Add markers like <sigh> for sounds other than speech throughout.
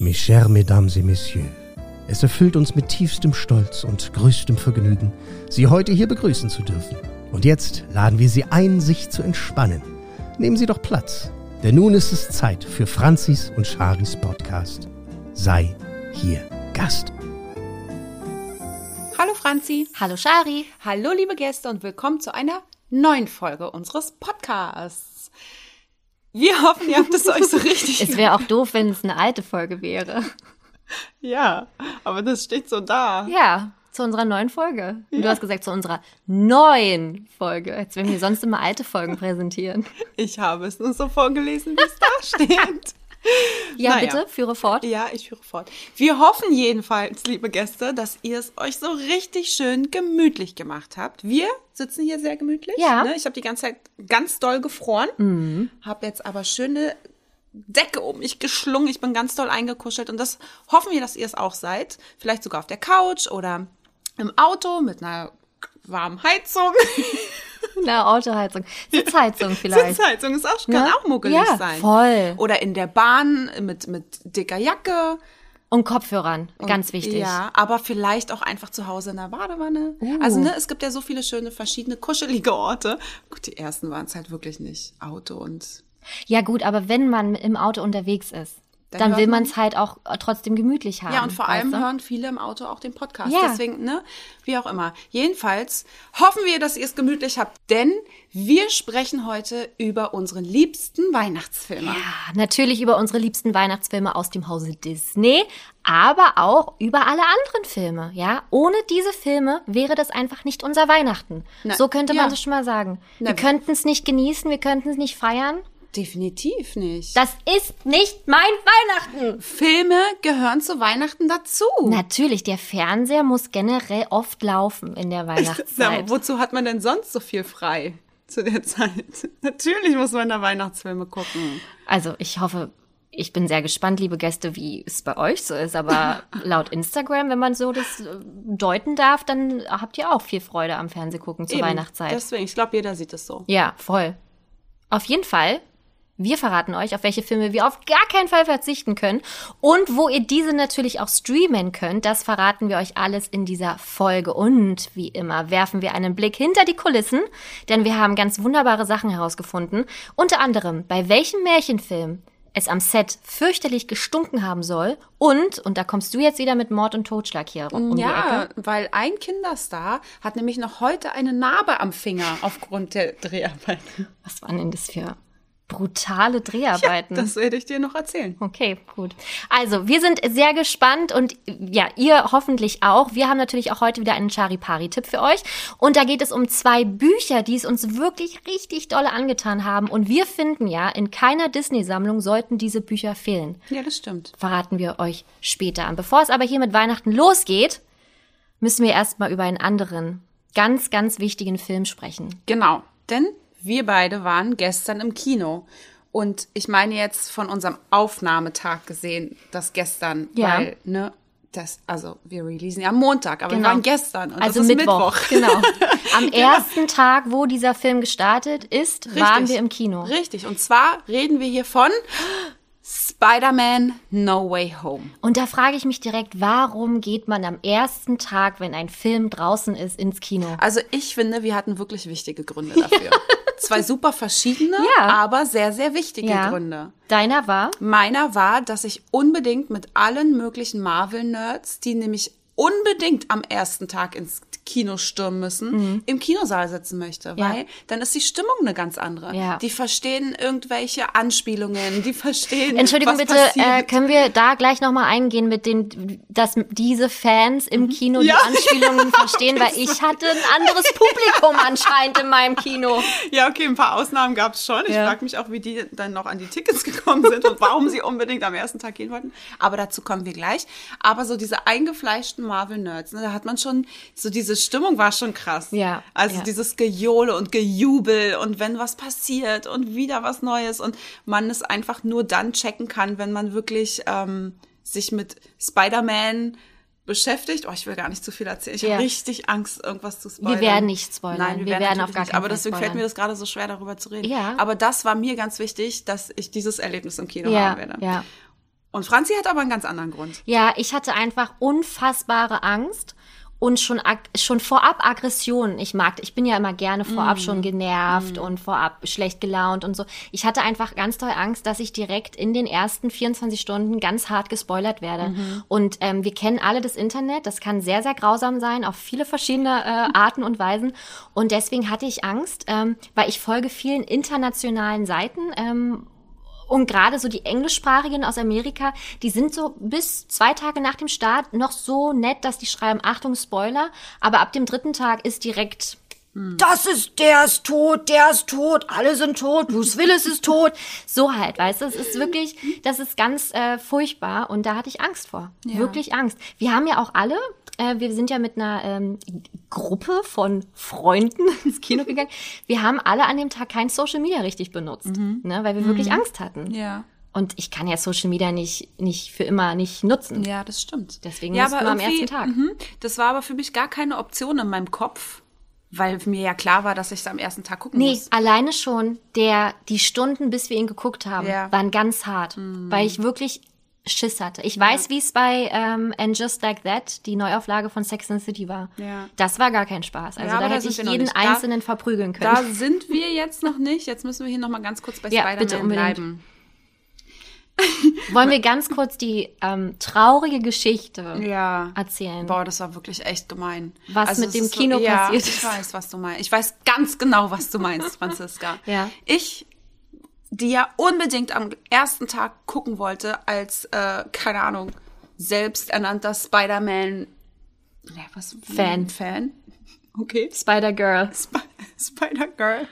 Mes chers Mesdames et Messieurs, es erfüllt uns mit tiefstem Stolz und größtem Vergnügen, Sie heute hier begrüßen zu dürfen. Und jetzt laden wir Sie ein, sich zu entspannen. Nehmen Sie doch Platz, denn nun ist es Zeit für Franzis und Charis Podcast. Sei hier Gast. Hallo Franzi. Hallo Shari. Hallo liebe Gäste und willkommen zu einer neuen Folge unseres Podcasts. Wir hoffen, ihr habt es euch so richtig. Es wäre auch doof, wenn es eine alte Folge wäre. Ja, aber das steht so da. Ja, zu unserer neuen Folge. Und Du hast gesagt, zu unserer neuen Folge. Jetzt werden wir sonst immer alte Folgen präsentieren. Ich habe es nur so vorgelesen, wie es da <laughs> steht. Ja, Naja. bitte, führe fort. Ja, ich führe fort. Wir hoffen jedenfalls, liebe Gäste, dass ihr es euch so richtig schön gemütlich gemacht habt. Wir sitzen hier sehr gemütlich. Ja. Ne? Ich habe die ganze Zeit ganz doll gefroren, Mhm. habe jetzt aber schöne Decke um mich geschlungen. Ich bin ganz doll eingekuschelt und das hoffen wir, dass ihr es auch seid. Vielleicht sogar auf der Couch oder im Auto mit einer warmen Heizung. <laughs> Eine Autoheizung. Sitzheizung <laughs> vielleicht. Sitzheizung ist auch, kann Ne? auch muggelig Ja, sein. voll. Oder in der Bahn mit, mit dicker Jacke. Und Kopfhörern, ganz wichtig. Ja, aber vielleicht auch einfach zu Hause in der Badewanne. Uh. Also, ne, es gibt ja so viele schöne, verschiedene, kuschelige Orte. Gut, die ersten waren es halt wirklich nicht. Auto und. Ja gut, aber wenn man im Auto unterwegs ist, Dann dann, will man- es halt auch äh, trotzdem gemütlich haben. Ja, und vor allem du? hören viele im Auto auch den Podcast. Ja. Deswegen, ne, wie auch immer. Jedenfalls hoffen wir, dass ihr es gemütlich habt, denn wir sprechen heute über unsere liebsten Weihnachtsfilme. Ja, natürlich über unsere liebsten Weihnachtsfilme aus dem Hause Disney, aber auch über alle anderen Filme, ja? Ohne diese Filme wäre das einfach nicht unser Weihnachten. Na, so könnte man ja. das schon mal sagen. Na, wir könnten es nicht genießen, wir könnten es nicht feiern. Definitiv nicht. Das ist nicht mein Weihnachten. Filme gehören zu Weihnachten dazu. Natürlich, der Fernseher muss generell oft laufen in der Na, Weihnachtszeit. wozu hat man denn sonst so viel frei zu der <laughs> Zeit? Natürlich muss man da Weihnachtsfilme gucken. Also ich hoffe, ich bin sehr gespannt, liebe Gäste, wie es bei euch so ist. Aber <laughs> laut Instagram, wenn man so das äh, deuten darf, dann habt ihr auch viel Freude am Fernsehgucken zur Eben. Weihnachtszeit. Deswegen, ich glaube, jeder sieht es so. ja, voll. Auf jeden Fall. Wir verraten euch, auf welche Filme wir auf gar keinen Fall verzichten können und wo ihr diese natürlich auch streamen könnt. Das verraten wir euch alles in dieser Folge. Und wie immer werfen wir einen Blick hinter die Kulissen, denn wir haben ganz wunderbare Sachen herausgefunden. Unter anderem, bei welchem Märchenfilm es am Set fürchterlich gestunken haben soll und, und da kommst du jetzt wieder mit Mord und Totschlag hier um die ja, Ecke. weil ein Kinderstar hat nämlich noch heute eine Narbe am Finger aufgrund der Dreharbeiten. Was waren denn das für brutale Dreharbeiten? Das werde ich dir noch erzählen. Okay, gut. Also, wir sind sehr gespannt und ja, ihr hoffentlich auch. Wir haben natürlich auch heute wieder einen Charipari-Tipp für euch. Und da geht es um zwei Bücher, die es uns wirklich richtig dolle angetan haben. Und wir finden ja, in keiner Disney-Sammlung sollten diese Bücher fehlen. Ja, das stimmt. Verraten wir euch später an. Bevor es aber hier mit Weihnachten losgeht, müssen wir erstmal über einen anderen, ganz, ganz wichtigen Film sprechen. Genau, denn wir beide waren gestern im Kino. Und ich meine jetzt von unserem Aufnahmetag gesehen, das gestern, Ja. weil, ne, das, also wir releasen ja am Montag, aber Genau. wir waren gestern und Also das ist Mittwoch, Mittwoch. <laughs> genau. Am <laughs> ersten Tag, wo dieser Film gestartet ist, waren Richtig. wir im Kino. Richtig, und zwar reden wir hier von Spider-Man No Way Home. Und da frage ich mich direkt, warum geht man am ersten Tag, wenn ein Film draußen ist, ins Kino? Also ich finde, wir hatten wirklich wichtige Gründe dafür. <laughs> Zwei super verschiedene, Ja. aber sehr, sehr wichtige Ja. Gründe. Deiner war? Meiner war, dass ich unbedingt mit allen möglichen Marvel-Nerds, die nämlich unbedingt am ersten Tag ins Kino stürmen müssen, Mhm. im Kinosaal sitzen möchte, Ja. weil dann ist die Stimmung eine ganz andere. Ja. Die verstehen irgendwelche Anspielungen, die verstehen. Entschuldigung bitte, äh, können wir da gleich nochmal eingehen mit den, dass diese Fans im Kino Mhm. Ja. die Anspielungen verstehen, <laughs> weil ich hatte ein anderes Publikum anscheinend in meinem Kino. Ja, okay, ein paar Ausnahmen gab es schon. Ich Ja. frage mich auch, wie die dann noch an die Tickets gekommen sind und warum sie unbedingt am ersten Tag gehen wollten. Aber dazu kommen wir gleich. Aber so diese eingefleischten Marvel-Nerds, ne, da hat man schon, so diese Stimmung war schon krass. Ja, Also ja. dieses Gejohle und Gejubel und wenn was passiert und wieder was Neues und man es einfach nur dann checken kann, wenn man wirklich ähm, sich mit Spider-Man beschäftigt. Oh, ich will gar nicht zu viel erzählen. Ich Ja. habe richtig Angst, irgendwas zu spoilern. Wir werden nicht spoilern. Nein, wir, Wir werden, werden auf gar keinen Aber Fall deswegen fällt mir das gerade so schwer, darüber zu reden. Ja. Aber das war mir ganz wichtig, dass ich dieses Erlebnis im Kino Ja, haben werde. ja. Und Franzi hat aber einen ganz anderen Grund. Ja, ich hatte einfach unfassbare Angst und schon schon vorab Aggression. Ich mag, ich bin ja immer gerne vorab schon genervt und vorab schlecht gelaunt und so. Ich hatte einfach ganz doll Angst, dass ich direkt in den ersten 24 Stunden ganz hart gespoilert werde. Und ähm, wir kennen alle das Internet. Das kann sehr sehr grausam sein auf viele verschiedene äh, Arten und Weisen. Und deswegen hatte ich Angst, ähm, weil ich folge vielen internationalen Seiten. Ähm, und gerade so die englischsprachigen aus Amerika, die sind so bis zwei Tage nach dem Start noch so nett, dass die schreiben, Achtung, Spoiler. Aber ab dem dritten Tag ist direkt, das ist, der ist tot, der ist tot, alle sind tot, Bruce Willis ist tot. <laughs> So halt, weißt du, es ist wirklich, das ist ganz äh, furchtbar und da hatte ich Angst vor. Wirklich Angst. Wir haben ja auch alle, äh, wir sind ja mit einer ähm, Gruppe von Freunden <laughs> ins Kino gegangen. Wir haben alle an dem Tag kein Social Media richtig benutzt, ne, weil wir wirklich Angst hatten. Ja. Und ich kann ja Social Media nicht, nicht für immer nicht nutzen. Ja, das stimmt. Deswegen ja, aber am ersten Tag. Mhm, das war aber für mich gar keine Option in meinem Kopf, weil mir ja klar war, dass ich es am ersten Tag gucken Nee, muss. alleine schon der, die Stunden, bis wir ihn geguckt haben, Ja. Mhm. waren ganz hart, weil ich wirklich Schiss hatte. Ich weiß, wie es bei ähm, And Just Like That, die Neuauflage von Sex and the City war. Ja. Das war gar kein Spaß. Also Ja, da hätte ich jeden nicht. Da- Einzelnen verprügeln können. Da sind wir jetzt noch nicht. Jetzt müssen wir hier noch mal ganz kurz bei Ja, Spider-Man bleiben. <laughs> Wollen wir ganz kurz die ähm, traurige Geschichte Ja. erzählen? Boah, das war wirklich echt gemein. Was mit es dem ist so- Kino ja, passiert Ich ist. weiß, was du meinst. Ich weiß ganz genau, was du meinst, <laughs> Franziska. Ja. Ich, die ja unbedingt am ersten Tag gucken wollte, als, äh, keine Ahnung, selbsternannter Spider-Man, ja, was? Fan. Fan? Okay. Spider-Girl. Sp Spider-Girl.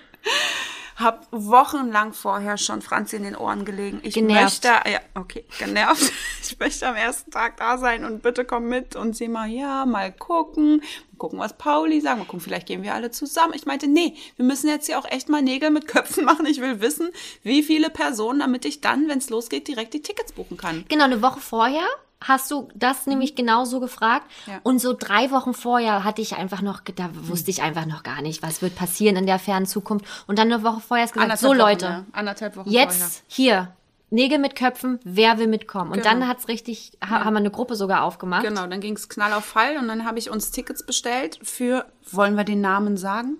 Hab wochenlang vorher schon Franzi in den Ohren gelegen. Ich Genervt. möchte, ja, okay, genervt. <laughs> Ich möchte am ersten Tag da sein und bitte komm mit und sie mal, ja, mal gucken, mal gucken, was Pauli sagt, mal gucken, vielleicht gehen wir alle zusammen. Ich meinte, nee, wir müssen jetzt hier auch echt mal Nägel mit Köpfen <laughs> machen. Ich will wissen, wie viele Personen, damit ich dann, wenn es losgeht, direkt die Tickets buchen kann. Genau, eine Woche vorher hast du das nämlich genauso gefragt. Mhm. Ja. Und so drei Wochen vorher hatte ich einfach noch, da wusste ich einfach noch gar nicht, was wird passieren in der fernen Zukunft. Und dann eine Woche vorher hast du gesagt, so Wochen, Leute, ne? Anderthalb Wochen jetzt vorher. hier, Nägel mit Köpfen, wer will mitkommen? Und Genau. dann hat's richtig, ha, haben wir eine Gruppe sogar aufgemacht. Genau, dann ging's knall auf Fall und dann habe ich uns Tickets bestellt für, wollen wir den Namen sagen?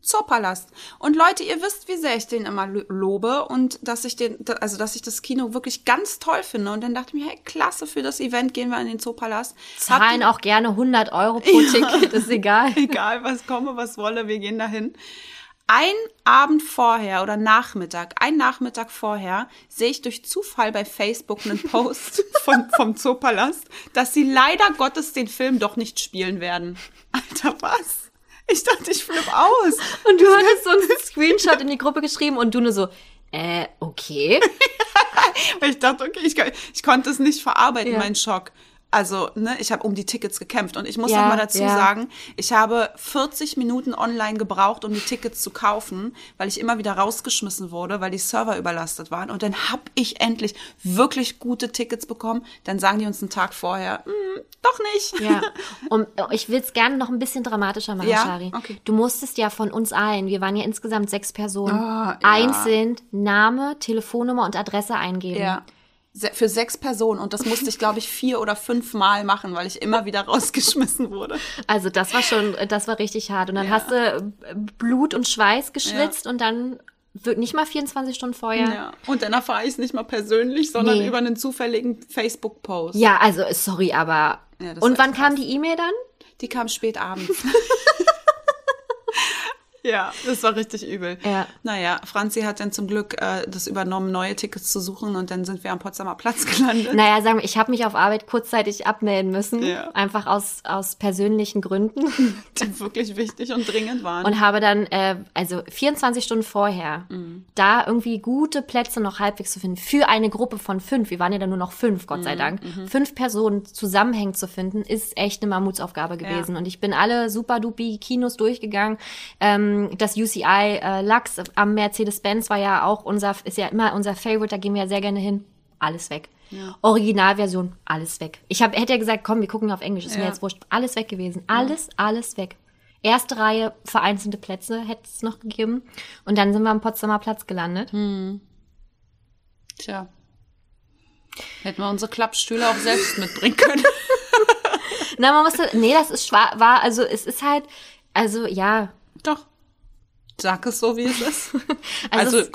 Zoopalast. Und Leute, ihr wisst, wie sehr ich den immer lo- lobe und dass ich den, also dass ich das Kino wirklich ganz toll finde. Und dann dachte ich mir, hey, klasse, für das Event gehen wir in den Zoopalast. Zahlen auch gerne 100 Euro pro Ticket, ist egal. <laughs> egal was komme, was wolle, wir gehen dahin. Ein Abend vorher oder Nachmittag, ein Nachmittag vorher, sehe ich durch Zufall bei Facebook einen Post <laughs> von, vom Zoopalast, dass sie leider Gottes den Film doch nicht spielen werden. Alter, was? Ich dachte, ich flipp aus. Und du hattest so einen Screenshot in die Gruppe geschrieben und du nur so, äh, okay. <laughs> Ich dachte, okay, ich, ich konnte es nicht verarbeiten, Ja. mein Schock. Also, ne, ich habe um die Tickets gekämpft und ich muss Ja, noch mal dazu ja. sagen, ich habe 40 Minuten online gebraucht, um die Tickets zu kaufen, weil ich immer wieder rausgeschmissen wurde, weil die Server überlastet waren und dann hab ich endlich wirklich gute Tickets bekommen. Dann sagen die uns einen Tag vorher, "Hm, doch nicht. Ja, <laughs> und ich will es gerne noch ein bisschen dramatischer machen, Ja? Shari. Okay. Du musstest ja von uns allen, wir waren ja insgesamt sechs Personen, Ah, ja. einzeln Name, Telefonnummer und Adresse eingeben. Ja. Für sechs Personen und das musste ich, glaube ich, vier oder fünf Mal machen, weil ich immer wieder <laughs> rausgeschmissen wurde. Also das war schon, das war richtig hart. Und dann hast du äh, Blut und Schweiß geschwitzt und dann wird nicht mal 24 Stunden vorher. Ja, Ja. Und dann erfahre ich es nicht mal persönlich, sondern Nee. über einen zufälligen Facebook-Post. also sorry, aber. Ja, und wann echt kam die E-Mail dann? Die kam spät abends. <laughs> <laughs> ja, das war richtig übel. Ja. Naja, Franzi hat dann zum Glück äh, das übernommen, neue Tickets zu suchen und dann sind wir am Potsdamer Platz <laughs> gelandet. Naja, sagen wir, ich habe mich auf Arbeit kurzzeitig abmelden müssen. Ja. Einfach aus, aus persönlichen Gründen. <laughs> Die wirklich wichtig und dringend waren. und habe dann, äh, also 24 Stunden vorher, Mhm. da irgendwie gute Plätze noch halbwegs zu finden für eine Gruppe von fünf, wir waren ja dann nur noch fünf, Gott Mhm, sei Dank, fünf Personen zusammenhängend zu finden, ist echt eine Mammutsaufgabe gewesen. Und ich bin alle super dupi Kinos durchgegangen. Ähm, das UCI äh, Lux am Mercedes-Benz war ja auch unser, ist ja immer unser Favorite, da gehen wir ja sehr gerne hin. Alles weg. Originalversion, alles weg. Ich hab, hätte ja gesagt, komm, wir gucken auf Englisch, ist mir Ja. jetzt wurscht. Alles weg gewesen. Alles, alles weg. Erste Reihe, vereinzelte Plätze hätte es noch gegeben. Und dann sind wir am Potsdamer Platz gelandet. Hm. Tja. Hätten wir unsere Klappstühle auch selbst mitbringen können. <laughs> Na, man muss, nee, das ist schwa war, also es ist halt, also ja, Doch. Sag es so, wie es ist. <laughs> Also Also,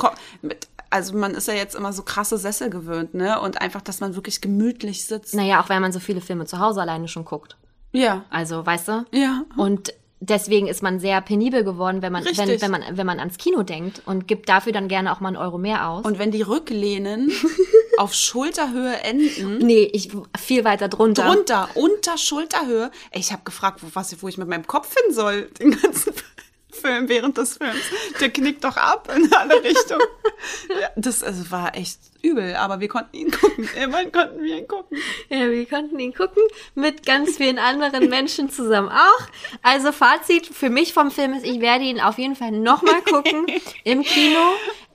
also man ist ja jetzt immer so krasse Sessel gewöhnt, ne? Und einfach, dass man wirklich gemütlich sitzt. naja, auch weil man so viele Filme zu Hause alleine schon guckt. Ja. Also, weißt du? Ja. Und deswegen ist man sehr penibel geworden, wenn man, wenn, wenn man, wenn man ans Kino denkt und gibt dafür dann gerne auch mal einen Euro mehr aus. Und wenn die Rücklehnen <laughs> auf Schulterhöhe enden, nee, ich viel weiter drunter. drunter, unter Schulterhöhe, ey, ich habe gefragt, wo, was, wo ich mit meinem Kopf hin soll, den ganzen Film während des Films. Der knickt doch ab in alle Richtungen. <laughs> ja, das also, war echt übel, aber wir konnten ihn gucken. Immerhin konnten wir ihn gucken. Ja, wir konnten ihn gucken mit ganz vielen anderen Menschen zusammen auch. Also Fazit für mich vom Film ist, ich werde ihn auf jeden Fall nochmal gucken <laughs> im Kino.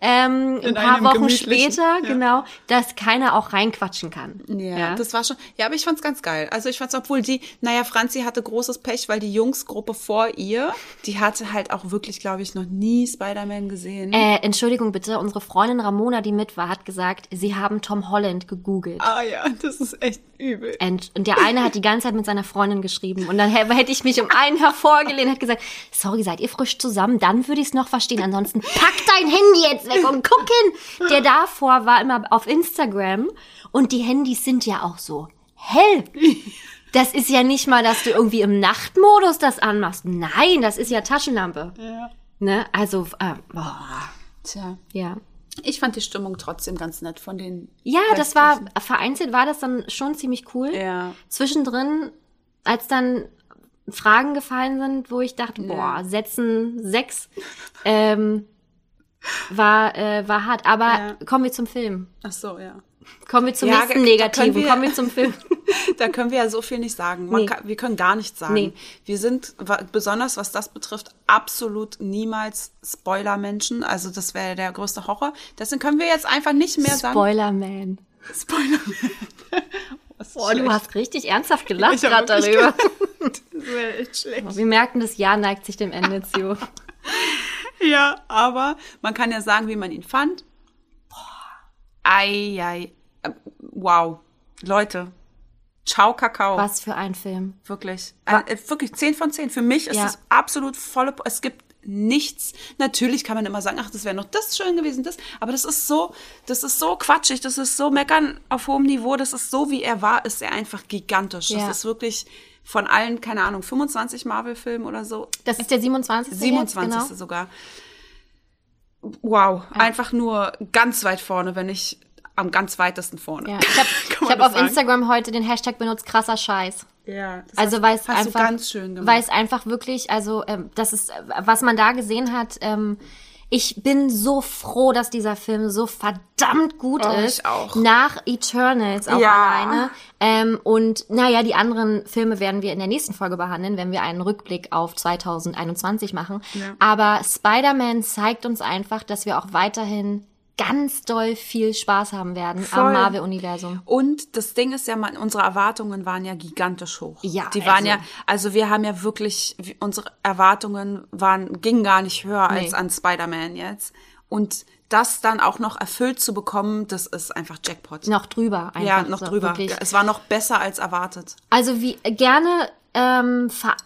Ähm, ein In paar Wochen später, ja. genau, dass keiner auch reinquatschen kann. Ja, das war schon. Ja, aber ich fand's ganz geil. Also ich fand's, obwohl die, naja, Franzi hatte großes Pech, weil die Jungsgruppe vor ihr, die hatte halt auch wirklich, glaube ich, noch nie Spider-Man gesehen. Äh, Entschuldigung bitte, unsere Freundin Ramona, die mit war, hat gesagt, sie haben Tom Holland gegoogelt. ah ja, das ist echt übel. Und, und der eine hat die ganze Zeit mit seiner Freundin geschrieben. Und dann hä- hätte ich mich um einen hervorgelehnt und hat gesagt, sorry, seid ihr frisch zusammen? Dann würde ich es noch verstehen. Ansonsten pack dein Handy jetzt weg und guck hin. Der davor war immer auf Instagram und die Handys sind ja auch so hell. Das ist ja nicht mal, dass du irgendwie im Nachtmodus das anmachst. Nein, das ist ja Taschenlampe. Ja. Ne? Also, äh, boah, Tja. ja. Ich fand die Stimmung trotzdem ganz nett von den. Ja, das war, vereinzelt war das dann schon ziemlich cool. Ja. Zwischendrin, als dann Fragen gefallen sind, wo ich dachte, boah, Sätzen sechs, ähm, war, äh, war hart. Aber Ja. kommen wir zum Film. Ach so, ja. Kommen wir zum Ja, nächsten Negativen. wir- kommen wir zum Film. <laughs> Da können wir ja so viel nicht sagen. Nee. kann, wir können gar nichts sagen. Nee. Wir sind, besonders was das betrifft, absolut niemals Spoiler-Menschen. Also das wäre der größte Horror. Deswegen können wir jetzt einfach nicht mehr sagen. Spoilerman. Spoiler. <laughs> Boah, du hast richtig ernsthaft gelacht gerade darüber. <laughs> Das wäre echt schlecht. Wir merken, das Jahr neigt sich dem Ende zu. Ja, aber man kann ja sagen, wie man ihn fand. Boah. Ei, ei. Äh, Wow. Leute. Ciao, Kakao. Was für ein Film. Wirklich. Ein, äh, wirklich 10 von 10. Für mich ist Ja. es absolut volle. Es gibt nichts. Natürlich kann man immer sagen, ach, das wäre noch das schön gewesen, das. Aber das ist so, das ist so quatschig, das ist so meckern auf hohem Niveau. Das ist so, wie er war, ist er einfach gigantisch. Ja. Das ist wirklich von allen, keine Ahnung, 25 Marvel-Filmen oder so. Das ist der 27. jetzt, 27. genau. sogar. Wow, einfach nur ganz weit vorne, wenn nicht am ganz weitesten vorne. Ja. Ich habe hab <laughs> auf sagen? Instagram heute den Hashtag benutzt, krasser Scheiß. Ja, das Also weil es einfach, du ganz schön gemacht. weil es einfach wirklich, also ähm, das ist, was man da gesehen hat. Ähm, ich bin so froh, dass dieser Film so verdammt gut Oh, ist. ich auch. Nach Eternals auch Ja. alleine. Ähm, und naja, die anderen Filme werden wir in der nächsten Folge behandeln, wenn wir einen Rückblick auf 2021 machen. Ja. Aber Spider-Man zeigt uns einfach, dass wir auch weiterhin ganz doll viel Spaß haben werden am Voll. Marvel-Universum. Und das Ding ist ja, man, unsere Erwartungen waren ja gigantisch hoch. Ja, Die waren also- ja, also wir haben ja wirklich, unsere Erwartungen waren, gingen gar nicht höher Nee. als an Spider-Man jetzt. Und das dann auch noch erfüllt zu bekommen, das ist einfach Jackpot. Noch drüber einfach. ja, noch so, drüber. wirklich. Es war noch besser als erwartet. Also wie gerne ähm, Ver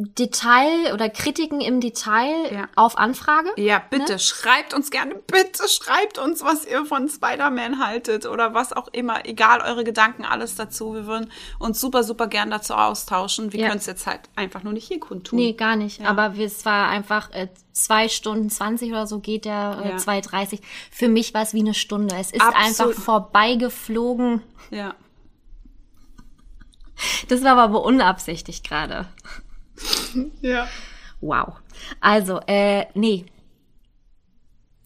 Detail oder Kritiken im Detail Ja. auf Anfrage. Ja, bitte Ne? schreibt uns gerne, bitte schreibt uns, was ihr von Spider-Man haltet oder was auch immer. Egal, eure Gedanken, alles dazu. Wir würden uns super, super gern dazu austauschen. Wir Ja. können es jetzt halt einfach nur nicht hier kundtun. Nee, gar nicht. Aber wir- es war einfach äh, zwei Stunden 20 oder so geht der, äh, Ja. 2,30. Für mich war es wie eine Stunde. Es ist Absolut. einfach vorbeigeflogen. Ja. Das war aber unabsichtigt gerade. <laughs> Ja. Wow. Also, äh, nee.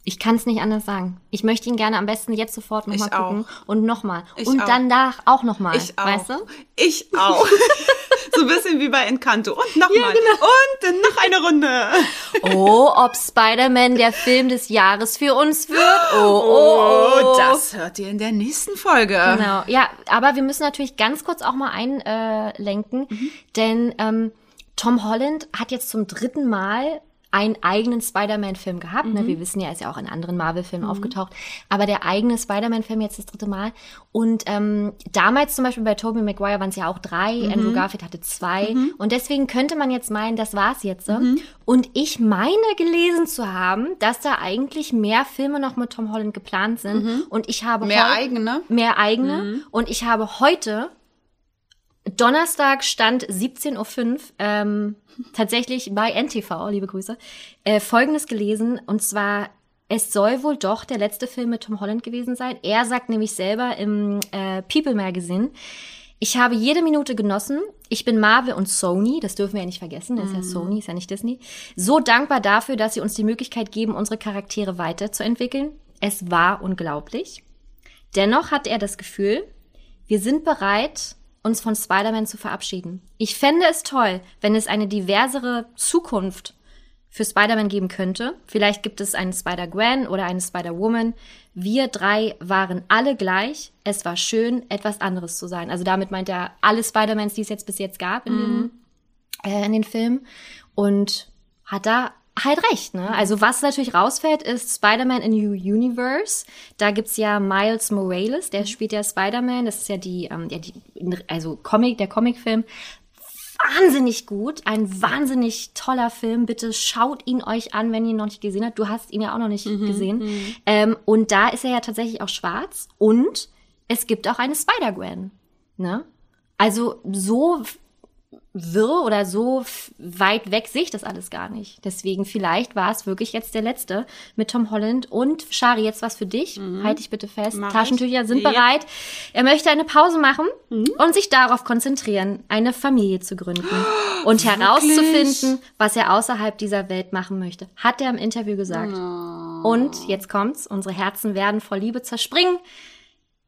Ich kann es nicht anders sagen. Ich möchte ihn gerne am besten jetzt sofort nochmal Ich auch. gucken. Und nochmal. Und auch. danach auch nochmal. Ich auch. Weißt du? Ich auch. <laughs> so ein bisschen wie bei Encanto. Und nochmal. genau. Und dann noch eine Runde. Oh, ob Spider-Man der Film des Jahres für uns wird. Oh, oh, oh. das hört ihr in der nächsten Folge. Genau, ja, aber wir müssen natürlich ganz kurz auch mal einlenken, denn ähm, Tom Holland hat jetzt zum dritten Mal einen eigenen Spider-Man-Film gehabt. Ne? Wir wissen ja, er ist ja auch in anderen Marvel-Filmen aufgetaucht. Aber der eigene Spider-Man-Film jetzt das dritte Mal. Und ähm, damals zum Beispiel bei Tobey Maguire waren es ja auch drei. Andrew Garfield hatte zwei. Und deswegen könnte man jetzt meinen, das war's jetzt. ne? Und ich meine gelesen zu haben, dass da eigentlich mehr Filme noch mit Tom Holland geplant sind. Und ich habe Mehr eigene? Mehr eigene. Und ich habe heute Donnerstag stand 17.05 Uhr, ähm, tatsächlich bei NTV, liebe Grüße, äh, Folgendes gelesen, und zwar, es soll wohl doch der letzte Film mit Tom Holland gewesen sein. Er sagt nämlich selber im äh, People Magazine, ich habe jede Minute genossen. Ich bin Marvel und Sony, das dürfen wir ja nicht vergessen, das ist ja Sony, ist ja nicht Disney. So dankbar dafür, dass sie uns die Möglichkeit geben, unsere Charaktere weiterzuentwickeln. Es war unglaublich. Dennoch hat er das Gefühl, wir sind bereit, uns von Spider-Man zu verabschieden. Ich fände es toll, wenn es eine diversere Zukunft für Spider-Man geben könnte. Vielleicht gibt es einen Spider-Gwen oder eine Spider-Woman. Wir drei waren alle gleich. Es war schön, etwas anderes zu sein. Also damit meint er alle Spider-Mans, die es jetzt bis jetzt gab in, den, äh, in den Filmen. Und hat da halt recht, ne? Also was natürlich rausfällt, ist Spider-Man in New Universe. Da gibt's ja Miles Morales, der spielt ja Spider-Man. Das ist ja die, ähm, ja, die also Comic, der Comicfilm. Wahnsinnig gut, ein wahnsinnig toller Film. Bitte schaut ihn euch an, wenn ihr ihn noch nicht gesehen habt. Du hast ihn ja auch noch nicht gesehen. Ähm, und da ist er ja tatsächlich auch schwarz. Und es gibt auch eine Spider-Gwen. Ne? Also so wirr oder so weit weg sehe ich das alles gar nicht. Deswegen vielleicht war es wirklich jetzt der letzte mit Tom Holland. Und Shari, jetzt was für dich. Halt dich bitte fest. Mach ich. Taschentücher sind Ja. bereit. Er möchte eine Pause machen und sich darauf konzentrieren, eine Familie zu gründen <gasps> und herauszufinden, was er außerhalb dieser Welt machen möchte. Hat er im Interview gesagt. Und jetzt kommt's, unsere Herzen werden vor Liebe zerspringen.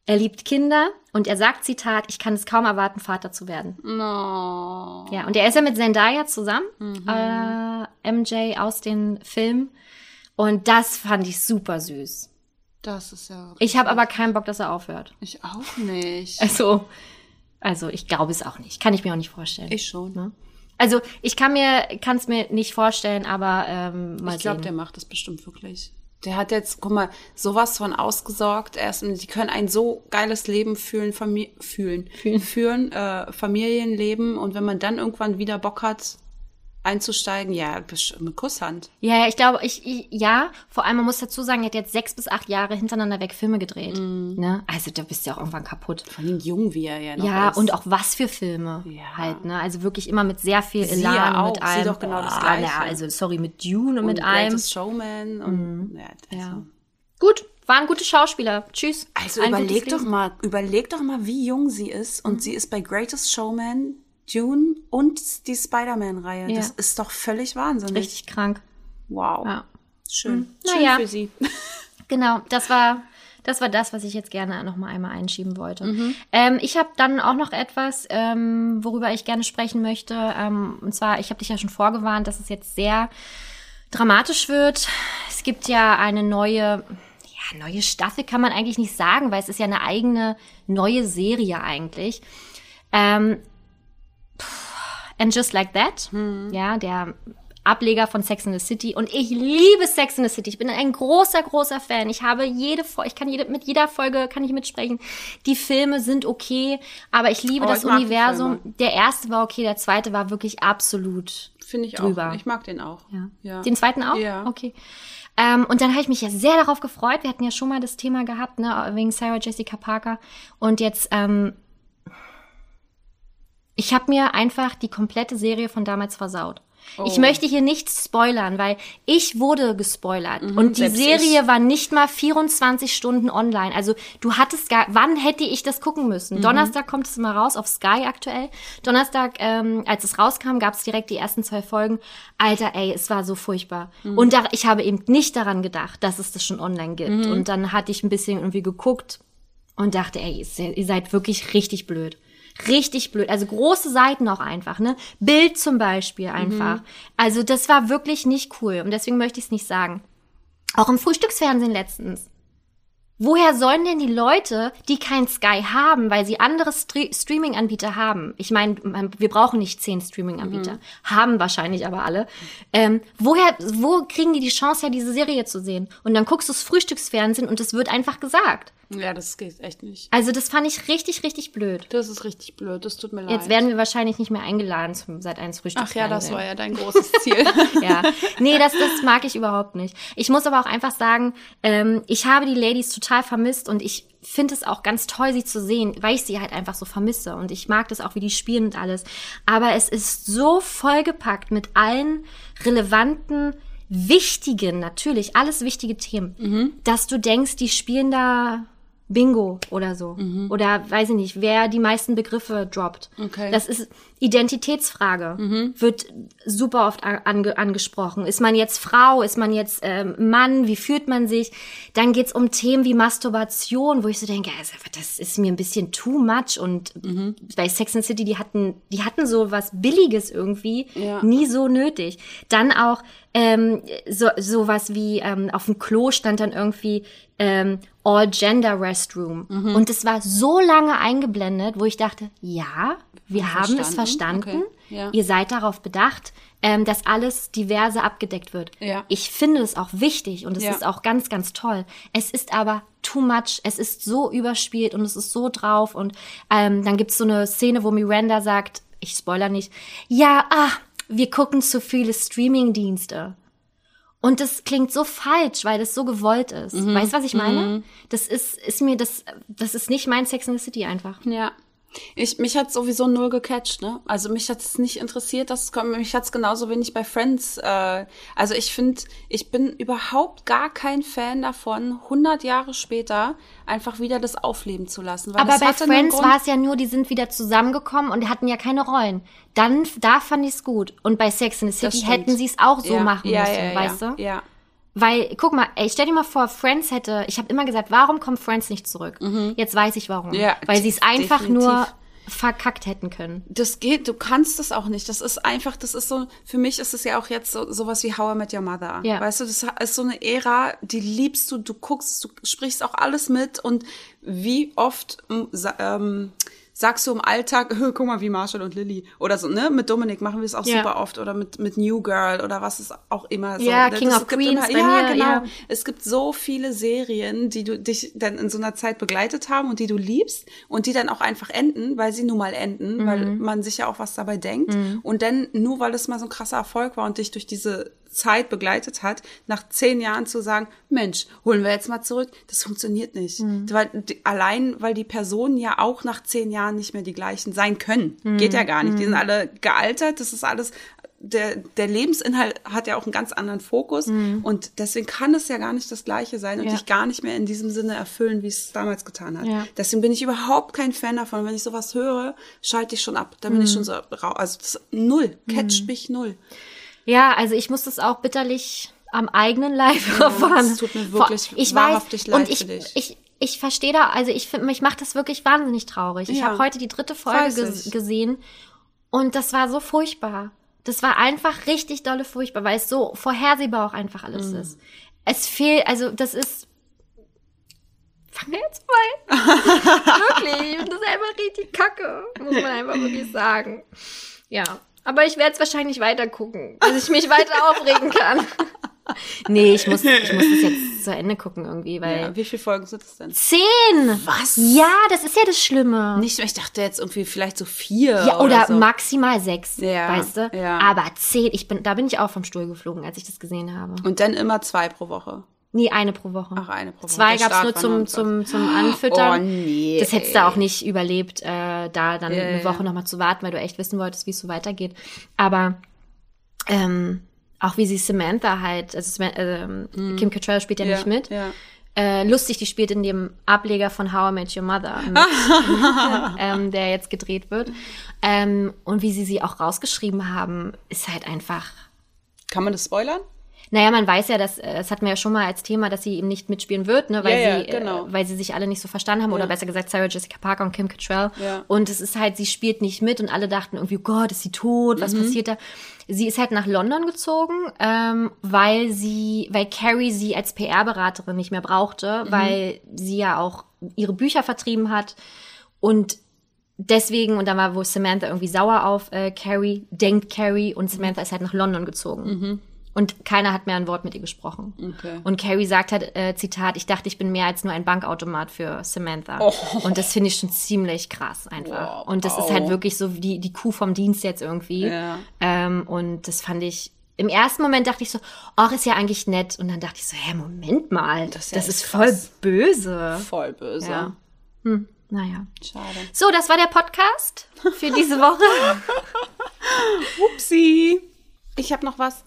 Er liebt Kinder und er sagt, Zitat, ich kann es kaum erwarten, Vater zu werden. No. Ja, und er ist ja mit Zendaya zusammen, äh, MJ aus den Filmen. Und das fand ich super süß. Das ist ja. Ich habe aber keinen Bock, dass er aufhört. Ich auch nicht. Also, also ich glaube es auch nicht. Kann ich mir auch nicht vorstellen. Ich schon. Ne? Also ich kann mir, kann es mir nicht vorstellen, aber ähm, mal Ich glaube, der macht das bestimmt wirklich. Der hat jetzt, guck mal, sowas von ausgesorgt. Er ist, die können ein so geiles Leben fühlen, Famili fühlen, führen, äh, Familienleben. Und wenn man dann irgendwann wieder Bock hat, einzusteigen, ja, mit Kusshand. Ja, ja, ich glaube, ich, ich, ja, vor allem, man muss dazu sagen, er hat jetzt sechs bis acht Jahre hintereinander weg Filme gedreht. Mhm. Ne? Also da bist du ja auch irgendwann kaputt. Vor allem jung, wie er ja noch Ja, ist. und auch was für Filme Ja. halt, ne? Also wirklich immer mit sehr viel Sie Elan ja auch. mit Sie allem. doch genau das Gleiche. Na, also sorry, mit Dune und, und mit allem. Mhm. Greatest Showman und ja, also. Ja. Gut, waren gute Schauspieler. Tschüss. Also Ein überleg doch mal, überleg doch mal, wie jung sie ist und sie ist bei Greatest Showman, Dune und die Spider-Man-Reihe. Ja. Das ist doch völlig wahnsinnig. Richtig krank. Wow. Ja. Schön. Na Schön ja. für sie. <laughs> Genau, das war das war das, was ich jetzt gerne noch mal einmal einschieben wollte. Mhm. Ähm, ich habe dann auch noch etwas, ähm, worüber ich gerne sprechen möchte. Ähm, und zwar, ich habe dich ja schon vorgewarnt, dass es jetzt sehr dramatisch wird. Es gibt ja eine neue, ja, neue Staffel kann man eigentlich nicht sagen, weil es ist ja eine eigene neue Serie eigentlich. And Just Like That, ja, der Ableger von Sex in the City. Und ich liebe Sex in the City. Ich bin ein großer, großer Fan. Ich habe jede Folge, ich kann jede, mit jeder Folge kann ich mitsprechen. Die Filme sind okay, aber ich liebe Oh, das ich Universum. Der erste war okay, der zweite war wirklich absolut Finde ich drüber. auch. Ich mag den auch. ja. Ja. Den zweiten auch? Ja. Okay. Ähm, und dann habe ich mich ja sehr darauf gefreut. Wir hatten ja schon mal das Thema gehabt, ne, wegen Sarah Jessica Parker. Und jetzt, ähm, ich habe mir einfach die komplette Serie von damals versaut. Ich Oh. möchte hier nichts spoilern, weil ich wurde gespoilert. und die Mhm, Serie ich. war nicht mal 24 Stunden online. Also du hattest gar, wann hätte ich das gucken Mhm. müssen? Donnerstag kommt es immer raus auf Sky aktuell. Donnerstag, ähm, als es rauskam, gab es direkt die ersten zwei Folgen. Alter, ey, es war so furchtbar. Mhm. Und da, ich habe eben nicht daran gedacht, dass es das schon online gibt. Mhm. Und dann hatte ich ein bisschen irgendwie geguckt und dachte, ey, ihr seid wirklich richtig blöd. Richtig blöd. Also große Seiten auch einfach, ne? Bild zum Beispiel einfach. Also das war wirklich nicht cool. Und deswegen möchte ich es nicht sagen. Auch im Frühstücksfernsehen letztens. Woher sollen denn die Leute, die kein Sky haben, weil sie andere Stre Streaming-Anbieter haben? Ich meine, wir brauchen nicht zehn Streaming-Anbieter, haben wahrscheinlich aber alle. Ähm, woher, wo kriegen die die Chance her, diese Serie zu sehen? Und dann guckst du das Frühstücksfernsehen und es wird einfach gesagt. Ja, das geht echt nicht. Also das fand ich richtig, richtig blöd. Das ist richtig blöd, das tut mir leid. Jetzt werden wir wahrscheinlich nicht mehr eingeladen zum Seit 1 Ach Frühstücksfernsehen. ja, das war ja dein großes <laughs> Ziel. ja. Nee, das, das mag ich überhaupt nicht. Ich muss aber auch einfach sagen, ähm, ich habe die Ladies total vermisst und ich finde es auch ganz toll, sie zu sehen, weil ich sie halt einfach so vermisse. Und ich mag das auch, wie die spielen und alles. Aber es ist so vollgepackt mit allen relevanten, wichtigen, natürlich, alles wichtige Themen, dass du denkst, die spielen da Bingo oder so. Oder weiß ich nicht, wer die meisten Begriffe droppt. Okay. Das ist Identitätsfrage. Wird super oft ange angesprochen. Ist man jetzt Frau? Ist man jetzt ähm, Mann? Wie fühlt man sich? Dann geht's um Themen wie Masturbation, wo ich so denke, also, das ist mir ein bisschen too much. Und bei Sex and City, die hatten, die hatten so was Billiges irgendwie, Ja. nie so nötig. Dann auch ähm, so sowas wie ähm, auf dem Klo stand dann irgendwie ähm, All Gender Restroom und es war so lange eingeblendet, wo ich dachte, ja, wir haben es Verstanden. verstanden. Okay. Ja. Ihr seid darauf bedacht, ähm, dass alles diverse abgedeckt wird. Ja. Ich finde es auch wichtig und es Ja. ist auch ganz, ganz toll. Es ist aber too much. Es ist so überspielt und es ist so drauf. Und ähm, dann gibt's so eine Szene, wo Miranda sagt, ich spoiler nicht, ja, ah, wir gucken zu viele Streaming-Dienste. Und das klingt so falsch, weil das so gewollt ist. Mhm. Weißt du, was ich meine? Das ist, ist mir das, das ist nicht mein Sex in the City einfach. Ja. Ich, mich hat sowieso null gecatcht, ne? Also mich hat es nicht interessiert, dass es kommt. Mich hat es genauso wenig bei Friends. Äh, also ich finde, ich bin überhaupt gar kein Fan davon, 100 Jahre später einfach wieder das aufleben zu lassen. Aber bei Friends war es ja nur, die sind wieder zusammengekommen und hatten ja keine Rollen. Dann, da fand ich es gut. Und bei Sex in the City hätten sie es auch so ja, machen ja, müssen, ja, ja, weißt du? Ja. Weil, guck mal, ey, stell dir mal vor, Friends hätte, ich habe immer gesagt, warum kommt Friends nicht zurück? Jetzt weiß ich warum. Mhm. Ja, Weil sie es einfach definitiv. nur verkackt hätten können. Das geht, du kannst das auch nicht. Das ist einfach, das ist so, für mich ist es ja auch jetzt so sowas wie How I Met Your Mother. Ja. Weißt du, das ist so eine Ära, die liebst du, du guckst, du sprichst auch alles mit und wie oft ähm, sagst du im Alltag, <laughs> guck mal, wie Marshall und Lily oder so, ne? Mit Dominik machen wir es auch Ja. super oft oder mit, mit New Girl oder was ist auch immer so. Ja, Das- King es of Queens bei ja, mir, genau. ja. Es gibt so viele Serien, die du dich dann in so einer Zeit begleitet haben und die du liebst und die dann auch einfach enden, weil sie nun mal enden, Mhm. weil man sich ja auch was dabei denkt. Und dann, nur weil es mal so ein krasser Erfolg war und dich durch diese Zeit begleitet hat, nach zehn Jahren zu sagen, Mensch, holen wir jetzt mal zurück, das funktioniert nicht. Mhm. Weil, allein, weil die Personen ja auch nach zehn Jahren nicht mehr die gleichen sein können. Mhm. Geht ja gar nicht. Die sind alle gealtert, das ist alles, der, der Lebensinhalt hat ja auch einen ganz anderen Fokus und deswegen kann es ja gar nicht das Gleiche sein und Mhm. Ja. dich gar nicht mehr in diesem Sinne erfüllen, wie es damals getan hat. Ja. Deswegen bin ich überhaupt kein Fan davon. Wenn ich sowas höre, schalte ich schon ab. Da bin Mhm. ich schon so raus. Also das, null, catcht mich null. Ja, also ich muss das auch bitterlich am eigenen Leib <laughs> erfahren. es tut mir wirklich ich wahrhaftig weiß, leid und ich, für dich. ich, ich verstehe da, also ich finde, mich macht das wirklich wahnsinnig traurig. Ich Ja. habe heute die dritte Folge ges ich. gesehen und das war so furchtbar. Das war einfach richtig dolle furchtbar, weil es so vorhersehbar auch einfach alles Mhm. ist. Es fehlt, also das ist. Fangen wir jetzt mal. <laughs> wirklich, ich finde das einfach richtig kacke, muss man einfach wirklich sagen. Ja, aber ich werde es wahrscheinlich weiter gucken, bis ich mich weiter <laughs> aufregen kann. nee, ich muss, ich muss das jetzt zu Ende gucken irgendwie, weil. Ja, wie viele Folgen sind es denn? Zehn! Was? Ja, das ist ja das Schlimme. Nicht, ich dachte jetzt irgendwie vielleicht so vier. ja, oder, so. maximal sechs, Ja, weißt du? ja. Aber zehn, ich bin, da bin ich auch vom Stuhl geflogen, als ich das gesehen habe. Und dann immer zwei pro Woche. Nee, eine pro Woche. Ach, eine pro Woche. Zwei Der gab's nur zum, 29. zum, zum Anfüttern. Oh, nee, Das hättest du auch nicht überlebt, äh, da dann Ja, eine ja. Woche nochmal zu warten, weil du echt wissen wolltest, wie es so weitergeht. Aber ähm, auch wie sie Samantha halt, also ähm, Kim Cattrall spielt ja, nicht mit. Ja. Äh, lustig, die spielt in dem Ableger von How I Met Your Mother, mit, <laughs> ähm, der jetzt gedreht wird. Ähm, und wie sie sie auch rausgeschrieben haben, ist halt einfach. Kann man das spoilern? Naja, man weiß ja, dass, äh, das hatten wir ja schon mal als Thema, dass sie eben nicht mitspielen wird, ne, weil, Ja, ja, sie, genau. äh, weil sie sich alle nicht so verstanden haben, oder Ja. besser gesagt Sarah Jessica Parker und Kim Cattrall. Ja. Und es ist halt, sie spielt nicht mit und alle dachten irgendwie, oh Gott, ist sie tot, Mhm. was passiert da? Sie ist halt nach London gezogen, ähm, weil sie, weil Carrie sie als PR-Beraterin nicht mehr Mhm. brauchte, weil sie ja auch ihre Bücher vertrieben hat und deswegen, und dann war wohl Samantha irgendwie sauer auf äh, Carrie, denkt Carrie und Samantha ist halt nach London gezogen. Und keiner hat mehr ein Wort mit ihr gesprochen. Okay. Und Carrie sagt halt, äh, Zitat, ich dachte, ich bin mehr als nur ein Bankautomat für Samantha. Oh. Und das finde ich schon ziemlich krass einfach. Wow. Und das ist halt wirklich so die, die Kuh vom Dienst jetzt irgendwie. Ja. Ähm, und das fand ich, im ersten Moment dachte ich so, ach, ist ja eigentlich nett. Und dann dachte ich so, hä, Moment mal, Das das, ist ja echt ist voll krass. böse. Voll böse. Ja. Hm, naja. Schade. So, das war der Podcast für diese Woche. <laughs> Upsi. Ich habe noch was.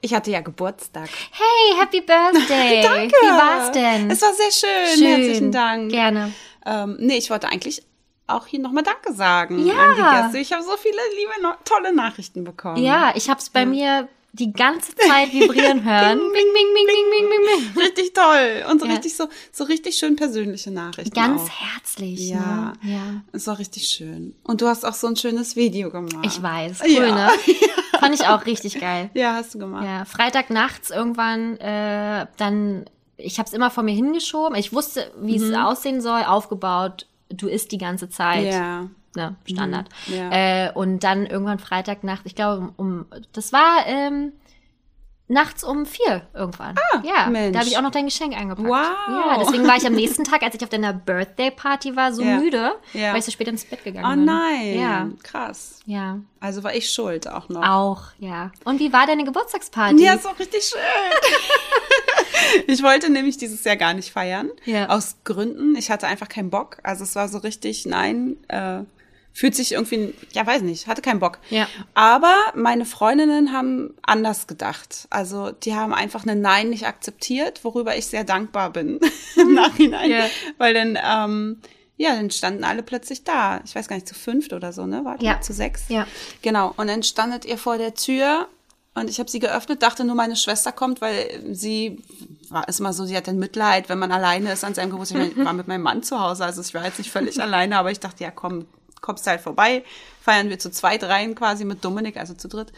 Ich hatte ja Geburtstag. Hey, Happy Birthday. <laughs> Danke. Wie war's denn? Es war sehr schön. Schön. Herzlichen Dank. Gerne. Ähm, nee, ich wollte eigentlich auch hier nochmal Danke sagen Ja. an die Gäste. Ich habe so viele liebe, tolle Nachrichten bekommen. Ja, ich hab's bei mir die ganze Zeit vibrieren <laughs> hören. Bing, bing, bing, bing, bing, bing, bing. Richtig toll. Und so Ja. richtig so, so richtig schön persönliche Nachrichten. Ganz auch. herzlich. Ja. Ne? ja. Es war richtig schön. Und du hast auch so ein schönes Video gemacht. Ich weiß. Cool, <laughs> Ja. ne? Fand ich auch richtig geil. Ja, hast du gemacht. Ja, Freitag nachts irgendwann, äh, dann, ich habe es immer vor mir hingeschoben. Ich wusste, wie es aussehen soll, aufgebaut. Du isst die ganze Zeit. Mhm. Ja. Ne, Standard. Mhm, ja. Äh, und dann irgendwann Freitagnacht, ich glaube, um, das war ähm, nachts um vier irgendwann. Ah, ja, Mensch. da habe ich auch noch dein Geschenk eingepackt. Wow. Ja, deswegen war ich am nächsten Tag, als ich auf deiner Birthday Party war, so <laughs> Ja. müde, Ja. weil ich so spät ins Bett gegangen Oh bin. nein. Ja, Krass. ja. Also war ich schuld auch noch. Auch, ja. Und wie war deine Geburtstagsparty? Ja, ist auch richtig schön. <laughs> ich wollte nämlich dieses Jahr gar nicht feiern. Ja. Aus Gründen. Ich hatte einfach keinen Bock. Also es war so richtig, nein, äh, fühlt sich irgendwie, ja, weiß nicht, hatte keinen Bock. Ja. Aber meine Freundinnen haben anders gedacht. Also die haben einfach eine Nein nicht akzeptiert, worüber ich sehr dankbar bin <laughs> im Nachhinein. Ja. Weil dann, ähm, ja, dann standen alle plötzlich da. Ich weiß gar nicht, zu fünft oder so, ne? War Ja. zu sechs? Ja. Genau. Und dann standet ihr vor der Tür und ich habe sie geöffnet, dachte nur, meine Schwester kommt, weil sie war ist immer so, sie hat dann Mitleid, wenn man alleine ist an seinem Geburtstag. Ich war mit meinem Mann zu Hause, also ich war jetzt nicht völlig <laughs> alleine, aber ich dachte, ja komm, kommst halt vorbei. Feiern wir zu zweit rein quasi mit Dominik, also zu dritt.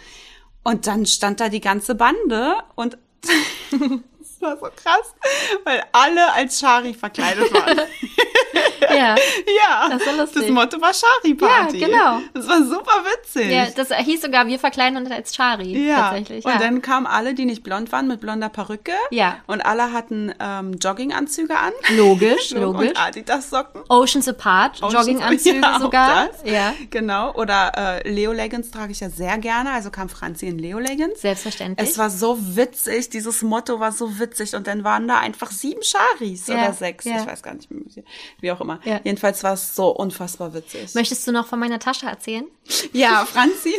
Und dann stand da die ganze Bande und <laughs> <laughs> war so krass, weil alle als Shari verkleidet waren. <laughs> Ja. ja, Das so lustig. das Motto war Shari-Party. Ja, genau. Das war super witzig. ja, das hieß sogar, wir verkleiden uns als Chari. Ja, Tatsächlich. und ja. dann kamen alle, die nicht blond waren, mit blonder Perücke. Ja. Und alle hatten ähm, Jogginganzüge an. Logisch, <laughs> logisch. Und Adidas-Socken. Oceans Apart, Jogginganzüge <laughs> Ja, sogar. Ja, Genau. Oder äh, Leo-Leggings trage ich ja sehr gerne. Also kam Franzi in Leo-Leggings. selbstverständlich. Es war so witzig, dieses Motto war so witzig und dann waren da einfach sieben Charis Ja, oder sechs, ja. ich weiß gar nicht mehr, wie auch immer. Ja. Jedenfalls war es so unfassbar witzig. Möchtest du noch von meiner Tasche erzählen? Ja, <laughs> Franzi.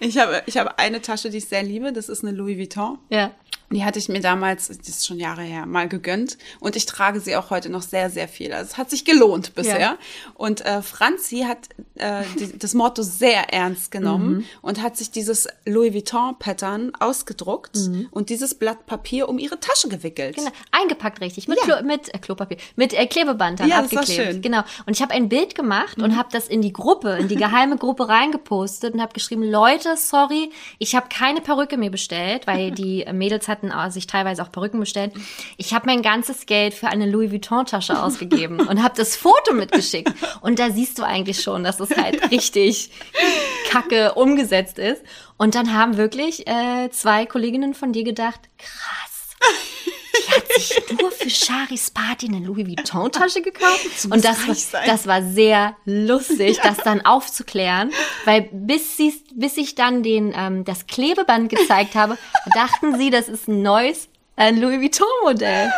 Ich habe, ich habe eine Tasche, die ich sehr liebe. Das ist eine Louis Vuitton. Ja. Die hatte ich mir damals, das ist schon Jahre her, mal gegönnt. Und ich trage sie auch heute noch sehr, sehr viel. Also es hat sich gelohnt bisher. Ja. Und äh, Franzi hat äh, die, das Motto sehr ernst genommen Mhm. und hat sich dieses Louis Vuitton-Pattern ausgedruckt und dieses Blatt Papier um ihre Tasche gewickelt. Mhm. Genau, eingepackt richtig, mit, Ja. Klo, mit äh, Klopapier, mit äh, Klebeband dann Ja, das war abgeklebt. schön. Genau. Und ich habe ein Bild gemacht und habe das in die Gruppe, in die geheime Gruppe reingepostet und habe geschrieben, Leute, sorry, ich habe keine Perücke mir bestellt, weil <laughs> die äh, Mädels hatten äh, sich teilweise auch Perücken bestellt. Ich habe mein ganzes Geld für eine Louis Vuitton Tasche ausgegeben <laughs> und habe das Foto mitgeschickt. Und da siehst du eigentlich schon, dass es halt richtig kacke umgesetzt ist. Und dann haben wirklich äh, zwei Kolleginnen von dir gedacht, krass. Sich nur für Charis Party eine Louis Vuitton-Tasche gekauft. Und das, war- sein. das war sehr lustig, das dann aufzuklären. Weil bis, sie, bis ich dann den, ähm, das Klebeband gezeigt habe, dachten sie, das ist ein neues äh, Louis Vuitton-Modell.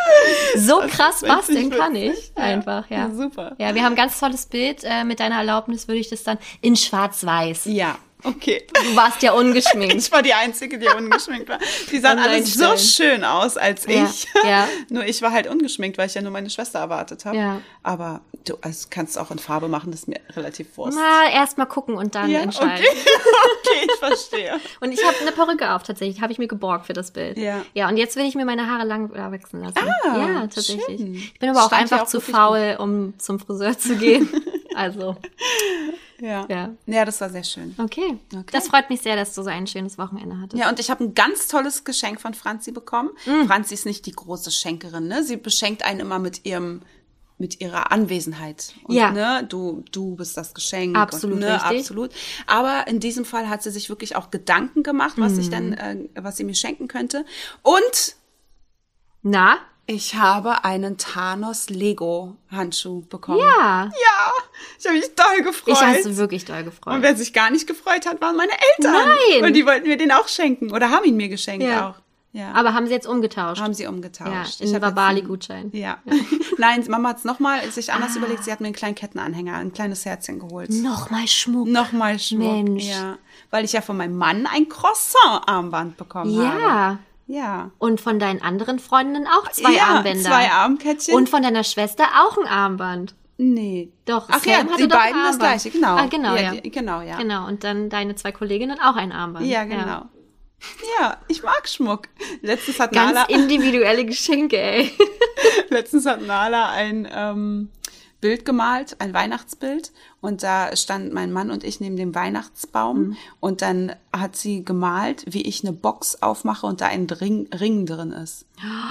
So krass basteln kann ich. Einfach, ja. Ja, super. Ja, wir haben ein ganz tolles Bild. Äh, mit deiner Erlaubnis würde ich das dann in schwarz-weiß Ja. Okay. Du warst ja ungeschminkt. <laughs> Ich war die Einzige, die ungeschminkt war. Die sahen alle so schön aus als Ja, ich. ja. <laughs> Nur ich war halt ungeschminkt, weil ich ja nur meine Schwester erwartet habe. Ja. Aber du also kannst auch in Farbe machen, das ist mir relativ wurscht. Mal erst mal gucken und dann ja, entscheiden. okay. <laughs> okay, ich verstehe. Und ich habe eine Perücke auf tatsächlich, habe ich mir geborgt für das Bild. Ja. Ja, und jetzt will ich mir meine Haare lang wachsen lassen. Ah, ja, tatsächlich. schön. Ich bin aber auch Stand einfach auch zu faul, um zum Friseur zu gehen. also, Ja. Ja. ja, das war sehr schön. okay. Okay. Das freut mich sehr, dass du so ein schönes Wochenende hattest. Ja, und ich habe ein ganz tolles Geschenk von Franzi bekommen. Mm. Franzi ist nicht die große Schenkerin, ne? Sie beschenkt einen immer mit ihrem mit ihrer Anwesenheit. Und, Ja. ne, du du bist das Geschenk Absolut und, ne, richtig. absolut. Aber in diesem Fall hat sie sich wirklich auch Gedanken gemacht, was ich Mm. dann äh, was sie mir schenken könnte. Und Na? Ich habe einen Thanos Lego Handschuh bekommen. Ja. Ja, ich habe mich toll gefreut. Ich habe wirklich doll gefreut. und wer sich gar nicht gefreut hat, waren meine Eltern. Nein. Und die wollten mir den auch schenken oder haben ihn mir geschenkt Ja. auch. Ja. Aber haben sie jetzt umgetauscht? haben sie ja, umgetauscht. in Ich hab jetzt Wabali-Gutschein. einen- Ja. <laughs> Nein, Mama hat es nochmal sich Ah. anders überlegt. Sie hat mir einen kleinen Kettenanhänger, ein kleines Herzchen geholt. Nochmal Schmuck. Nochmal Schmuck. Mensch. Ja. Weil ich ja von meinem Mann ein Croissant-Armband bekommen habe. Ja. Ja. Und von deinen anderen Freundinnen auch zwei ja, Armbänder. Zwei Armkettchen. Und von deiner Schwester auch ein Armband. nee. Doch, Ach Sam ja, die beiden das gleiche, genau. Ah, genau, ja. Die, genau, ja. Genau, und dann deine zwei Kolleginnen auch ein Armband. Ja, genau. Ja. ich mag Schmuck. Letztens hat Ganz Nala, individuelle Geschenke, ey. <laughs> letztens hat Nala ein ähm, Bild gemalt, ein Weihnachtsbild. Und da stand mein Mann und ich neben dem Weihnachtsbaum. Mhm. Und dann hat sie gemalt, wie ich eine Box aufmache und da ein Ring, Ring drin ist.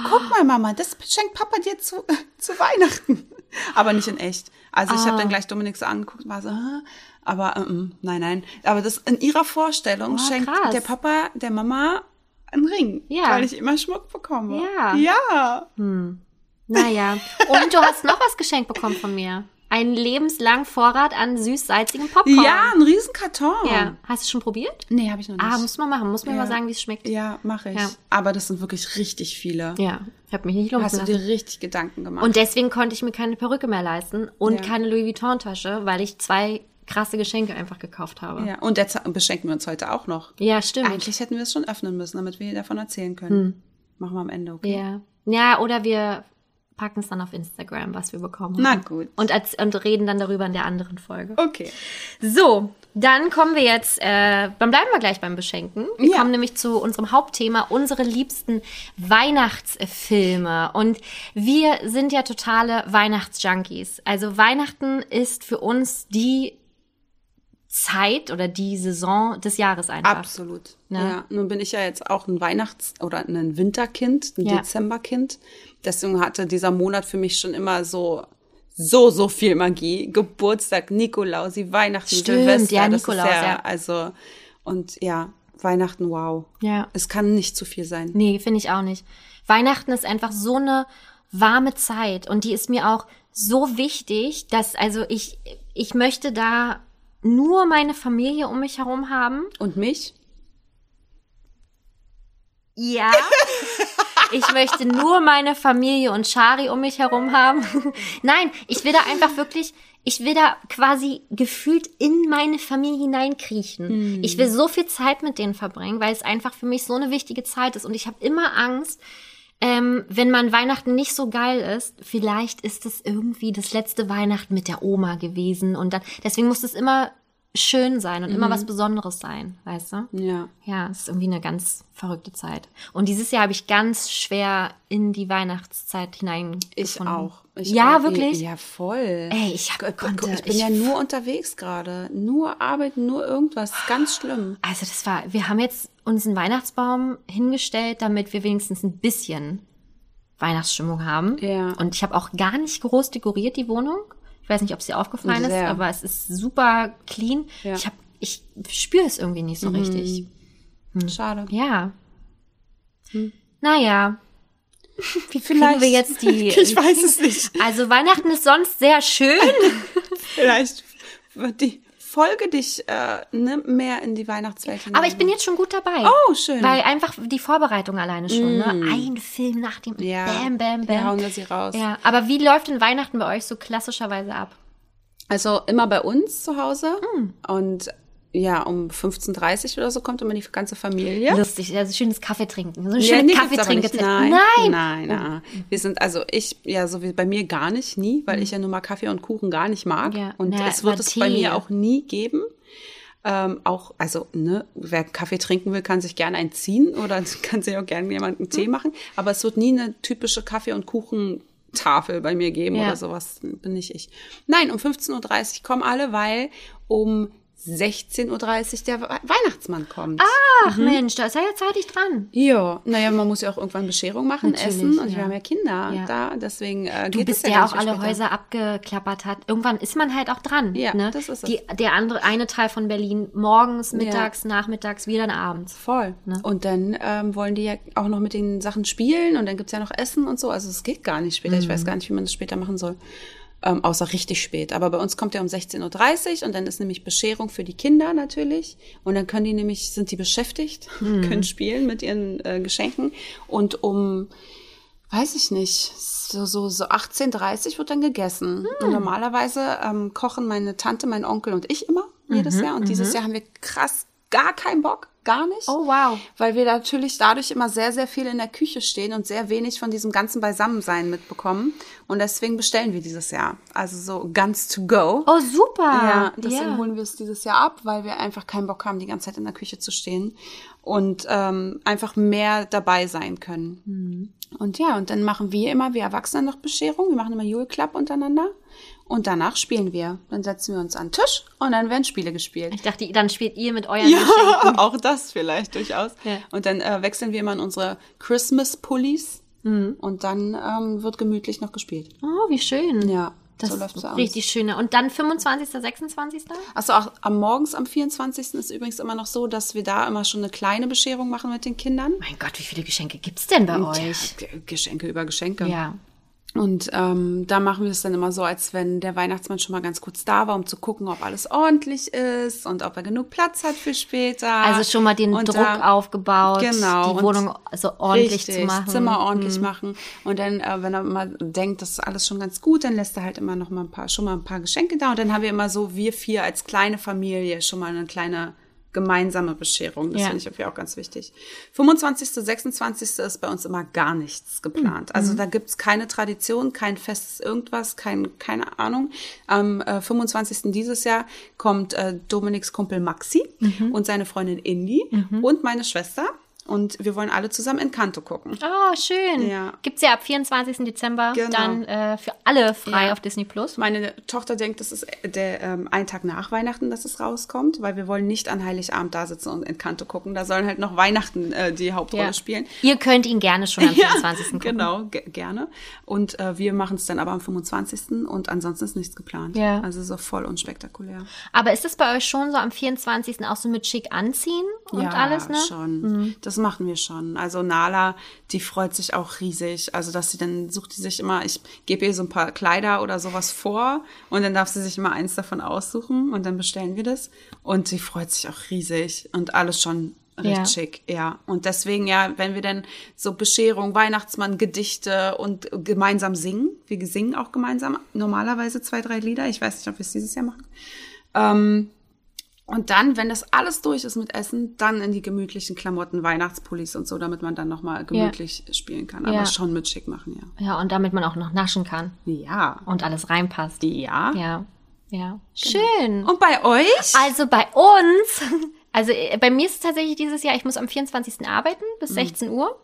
Guck mal, Mama, das schenkt Papa dir zu, <laughs> zu Weihnachten. Aber nicht in echt. Also ich Ah. habe dann gleich Dominik so angeguckt und war so, Hä? aber ähm, nein, nein. Aber das in ihrer Vorstellung Oh, schenkt krass. der Papa der Mama einen Ring, Ja. weil ich immer Schmuck bekomme. Ja. Ja. Naja. Und du hast noch was geschenkt bekommen von mir. Einen lebenslangen Vorrat an süß-salzigem Popcorn. Ja, ein Riesenkarton. Ja. Hast du schon probiert? Nee, habe ich noch nicht. Ah, muss man machen. Muss mir Ja. mal sagen, wie es schmeckt. ja, mache ich. Ja. Aber das sind wirklich richtig viele. Ja, ich habe mich nicht lumpen Hast du dir richtig Gedanken gemacht? Und deswegen konnte ich mir keine Perücke mehr leisten und Ja. keine Louis Vuitton-Tasche, weil ich zwei krasse Geschenke einfach gekauft habe. ja, und jetzt beschenken wir uns heute auch noch. Ja, stimmt. Eigentlich hätten wir es schon öffnen müssen, damit wir davon erzählen können. Machen wir am Ende, okay? Ja. Ja, oder wir packen es dann auf Instagram, was wir bekommen haben. Na gut. Und, als, und reden dann darüber in der anderen Folge. Okay. So, dann kommen wir jetzt, äh, dann bleiben wir gleich beim Beschenken. Wir Ja. kommen nämlich zu unserem Hauptthema, unsere liebsten Weihnachtsfilme. Und wir sind ja totale Weihnachtsjunkies. Also Weihnachten ist für uns die Zeit oder die Saison des Jahres einfach. Absolut. Ne? Ja, nun bin ich ja jetzt auch ein Weihnachts- oder ein Winterkind, ein Ja. Dezemberkind. Deswegen hatte dieser Monat für mich schon immer so so so viel Magie. Geburtstag, Nikolausi, Weihnachten, Stimmt, Silvester, ja, das Nikolaus, ja, ja. also und ja, Weihnachten, wow. Ja. Es kann nicht zu viel sein. Nee, finde ich auch nicht. Weihnachten ist einfach so eine warme Zeit und die ist mir auch so wichtig, dass also ich ich möchte da nur meine Familie um mich herum haben. Und mich? Ja. <laughs> Ich möchte nur meine Familie und Shari um mich herum haben. <laughs> Nein, ich will da einfach wirklich, ich will da quasi gefühlt in meine Familie hineinkriechen. Ich will so viel Zeit mit denen verbringen, weil es einfach für mich so eine wichtige Zeit ist. Und ich habe immer Angst, ähm, wenn man Weihnachten nicht so geil ist, vielleicht ist es irgendwie das letzte Weihnachten mit der Oma gewesen. Und dann, deswegen muss es immer schön sein und immer was Besonderes sein, weißt du? Ja. Ja, es ist irgendwie eine ganz verrückte Zeit. Und dieses Jahr habe ich ganz schwer in die Weihnachtszeit hineingefunden. Ich auch. Ich ja, auch. wirklich? Ja, voll. Ey, ich hab- Guck, konnte- ich bin ich- ja nur unterwegs gerade. Nur arbeiten, nur irgendwas. Ganz schlimm. Also das war, wir haben jetzt uns einen Weihnachtsbaum hingestellt, damit wir wenigstens ein bisschen Weihnachtsstimmung haben. Ja. Und ich habe auch gar nicht groß dekoriert, die Wohnung. Ich weiß nicht, ob es dir aufgefallen ist, Sehr. aber es ist super clean. Ja. Mhm. Ich hab, ich spüre es irgendwie nicht so richtig. Schade. Ja. Naja. <laughs> Wie Vielleicht- wir jetzt die... <laughs> Ich weiß es nicht. Also Weihnachten ist sonst sehr schön. <laughs> Vielleicht wird die Folge dich äh, ne, mehr in die Weihnachtswelt hinein. Aber ich bin jetzt schon gut dabei. Oh, schön. Weil einfach die Vorbereitung alleine schon, ne? Ein Film nach dem ja. Bam, bam, Ja, hauen bam. wir sie raus. Ja, aber wie läuft denn Weihnachten bei euch so klassischerweise ab? Also immer bei uns zu Hause. Hm. Und ja, um 15.30 Uhr oder so kommt immer die ganze Familie. Lustig, also schönes Kaffee trinken. So eine Ja, schöne nicht. Kaffeetrinkezeit. Nein, Nein. nein, nein. Wir sind, also ich, ja, so wie bei mir gar nicht, nie, weil ich ja nur mal Kaffee und Kuchen gar nicht mag. Mhm. Ja, Und na, es wird es bei Tee. mir auch nie geben. Ähm, auch, also, ne, wer Kaffee trinken will, kann sich gerne einen ziehen oder <laughs> kann sich auch gerne jemand einen Mhm. Tee machen. Aber es wird nie eine typische Kaffee- und Kuchentafel bei mir geben Ja. oder sowas. Bin nicht ich. Nein, um 15.30 Uhr kommen alle, weil um 16.30 Uhr der We- Weihnachtsmann kommt. Ach Mensch, da ist er ja zeitig dran. Ja, naja, man muss ja auch irgendwann Bescherung machen, Natürlich, essen und ja. wir haben ja Kinder Ja. da, deswegen äh, Du bist ja auch alle später. Häuser abgeklappert hat. Irgendwann ist man halt auch dran. Ja, ne? das ist es. Die, der andere, eine Teil von Berlin morgens, mittags, nachmittags, wieder abends. Voll. Ne? Und dann ähm, wollen die ja auch noch mit den Sachen spielen und dann gibt's ja noch Essen und so. Also es geht gar nicht später. Ich Mhm. weiß gar nicht, wie man das später machen soll. Ähm, außer richtig spät. Aber bei uns kommt ja um 16.30 Uhr und dann ist nämlich Bescherung für die Kinder natürlich. Und dann können die nämlich, sind die beschäftigt, <laughs> Mhm. können spielen mit ihren äh, Geschenken. Und um, weiß ich nicht, so, so, so 18.30 Uhr wird dann gegessen. Hm. Und normalerweise ähm, kochen meine Tante, mein Onkel und ich immer jedes Mhm, Jahr. Und dieses Jahr haben wir krass gar keinen Bock. Gar nicht. Oh, wow. Weil wir natürlich dadurch immer sehr, sehr viel in der Küche stehen und sehr wenig von diesem ganzen Beisammensein mitbekommen. Und deswegen bestellen wir dieses Jahr. Also so ganz to go. Oh, super. Ja, deswegen Ja. holen wir es dieses Jahr ab, weil wir einfach keinen Bock haben, die ganze Zeit in der Küche zu stehen und ähm, einfach mehr dabei sein können. Mhm. Und ja, und dann machen wir immer, wir Erwachsene noch Bescherung. Wir machen immer Jule Club untereinander. Und danach spielen wir. Dann setzen wir uns an den Tisch und dann werden Spiele gespielt. Ich dachte, dann spielt ihr mit euren Geschenken. Ja, <laughs> auch das vielleicht durchaus. Ja. Und dann äh, wechseln wir immer in unsere Christmas-Pullis Mhm. und dann ähm, wird gemütlich noch gespielt. Oh, wie schön. Ja, Das so läuft's ist richtig schöne. Und dann 25., 26. Achso, auch am morgens am 24. ist übrigens immer noch so, dass wir da immer schon eine kleine Bescherung machen mit den Kindern. Mein Gott, wie viele Geschenke gibt's denn bei Ja, euch? G- Geschenke über Geschenke. Ja. Und ähm, da machen wir es dann immer so, als wenn der Weihnachtsmann schon mal ganz kurz da war, um zu gucken, ob alles ordentlich ist und ob er genug Platz hat für später. Also schon mal den Und Druck da- aufgebaut, Genau. die Wohnung so ordentlich Richtig, zu machen. Mhm. Zimmer ordentlich machen. Und dann, äh, wenn er mal denkt, das ist alles schon ganz gut, dann lässt er halt immer noch mal ein paar, schon mal ein paar Geschenke da. Und dann haben wir immer so, wir vier als kleine Familie, schon mal eine kleine gemeinsame Bescherung. Das Ja. finde ich irgendwie auch ganz wichtig. 25., 26. ist bei uns immer gar nichts geplant. Mhm. Also da gibt's keine Tradition, kein festes irgendwas, kein, keine Ahnung. Am äh, 25. dieses Jahr kommt äh, Dominiks Kumpel Maxi Mhm. und seine Freundin Indy und meine Schwester. Und wir wollen alle zusammen Encanto gucken. Oh, schön. Ja. Gibt's ja ab 24. Dezember Genau. dann äh, für alle frei Ja. auf Disney Plus. Meine Tochter denkt, das ist der ähm, ein Tag nach Weihnachten, dass es rauskommt, weil wir wollen nicht an Heiligabend da sitzen und Encanto gucken. Da sollen halt noch Weihnachten äh, die Hauptrolle Ja. spielen. Ihr könnt ihn gerne schon am <laughs> 24. gucken. Genau, ge gerne. Und äh, wir machen es dann aber am 25. und ansonsten ist nichts geplant. Ja. Also so voll unspektakulär. Aber ist es bei euch schon so am 24. auch so mit schick anziehen und alles, ne? schon. Das machen wir schon. Also Nala, die freut sich auch riesig. Also, dass sie dann sucht die sich immer, ich gebe ihr so ein paar Kleider oder sowas vor und dann darf sie sich immer eins davon aussuchen und dann bestellen wir das. Und sie freut sich auch riesig und alles schon recht Ja. schick, ja. Und deswegen, ja, wenn wir dann so Bescherung, Weihnachtsmann, Gedichte und gemeinsam singen, wir singen auch gemeinsam normalerweise zwei, drei Lieder. Ich weiß nicht, ob wir es dieses Jahr machen. Ähm, und dann, wenn das alles durch ist mit Essen, dann in die gemütlichen Klamotten, Weihnachtspullis und so, damit man dann nochmal gemütlich spielen kann. Aber Ja. schon mit schick machen, ja. Ja, und damit man auch noch naschen kann Ja. und alles reinpasst. Ja. Ja. Ja. Schön. Und bei euch? Also bei uns, <laughs> also äh, bei mir ist es tatsächlich dieses Jahr, ich muss am 24. arbeiten bis Mhm. 16 Uhr.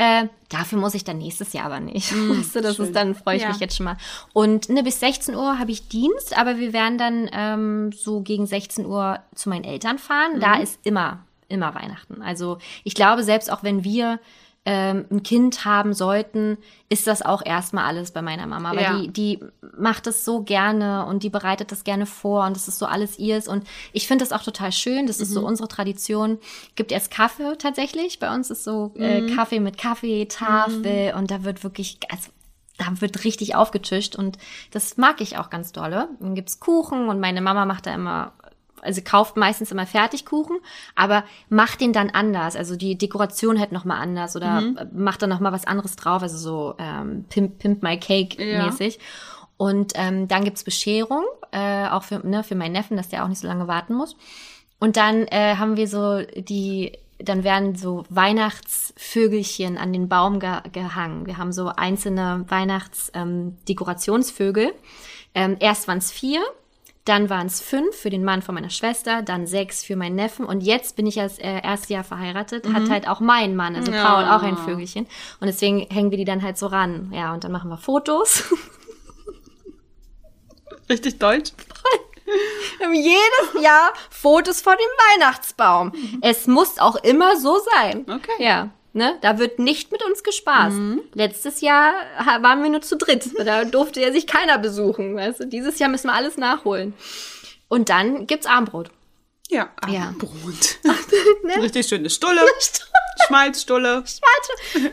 Äh, dafür muss ich dann nächstes Jahr aber nicht. weißt du, das schön. ist dann, freue ich Ja. mich jetzt schon mal. Und ne, bis 16 Uhr habe ich Dienst, aber wir werden dann ähm, so gegen 16 Uhr zu meinen Eltern fahren. Mhm. Da ist immer, immer Weihnachten. Also ich glaube, selbst auch wenn wir ähm, ein Kind haben sollten, ist das auch erstmal alles bei meiner Mama. Weil Ja. die, die macht es so gerne und die bereitet das gerne vor und das ist so alles ihrs. Und ich finde das auch total schön. Das ist so unsere Tradition. Gibt erst Kaffee tatsächlich. Bei uns ist so äh, Kaffee mit Kaffee, Tafel und da wird wirklich, also da wird richtig aufgetischt und das mag ich auch ganz dolle. Dann gibt's Kuchen und meine Mama macht da immer, also kauft meistens immer Fertigkuchen, aber macht den dann anders. Also die Dekoration halt nochmal anders oder macht dann nochmal was anderes drauf, also so ähm, Pimp, Pimp My Cake Ja. mäßig. Und ähm, dann gibt's Bescherung, äh, auch für, ne, für meinen Neffen, dass der auch nicht so lange warten muss. Und dann äh, haben wir so die, dann werden so Weihnachtsvögelchen an den Baum ge gehangen. Wir haben so einzelne Weihnachtsdekorationsvögel. Ähm, erst waren es vier, dann waren es fünf für den Mann von meiner Schwester, dann sechs für meinen Neffen und jetzt bin ich das äh, erste Jahr verheiratet, hat halt auch mein Mann, also Paul, auch ein Vögelchen. Und deswegen hängen wir die dann halt so ran. Ja, und dann machen wir Fotos. <laughs> Richtig deutsch. <laughs> Jedes Jahr Fotos vor dem Weihnachtsbaum. Es muss auch immer so sein. Okay. Ja. Ne? Da wird nicht mit uns gespaßt. Letztes Jahr waren wir nur zu dritt. Da durfte ja sich keiner besuchen. Weißt du? Dieses Jahr müssen wir alles nachholen. Und dann gibt's Armbrot. Ja, Ja. Brot. <laughs> <laughs> Richtig schöne Stulle. <laughs> Schmalzstulle.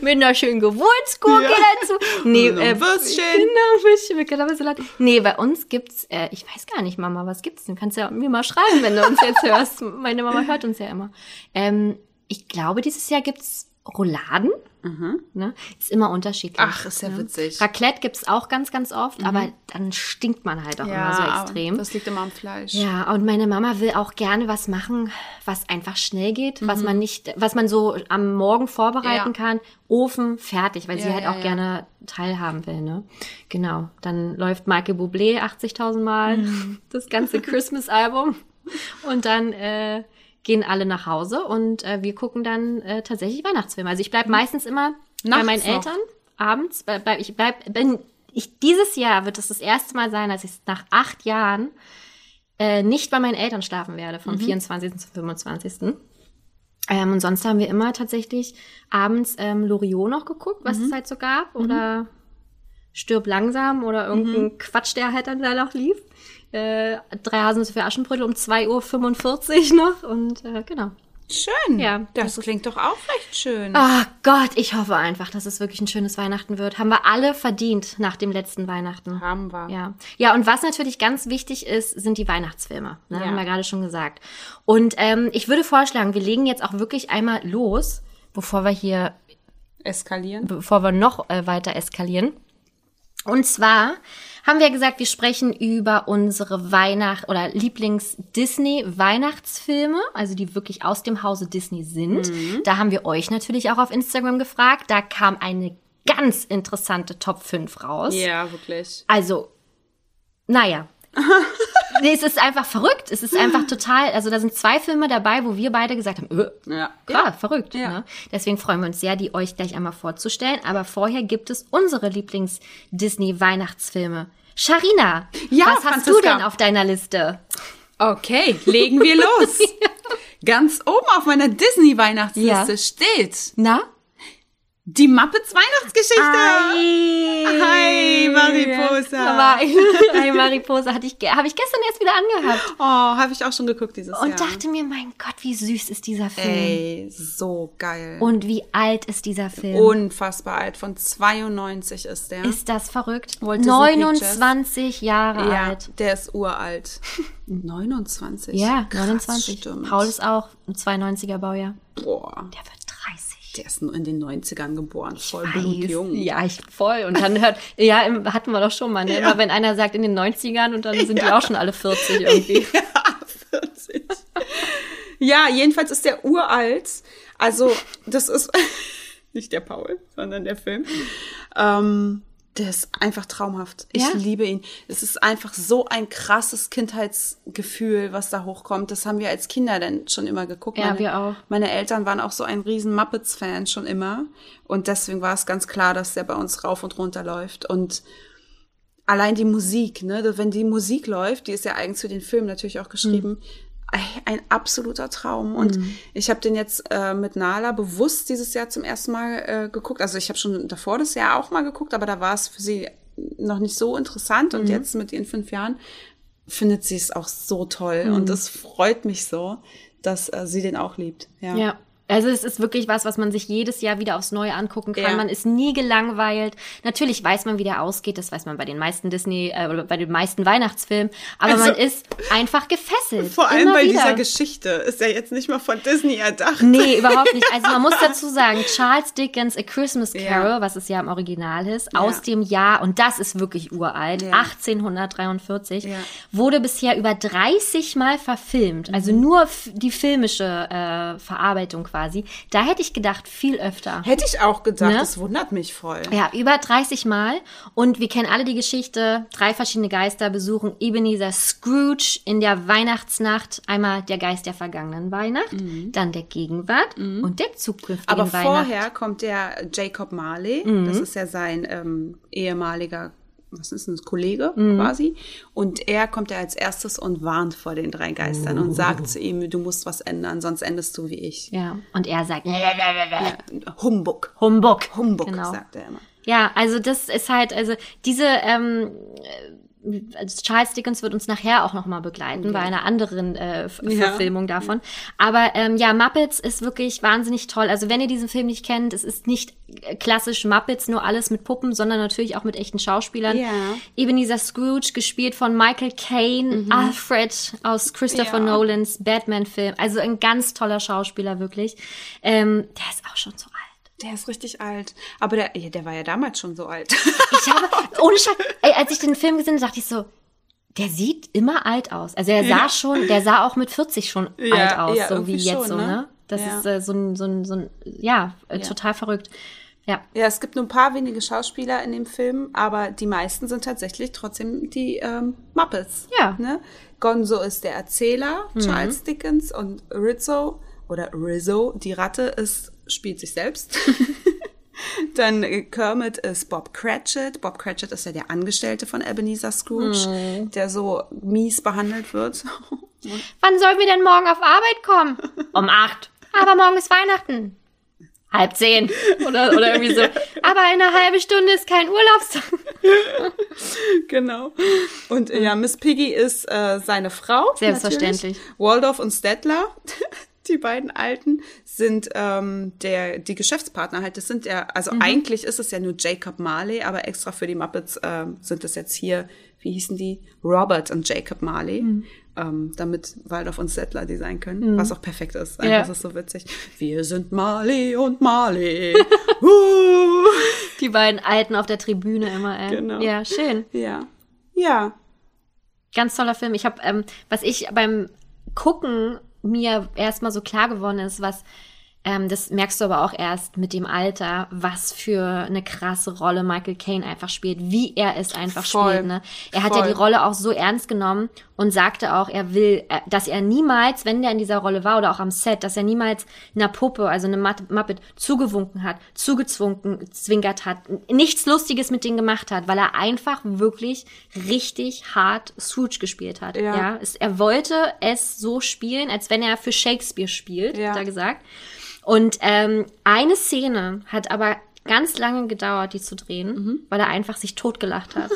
Mit einer schönen Gewürzgurke Ja. dazu. Nee, Und einem Würstchen. Genau, Würstchen mit Kartoffelsalat. Nee, bei uns gibt's, äh, ich weiß gar nicht, Mama, was gibt's denn? Kannst ja mir mal schreiben, wenn du uns jetzt hörst. Meine Mama hört uns ja immer. Ähm, ich glaube, dieses Jahr gibt's Rouladen. Ne? Ist immer unterschiedlich. Mhm. Ach, ist ja witzig. Raclette gibt's auch ganz, ganz oft, aber dann stinkt man halt auch immer so extrem. das liegt immer am Fleisch. Ja, und meine Mama will auch gerne was machen, was einfach schnell geht, was man nicht, was man so am Morgen vorbereiten Mhm. Ja. kann. Ofen, fertig, weil sie Ja, halt ja, auch ja. gerne teilhaben will, ne? Genau. Dann läuft Michael Bublé 80.000 Mal Mhm. das ganze <laughs> Christmas-Album und dann äh, gehen alle nach Hause und äh, wir gucken dann äh, tatsächlich Weihnachtsfilme. Also ich bleib meistens immer bei Nachts meinen noch. Eltern abends, bleib, bleib, ich bleib, bin ich dieses Jahr wird es das erste Mal sein, dass ich nach acht Jahren äh, nicht bei meinen Eltern schlafen werde, vom 24. zum 25. Ähm, und sonst haben wir immer tatsächlich abends ähm, Loriot noch geguckt, was es halt so gab. Oder Stirb langsam oder irgendein Quatsch, der halt dann da noch lief. Äh, drei Haselnüsse für Aschenbrödel um 2.45 Uhr <laughs> noch. Und äh, genau. Schön. Ja, Das, klingt doch auch recht schön. Ach Gott, ich hoffe einfach, dass es wirklich ein schönes Weihnachten wird. Haben wir alle verdient nach dem letzten Weihnachten. Haben wir. Ja. Ja, und was natürlich ganz wichtig ist, sind die Weihnachtsfilme. Ne? Ja. Haben wir gerade schon gesagt. Und ähm, ich würde vorschlagen, wir legen jetzt auch wirklich einmal los, bevor wir hier, Eskalieren. bevor wir noch äh, weiter eskalieren. Und zwar haben wir gesagt, wir sprechen über unsere Weihnacht- oder Lieblings-Disney-Weihnachtsfilme, also die wirklich aus dem Hause Disney sind. Da haben wir euch natürlich auch auf Instagram gefragt. Da kam eine ganz interessante Top 5 raus. Ja, wirklich. Also, naja. <laughs> nee, es ist einfach verrückt. Es ist einfach total, also da sind zwei Filme dabei, wo wir beide gesagt haben, äh, Ja. klar, verrückt. Ja. Ne? Deswegen freuen wir uns sehr, die euch gleich einmal vorzustellen. Aber vorher gibt es unsere Lieblings-Disney-Weihnachtsfilme. Sharina, Ja, was hast du Franziska. denn auf deiner Liste? Okay, legen wir los. <laughs> Ganz oben auf meiner Disney-Weihnachtsliste Ja. steht Na? Die Muppets Weihnachtsgeschichte. Hi, Mariposa. Aber, <laughs> Hi, Mariposa hatte ich, habe ich gestern erst wieder angehabt. Oh, habe ich auch schon geguckt dieses Und Jahr. dachte mir, mein Gott, wie süß ist dieser Film. Ey, so geil. Und wie alt ist dieser Film? Unfassbar alt. Von 92 ist der. Ist das verrückt? Walt Disney 29 Jahre ja, alt. der ist uralt. <laughs> 29? Ja, Krass, 29. Stimmt. Paul ist auch ein 92er Baujahr. Boah, Der wird 30. der ist nur in den 90ern geboren. Voll blutjung. Ja, ich voll. Und dann hört, ja, hatten wir doch schon mal, ne? Immer wenn einer sagt in den 90ern und dann sind die auch schon alle 40 irgendwie. <laughs> Ja, 40. Ja, jedenfalls ist der uralt. Also, das ist <laughs> nicht der Paul, sondern der Film. Ähm, der ist einfach traumhaft. Ich Ja? liebe ihn. Es ist einfach so ein krasses Kindheitsgefühl, was da hochkommt. Das haben wir als Kinder dann schon immer geguckt. Ja, meine, wir auch. Meine Eltern waren auch so ein riesen Muppets-Fan schon immer. Und deswegen war es ganz klar, dass der bei uns rauf und runter läuft. Und allein die Musik, ne, wenn die Musik läuft, die ist ja eigens für den Film natürlich auch geschrieben, ey, ein absoluter Traum. Und ich habe den jetzt äh, mit Nala bewusst dieses Jahr zum ersten Mal äh, geguckt. Also ich habe schon davor das Jahr auch mal geguckt, aber da war es für sie noch nicht so interessant. Und jetzt mit ihren fünf Jahren findet sie es auch so toll. Und es freut mich so, dass äh, sie den auch liebt. Ja. Ja. Also es ist wirklich was, was man sich jedes Jahr wieder aufs Neue angucken kann. Ja. Man ist nie gelangweilt. Natürlich weiß man, wie der ausgeht. Das weiß man bei den meisten Disney, äh, oder bei den meisten Weihnachtsfilmen. Aber Also- man ist einfach gefesselt. Vor allem bei wieder. dieser Geschichte ist ja jetzt nicht mal von Disney erdacht. Nee, überhaupt nicht. Also man muss <laughs> dazu sagen, Charles Dickens A Christmas Ja. Carol, was es ja im Original ist, Ja. aus dem Jahr, und das ist wirklich uralt, Ja. 1843, Ja. wurde bisher über 30 Mal verfilmt. Also Mhm. nur die filmische äh, Verarbeitung quasi. Da hätte ich gedacht, viel öfter. Hätte ich auch gedacht, Ne? das wundert mich voll. Ja, über 30 Mal. Und wir kennen alle die Geschichte. Drei verschiedene Geister besuchen Ebenezer Scrooge in der Weihnachtsnacht. Einmal der Geist der vergangenen Weihnacht, dann der Gegenwart und der zukünftigen Mhm. Aber Weihnacht. vorher kommt der Jacob Marley, Mhm. das ist ja sein ähm, ehemaliger, was ist denn das, Kollege Mhm. quasi. Und er kommt ja als erstes und warnt vor den drei Geistern und sagt zu ihm, du musst was ändern, sonst endest du wie ich. Ja, und er sagt, Humbug. Humbug. Humbug, Genau. sagt er immer. Ja, also das ist halt, also diese ähm, Charles Dickens wird uns nachher auch noch mal begleiten bei einer anderen äh, F- Ja. Verfilmung davon. Aber ähm, ja, Muppets ist wirklich wahnsinnig toll. Also wenn ihr diesen Film nicht kennt, es ist nicht äh, klassisch Muppets, nur alles mit Puppen, sondern natürlich auch mit echten Schauspielern. Ja. Ebenezer Scrooge, gespielt von Michael Caine, Alfred aus Christopher Mhm. Ja. Nolans Batman-Film. Also ein ganz toller Schauspieler, wirklich. Ähm, der ist auch schon alt. Der ist richtig alt. Aber der, der war ja damals schon so alt. Ich habe, ohne Scheiß, ey, als ich den Film gesehen habe, dachte ich so, der sieht immer alt aus. Also er sah Ja. schon, der sah auch mit 40 schon Ja, alt aus, ja, so wie jetzt schon, so, ne? ne? Das ist äh, so ein, so ein, so ein, ja, äh, total verrückt. Ja. Ja, es gibt nur ein paar wenige Schauspieler in dem Film, aber die meisten sind tatsächlich trotzdem die ähm, Muppets. Ja. Ne? Gonzo ist der Erzähler, Charles Dickens, und Rizzo oder Rizzo, die Ratte, ist, spielt sich selbst. <laughs> <laughs> Dann äh, Kermit ist Bob Cratchit. Bob Cratchit ist ja der Angestellte von Ebenezer Scrooge, der so mies behandelt wird. <laughs> Wann sollen wir denn morgen auf Arbeit kommen? Um acht. Aber morgen ist Weihnachten. Halb zehn. Oder, oder irgendwie so. Aber eine halbe Stunde ist kein Urlaubstag. genau. Und äh, ja, Miss Piggy ist äh, seine Frau. Selbstverständlich. natürlich. Waldorf und Stettler, die beiden Alten, sind ähm, der die Geschäftspartner halt. Das sind ja, also eigentlich ist es ja nur Jacob Marley, aber extra für die Muppets ähm, sind es jetzt hier, wie hießen die? Robert und Jacob Marley. Ähm, damit Waldorf und Stettler die sein können, was auch perfekt ist. Einfach Ja. das ist so witzig. Wir sind Marley und Marley. <laughs> uh. Die beiden Alten auf der Tribüne immer, ey. Genau. Ja, schön. Ja. Ja. Ganz toller Film. Ich habe, ähm, was ich beim Gucken mir erstmal so klar geworden ist, was, ähm, das merkst du aber auch erst mit dem Alter, was für eine krasse Rolle Michael Caine einfach spielt, wie er es einfach Voll. spielt. Ne? Er hat ja die Rolle auch so ernst genommen und sagte auch, er will, äh, dass er niemals, wenn der in dieser Rolle war oder auch am Set, dass er niemals einer Puppe, also eine Muppet, zugewunken hat, zugezwunken, zwinkert hat, nichts Lustiges mit denen gemacht hat, weil er einfach wirklich richtig hart Scrooge gespielt hat. Ja. Ja. Es, er wollte es so spielen, als wenn er für Shakespeare spielt, Ja. hat er gesagt. Und ähm, eine Szene hat aber ganz lange gedauert, die zu drehen, Mhm. weil er einfach sich totgelacht hat.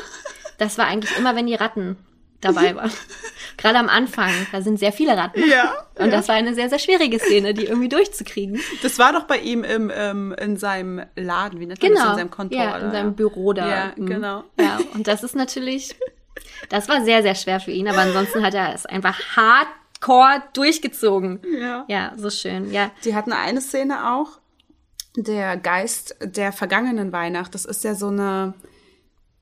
Das war eigentlich immer, wenn die Ratten dabei <laughs> waren. Gerade am Anfang, da sind sehr viele Ratten. Ja. Und das war eine sehr, sehr schwierige Szene, die irgendwie durchzukriegen. Das war doch bei ihm im, ähm, in seinem Laden, wie nennt man das, Genau. in seinem Kontor. ja, in oder? seinem Büro da. Ja, Mhm. genau. Ja, und das ist natürlich, das war sehr, sehr schwer für ihn, aber ansonsten hat er es einfach hardcore durchgezogen. Ja. Ja, so schön, ja. Die hatten eine Szene auch, der Geist der vergangenen Weihnacht. Das ist ja so eine,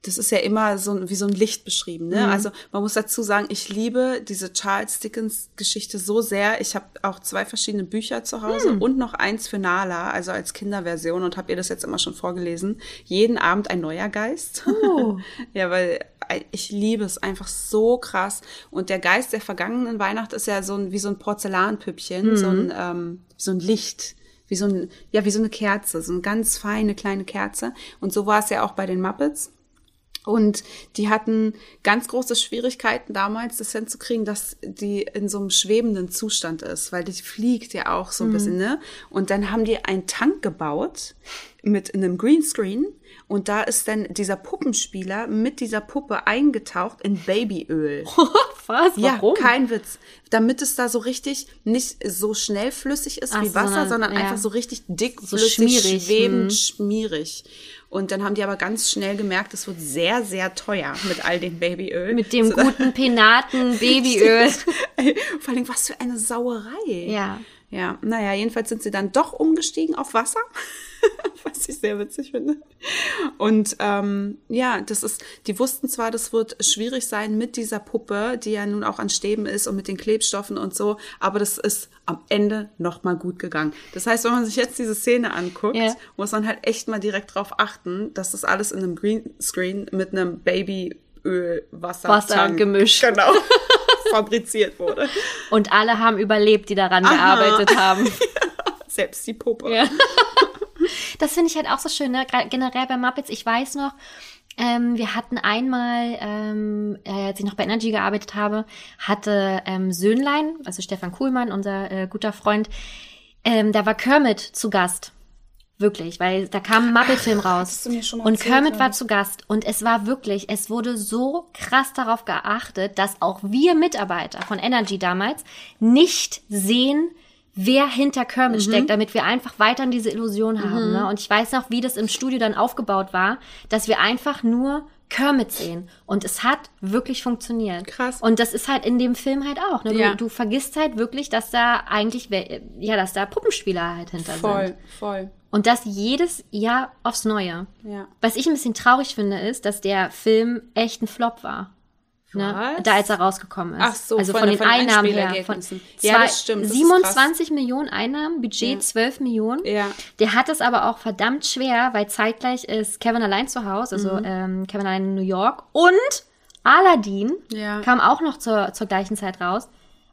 das ist ja immer so wie so ein Licht beschrieben. Ne? Also man muss dazu sagen, ich liebe diese Charles Dickens Geschichte so sehr. Ich habe auch zwei verschiedene Bücher zu Hause und noch eins für Nala, also als Kinderversion und habe ihr das jetzt immer schon vorgelesen. Jeden Abend ein neuer Geist. <laughs> ja, weil ich liebe es einfach so krass. Und der Geist der vergangenen Weihnacht ist ja so ein, wie so ein Porzellanpüppchen, so ein, ähm, so ein Licht wie so ein, ja, wie so eine Kerze, so eine ganz feine kleine Kerze. Und so war es ja auch bei den Muppets. Und die hatten ganz große Schwierigkeiten damals, das hinzukriegen, dass die in so einem schwebenden Zustand ist, weil die fliegt ja auch so ein bisschen, ne? Und dann haben die einen Tank gebaut mit einem Greenscreen und da ist dann dieser Puppenspieler mit dieser Puppe eingetaucht in Babyöl. <laughs> Was? Warum? Ja, kein Witz. Damit es da so richtig nicht so schnell flüssig ist Ach wie Wasser, sondern- sondern ja. einfach so richtig dick, So flüssig, schmierig, schwebend, hm. schmierig. Und dann haben die aber ganz schnell gemerkt, es wird sehr, sehr teuer mit all dem Babyöl. Mit dem <laughs> So- guten Penaten <laughs> Babyöl. Vor allem, was für eine Sauerei. Ja. Ja, naja, jedenfalls sind sie dann doch umgestiegen auf Wasser, <laughs> was ich sehr witzig finde. Und ähm, ja, das ist, die wussten zwar, das wird schwierig sein mit dieser Puppe, die ja nun auch an Stäben ist und mit den Klebstoffen und so, aber das ist am Ende nochmal gut gegangen. Das heißt, wenn man sich jetzt diese Szene anguckt, Ja. muss man halt echt mal direkt drauf achten, dass das alles in einem Greenscreen mit einem Babyöl Wasser Wasser gemischt. genau <laughs> fabriziert wurde. Und alle haben überlebt, die daran Aha. gearbeitet haben. <laughs> Selbst die Puppe. Ja. Das finde ich halt auch so schön, ne? Generell bei Muppets. Ich weiß noch, ähm, wir hatten einmal, ähm, äh, als ich noch bei Energy gearbeitet habe, hatte ähm, Söhnlein, also Stefan Kuhlmann, unser äh, guter Freund, ähm, da war Kermit zu Gast. Wirklich, weil da kam ein Muppet-Film raus. und Kermit ja. war zu Gast. Und es war wirklich, es wurde so krass darauf geachtet, dass auch wir Mitarbeiter von Energy damals nicht sehen, wer hinter Kermit Mhm. steckt, damit wir einfach weiterhin diese Illusion haben. Ne? Und ich weiß noch, wie das im Studio dann aufgebaut war, dass wir einfach nur Kermit sehen. Und es hat wirklich funktioniert. Krass. Und das ist halt in dem Film halt auch. Ne? Du, Ja. du vergisst halt wirklich, dass da eigentlich, ja, dass da Puppenspieler halt hinter Voll, sind. voll. Und das jedes Jahr aufs Neue. Ja. Was ich ein bisschen traurig finde, ist, dass der Film echt ein Flop war. Ne? Da als er rausgekommen ist. Ach so, also von von, den von Einnahmen her. Von zwei, Ja, das stimmt, das ist 27 Millionen Einnahmen, Budget 12 Millionen. Ja. Der hat es aber auch verdammt schwer, weil zeitgleich ist Kevin allein zu Hause, also Mhm. ähm, Kevin allein in New York und Aladdin Ja. kam auch noch zur, zur gleichen Zeit raus.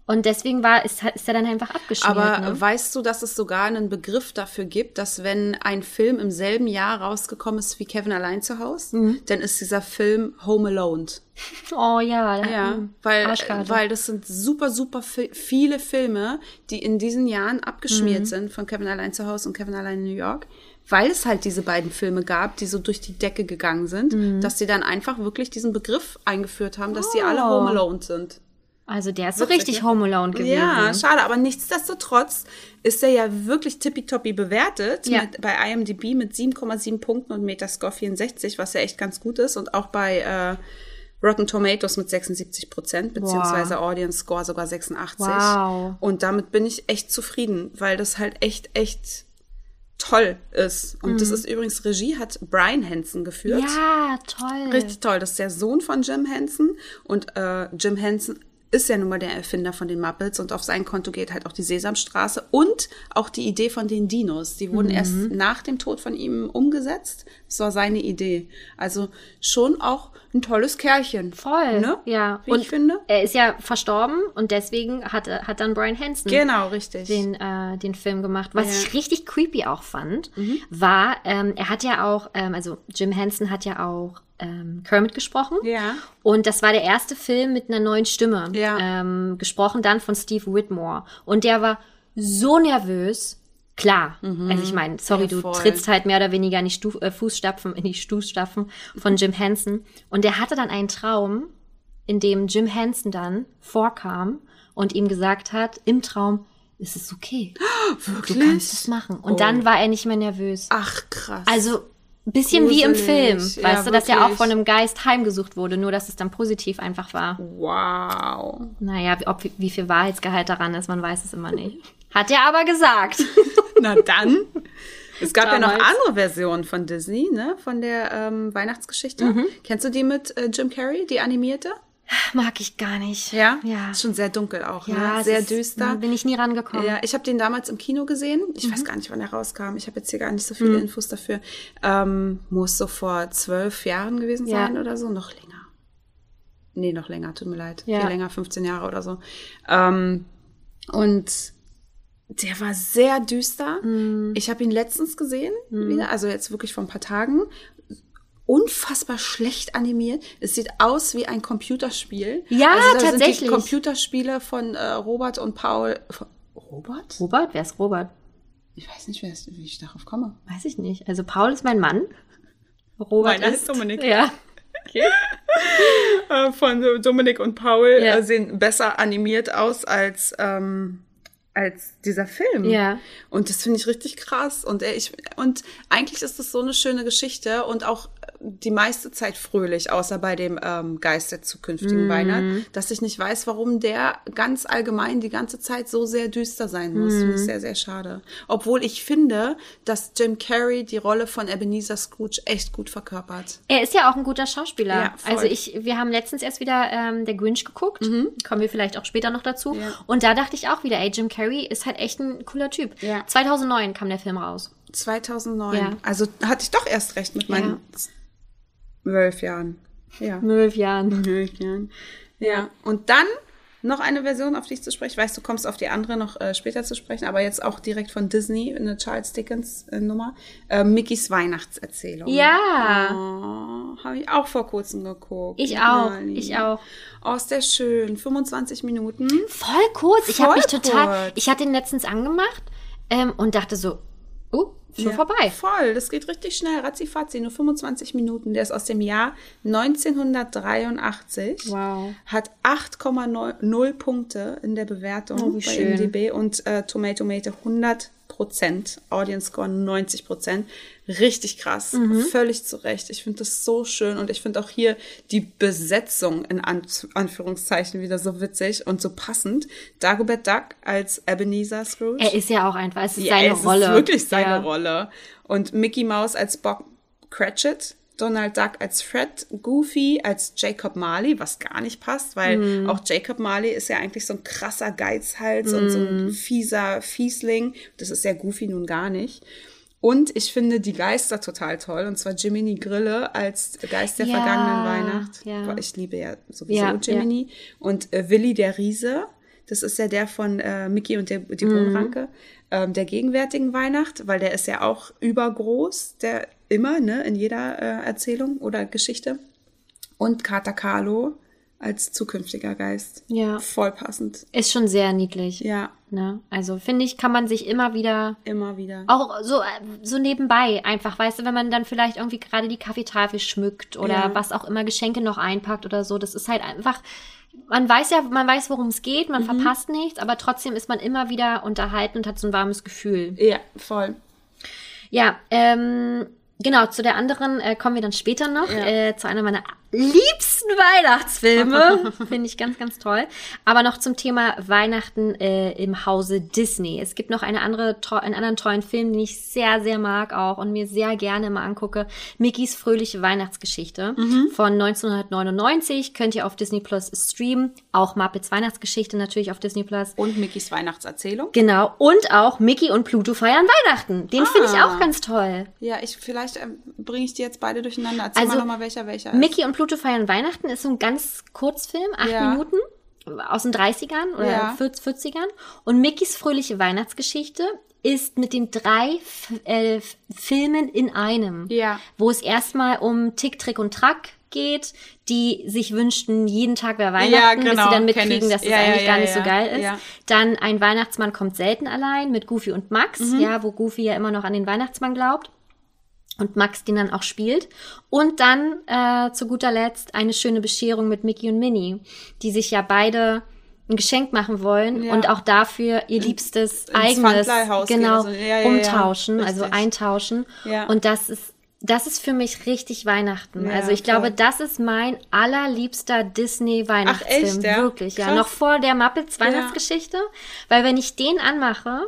Und deswegen war, ist, ist er dann einfach abgeschmiert. Aber ne? weißt du, dass es sogar einen Begriff dafür gibt, dass wenn ein Film im selben Jahr rausgekommen ist wie Kevin allein zu Hause, Mhm. dann ist dieser Film Home Alone. <laughs> Oh ja, Ja, weil, Arschkarte. weil das sind super, super viele Filme, die in diesen Jahren abgeschmiert Mhm. sind von Kevin allein zu Hause und Kevin allein in New York, weil es halt diese beiden Filme gab, die so durch die Decke gegangen sind, Mhm. dass sie dann einfach wirklich diesen Begriff eingeführt haben, dass die Oh. alle Home Alone sind. Also der ist so richtig ja. Home Alone gewesen. Ja, schade, aber nichtsdestotrotz ist er ja wirklich tippitoppi bewertet Ja. mit, bei IMDb mit 7,7 Punkten und Metascore 64, was ja echt ganz gut ist und auch bei äh, Rotten Tomatoes mit 76 Prozent, beziehungsweise Audience Score sogar 86. Wow. Und damit bin ich echt zufrieden, weil das halt echt, echt toll ist. Und das ist übrigens, Regie hat Brian Henson geführt. Mhm. Ja, toll. Richtig toll. Das ist der Sohn von Jim Henson. Und äh, Jim Henson ist ja nun mal der Erfinder von den Muppets und auf sein Konto geht halt auch die Sesamstraße und auch die Idee von den Dinos. Die Mhm. wurden erst nach dem Tod von ihm umgesetzt. Das war seine Idee. Also schon auch ein tolles Kerlchen. Voll. Ne? Ja. Wie und ich finde. er ist ja verstorben und deswegen hat, hat dann Brian Henson Genau, richtig. den, äh, den Film gemacht. Was Ja. Mhm. ich richtig creepy auch fand, war, ähm, er hat ja auch, ähm, also Jim Henson hat ja auch ähm, Kermit gesprochen. Ja. Und das war der erste Film mit einer neuen Stimme. Ja. Ähm, gesprochen dann von Steve Whitmore. Und der war so nervös. Klar, also ich meine, sorry, Ja, du trittst halt mehr oder weniger in die Stu äh, Fußstapfen, in die Fußstapfen von <laughs> Jim Henson. Und der hatte dann einen Traum, in dem Jim Henson dann vorkam und ihm gesagt hat, im Traum, es ist okay. <gasps> Wirklich? Du kannst es machen. Und Oh. dann war er nicht mehr nervös. Ach, krass. Also ein bisschen wie im Film, Gruselig. weißt Ja, du, dass er auch von einem Geist heimgesucht wurde, nur dass es dann positiv einfach war. wow. Naja, ob, wie viel Wahrheitsgehalt daran ist, man weiß es immer nicht. <laughs> Hat er aber gesagt. <laughs> Na dann. Es gab ja noch Damals. andere Versionen von Disney, ne? Von der ähm, Weihnachtsgeschichte. Mhm. Kennst du die mit äh, Jim Carrey, die animierte? Mag ich gar nicht. Ja? Ja. Ist schon sehr dunkel auch, Ja, ne? Sehr ist- düster. Bin ich nie rangekommen. Ja, ich habe den damals im Kino gesehen. Ich Mhm. weiß gar nicht, wann er rauskam. Ich habe jetzt hier gar nicht so viele Infos dafür. Ähm, muss so vor zwölf Jahren gewesen Ja. sein oder so. Noch länger. Nee, noch länger, tut mir leid. Ja. Viel länger, 15 Jahre oder so. Ähm, und der war sehr düster. Mhm. Ich habe ihn letztens gesehen, wieder, also jetzt wirklich vor ein paar Tagen. Unfassbar schlecht animiert. Es sieht aus wie ein Computerspiel. Ja, also da Sind tatsächlich. die Computerspiele von äh, Robert und Paul. Von, Robert? Robert? Wer ist Robert? Ich weiß nicht, wer ist, wie ich darauf komme. Weiß ich nicht. Also Paul ist mein Mann. Robert Meiner ist ist Dominik. Ja. <laughs> Äh, von Dominik und Paul Ja. äh, sehen besser animiert aus als, ähm, als dieser Film. Ja. Und das finde ich richtig krass. Und, äh, ich, und eigentlich ist das so eine schöne Geschichte und auch die meiste Zeit fröhlich, außer bei dem ähm, Geist der zukünftigen Mhm. Weihnacht, dass ich nicht weiß, warum der ganz allgemein die ganze Zeit so sehr düster sein muss. Finde Mhm. ich sehr, sehr schade. Obwohl ich finde, dass Jim Carrey die Rolle von Ebenezer Scrooge echt gut verkörpert. Er ist ja auch ein guter Schauspieler. Ja, voll. Mhm. also ich, wir haben letztens erst wieder ähm, der Grinch geguckt. Kommen wir vielleicht auch später noch dazu. Ja. Und da dachte ich auch wieder, ey, Jim Carrey ist halt echt ein cooler Typ. Ja. 2009 kam der Film raus. 2009. Ja. Also hatte ich doch erst recht mit meinen zwölf Jahren. Ja. Zwölf Jahren. Zwölf Jahren. Ja. Und dann noch eine Version, auf die ich zu sprechen. Ich weiß, du kommst auf die andere noch äh, später zu sprechen, aber jetzt auch direkt von Disney, eine Charles Dickens äh, Nummer. Äh, Mickys Weihnachtserzählung. Ja. Oh, Habe ich auch vor kurzem geguckt. Ich auch, Nein. ich auch. Oh, ist der schön. 25 Minuten. Voll kurz. Ich Voll habe mich total. Ich hatte ihn letztens angemacht ähm, und dachte so, oh, schon Ja, vorbei. Voll, das geht richtig schnell, ratzifatzi, nur 25 Minuten. Der ist aus dem Jahr 1983. Wow. Hat 8,0 Punkte in der Bewertung Oh, bei schön. MDB und äh, Tomatometer 100 Prozent, Audience Score 90 Prozent. Richtig krass, Mhm. völlig zu Recht. Ich finde das so schön und ich finde auch hier die Besetzung in An Anführungszeichen wieder so witzig und so passend. Dagobert Duck als Ebenezer Scrooge. Er ist ja auch einfach, es ist Ja, seine es Rolle. ist wirklich seine ja. Rolle. Und Mickey Mouse als Bob Cratchit, Donald Duck als Fred, Goofy als Jacob Marley, was gar nicht passt, weil Mhm. auch Jacob Marley ist ja eigentlich so ein krasser Geizhals und so Mhm. ein fieser Fiesling. Das ist ja Goofy nun gar nicht. Und ich finde die Geister total toll. Und zwar Jiminy Grille als Geist der Ja, vergangenen Weihnacht. ja. Ich liebe ja sowieso Ja, Jiminy. Und äh, Willi der Riese. Das ist ja der von äh, Mickey und der, die Bohnenranke, ähm, der gegenwärtigen Weihnacht, weil der ist ja auch übergroß, der immer, ne, in jeder äh, Erzählung oder Geschichte. Und Kater Carlo als zukünftiger Geist. Ja. Voll passend. Ist schon sehr niedlich. Ja, Ne? Also finde ich, kann man sich immer wieder immer wieder. auch so, äh, so nebenbei einfach, weißt du, wenn man dann vielleicht irgendwie gerade die Kaffeetafel schmückt oder Ja. was auch immer Geschenke noch einpackt oder so. Das ist halt einfach, man weiß ja, man weiß, worum es geht, Mhm. man verpasst nichts, aber trotzdem ist man immer wieder unterhalten und hat so ein warmes Gefühl. Ja, voll. Ja, ähm, genau, zu der anderen äh, kommen wir dann später noch, Ja. äh, zu einer meiner liebsten Weihnachtsfilme. <laughs> Finde ich ganz, ganz toll. Aber noch zum Thema Weihnachten äh, im Hause Disney. Es gibt noch eine andere, einen anderen tollen Film, den ich sehr, sehr mag auch und mir sehr gerne mal angucke. Mickeys fröhliche Weihnachtsgeschichte von 1999. Könnt ihr auf Disney Plus streamen. Auch Muppets Weihnachtsgeschichte natürlich auf Disney Plus. Und Mickys Weihnachtserzählung. Genau. Und auch Mickey und Pluto feiern Weihnachten. Den finde ich Ah. auch ganz toll. Ja, ich vielleicht ähm, bringe ich die jetzt beide durcheinander. Erzähl Also, mal nochmal, welcher welcher ist. Mickey und Pluto feiern Weihnachten ist so ein ganz Kurzfilm, acht Ja. Minuten aus den 30ern oder Ja. 40, 40ern. Und Mickys fröhliche Weihnachtsgeschichte ist mit den drei F äh, Filmen in einem. Ja. Wo es erstmal um Tick, Trick und Track geht, die sich wünschten, jeden Tag wäre Weihnachten, bis genau, sie dann kenn mitkriegen, dass es Ja, ja, eigentlich ja, gar nicht so ja. geil ist. Ja. Dann ein Weihnachtsmann kommt selten allein mit Goofy und Max, Mhm. ja, wo Goofy ja immer noch an den Weihnachtsmann glaubt und Max den dann auch spielt. Und dann äh, zu guter Letzt eine schöne Bescherung mit Mickey und Minnie, die sich ja beide ein Geschenk machen wollen Ja. und auch dafür ihr liebstes ins eigenes genau also, ja, ja, ja, umtauschen, also eintauschen. Ja. Und das ist das ist für mich richtig Weihnachten. Ja, also ich glaube, voll. das ist mein allerliebster Disney Weihnachtsfilm. ja? Wirklich, ja. Krass. Noch vor der Muppets Weihnachtsgeschichte. Weil wenn ich den anmache,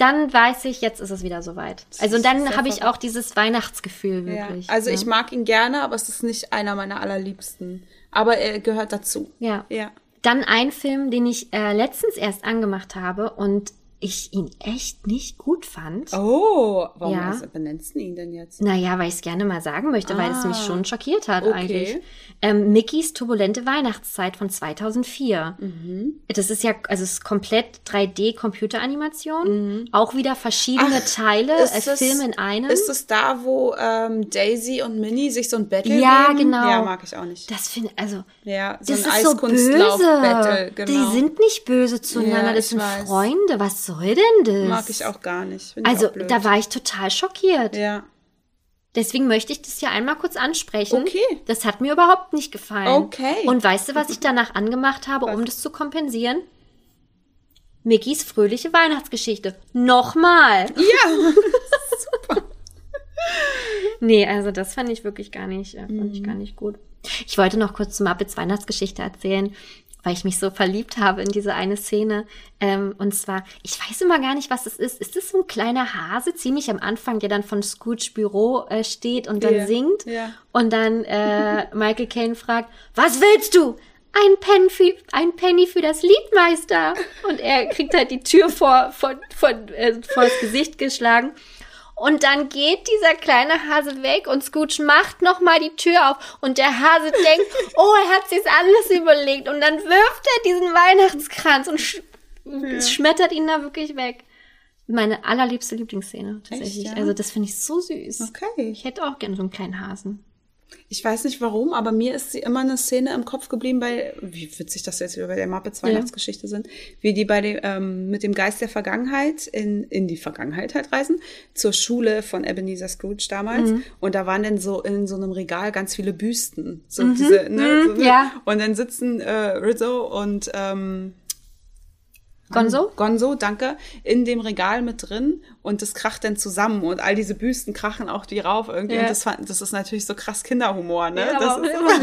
dann weiß ich, jetzt ist es wieder soweit. Also dann habe ich auch dieses Weihnachtsgefühl Ja. wirklich. Also ja. ich mag ihn gerne, aber es ist nicht einer meiner allerliebsten. Aber er gehört dazu. Ja. Ja. Dann ein Film, den ich äh, letztens erst angemacht habe und ich ihn echt nicht gut fand. Oh, warum Ja. benennst du ihn denn jetzt? Naja, weil ich es gerne mal sagen möchte, weil es mich Ah. schon schockiert hat Okay. eigentlich. Ähm, Mickeys turbulente Weihnachtszeit von 2004. Mhm. Das ist ja, also es ist komplett 3D-Computeranimation. Auch wieder verschiedene Mhm. Ach, Teile, äh, Filme in einem. Ist es da, wo ähm, Daisy und Minnie sich so ein Battle Ja, geben? genau. Ja, mag ich auch nicht. das finde also Ja, so das ein ist so böse. Eiskunstlauf-Battle, genau. Die sind nicht böse zueinander, Ja, das sind weiß. Freunde. Was soll denn das? Mag ich auch gar nicht. Also, da war ich total schockiert. Ja. Deswegen möchte ich das hier einmal kurz ansprechen. Okay. Das hat mir überhaupt nicht gefallen. Okay. Und weißt du, was ich danach angemacht habe, um das zu kompensieren? Mickys fröhliche Weihnachtsgeschichte. Nochmal. Ja. <laughs> Nee, also das fand ich wirklich gar nicht, äh, fand Mhm. ich gar nicht gut. Ich wollte noch kurz zum Muppets Weihnachtsgeschichte erzählen, weil ich mich so verliebt habe in diese eine Szene. Ähm, und zwar, ich weiß immer gar nicht, was es ist. Ist das so ein kleiner Hase, ziemlich am Anfang, der dann von Scrooge Büro äh, steht und dann Ja, singt? ja. Und dann äh, <laughs> Michael Caine fragt, was willst du? Ein, Pen für, ein Penny für das Liedmeister. Und er kriegt halt die Tür vor, vor, vor, äh, vor das Gesicht geschlagen. Und dann geht dieser kleine Hase weg und Scrooge macht nochmal die Tür auf und der Hase <laughs> denkt, oh, er hat sich's anders überlegt und dann wirft er diesen Weihnachtskranz und sch schmettert ihn da wirklich weg. Meine allerliebste Lieblingsszene, tatsächlich. Echt, ja? Also das finde ich so süß. Okay. Ich hätte auch gerne so einen kleinen Hasen. Ich weiß nicht warum, aber mir ist sie immer eine Szene im Kopf geblieben bei, wie witzig das jetzt wieder bei der Muppets Weihnachtsgeschichte sind, wie die bei dem, ähm, mit dem Geist der Vergangenheit in, in die Vergangenheit halt reisen, zur Schule von Ebenezer Scrooge damals. Und da waren dann so in so einem Regal ganz viele Büsten. So diese, ne, so, ne? ja. Und dann sitzen äh, Rizzo und ähm, Gonzo? Gonzo, danke, in dem Regal mit drin und das kracht dann zusammen und all diese Büsten krachen auch die rauf irgendwie Ja. und das, fand, das ist natürlich so krass Kinderhumor, ne? Ja, das ist man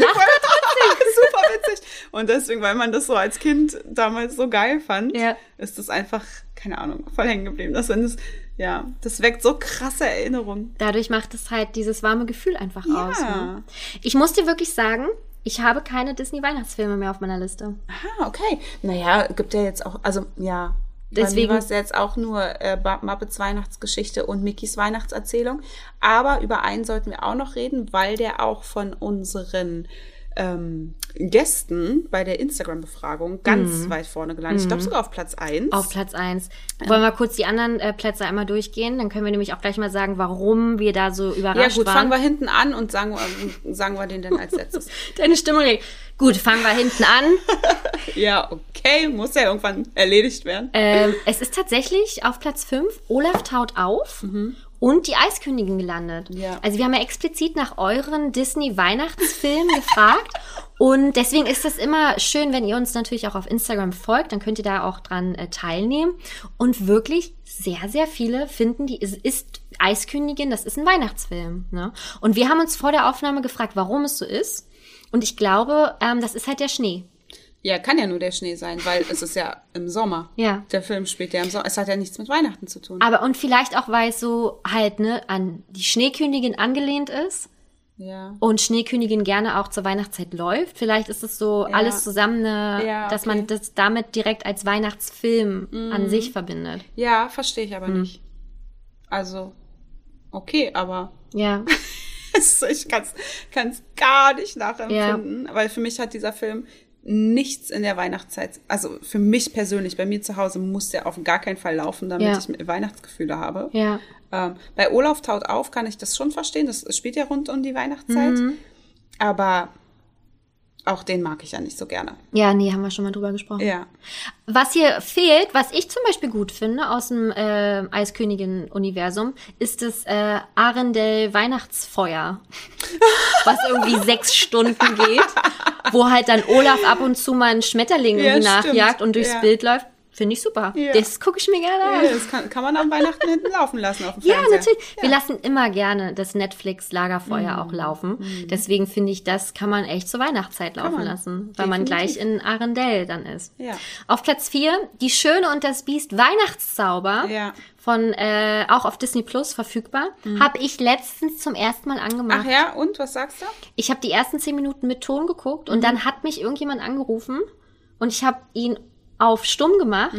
<laughs> lacht super witzig. Und deswegen, weil man das so als Kind damals so geil fand, Ja. ist das einfach, keine Ahnung, voll hängen geblieben. Das, das, ja, das weckt so krasse Erinnerungen. Dadurch macht es halt dieses warme Gefühl einfach Ja. aus. Ne? Ich muss dir wirklich sagen, ich habe keine Disney-Weihnachtsfilme mehr auf meiner Liste. Ah, okay. Naja, gibt ja jetzt auch, also ja, Deswegen- war es jetzt auch nur äh, Muppets Weihnachtsgeschichte und Mickys Weihnachtserzählung. Aber über einen sollten wir auch noch reden, weil der auch von unseren ähm, Gästen bei der Instagram-Befragung ganz weit vorne gelandet. Ich glaube sogar auf Platz eins. Mhm. Auf Platz eins. Wollen wir kurz die anderen äh, Plätze einmal durchgehen? Dann können wir nämlich auch gleich mal sagen, warum wir da so ja überrascht gut, waren. fangen wir hinten an und sagen, wir- sagen wir den dann als letztes. <laughs> Deine Stimmung. Gut, fangen wir hinten an. <laughs> ja, okay, muss ja irgendwann erledigt werden. ähm, es ist tatsächlich auf Platz 5 Olaf taut auf und die Eiskönigin gelandet. Ja. Also wir haben ja explizit nach euren Disney-Weihnachtsfilmen <laughs> gefragt. Und deswegen ist es immer schön, wenn ihr uns natürlich auch auf Instagram folgt, dann könnt ihr da auch dran äh, teilnehmen. Und wirklich sehr, sehr viele finden, die es ist Eiskönigin, das ist ein Weihnachtsfilm. Ne? Und wir haben uns vor der Aufnahme gefragt, warum es so ist. Und ich glaube, ähm, das ist halt der Schnee. Ja, kann ja nur der Schnee sein, weil es ist ja im Sommer. <laughs> Ja. Der Film spielt ja im Sommer. Es hat ja nichts mit Weihnachten zu tun. Aber und vielleicht auch, weil es so halt ne an die Schneekönigin angelehnt ist Ja. und Schneekönigin gerne auch zur Weihnachtszeit läuft. Vielleicht ist es so Ja. alles zusammen, ne, Ja, dass okay. Mhm. man das damit direkt als Weihnachtsfilm an sich verbindet. Ja, verstehe ich aber nicht. Also, okay, aber Ja, <laughs> ich kann es gar nicht nachempfinden, weil für mich hat dieser Film nichts in der Weihnachtszeit. Also für mich persönlich, bei mir zu Hause muss der auf gar keinen Fall laufen, damit Ja. ich Weihnachtsgefühle habe. ja. Ähm, bei Olaf taut auf kann ich das schon verstehen. Das spielt ja rund um die Weihnachtszeit. Mhm. Aber auch den mag ich ja nicht so gerne. Ja, nee, haben wir schon mal drüber gesprochen. Ja. Was hier fehlt, was ich zum Beispiel gut finde aus dem äh, Eiskönigin-Universum, ist das äh, Arendelle Weihnachtsfeuer, <laughs> was irgendwie sechs Stunden geht, wo halt dann Olaf ab und zu mal einen Schmetterling Ja, irgendwie stimmt. nachjagt und durchs Ja. Bild läuft. Finde ich super. Ja. Das gucke ich mir gerne an. Ja, das kann, kann man am Weihnachten <laughs> hinten laufen lassen auf dem Ja, Fernseher. natürlich. Wir lassen immer gerne das Netflix-Lagerfeuer Mhm. auch laufen. Deswegen finde ich, das kann man echt zur Weihnachtszeit laufen lassen, weil man gleich Definitiv. in Arendelle dann ist. Ja. Auf Platz 4, Die Schöne und das Biest Weihnachtszauber. Ja. Von äh, auch auf Disney Plus verfügbar. Habe ich letztens zum ersten Mal angemacht. Mhm. Ach ja, und was sagst du? Ich habe die ersten zehn Minuten mit Ton geguckt Mhm. und dann hat mich irgendjemand angerufen und ich habe ihn auf stumm gemacht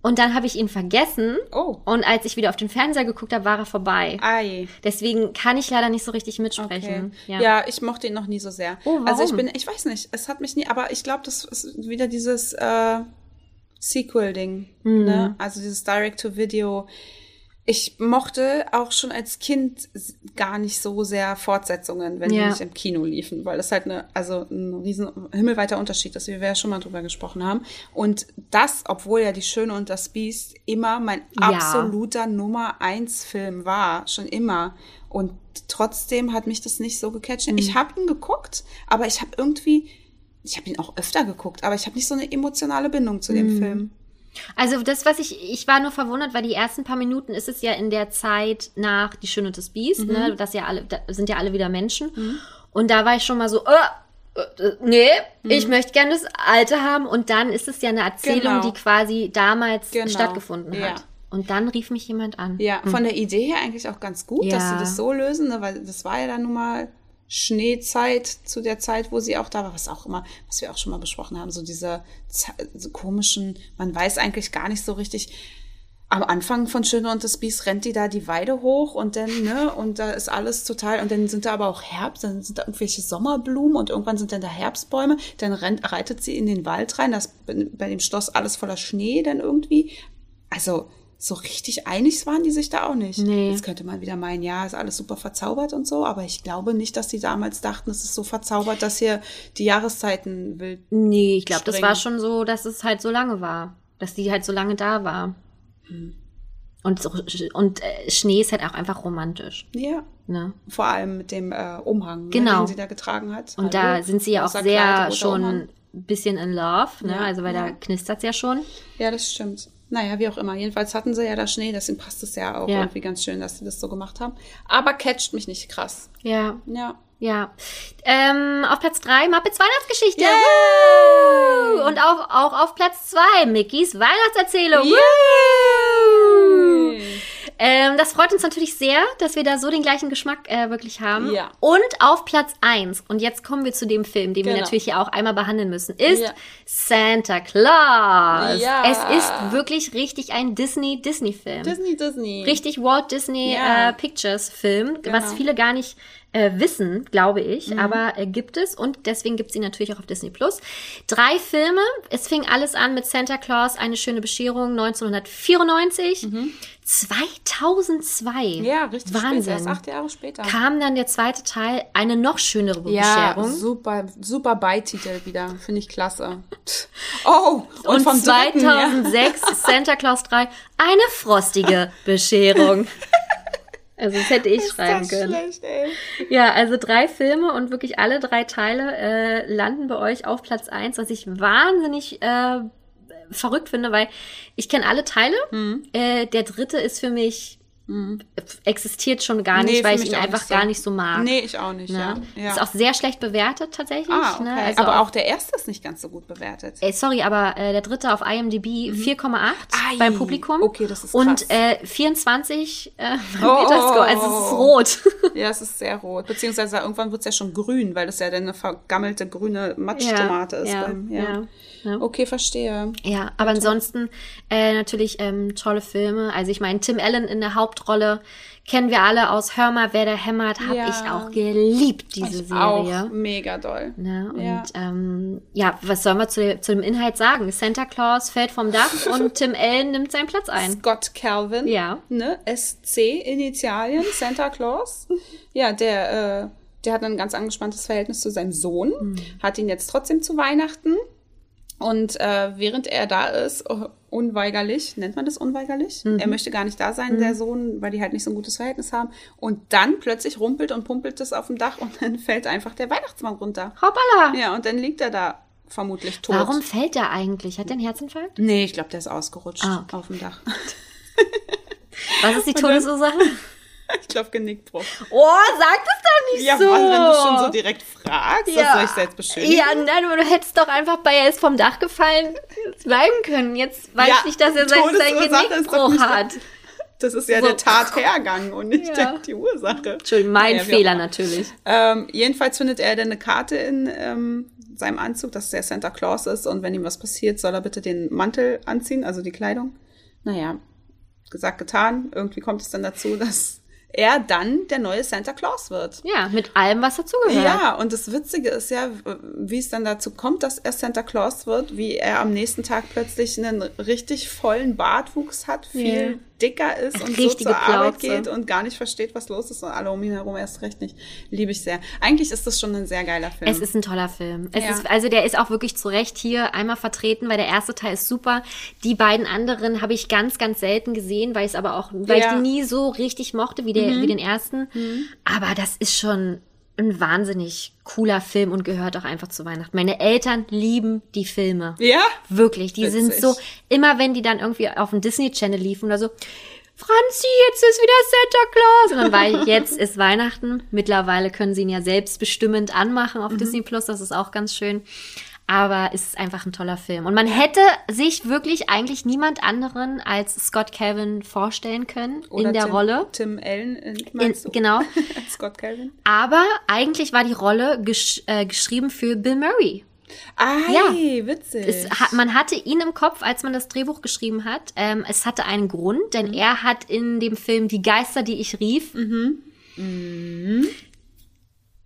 und dann habe ich ihn vergessen. Mhm. Oh. Und als ich wieder auf den Fernseher geguckt habe, war er vorbei. Ei. Deswegen kann ich leider nicht so richtig Okay. mitsprechen. Ja. ich mochte ihn noch nie so sehr. Oh, warum? Also ich bin, ich weiß nicht, es hat mich nie, aber ich glaube, das ist wieder dieses äh, Sequel-Ding. Mhm. Ne? Also dieses Direct-to-Video. Ich mochte auch schon als Kind gar nicht so sehr Fortsetzungen, wenn Ja. die nicht im Kino liefen, weil das halt eine, also ein riesen himmelweiter Unterschied ist, wie wir ja schon mal drüber gesprochen haben. Und das, obwohl ja die Schöne und das Biest immer mein Ja. absoluter Nummer eins Film war, schon immer. Und trotzdem hat mich das nicht so gecatcht. Mhm. Ich habe ihn geguckt, aber ich habe irgendwie, ich habe ihn auch öfter geguckt, aber ich habe nicht so eine emotionale Bindung zu Mhm. dem Film. Also das, was ich, ich war nur verwundert, weil die ersten paar Minuten ist es ja in der Zeit nach Die Schöne und das Biest, Mhm. ne? Das ja alle, da sind ja alle wieder Menschen. Und da war ich schon mal so, äh, äh, nee, ich möchte gerne das Alte haben. Und dann ist es ja eine Erzählung, Mhm. Genau. die quasi damals Genau. stattgefunden Ja. hat. Und dann rief mich jemand an. Ja, von der Idee her eigentlich auch ganz gut, dass Ja. sie das so lösen, ne? weil das war ja dann nun mal Schneezeit zu der Zeit, wo sie auch da war, was auch immer, was wir auch schon mal besprochen haben, so diese so komischen, man weiß eigentlich gar nicht so richtig. Am Anfang von Schöne und das Biest rennt die da die Weide hoch und dann, ne, und da ist alles total, und dann sind da aber auch Herbst, dann sind da irgendwelche Sommerblumen und irgendwann sind dann da Herbstbäume, dann rennt, reitet sie in den Wald rein, das bei dem Schloss alles voller Schnee dann irgendwie. Also, so richtig einig waren die sich da auch nicht. Nee. Jetzt könnte man wieder meinen, ja, ist alles super verzaubert und so, aber ich glaube nicht, dass die damals dachten, es ist so verzaubert, dass hier die Jahreszeiten wild. Nee, ich glaube, das war schon so, dass es halt so lange war. Dass die halt so lange da war. Hm. Und, so, und äh, Schnee ist halt auch einfach romantisch. Ja. Ne? Vor allem mit dem äh, Umhang, Genau. ne, den sie da getragen hat. Und Hallo? da sind sie ja auch sehr Kleid, schon ein bisschen in love, ne? Ja, also weil ja. da knistert's ja schon. Ja, das stimmt. Naja, wie auch immer. Jedenfalls hatten sie ja da Schnee, deswegen passt es ja auch Ja. irgendwie ganz schön, dass sie das so gemacht haben. Aber catcht mich nicht krass. Ja, Ja. ja. Ähm, auf Platz drei Muppets Weihnachtsgeschichte. Yay! Und auch, auch auf Platz zwei Mickys Weihnachtserzählung. Yay! Ähm, das freut uns natürlich sehr, dass wir da so den gleichen Geschmack äh, wirklich haben. Ja. Und auf Platz eins und jetzt kommen wir zu dem Film, den wir Genau. natürlich hier auch einmal behandeln müssen, ist Ja. Santa Claus. Ja. Es ist wirklich richtig ein Disney-Disney-Film. Disney, Disney. Richtig Walt Disney Ja. äh, Pictures Film, Genau. was viele gar nicht äh, wissen, glaube ich, Mhm. aber äh, gibt es und deswegen gibt es ihn natürlich auch auf Disney Plus. Drei Filme. Es fing alles an mit Santa Claus, eine schöne Bescherung 1994. 2002. Mhm. Ja, richtig spät. Wahnsinn. Erst acht Jahre später. Kam dann der zweite Teil, eine noch schönere Ja, Bescherung. super, super Beititel wieder. Finde ich klasse. Oh, und, Und, vom dritten, ja. 2006 Santa Claus 3, eine frostige <laughs> Bescherung. Also das hätte ich Ist schreiben das können. schlecht, ey. Ja, also drei Filme und wirklich alle drei Teile äh, landen bei euch auf Platz eins, was ich wahnsinnig äh, verrückt finde, weil ich kenne alle Teile. Äh, der dritte ist für mich f- existiert schon gar Nee, nicht, für weil ich ihn einfach so. gar nicht so mag. Nee, ich auch nicht, ne? ja. ja. Ist auch sehr schlecht bewertet tatsächlich. ah, okay. ne? also aber auch der erste ist nicht ganz so gut bewertet. Ey, sorry, aber äh, der dritte auf IMDb 4,8 Ai, beim Publikum. okay, das ist Und krass. äh, 24 äh, <laughs> beim Oh, Metascore. Also es ist rot. <laughs> Ja, es ist sehr rot. Beziehungsweise irgendwann wird es ja schon grün, weil das ja dann eine vergammelte grüne Matschtomate ist. ja, beim, ja. ja, ja. Okay, verstehe. Ja, aber ansonsten äh, natürlich ähm, tolle Filme. Also ich meine, Tim Allen in der Hauptrolle kennen wir alle aus Hör mal, wer da hämmert. Habe Ja. ich auch geliebt, diese Ich auch Serie. mega doll. Ne? Und Ja. ähm, ja, was soll man zu, zu dem Inhalt sagen? Santa Claus fällt vom Dach <laughs> und Tim Allen nimmt seinen Platz ein. Scott Calvin. Ja. Ne? SC in Italien, Santa Claus. Ja, der, äh, der hat ein ganz angespanntes Verhältnis zu seinem Sohn, Mhm. hat ihn jetzt trotzdem zu Weihnachten. Und äh, während er da ist, äh, unweigerlich, nennt man das unweigerlich? Mhm. Er möchte gar nicht da sein, der Sohn, weil die halt nicht so ein gutes Verhältnis haben. Und dann plötzlich rumpelt und pumpelt es auf dem Dach und dann <laughs> fällt einfach der Weihnachtsmann runter. Hoppala! Ja, und dann liegt er da vermutlich tot. Warum fällt der eigentlich? Hat der einen Herzinfarkt? Nee, ich glaube, der ist ausgerutscht Ah, okay. auf dem Dach. Was ist die <laughs> Todesursache? <laughs> Ich glaube, Genickbruch. Oh, sag das doch nicht Ja, so! was, wenn du schon so direkt fragst, was soll ich selbst beschönigen? Ja, nein, aber du hättest doch einfach bei er ist vom Dach gefallen bleiben können. Jetzt weiß Ja, ich, dass er sein, doch Genickbruch hat. Das ist ja So. der Tathergang und nicht Ja. die Ursache. Entschuldigung, mein Naja, Fehler natürlich. Ähm, jedenfalls findet er dann eine Karte in ähm, seinem Anzug, dass der Santa Claus ist und wenn ihm was passiert, soll er bitte den Mantel anziehen, also die Kleidung. Naja, gesagt, getan. Irgendwie kommt es dann dazu, <laughs> dass er dann der neue Santa Claus wird. Ja, mit allem, was dazugehört. Ja, und das Witzige ist ja, wie es dann dazu kommt, dass er Santa Claus wird, wie er am nächsten Tag plötzlich einen richtig vollen Bartwuchs hat, viel. Dicker ist und so Richtige zur Arbeit Plauze. geht und gar nicht versteht, was los ist und alle um ihn herum erst recht nicht. Liebe ich sehr. Eigentlich ist das schon ein sehr geiler Film. Es ist ein toller Film. Es Ja. ist, also der ist auch wirklich zu Recht hier einmal vertreten, weil der erste Teil ist super. Die beiden anderen habe ich ganz, ganz selten gesehen, weil ich es aber auch, weil Ja. Mhm. ich die nie so richtig mochte wie, der, wie den ersten. Aber das ist schon ein wahnsinnig cooler Film und gehört auch einfach zu Weihnachten. Meine Eltern lieben die Filme. ja? Wirklich, die sind Witzig. so, immer wenn die dann irgendwie auf dem Disney Channel liefen oder so, Franzi, jetzt ist wieder Santa Claus. Und dann war ich, jetzt ist Weihnachten. Mittlerweile können sie ihn ja selbstbestimmend anmachen Mhm. auf Disney Plus, das ist auch ganz schön. Aber es ist einfach ein toller Film. Und man hätte sich wirklich eigentlich niemand anderen als Scott Calvin vorstellen können in der Tim, Rolle. Tim Allen, In, meinst du? genau. <laughs> Scott Calvin. Aber eigentlich war die Rolle gesch äh, geschrieben für Bill Murray. Ah, Ja. witzig. Es hat, man hatte ihn im Kopf, als man das Drehbuch geschrieben hat. Ähm, es hatte einen Grund, Mhm. denn er hat in dem Film Die Geister, die ich rief, Mhm.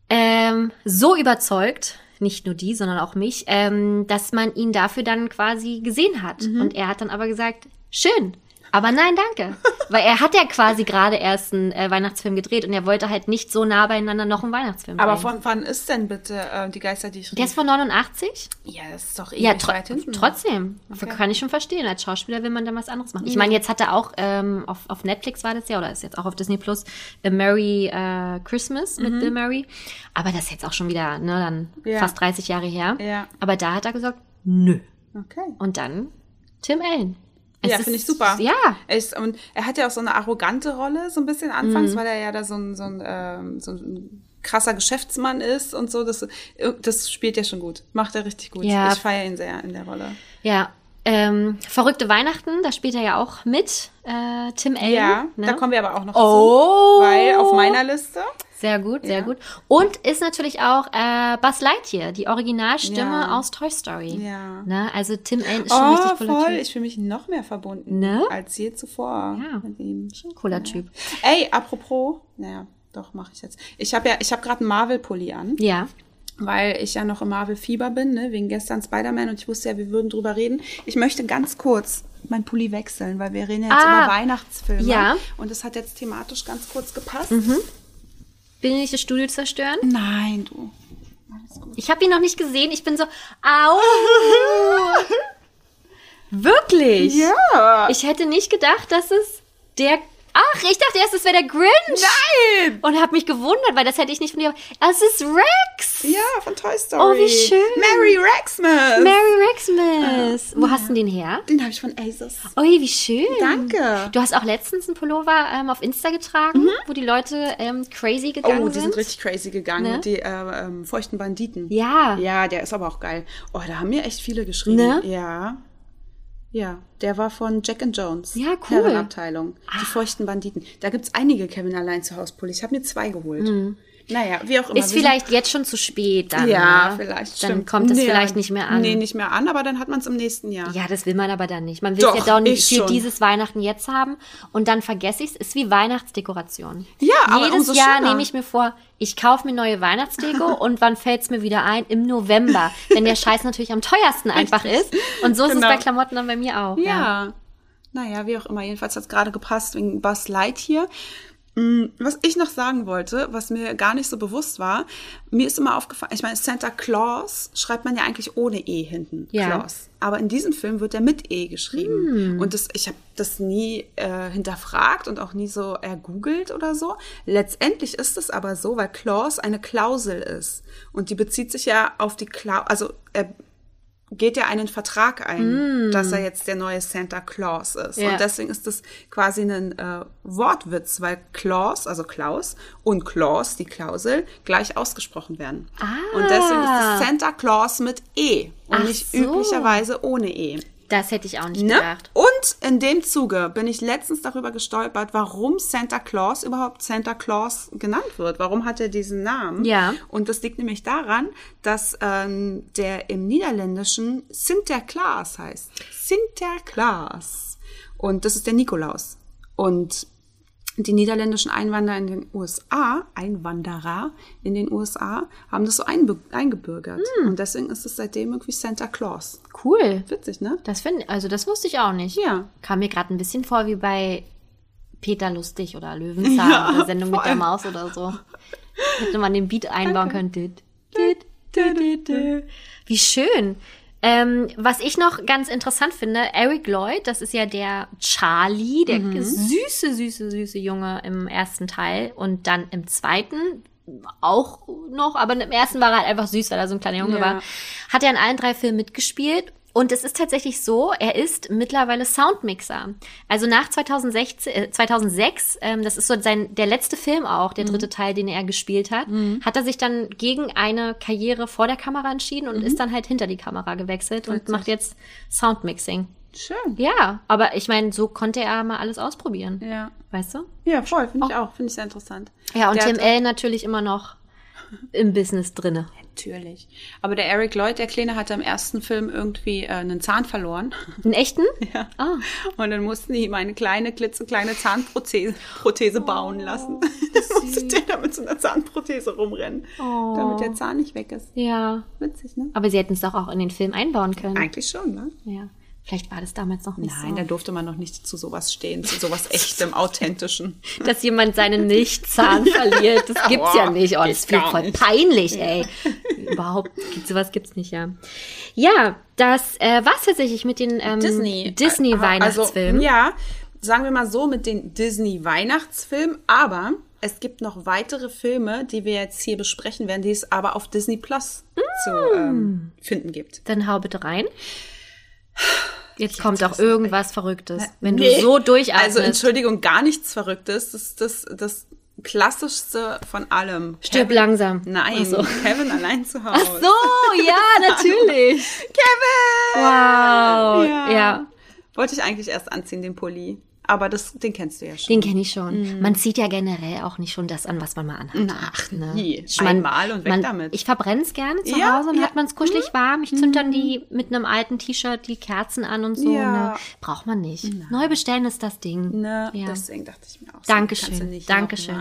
ähm, so überzeugt, nicht nur die, sondern auch mich, ähm, dass man ihn dafür dann quasi gesehen hat. Mhm. Und er hat dann aber gesagt, schön. Aber nein, danke. Weil er hat ja quasi gerade erst einen äh, Weihnachtsfilm gedreht und er wollte halt nicht so nah beieinander noch einen Weihnachtsfilm Aber drehen. von wann ist denn bitte äh, die Geister, die ich Der ist von 89? Ja, das ist doch ewig Ja, tro weit hinten. trotzdem. Okay. Kann ich schon verstehen. Als Schauspieler will man dann was anderes machen. Ich meine, jetzt hat er auch ähm, auf, auf Netflix war das ja, oder ist jetzt auch auf Disney Plus, A Merry äh, Christmas mit Bill Murray. Aber das ist jetzt auch schon wieder, ne, dann Mhm. Ja. fast 30 Jahre her. Ja. Aber da hat er gesagt, nö. Okay. Und dann Tim Allen. Ja, finde ich super. Ja. Er ist, und er hat ja auch so eine arrogante Rolle, so ein bisschen Mhm. anfangs, weil er ja da so ein, so ein, ähm, so ein krasser Geschäftsmann ist und so. Das, das spielt er schon gut. Macht er richtig gut. Ja. Ich feiere ihn sehr in der Rolle. Ja. Ähm, Verrückte Weihnachten, da spielt er ja auch mit, äh, Tim Allen. Ja, ne? da kommen wir aber auch noch Oh. zu. Weil auf meiner Liste. Sehr gut, sehr Ja. gut. Und ist natürlich auch äh, Buzz Lightyear, die Originalstimme Ja. aus Toy Story. Ja. Ne? Also Tim Allen ist schon Oh, richtig cooler voll. Typ. Ich fühle mich noch mehr verbunden Ne? als je zuvor Ja. mit ihm. Schon cooler Typ. Ey, apropos, naja, doch, mache ich jetzt. Ich habe ja, ich habe gerade einen Marvel-Pulli an. Ja. Weil ich ja noch im Marvel-Fieber bin, ne, wegen gestern Spider-Man und ich wusste ja, wir würden drüber reden. Ich möchte ganz kurz mein Pulli wechseln, weil wir reden ja jetzt Ah, über Weihnachtsfilme. ja. Und das hat jetzt thematisch ganz kurz gepasst. Will ich das Studio zerstören? Nein, du. Alles gut. Ich habe ihn noch nicht gesehen. Ich bin so, au. <laughs> Wirklich? Ja. Ich hätte nicht gedacht, dass es der. Ach, ich dachte erst, es wäre der Grinch. Nein! Und habe mich gewundert, weil das hätte ich nicht von dir. Es ist Rex. Ja, von Toy Story. Oh, wie schön. Mary Rexmas. Merry Rexmas. Wo hast du den her? Den habe ich von Asus. Ui, wie schön. Danke. Du hast auch letztens einen Pullover ähm, auf Insta getragen, wo die Leute ähm, crazy gegangen Oh, die sind. sind richtig crazy gegangen Ne? mit die äh, ähm, feuchten Banditen. Ja. Ja, der ist aber auch geil. Oh, da haben mir echt viele geschrieben. Ne? Ja. Ja, der war von Jack and Jones. Ja, cool. Ah. Herrenabteilung. Die feuchten Banditen. Da gibt's einige Kevin allein zu Hause Pulli. Ich habe mir zwei geholt. Naja, wie auch immer. Ist vielleicht jetzt schon zu spät dann. ja, ne? vielleicht. Dann stimmt. kommt es Nee, vielleicht nicht mehr an. Nee, nicht mehr an, aber dann hat man es im nächsten Jahr. Ja, das will man aber dann nicht. Man will Doch, es ja dann ich für schon. dieses Weihnachten jetzt haben und dann vergesse ich es. Ist wie Weihnachtsdekoration. Ja, aber Jedes umso Jahr schöner. nehme ich mir vor, ich kaufe mir neue Weihnachtsdeko <laughs> und wann fällt's mir wieder ein? Im November. Wenn der Scheiß natürlich am teuersten einfach ist. Und so ist Genau. es bei Klamotten dann bei mir auch. Ja. Naja, wie auch immer. Jedenfalls hat es gerade gepasst wegen Buzz Lightyear. Mm, Was ich noch sagen wollte, was mir gar nicht so bewusst war, mir ist immer aufgefallen, ich meine, Santa Claus schreibt man ja eigentlich ohne E hinten. Ja. Claus. Aber in diesem Film wird er mit E geschrieben. Und das, ich habe das nie äh, hinterfragt und auch nie so ergoogelt oder so. Letztendlich ist es aber so, weil Clause eine Klausel ist. Und die bezieht sich ja auf die Klausel, also er geht ja einen Vertrag ein, dass er jetzt der neue Santa Claus ist. Ja. Und deswegen ist das quasi ein äh, Wortwitz, weil Claus, also Klaus und Claus, die Klausel, gleich ausgesprochen werden. Ah. Und deswegen ist es Santa Claus mit E und Ach nicht so. üblicherweise ohne E. Das hätte ich auch nicht Ne? gedacht. Und in dem Zuge bin ich letztens darüber gestolpert, warum Santa Claus überhaupt Santa Claus genannt wird. Warum hat er diesen Namen? Ja. Und das liegt nämlich daran, dass ähm, der im Niederländischen Sinterklaas heißt. Sinterklaas. Und das ist der Nikolaus. Und die niederländischen Einwanderer in den USA, Einwanderer in den USA, haben das so eingebürgert. Hm. Und deswegen ist es seitdem irgendwie Santa Claus. Cool. Witzig, ne? Das finde also das wusste ich auch nicht. Ja. Kam mir gerade ein bisschen vor wie bei Peter Lustig oder Löwenzahn Ja, oder <laughs> Sendung mit der. Maus oder so. Hätte man den Beat einbauen können. Düt, düt. Wie schön. Ähm, was ich noch ganz interessant finde, Eric Lloyd, das ist ja der Charlie, der süße, süße, süße Junge im ersten Teil und dann im zweiten auch noch, aber im ersten war er halt einfach süß, weil er so ein kleiner Junge Ja. war. Hat er in allen drei Filmen mitgespielt. Und es ist tatsächlich so, er ist mittlerweile Soundmixer. Also nach 2016, äh, 2006, ähm, das ist so sein, der letzte Film auch, der dritte Teil, den er gespielt hat, hat er sich dann gegen eine Karriere vor der Kamera entschieden und ist dann halt hinter die Kamera gewechselt und macht jetzt Soundmixing. Schön. Ja, aber ich meine, so konnte er mal alles ausprobieren. Ja. Weißt du? Ja, voll, finde ich auch. Finde ich sehr interessant. Ja, und Der Tim hat- L. natürlich immer noch im Business drinne. Natürlich. Aber der Eric Lloyd, der Kleine, hatte im ersten Film irgendwie äh, einen Zahn verloren. <laughs> Einen echten? Ja. Ah. Und dann mussten die ihm eine kleine, klitzekleine Zahnprothese Prothese bauen lassen. <laughs> dann musste der da mit so einer Zahnprothese rumrennen, Oh. damit der Zahn nicht weg ist. Ja. Witzig, ne? Aber sie hätten es doch auch in den Film einbauen können. Eigentlich schon, ne? Ja. Vielleicht war das damals noch nicht Nein, da so. durfte man noch nicht zu sowas stehen, zu sowas echtem, <laughs> authentischen. Dass jemand seinen Milchzahn verliert, das gibt's ja nicht. Oh, das gar voll peinlich, ey. Überhaupt, gibt- sowas gibt's nicht, ja. Ja, das äh, war's tatsächlich mit den ähm, Disney. Disney-Weihnachtsfilmen. Also, ja, sagen wir mal so mit den Disney-Weihnachtsfilmen, aber es gibt noch weitere Filme, die wir jetzt hier besprechen werden, die es aber auf Disney Plus zu ähm, finden gibt. Dann hau bitte rein. Jetzt kommt doch irgendwas Verrücktes. Wenn Nee. du so durchatmest. Also Entschuldigung, gar nichts Verrücktes. Das ist das, das klassischste von allem. Stirb langsam. Nein, so. Kevin allein zu Hause. Ach so, ja, <laughs> natürlich. Kevin! Wow. Ja. ja. Wollte ich eigentlich erst anziehen, den Pulli. Aber das, den kennst du ja schon. Den kenne ich schon. Man zieht ja generell auch nicht schon das an, was man mal anhat. Mhm. Ach, ne? nie. Ich mein, Einmal und weg man, damit. Ich verbrenne es gerne zu Ja, Hause und ja. Mhm. hat man es kuschelig warm. Ich zünd dann die mit einem alten T-Shirt die Kerzen an und so. Ja. Ne? Braucht man nicht. Neu bestellen ist das Ding. Ne, ja. deswegen dachte ich mir auch. so, Dankeschön. Dankeschön.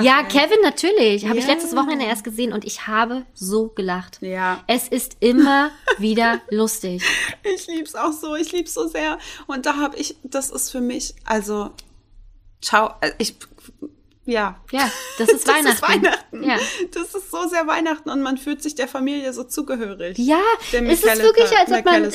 Ja, Kevin, natürlich. Habe ich letztes Wochenende erst gesehen und ich habe so gelacht. Ja. Es ist immer <laughs> wieder lustig. Ich lieb's auch so, ich lieb's so sehr. Und da habe ich, das ist für mich, also, ciao, äh, ich, ja. Ja, das ist Weihnachten. <laughs> Das ist Weihnachten. Ja. Das ist so sehr Weihnachten und man fühlt sich der Familie so zugehörig. Ja, es ist wirklich, als ob man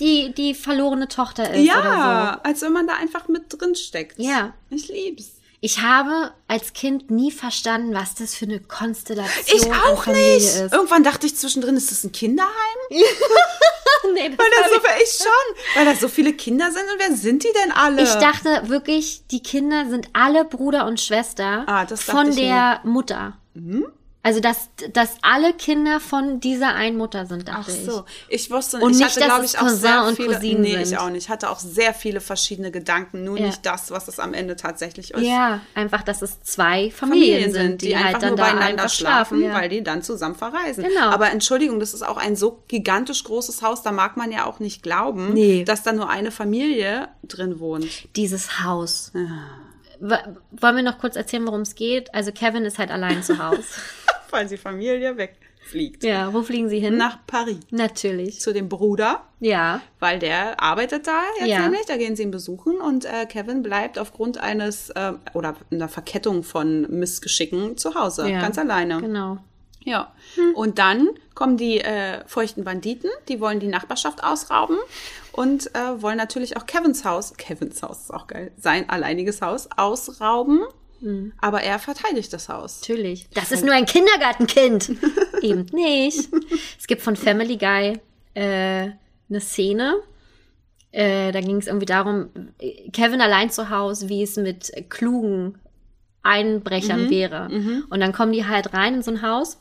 die, die verlorene Tochter ist oder Ja, als wenn man da einfach mit drin steckt. Ja. Ich lieb's. Ich habe als Kind nie verstanden, was das für eine Konstellation Ich an auch nicht. ist. Irgendwann dachte ich zwischendrin, ist das ein Kinderheim? <laughs> nee, das Weil da war so, ich schon, weil da so viele Kinder sind und wer sind die denn alle? ich dachte wirklich, die Kinder sind alle Bruder und Schwester Ah, das dachte von ich Mhm. Also, dass, dass alle Kinder von dieser einen Mutter sind, Ach dachte so, ich wusste Und ich nicht, hatte, dass glaube es ich, auch Cousin sehr und viele, Cousinen nee, sind. ich auch nicht. Ich hatte auch sehr viele verschiedene Gedanken, nur Ja. nicht das, was es am Ende tatsächlich ist. ich. Ja, einfach, dass es zwei Familien, Familien sind, die, halt einfach dann nur da beieinander schlafen, ja. weil die dann zusammen verreisen. Genau. Aber Entschuldigung, das ist auch ein so gigantisch großes Haus, da mag man ja auch nicht glauben, Nee. dass da nur eine Familie drin wohnt. Dieses Haus. W- Wollen wir noch kurz erzählen, worum es geht? Also Kevin ist halt allein zu Hause. Weil die Familie wegfliegt. ja, wo fliegen sie hin? Nach Paris. Natürlich. Zu dem Bruder, Ja. weil der arbeitet da jetzt Ja. nämlich, da gehen sie ihn besuchen und äh, Kevin bleibt aufgrund eines äh, oder einer Verkettung von Missgeschicken zu Hause, ja. ganz alleine. Genau. Ja. Und dann kommen die äh, feuchten Banditen, die wollen die Nachbarschaft ausrauben und äh, wollen natürlich auch Kevins Haus, Kevins Haus ist auch geil, sein alleiniges Haus ausrauben. Aber er verteidigt das Haus. Natürlich. Das ist nur ein Kindergartenkind. <laughs> Eben nicht. Es gibt von Family Guy äh, eine Szene. Äh, da ging es irgendwie darum, Kevin allein zu Hause, wie es mit klugen Einbrechern wäre. Und dann kommen die halt rein in so ein Haus.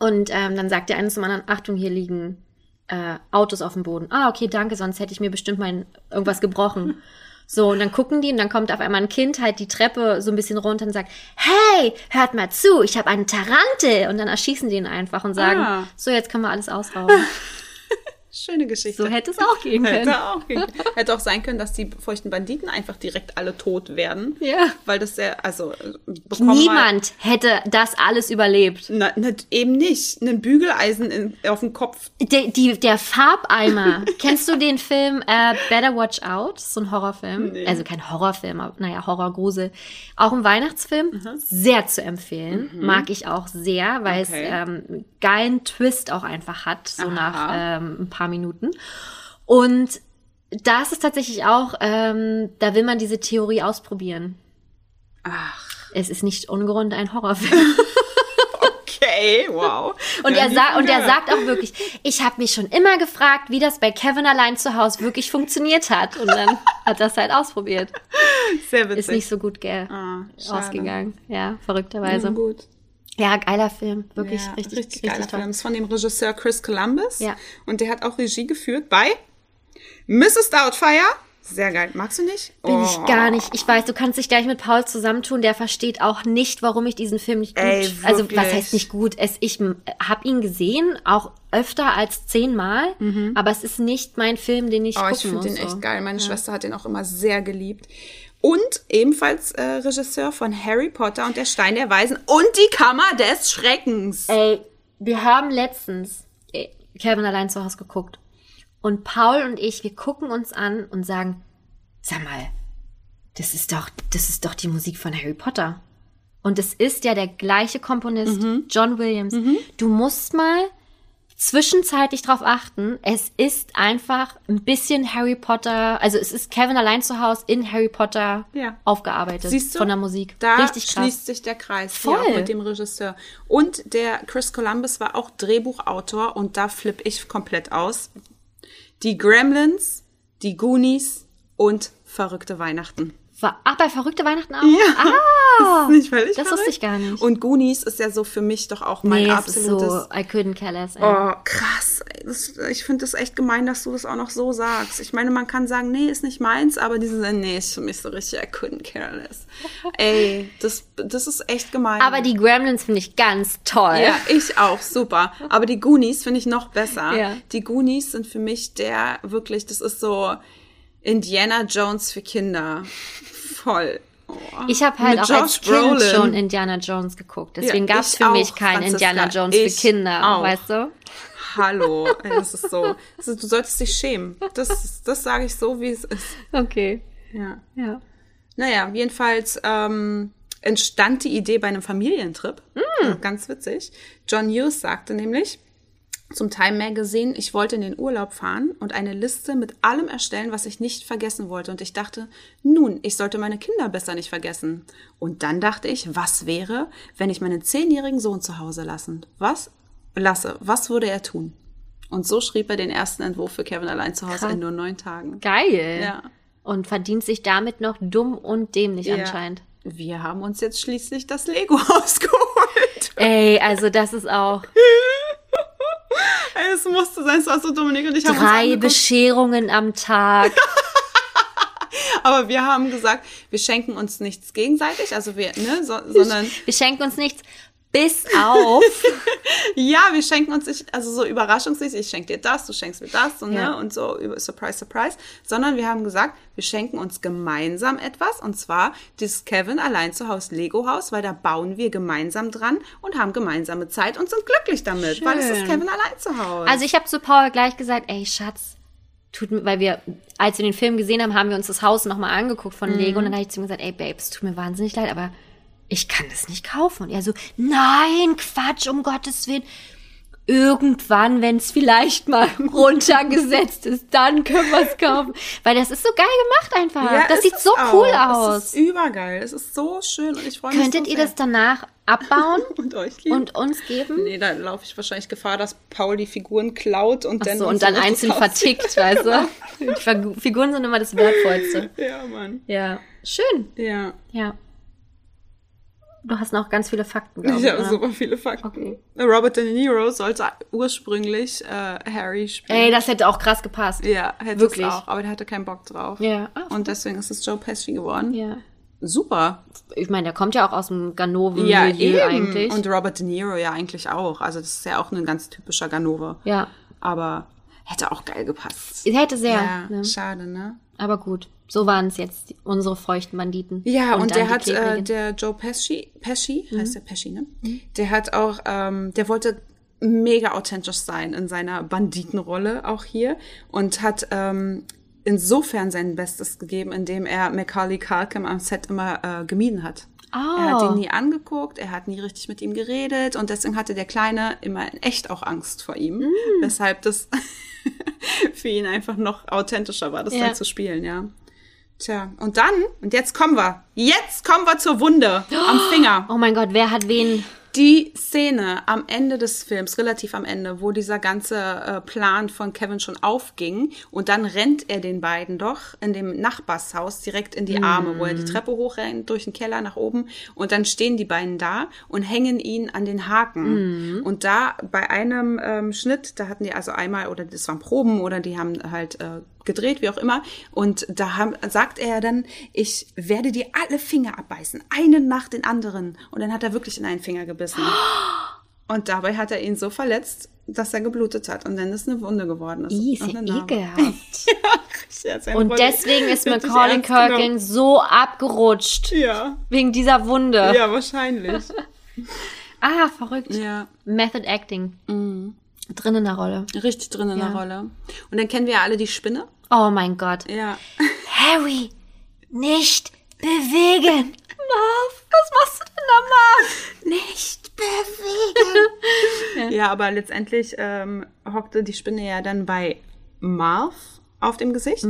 Und ähm, dann sagt der eine zum anderen, Achtung, hier liegen äh, Autos auf dem Boden. Ah, okay, danke, sonst hätte ich mir bestimmt mein irgendwas gebrochen. <laughs> So, und dann gucken die und dann kommt auf einmal ein Kind halt die Treppe so ein bisschen runter und sagt, hey, hört mal zu, ich habe eine Tarantel. Und dann erschießen die ihn einfach und sagen, Ah. so, jetzt können wir alles ausrauben. <laughs> Schöne Geschichte. So hätte es auch gehen können. Hätte auch, gehen. Hätte auch sein können, dass die feuchten Banditen einfach direkt alle tot werden. Ja. Weil das sehr, also äh, bekommen mal- Niemand hätte das alles überlebt. Na, na, eben nicht. Ein Bügeleisen in, auf dem Kopf. Der, die, der Farbeimer. <laughs> Kennst du den Film äh, Better Watch Out? So ein Horrorfilm. Nee. Also kein Horrorfilm, aber naja, Horrorgrusel. Auch ein Weihnachtsfilm. Sehr zu empfehlen. Mag ich auch sehr, weil Okay. es ähm, einen geilen Twist auch einfach hat, so Aha. nach ähm, ein paar Minuten. Und da ist es tatsächlich auch, ähm, da will man diese Theorie ausprobieren. Ach, Es ist nicht ohne Grund ein Horrorfilm. <laughs> okay, wow. Und Ja, er und er sagt auch wirklich, ich habe mich schon immer gefragt, wie das bei Kevin allein zu Hause wirklich funktioniert hat. Und dann hat das halt ausprobiert. Sehr witzig. Ist nicht so gut ge Ah, ausgegangen. Ja, verrückterweise. Mhm, gut. Ja, geiler Film. Wirklich Ja, richtig, richtig, geiler toll. Film. Ist von dem Regisseur Chris Columbus. Ja. Und der hat auch Regie geführt bei Mrs. Doubtfire. Sehr geil. Magst du nicht? Bin Oh. ich gar nicht. Ich weiß, du kannst dich gleich mit Paul zusammentun. Der versteht auch nicht, warum ich diesen Film nicht gut. Ey, also was heißt nicht gut? Es, ich habe ihn gesehen, auch öfter als zehnmal. Aber es ist nicht mein Film, den ich Mhm. Oh, gucken ich finde den echt geil. Meine Schwester hat den auch immer sehr geliebt. Und ebenfalls äh, Regisseur von Harry Potter und der Stein der Weisen und die Kammer des Schreckens. Ey, wir haben letztens Kevin allein zu Hause geguckt. Und Paul und ich, wir gucken uns an und sagen, sag mal, das ist doch, das ist doch die Musik von Harry Potter. Und es ist ja der gleiche Komponist, John Williams. Du musst mal zwischenzeitlich drauf achten, es ist einfach ein bisschen Harry Potter, also es ist Kevin allein zu Hause in Harry Potter Ja. aufgearbeitet Siehst du? von der Musik. Da Richtig krass. schließt sich der Kreis Voll. Mit dem Regisseur. Und der Chris Columbus war auch Drehbuchautor und da flippe ich komplett aus. Die Gremlins, die Goonies und Verrückte Weihnachten. Ach, bei Verrückte Weihnachten auch? Ja. Ah, <laughs> Das ist nicht völlig das verrückt? wusste ich gar nicht. Und Goonies ist ja so für mich doch auch mein nee, es ist absolutes. so, I couldn't care less. ey. Oh, krass. Das, ich finde das echt gemein, dass du das auch noch so sagst. Ich meine, man kann sagen, nee, ist nicht meins, aber diese, nee, ist für mich so richtig, I couldn't care less. <laughs> Ey, das, das ist echt gemein. Aber die Gremlins finde ich ganz toll. Ja, ich auch, super. Aber die Goonies finde ich noch besser. Ja. Die Goonies sind für mich der, wirklich, das ist so Indiana Jones für Kinder. Voll. Oh. Ich habe halt Mit auch als Josh Kind Brolin. schon Indiana Jones geguckt. Deswegen Ja, gab es für mich auch, kein Franziska. Indiana Jones für Kinder, auch. weißt du? Hallo. Ey, das ist so. Das ist, du solltest dich schämen. Das, das sage ich so, wie es ist. Okay. Ja. Ja. Naja, jedenfalls ähm, entstand die Idee bei einem Familientrip. Mm. Ganz witzig. John Hughes sagte nämlich zum Time Magazine, ich wollte in den Urlaub fahren und eine Liste mit allem erstellen, was ich nicht vergessen wollte. Und ich dachte, nun, ich sollte meine Kinder besser nicht vergessen. Und dann dachte ich, was wäre, wenn ich meinen zehnjährigen Sohn zu Hause lassen? Was lasse? Was würde er tun? Und so schrieb er den ersten Entwurf für Kevin allein zu Hause Krass. in nur neun Tagen. Geil. Ja. Und verdient sich damit noch dumm und dämlich Ja. anscheinend. Wir haben uns jetzt schließlich das Lego-Haus <laughs> geholt. Ey, also das ist auch <laughs> Es musste sein, es war so Dominik und ich haben drei. Bescherungen am Tag. <laughs> Aber wir haben gesagt, wir schenken uns nichts gegenseitig, also wir, ne, so, sondern, Wir schenken uns nichts. Bis auf. <laughs> ja, wir schenken uns nicht, also so überraschungsmäßig, ich schenke dir das, du schenkst mir das und, Ja. ne, und so, Surprise, Surprise, sondern wir haben gesagt, wir schenken uns gemeinsam etwas und zwar dieses Kevin allein zu Haus Lego Haus, weil da bauen wir gemeinsam dran und haben gemeinsame Zeit und sind glücklich damit, weil es ist Schön. Kevin allein zu Hause. Also ich habe zu Paul gleich gesagt, ey Schatz, tut mir, weil wir, als wir den Film gesehen haben, haben wir uns das Haus nochmal angeguckt von Mhm. Lego und dann habe ich zu ihm gesagt, ey Babe, es tut mir wahnsinnig leid, aber ich kann das nicht kaufen. Und er so, nein, Quatsch, um Gottes Willen. Irgendwann, wenn es vielleicht mal <laughs> runtergesetzt ist, dann können wir es kaufen. Weil das ist so geil gemacht einfach. Ja, das sieht es so auch. cool Es aus. ist übergeil. Es ist so schön und ich freue mich Könntet so ihr sehr. das danach abbauen <laughs> und euch geben? und uns geben? Nee, da laufe ich wahrscheinlich Gefahr, dass Paul die Figuren klaut und dann. So, und dann einzeln vertickt, <laughs> weißt du? Die Figu- Figuren sind immer das Wertvollste. Ja, Mann. Ja. Schön. Ja. Ja. Du hast noch ganz viele Fakten, glaube Ich habe super viele Fakten. Okay. Robert De Niro sollte ursprünglich äh, Harry spielen. Ey, das hätte auch krass gepasst. ja, hätte Wirklich. es auch, aber der hatte keinen Bock drauf. Ja. Ah, Und deswegen ist es Joe Pesci geworden. ja. Super. Ich meine, der kommt ja auch aus dem Ja, Ganoven-Milieu eben. eigentlich. Und Robert De Niro ja eigentlich auch. Also das ist ja auch ein ganz typischer Ganove. ja. Aber Hätte auch geil gepasst. Hätte sehr. Ja, ne? schade, ne? Aber gut, so waren es jetzt unsere feuchten Banditen. Ja, und, dann der hat, äh, der Joe Pesci, Pesci, Mhm. heißt der Pesci, ne? Der hat auch, ähm, der wollte mega authentisch sein in seiner Banditenrolle auch hier und hat ähm, insofern sein Bestes gegeben, indem er Macaulay Culkin am Set immer äh, gemieden hat. Er hat Oh. ihn nie angeguckt, er hat nie richtig mit ihm geredet und deswegen hatte der Kleine immer in echt auch Angst vor ihm, Mm. weshalb das <laughs> für ihn einfach noch authentischer war, das Ja. dann zu spielen, ja. Tja, und dann, und jetzt kommen wir, jetzt kommen wir zur Wunde am Finger. <gasps> Oh mein Gott, wer hat wen? Die Szene am Ende des Films, relativ am Ende, wo dieser ganze äh, Plan von Kevin schon aufging und dann rennt er den beiden doch in dem Nachbarshaus direkt in die Arme, wo er die Treppe hochrennt, durch den Keller nach oben und dann stehen die beiden da und hängen ihn an den Haken. Und da bei einem ähm, Schnitt, da hatten die also einmal, oder das waren Proben oder die haben halt äh, gedreht, wie auch immer. Und da haben, sagt er dann, ich werde dir alle Finger abbeißen, einen nach den anderen. Und dann hat er wirklich in einen Finger gebissen. <gasps> Und dabei hat er ihn so verletzt, dass er geblutet hat. Und dann ist eine Wunde geworden. ist. Ih, <laughs> <laughs> ist Und ja ekelhaft. Ja, Und deswegen ist Macaulay. Culkin so abgerutscht. Ja, Wegen dieser Wunde. ja, wahrscheinlich. <laughs> Ah, verrückt. ja, Method Acting. Drin in der Rolle. richtig drin in Ja. der Rolle. Und dann kennen wir ja alle die Spinne. Oh mein Gott. Ja. Harry, nicht bewegen. Marv, was machst du denn da, Marv? Nicht bewegen. <laughs> Ja, aber letztendlich ähm, hockte die Spinne ja dann bei Marv auf dem Gesicht,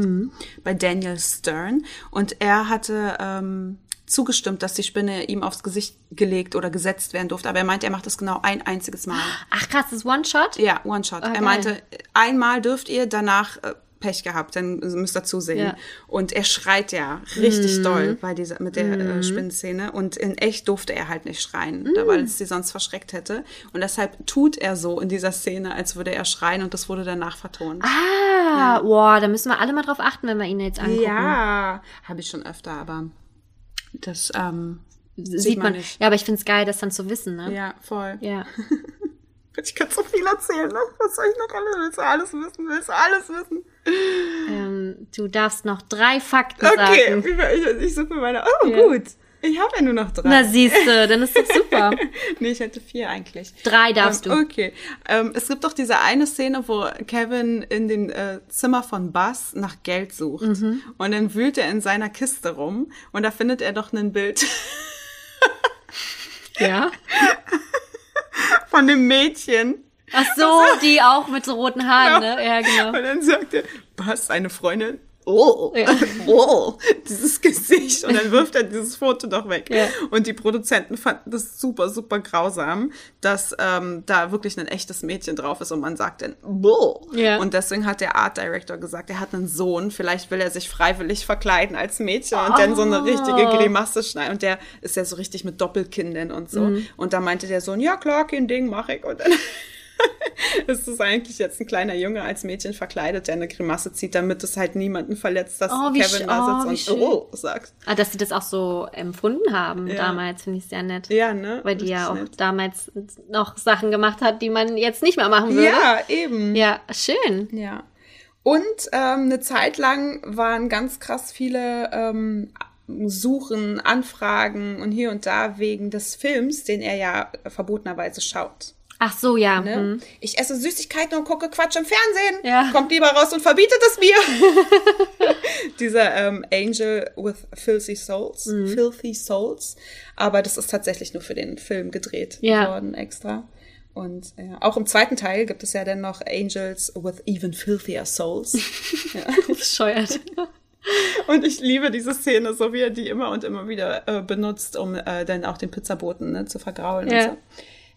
bei Daniel Stern. Und er hatte ähm, zugestimmt, dass die Spinne ihm aufs Gesicht gelegt oder gesetzt werden durfte. Aber er meinte, er macht das genau ein einziges Mal. Ach krass, das ist One-Shot? Ja, One-Shot. Ah, er geil. meinte, einmal dürft ihr, danach äh, Pech gehabt, dann müsst ihr zusehen. Ja. Und er schreit ja richtig doll bei dieser, mit der äh, Spinnenszene. Und in echt durfte er halt nicht schreien, da, weil es sie sonst verschreckt hätte. Und deshalb tut er so in dieser Szene, als würde er schreien und das wurde danach vertont. Ah, boah, da müssen wir alle mal drauf achten, wenn wir ihn jetzt angucken. ja, habe ich schon öfter, aber das ähm, Sieht man. nicht. Ja, aber ich find's geil, das dann zu wissen, ne? Ja, voll. Ja. <laughs> Ich kann so viel erzählen, ne? Was soll ich noch alles? Willst du alles wissen? Willst du alles wissen? Ähm, du darfst noch drei Fakten Okay, sagen. ich, ich suche meine. Oh, Ja. gut. Ich habe ja nur noch drei. Na siehste, dann ist doch super. <laughs> nee, ich hätte vier eigentlich. Drei darfst ähm, du. Okay. Ähm, es gibt doch diese eine Szene, wo Kevin in dem äh, Zimmer von Buzz nach Geld sucht. Mhm. Und dann wühlt er in seiner Kiste rum und da findet er doch ein Bild Ja. <laughs> von dem Mädchen. Ach so, <laughs> die auch mit so roten Haaren, ne? Ja, genau. Und dann sagt er, Buzz, eine Freundin. Oh, Ja. <laughs> oh, dieses Gesicht. Und dann wirft er dieses Foto doch weg. Ja. Und die Produzenten fanden das super, super grausam, dass ähm, da wirklich ein echtes Mädchen drauf ist und man sagt dann, boah. Ja. Und deswegen hat der Art Director gesagt, er hat einen Sohn, vielleicht will er sich freiwillig verkleiden als Mädchen und dann so eine richtige Oh. Grimasse schneiden. Und der ist ja so richtig mit Doppelkindern und so. Mhm. Und da meinte der Sohn, ja klar, kein Ding, mach ich. Und dann <laughs> <laughs> ist es eigentlich jetzt ein kleiner Junge als Mädchen verkleidet, der eine Grimasse zieht, damit es halt niemanden verletzt, dass Oh, Kevin da oh, sitzt schön. und oh sagt. Ah, dass sie das auch so empfunden haben Ja. damals, finde ich sehr nett. Ja, ne? Weil die ja auch nett. damals noch Sachen gemacht hat, die man jetzt nicht mehr machen würde. Ja, eben. Ja, schön. Ja. Und ähm, eine Zeit lang waren ganz krass viele ähm, Suchen, Anfragen und hier und da wegen des Films, den er ja verbotenerweise schaut. Ach so, ja. Ne? Hm. Ich esse Süßigkeiten und gucke Quatsch im Fernsehen. Ja. Kommt lieber raus und verbietet es mir. <laughs> Dieser ähm, Angel with Filthy Souls. Mhm. Filthy Souls. Aber das ist tatsächlich nur für den Film gedreht Ja. worden extra. Und ja, auch im zweiten Teil gibt es ja dann noch Angels with even filthier souls. <laughs> <laughs> Bescheuert. Und ich liebe diese Szene, so wie er die immer und immer wieder äh, benutzt, um äh, dann auch den Pizzaboten ne, zu vergraulen Ja. und so.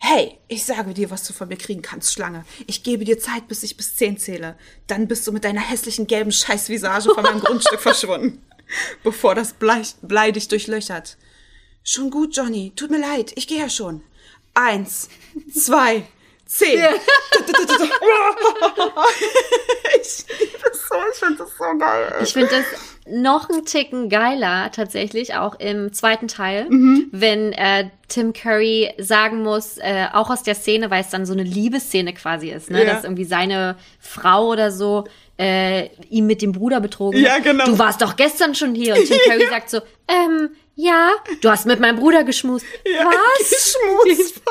Hey, ich sage dir, was du von mir kriegen kannst, Schlange. Ich gebe dir Zeit, bis ich bis zehn zähle. Dann bist du mit deiner hässlichen gelben Scheißvisage von meinem <laughs> Grundstück verschwunden, bevor das Blei, Blei dich durchlöchert. Schon gut, Johnny. Tut mir leid. Ich gehe ja schon. Eins, zwei, zehn. <laughs> ich liebe es so, ich finde das so geil. Ich finde das noch einen Ticken geiler tatsächlich, auch im zweiten Teil, Mhm. wenn äh, Tim Curry sagen muss, äh, auch aus der Szene, weil es dann so eine Liebesszene quasi ist, ne? Ja. dass irgendwie seine Frau oder so äh, ihm mit dem Bruder betrogen Ja, hat. genau. Du warst doch gestern schon hier. Und Tim <laughs> Curry sagt so, ähm, ja, du hast mit meinem Bruder geschmust. <laughs> Was? Geschmust.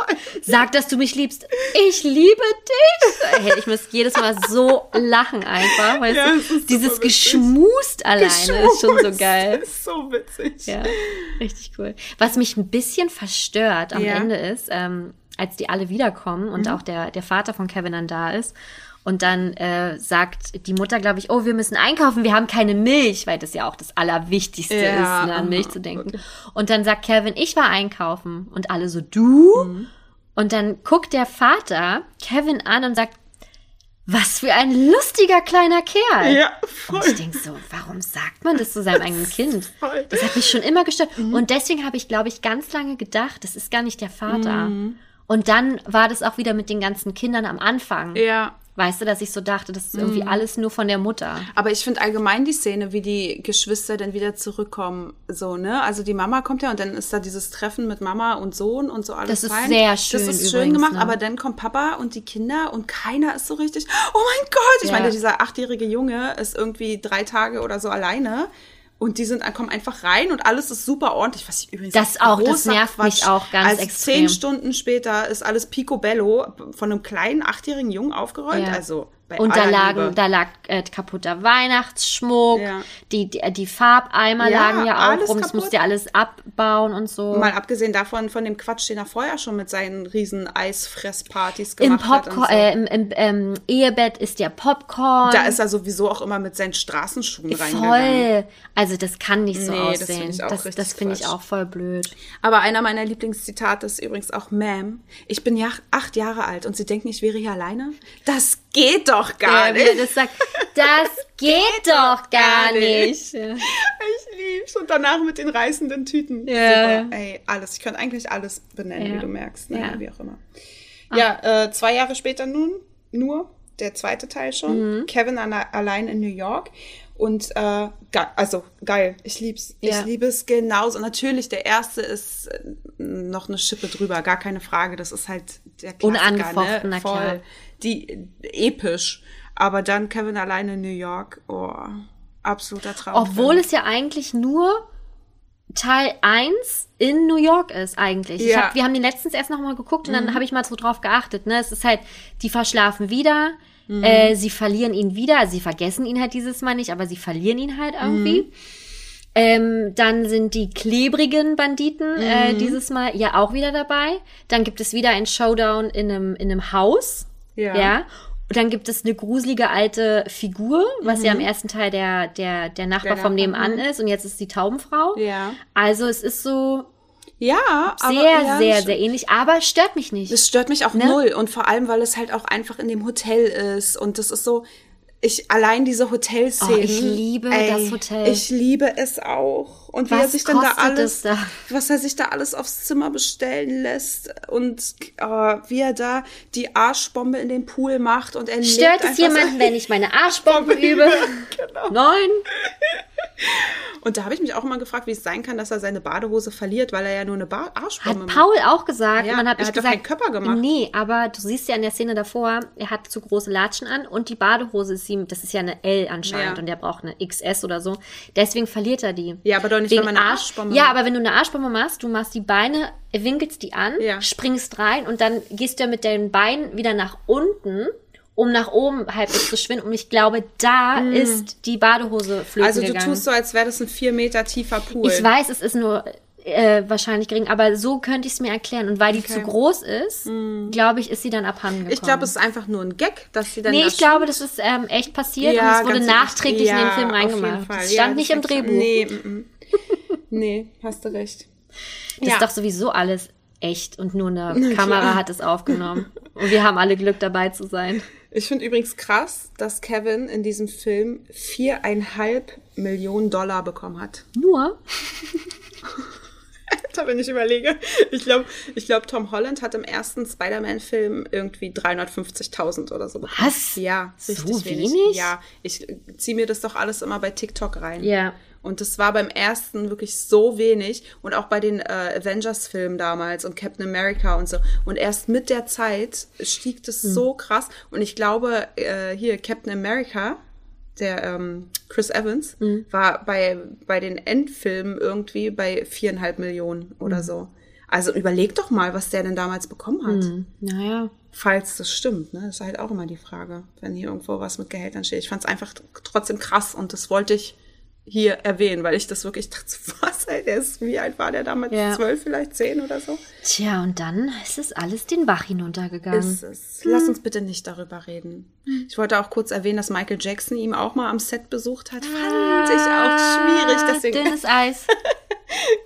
Sag, dass du mich liebst. Ich liebe dich. Hey, ich muss jedes Mal so lachen einfach. Weißt Ja, Dieses. Geschmust alleine ist schon so Geschmust. geil. Das ist so witzig. Ja, richtig cool. Was mich ein bisschen verstört am Ja. Ende ist, ähm, als die alle wiederkommen und auch der, der Vater von Kevin dann da ist. Und dann äh, sagt die Mutter, glaube ich, oh, wir müssen einkaufen, wir haben keine Milch, weil das ja auch das Allerwichtigste Ja, ist, ne, an Milch zu denken. Und dann sagt Kevin, ich war einkaufen. Und alle so, du? Und dann guckt der Vater Kevin an und sagt, was für ein lustiger kleiner Kerl. Ja, voll. Und ich denke so, warum sagt man das zu seinem <laughs> eigenen Kind? Voll. Das hat mich schon immer gestört. Mhm. Und deswegen habe ich, glaube ich, ganz lange gedacht, das ist gar nicht der Vater. Mhm. Und dann war das auch wieder mit den ganzen Kindern am Anfang. Ja. Weißt du, dass ich so dachte, das ist irgendwie Mhm. alles nur von der Mutter. Aber ich finde allgemein die Szene, wie die Geschwister dann wieder zurückkommen, so, ne? Also die Mama kommt ja und dann ist da dieses Treffen mit Mama und Sohn und so alles Das ist fein. sehr schön Das ist schön übrigens, gemacht, ne? aber dann kommt Papa und die Kinder und keiner ist so richtig, oh mein Gott! Ich Ja. meine, dieser achtjährige Junge ist irgendwie drei Tage oder so alleine. Und die sind, kommen einfach rein und alles ist super ordentlich. Was ich übrigens Das auch, das nervt mich auch ganz also extrem. Zehn Stunden später ist alles picobello von einem kleinen achtjährigen Jungen aufgeräumt. Ja. Also Und da lagen, Liebe. da lag äh, kaputter Weihnachtsschmuck, Ja. die, die, die Farbeimer Ja, lagen ja auch rum, das musste ja alles abbauen und so. Mal abgesehen davon, von dem Quatsch, den er vorher schon mit seinen riesen Eisfresspartys Im gemacht hat. Popcorn, und so. äh, im, im ähm, Ehebett ist der Popcorn. da ist er sowieso auch immer mit seinen Straßenschuhen reingegangen. voll. Also das kann nicht so Nee, das aussehen. finde ich das finde ich Quatsch. auch voll blöd. Aber einer meiner Lieblingszitate ist übrigens auch Ma'am. Ich bin ja acht Jahre alt und Sie denken, ich wäre hier alleine? Das geht doch gar Ja, nicht. das sagt, das <laughs> geht doch gar nicht. Ja. Ich lieb's. Und danach mit den reißenden Tüten. Ja. Super. Ey, alles. Ich könnte eigentlich alles benennen, Ja. wie du merkst. Ne? Ja. Wie auch immer. Ja, äh, zwei Jahre später nun, nur, der zweite Teil schon. Mhm. Kevin an, allein in New York. Und äh, ge also geil, ich lieb's. Ja. Ich liebe es genauso. Natürlich, der erste ist äh, noch eine Schippe drüber, gar keine Frage. Das ist halt der Klassiker, Unangefochten, na ne? klar. Die episch. Aber dann Kevin allein in New York, oh, absoluter Traum. Obwohl es ja eigentlich nur Teil 1 in New York ist eigentlich. Ich Ja. Mhm. hab, wir haben den letztens erst noch mal geguckt und dann habe ich mal so drauf geachtet. Ne? Es ist halt, die verschlafen wieder, Mhm. äh, sie verlieren ihn wieder, also sie vergessen ihn halt dieses Mal nicht, aber sie verlieren ihn halt irgendwie. Mhm. Ähm, dann sind die klebrigen Banditen äh, Mhm. dieses Mal ja auch wieder dabei. Dann gibt es wieder ein Showdown in einem, in einem Haus. Ja. ja. Und dann gibt es eine gruselige alte Figur, was ja im ersten Teil der, der, der Nachbar Mhm. Der vom Nachbar, Nebenan ist und jetzt ist die Taubenfrau. Ja. Also es ist so Ja, aber sehr, ja, sehr, sehr ähnlich, aber es stört mich nicht. Es stört mich auch Ne? null und vor allem, weil es halt auch einfach in dem Hotel ist und das ist so, ich allein diese Hotelszenen. Oh, ich liebe das Hotel. Ich liebe es auch und wie er Was sich dann da alles, es da? was er sich da alles aufs Zimmer bestellen lässt und äh, wie er da die Arschbombe in den Pool macht und er Stört es jemanden, wenn ich meine Arschbombe übe? <laughs> Genau. Nein. Und da habe ich mich auch immer gefragt, wie es sein kann, dass er seine Badehose verliert, weil er ja nur eine ba Hat Arschbombe macht. Paul auch gesagt. Ja, dann habe er hat gesagt, keinen Körper gemacht. Nee, aber du siehst ja in der Szene davor, er hat zu große Latschen an und die Badehose ist ihm, das ist ja eine L anscheinend Ja. und er braucht eine XS oder so. Deswegen verliert er die. Ja, aber doch nicht, wenn man eine Arsch- Arschbombe Ja, macht. aber wenn du eine Arschbombe machst, du machst die Beine, winkelst die an, Ja. springst rein und dann gehst du ja mit deinen Beinen wieder nach unten, um nach oben halbwegs zu schwinden. Und ich glaube, da ist die Badehose flöten Mm. Also du gegangen. tust so, als wäre das ein vier Meter tiefer Pool. Ich weiß, es ist nur äh, wahrscheinlich gering, aber so könnte ich es mir erklären. Und weil die Okay. Mm. zu groß ist, glaube ich, ist sie dann abhanden gekommen. Ich glaube, es ist einfach nur ein Gag, dass sie dann. Nee, da ich glaube, das ist ähm, echt passiert und es wurde nachträglich ja, in den Film reingemacht. Fall. Das Ja, stand nicht im Drehbuch. Nee, mm, mm. Nee, hast du recht. Das ja. ist doch sowieso alles echt und nur eine <laughs> Kamera hat es aufgenommen. Und wir haben alle Glück dabei zu sein. Ich finde übrigens krass, dass Kevin in diesem Film viereinhalb Millionen Dollar bekommen hat. Nur? <laughs> habe, wenn ich überlege. Ich glaube, ich glaub, Tom Holland hat im ersten Spider-Man-Film irgendwie 350.000 oder so. bekommen. Was? Ja, So richtig wenig? Ja, ich ziehe mir das doch alles immer bei TikTok rein. Ja. Und das war beim ersten wirklich so wenig und auch bei den äh, Avengers-Filmen damals und Captain America und so. Und erst mit der Zeit stieg das Hm. so krass. Und ich glaube, äh, hier Captain America, der ähm, Chris Evans, Hm. war bei, bei den Endfilmen irgendwie bei viereinhalb Millionen oder Hm. so. Also überleg doch mal, was der denn damals bekommen hat. Naja. Falls das stimmt, ne? Das ist halt auch immer die Frage, wenn hier irgendwo was mit Gehältern steht. Ich fand es einfach trotzdem krass und das wollte ich hier erwähnen, weil ich das wirklich dachte, <laughs> was, ey, der ist, wie alt war der damals? Ja. Zwölf, vielleicht zehn oder so? Tja, und dann ist es alles den Bach hinuntergegangen. Ist es. Lass uns bitte nicht darüber reden. Ich wollte auch kurz erwähnen, dass Michael Jackson ihm auch mal am Set besucht hat. Fand ich auch schwierig, deswegen. Ah, Dünnes <laughs> Eis.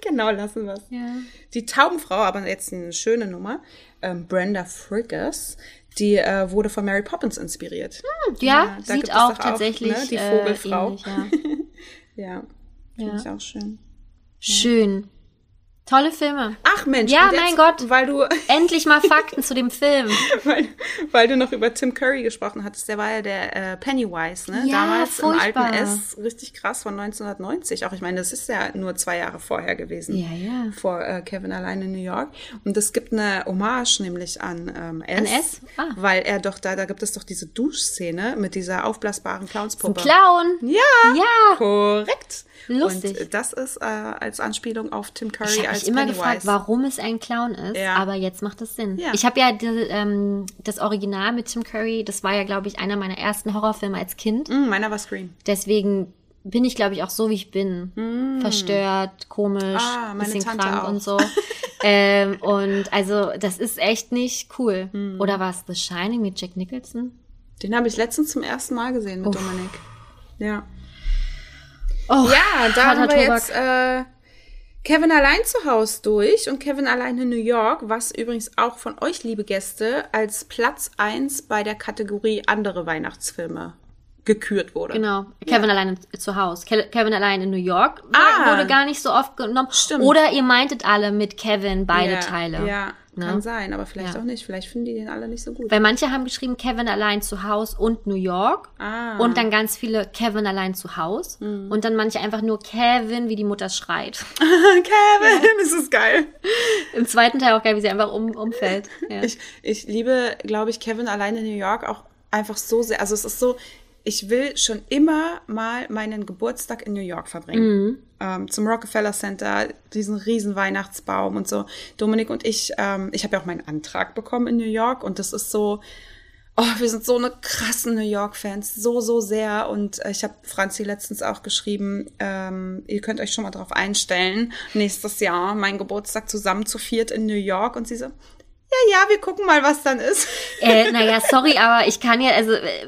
genau, lassen wir es. Ja. Die Taubenfrau, aber jetzt eine schöne Nummer, ähm, Brenda Friggers, die äh, wurde von Mary Poppins inspiriert. Ja, da sieht auch tatsächlich ne, die äh, Vogelfrau. ähnlich, ja. <laughs> Ja, finde Ja. ich auch schön. Schön. Tolle Filme. Ach Mensch, Ja, jetzt, mein Gott. weil du, <laughs> <laughs> Endlich mal Fakten zu dem Film. weil, weil du noch über Tim Curry gesprochen hattest, der war ja der äh, Pennywise, ne? Ja, Damals furchtbar. im alten S, richtig krass von 1990. Auch ich meine, das ist ja nur zwei Jahre vorher gewesen. Ja, ja. Vor äh, Kevin allein in New York. Und es gibt eine Hommage nämlich an ähm, S, An S? Ah. weil er doch da, da gibt es doch diese Duschszene mit dieser aufblasbaren Ein Clownspuppe. Clown. Ja, Ja. korrekt. Lustig. Und das ist äh, als Anspielung auf Tim Curry als mich immer Pennywise. gefragt, warum es ein Clown ist, Ja. aber jetzt macht es Sinn. Ja. Ich habe ja die, ähm, das Original mit Tim Curry, das war ja, glaube ich, einer meiner ersten Horrorfilme als Kind. Mm, meiner war Scream. Deswegen bin ich, glaube ich, auch so, wie ich bin. Verstört, komisch, Mm. Ah, bisschen Tante krank auch. und so. <laughs> ähm, und also, das ist echt nicht cool. Mm. Oder war es The Shining mit Jack Nicholson? Den habe ich letztens zum ersten Mal gesehen mit Uff. Dominik. Ja. Oh, Ja, da haben wir jetzt äh, Kevin allein zu Haus durch und Kevin allein in New York, was übrigens auch von euch, liebe Gäste, als Platz eins bei der Kategorie andere Weihnachtsfilme gekürt wurde. Genau, Kevin alleine zu Hause. Ke Kevin alleine in New York Ah. wurde gar nicht so oft genommen. Stimmt. Oder ihr meintet alle mit Kevin beide ja, Teile. Ja, Ne? kann sein, aber vielleicht Ja. auch nicht. Vielleicht finden die den alle nicht so gut. Weil manche haben geschrieben Kevin allein zu Hause und New York. Ah. Und dann ganz viele Kevin allein zu Hause. Mhm. Und dann manche einfach nur Kevin, wie die Mutter schreit. <laughs> Kevin, das ist geil. Im zweiten Teil auch geil, wie sie einfach um, umfällt. Ja. <laughs> Ich, ich liebe, glaube ich, Kevin allein in New York auch einfach so sehr. Also es ist so, ich will schon immer mal meinen Geburtstag in New York verbringen. Ähm, zum Rockefeller Center, diesen riesen Weihnachtsbaum und so. Dominik und ich, ähm, ich habe ja auch meinen Antrag bekommen in New York und das ist so, oh, wir sind so eine krassen New York-Fans, so, so sehr. Und äh, ich habe Franzi letztens auch geschrieben, ähm, ihr könnt euch schon mal drauf einstellen, nächstes Jahr meinen Geburtstag zusammen zu viert in New York. Und sie so, ja, ja, wir gucken mal, was dann ist. Äh, naja, sorry, aber ich kann ja, also äh,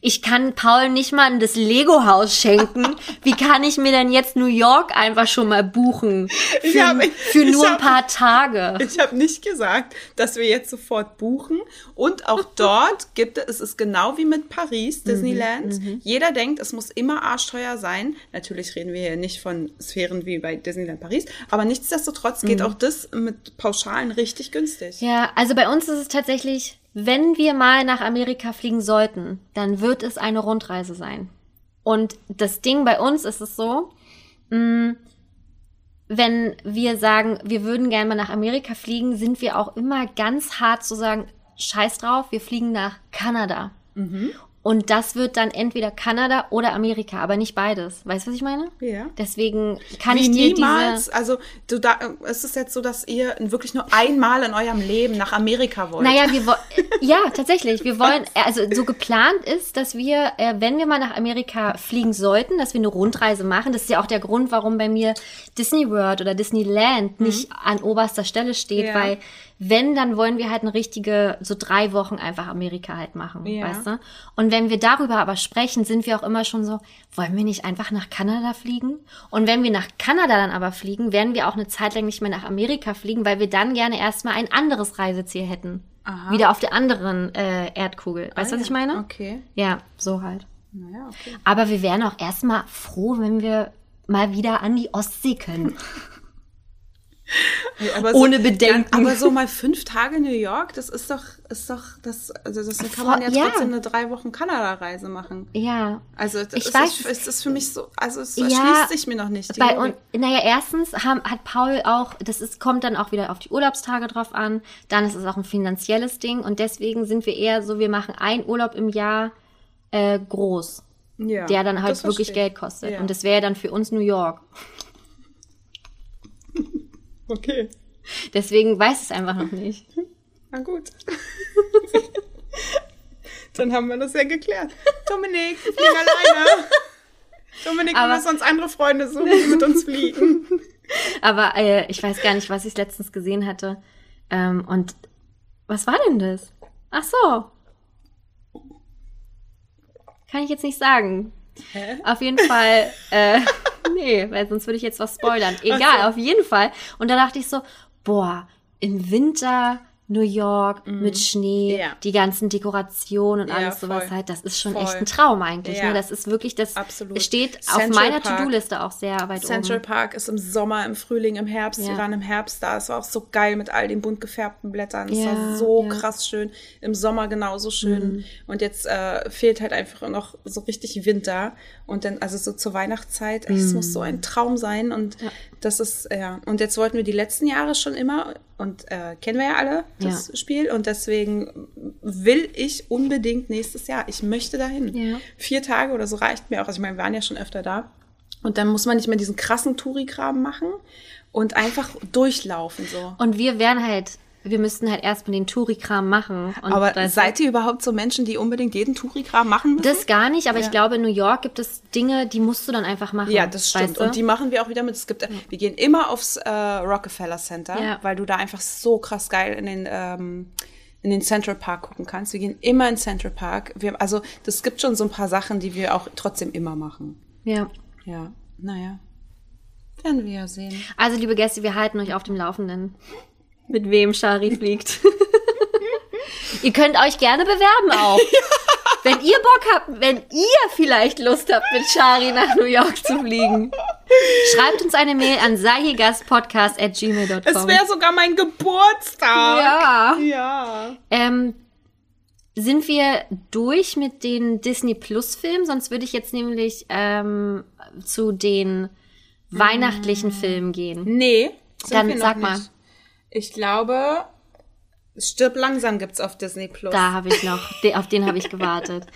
ich kann Paul nicht mal in das Lego-Haus schenken. Wie kann ich mir denn jetzt New York einfach schon mal buchen? Ich Für, hab- für ich nur ein hab- paar Tage. Ich habe nicht gesagt, dass wir jetzt sofort buchen. Und auch <laughs> dort gibt es, es ist genau wie mit Paris, Disneyland. Jeder denkt, es muss immer arschteuer sein. Natürlich reden wir hier nicht von Sphären wie bei Disneyland Paris. Aber nichtsdestotrotz geht auch das mit Pauschalen richtig günstig. Ja, also bei uns ist es tatsächlich, wenn wir mal nach Amerika fliegen sollten, dann wird es eine Rundreise sein. Und das Ding bei uns ist es so, mh, wenn wir sagen, wir würden gerne mal nach Amerika fliegen, sind wir auch immer ganz hart zu sagen, scheiß drauf, wir fliegen nach Kanada. Und das wird dann entweder Kanada oder Amerika, aber nicht beides. Weißt du, was ich meine? Ja. Deswegen kann Wie ich dir niemals, diese. also du da, es ist jetzt so, dass ihr wirklich nur einmal in eurem Leben nach Amerika wollt. Naja, wir wollen, <laughs> ja, tatsächlich. Wir wollen, also so geplant ist, dass wir, äh, wenn wir mal nach Amerika fliegen sollten, dass wir eine Rundreise machen. Das ist ja auch der Grund, warum bei mir Disney World oder Disneyland nicht an oberster Stelle steht, Mhm. Ja. weil wenn, dann wollen wir halt eine richtige, so drei Wochen einfach Amerika halt machen, Ja. weißt du? Und wenn wir darüber aber sprechen, sind wir auch immer schon so, wollen wir nicht einfach nach Kanada fliegen? Und wenn wir nach Kanada dann aber fliegen, werden wir auch eine Zeit lang nicht mehr nach Amerika fliegen, weil wir dann gerne erstmal ein anderes Reiseziel hätten. Aha. Wieder auf der anderen äh, Erdkugel. Weißt du, Ah, was ich ja. meine? Okay. Ja, so halt. Naja, okay. Aber wir wären auch erstmal froh, wenn wir mal wieder an die Ostsee können. <laughs> Ja, aber Ohne Bedenken. aber so mal fünf Tage New York, das ist doch, ist doch, das, also das kann man ja Ja. trotzdem eine drei Wochen Kanada-Reise machen. Ja. Also das Ich ist, weiß. es ist für mich so, also es Ja, erschließt sich mir noch nicht. Bei uns, naja, erstens haben, hat Paul auch, das ist, kommt dann auch wieder auf die Urlaubstage drauf an. Dann ist es auch ein finanzielles Ding und deswegen sind wir eher so, wir machen einen Urlaub im Jahr äh, groß, ja, der dann halt wirklich. Geld kostet. Ja. Und das wäre dann für uns New York. Okay, Deswegen weiß es einfach noch nicht. na gut. Dann haben wir das ja geklärt. Dominik, wir fliegen alleine. Dominik, wir Aber- müssen uns andere Freunde suchen, die mit uns fliegen. Aber äh, ich weiß gar nicht, was ich letztens gesehen hatte. Ähm, und was war denn das? Ach so. Kann ich jetzt nicht sagen. Hä? Auf jeden Fall, äh, nee, weil sonst würde ich jetzt was spoilern. Egal, auf jeden Fall. Und da dachte ich so, boah, im Winter New York mit Schnee, Mhm. Ja. die ganzen Dekorationen und Ja, alles sowas voll. halt, das ist schon Voll. echt ein Traum eigentlich. Ja. Ne? Das ist wirklich, das Absolut. steht auf Central meiner Park. To-Do-Liste auch sehr weit Central oben. Park ist im Sommer, im Frühling, im Herbst. Wir waren im Herbst da. Es war auch so geil mit all den bunt gefärbten Blättern. Es war so. Mhm. krass schön. Im Sommer genauso schön. Und jetzt äh, fehlt halt einfach noch so richtig Winter. Und dann, also so zur Weihnachtszeit, es muss so ein Traum sein. Und Mhm. Ja. Das ist, ja. Und jetzt wollten wir die letzten Jahre schon immer, und äh, kennen wir ja alle, das Ja. Spiel. Und deswegen will ich unbedingt nächstes Jahr. Ich möchte dahin. Ja. Vier Tage oder so reicht mir auch. Also ich meine, wir waren ja schon öfter da. Und dann muss man nicht mehr diesen krassen Touri-Kram machen und einfach durchlaufen so. Und wir wären halt, wir müssten halt erstmal den Touri-Kram machen. Aber seid ihr überhaupt so Menschen, die unbedingt jeden Touri-Kram machen müssen? das gar nicht, aber Ja. ich glaube, in New York gibt es Dinge, die musst du dann einfach machen. ja, das stimmt. du? Und die machen wir auch wieder mit. Es gibt, wir gehen immer aufs äh, Rockefeller Center, Ja. weil du da einfach so krass geil in den ähm, in den Central Park gucken kannst. Wir gehen immer in Central Park. Wir, also das gibt schon so ein paar Sachen, die wir auch trotzdem immer machen. ja. Ja, naja. Werden wir ja sehen. Also, liebe Gäste, wir halten euch auf dem Laufenden. Mit wem Shari fliegt. <laughs> ihr könnt euch gerne bewerben auch. <laughs> Wenn ihr Bock habt, wenn ihr vielleicht Lust habt, mit Shari nach New York zu fliegen, schreibt uns eine Mail an sahigastpodcast.gmail.com. Es wäre sogar mein Geburtstag. Ja. Ja. Ähm, sind wir durch mit den Disney Plus Filmen? Sonst würde ich jetzt nämlich ähm, zu den weihnachtlichen Filmen gehen. Nee. Dann sag mal. Ich glaube, Stirb langsam gibt's auf Disney Plus. Da habe ich noch, auf den habe ich gewartet.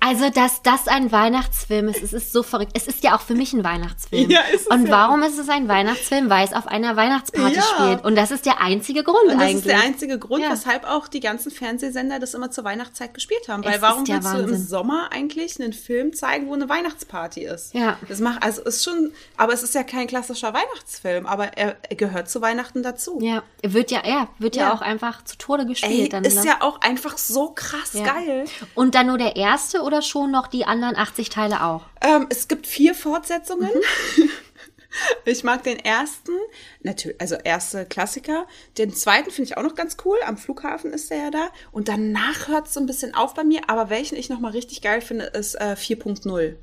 Also, dass das ein Weihnachtsfilm ist, es ist so verrückt. Es ist ja auch für mich ein Weihnachtsfilm. Ja, ist es Und ja. warum ist es ein Weihnachtsfilm? Weil es auf einer Weihnachtsparty Ja. spielt. Und das ist der einzige Grund Und das eigentlich. ist der einzige Grund, Ja. weshalb auch die ganzen Fernsehsender das immer zur Weihnachtszeit gespielt haben. Weil Es warum willst du im Wahnsinn. Sommer eigentlich einen Film zeigen, wo eine Weihnachtsparty ist? Ja. Das macht, also ist schon, aber es ist ja kein klassischer Weihnachtsfilm, aber er, er gehört zu Weihnachten dazu. ja, wird ja, ja, wird ja, Ja. auch einfach zu Tode gespielt. Ey, dann, ist ne? ja auch einfach so krass Ja. geil. Und dann nur der erste oder schon noch die anderen 80 Teile auch? Ähm, es gibt vier Fortsetzungen. Mhm. <laughs> Ich mag den ersten, natürlich, also erste Klassiker. Den zweiten finde ich auch noch ganz cool. Am Flughafen ist der ja da. Und danach hört es so ein bisschen auf bei mir. Aber welchen ich noch mal richtig geil finde, ist äh, 4.0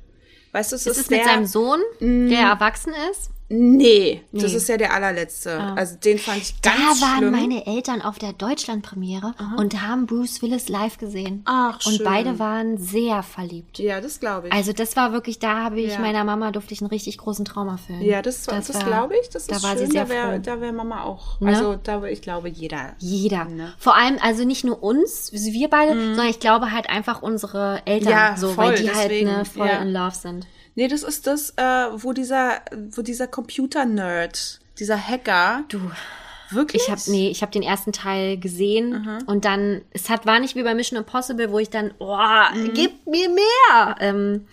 Weißt du, es Ist ist es mit der, seinem Sohn, Mm. der erwachsen ist? Nee, das Nee. ist ja der allerletzte. Ah. Also den fand ich Da ganz waren schlimm. meine Eltern auf der Deutschlandpremiere und haben Bruce Willis live gesehen. Ach, Und schön. beide waren sehr verliebt. ja, das glaube ich. Also das war wirklich, da habe ich Ja. meiner Mama durfte ich einen richtig großen Traum erfüllen. ja, das, das, war- glaube ich. Das da ist war schön. sie sehr da wäre froh. da wär Mama auch. Ne? Also da, ich glaube, jeder. Jeder. Ne? Vor allem, also nicht nur uns, wir beide, sondern ich glaube halt einfach unsere Eltern, Mhm. Ja, so, voll, weil die halt deswegen, ne, voll ja. in Love sind. Nee, das ist das, äh, wo dieser, wo dieser Computer-Nerd, dieser Hacker. Du, Wirklich? ich habe nee, ich habe den ersten Teil gesehen und dann, es hat war nicht wie bei Mission Impossible, wo ich dann, oh, Mhm. gib mir mehr. Ähm,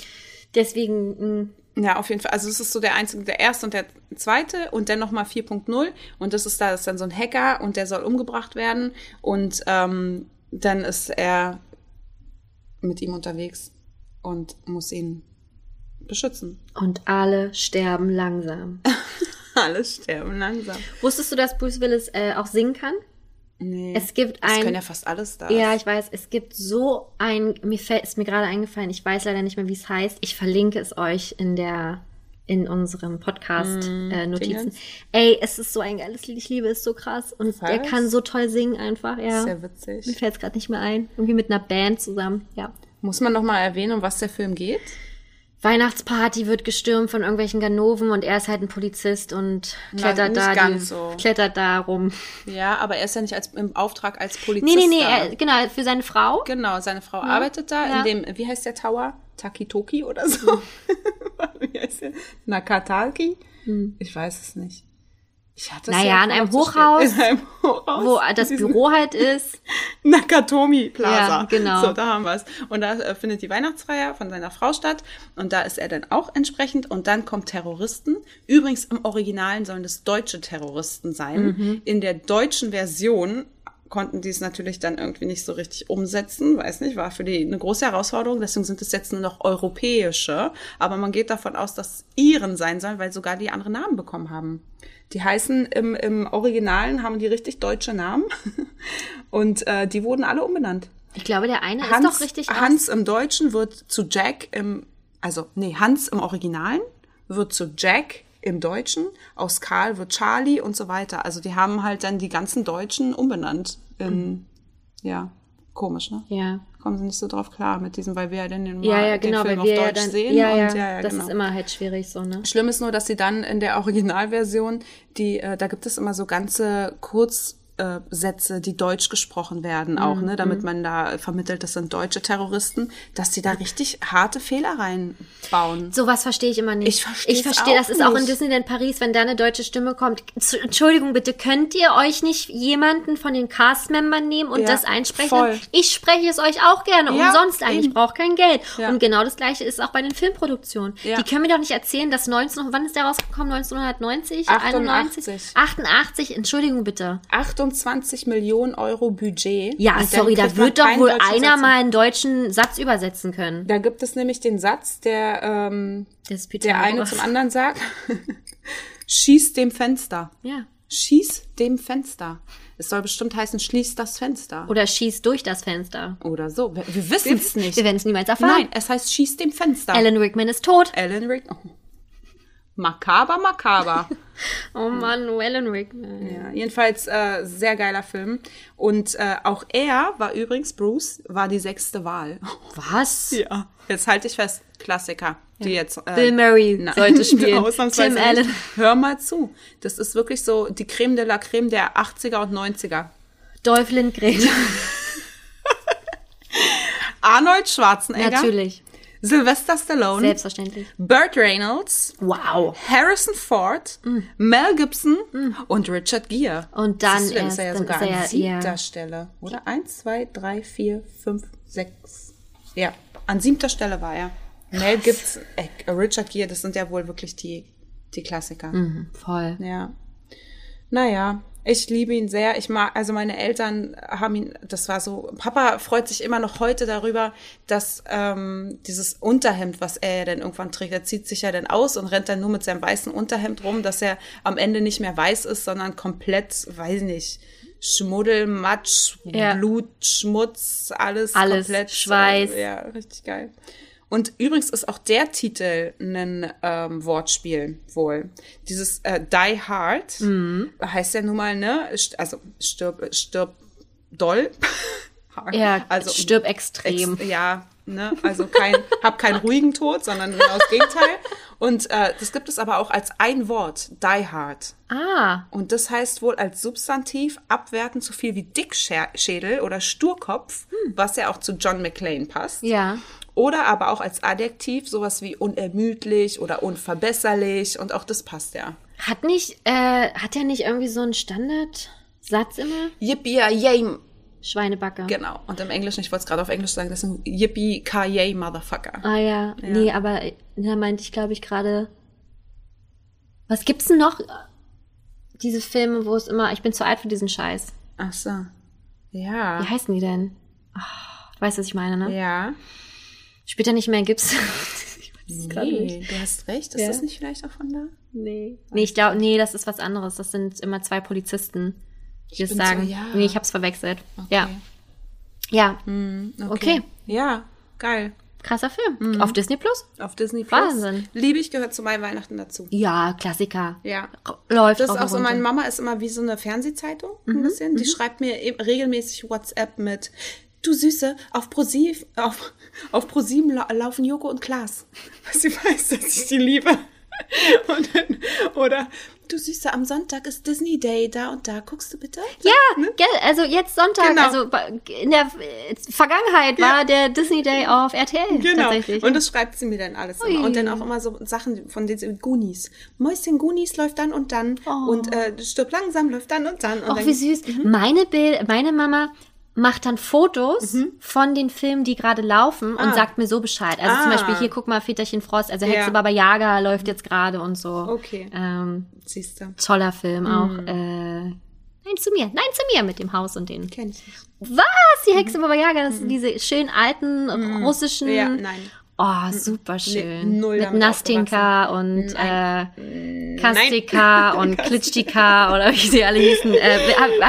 deswegen, mh, Ja, auf jeden Fall. Also es ist so der einzige, der erste und der zweite und dann nochmal 4.0 und das ist da, das ist dann so ein Hacker und der soll umgebracht werden und ähm, dann ist er mit ihm unterwegs und muss ihn beschützen. und alle sterben langsam. <laughs> Alle sterben langsam. Wusstest du, dass Bruce Willis äh, auch singen kann? Nee. Es gibt ein können ja fast alles da. Ja, ich weiß, es gibt so ein, mir fällt, ist mir gerade eingefallen, ich weiß leider nicht mehr, wie es heißt. Ich verlinke es euch in der in unserem Podcast Mm, äh, Notizen. Ey, es ist so ein geiles Lied, ich liebe es so krass. Und der Was? kann so toll singen einfach, ja. Sehr Mir witzig. fällt es gerade nicht mehr ein. Irgendwie mit einer Band zusammen, ja. Muss man noch mal erwähnen, um was der Film geht? Weihnachtsparty wird gestürmt von irgendwelchen Ganoven und er ist halt ein Polizist und Na, klettert nicht da die, so. klettert da rum. Ja, aber er ist ja nicht als, im Auftrag als Polizist Nee, nee, nee, er, genau, für seine Frau. Genau, seine Frau arbeitet da Ja. in dem, wie heißt der Tower? Takitoki oder so? <laughs> wie heißt der? Nakataki? Ich weiß es nicht. Ich hatte es Hm. Naja, ja in einem. Hochhaus, In einem Wo das Büro halt ist. <laughs> Nakatomi Plaza. Ja, genau. So, da haben wir es. Und da äh, findet die Weihnachtsfeier von seiner Frau statt. Und da ist er dann auch entsprechend. Und dann kommen Terroristen. Übrigens, im Originalen sollen das deutsche Terroristen sein. Mhm. In der deutschen Version konnten die es natürlich dann irgendwie nicht so richtig umsetzen, weiß nicht, war für die eine große Herausforderung, deswegen sind es jetzt nur noch europäische, aber man geht davon aus, dass es Iren sein sollen, weil sogar die andere Namen bekommen haben. Die heißen im, im Originalen, haben die richtig deutsche Namen <laughs> und äh, die wurden alle umbenannt. Ich glaube, der eine Hans, ist doch richtig Hans im Deutschen wird zu Jack im, also nee, Hans im Originalen wird zu Jack im Deutschen, aus Karl wird Charlie und so weiter. Also die haben halt dann die ganzen Deutschen umbenannt. In, ja, komisch, ne? Ja. Kommen sie nicht so drauf klar mit diesem, weil wir ja dann den, Ja, ja, den genau, Film weil auf Deutsch ja dann, sehen. ja, ja, und, ja, ja, das genau. ist immer halt schwierig so, ne? Schlimm ist nur, dass sie dann in der Originalversion, die, äh, da gibt es immer so ganze Kurzsätze, äh, Sätze, die deutsch gesprochen werden auch, Mhm, ne, damit man da vermittelt, das sind deutsche Terroristen, dass die da richtig harte Fehler reinbauen. Sowas verstehe ich immer nicht. Ich versteh's Ich verstehe, das ist auch in nicht. Disneyland Paris, wenn da eine deutsche Stimme kommt. Entschuldigung, bitte, könnt ihr euch nicht jemanden von den Cast-Membern nehmen und Ja, das einsprechen? voll. Ich spreche es euch auch gerne, Ja, umsonst eigentlich. Ich eben. brauche kein Geld. Ja. Und genau das Gleiche ist auch bei den Filmproduktionen. Die können mir doch nicht erzählen, dass 19, wann ist der rausgekommen? 1990? 88. 91? 88, Entschuldigung bitte. 28 Millionen Euro Budget. Ja, Und sorry, da wird doch wohl einer Satz. mal einen deutschen Satz übersetzen können. Da gibt es nämlich den Satz, der, ähm, der eine zum anderen sagt, <laughs> schieß dem Fenster. Ja. Schieß dem Fenster. Es soll bestimmt heißen, schließ das Fenster. Oder schieß durch das Fenster. Oder so. Wir, wir wissen es nicht. Wir werden es niemals erfahren. Nein, es heißt, schieß dem Fenster. Alan Rickman ist tot. Alan Rick. Oh. Makaber, makaber. <laughs> Oh Mann, Alan Rickman. ja, jedenfalls äh, sehr geiler Film. Und äh, auch er war übrigens, Bruce, war die sechste Wahl. <laughs> Was? Ja. Jetzt halte ich fest, Klassiker, die jetzt. Äh, Bill Murray nein, <laughs> sollte spielen. ausnahmsweise Tim. Allen. Hör mal zu. Das ist wirklich so die Creme de la Creme der 80er und 90er. Dolph Lundgren. Arnold Schwarzenegger, Natürlich. Sylvester Stallone, Selbstverständlich. Burt Reynolds, Wow. Harrison Ford, Mel Gibson und Richard Gere. Und dann Siehst du, ist er ja erst- sogar an siebter ja. Stelle. Oder? Eins, zwei, drei, vier, fünf, sechs. Ja, an siebter Stelle war er. Mel Gibson, äh, Richard Gere, das sind ja wohl wirklich die, die Klassiker. Mhm, voll. Ja. Naja, ich liebe ihn sehr. Ich mag, also meine Eltern haben ihn, das war so, Papa freut sich immer noch heute darüber, dass ähm, dieses Unterhemd, was er ja dann irgendwann trägt, er zieht sich ja dann aus und rennt dann nur mit seinem weißen Unterhemd rum, dass er am Ende nicht mehr weiß ist, sondern komplett, weiß nicht, Schmuddel, Matsch, Ja. Blut, Schmutz, alles, Alles, komplett. Schweiß. äh, Ja, richtig geil. Und übrigens ist auch der Titel ein ähm, Wortspiel wohl. Dieses äh, Die Hard Mhm. heißt ja nun mal, ne? Also stirb, stirb doll. <laughs> Ja, also stirb extrem. Ex ja, ne? Also kein, hab keinen ruhigen Tod, sondern genau das Gegenteil. Und äh, das gibt es aber auch als ein Wort, Die Hard. Ah, Und das heißt wohl als Substantiv abwertend so viel wie Dickschädel oder Sturkopf, was ja auch zu John McClane passt. ja. Oder aber auch als Adjektiv sowas wie unermüdlich oder unverbesserlich und auch das passt ja. Hat nicht, äh, hat er nicht irgendwie so einen Standardsatz immer? Yippee yay, Schweinebacke. genau. Und im Englischen, ich wollte es gerade auf Englisch sagen, das ist ein Yippee yay Motherfucker. Ah ja. nee, aber da meinte ich, glaube ich, gerade. Was gibt's denn noch? Diese Filme, wo es immer, ich bin zu alt für diesen Scheiß. Ach so. Ja. Wie heißen die denn? Ah, du weißt, was ich meine, ne? Ja. Spielt er nicht mehr Gips? <laughs> ich gerade nicht. Nee, du hast recht. Ist Ja. das nicht vielleicht auch von da? Nee. Nee, ich glaube, nee, das ist was anderes. Das sind immer zwei Polizisten, die es bin so, sagen. ja. Nee, ich hab's verwechselt. Okay. Ja. Ja. Hm, Okay. Ja, geil. Krasser Film. Auf Disney Plus? Auf Disney Plus. Wahnsinn. Liebe ich, gehört zu meinen Weihnachten dazu. Ja, Klassiker. Ja. Läuft Das ist auch so, meine Mama ist immer wie so eine Fernsehzeitung, Mhm, ein bisschen. Die schreibt mir eben regelmäßig WhatsApp mit, du Süße, auf ProSieben, auf, auf ProSieben lau laufen Joko und Klaas. Weil sie weiß, dass ich die liebe. Und dann, oder, du Süße, am Sonntag ist Disney Day, da und da, guckst du bitte? Ja, gell, also jetzt Sonntag, Genau. also in der Vergangenheit war der Disney Day auf RTL Genau. tatsächlich. Und das schreibt sie mir dann alles Ui. immer. Und dann auch immer so Sachen von den Goonies. Mäuschen Goonies läuft dann und dann. Und äh, Stirb langsam läuft dann und dann. Und Och, dann wie süß. Mhm. Meine Bild, meine Mama macht dann Fotos von den Filmen, die gerade laufen und Ah. sagt mir so Bescheid. Also zum Ah. Beispiel hier, guck mal, Väterchen Frost, also Ja. Hexe Baba Yaga läuft jetzt gerade und so. Okay. Ähm, Siehst du. toller Film auch. Mhm. Äh, Nein zu mir, nein zu mir mit dem Haus und den. Kenn ich nicht. Was? Die Hexe Baba Yaga, das sind diese schön alten russischen. Mhm. Ja, nein. Oh, super schön. null Mit Nastinka und Nein. äh, Kastika <laughs> und Klitschtika oder wie sie alle hießen. Äh,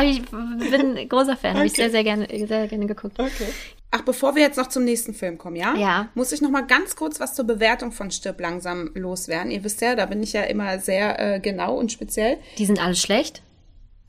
<laughs> ich bin ein großer Fan, habe ich sehr, sehr gerne, sehr gerne geguckt. Okay. Ach, bevor wir jetzt noch zum nächsten Film kommen, ja? Ja. Muss ich noch mal ganz kurz was zur Bewertung von Stirb langsam loswerden. Ihr wisst ja, da bin ich ja immer sehr äh, genau und speziell. Die sind alle schlecht?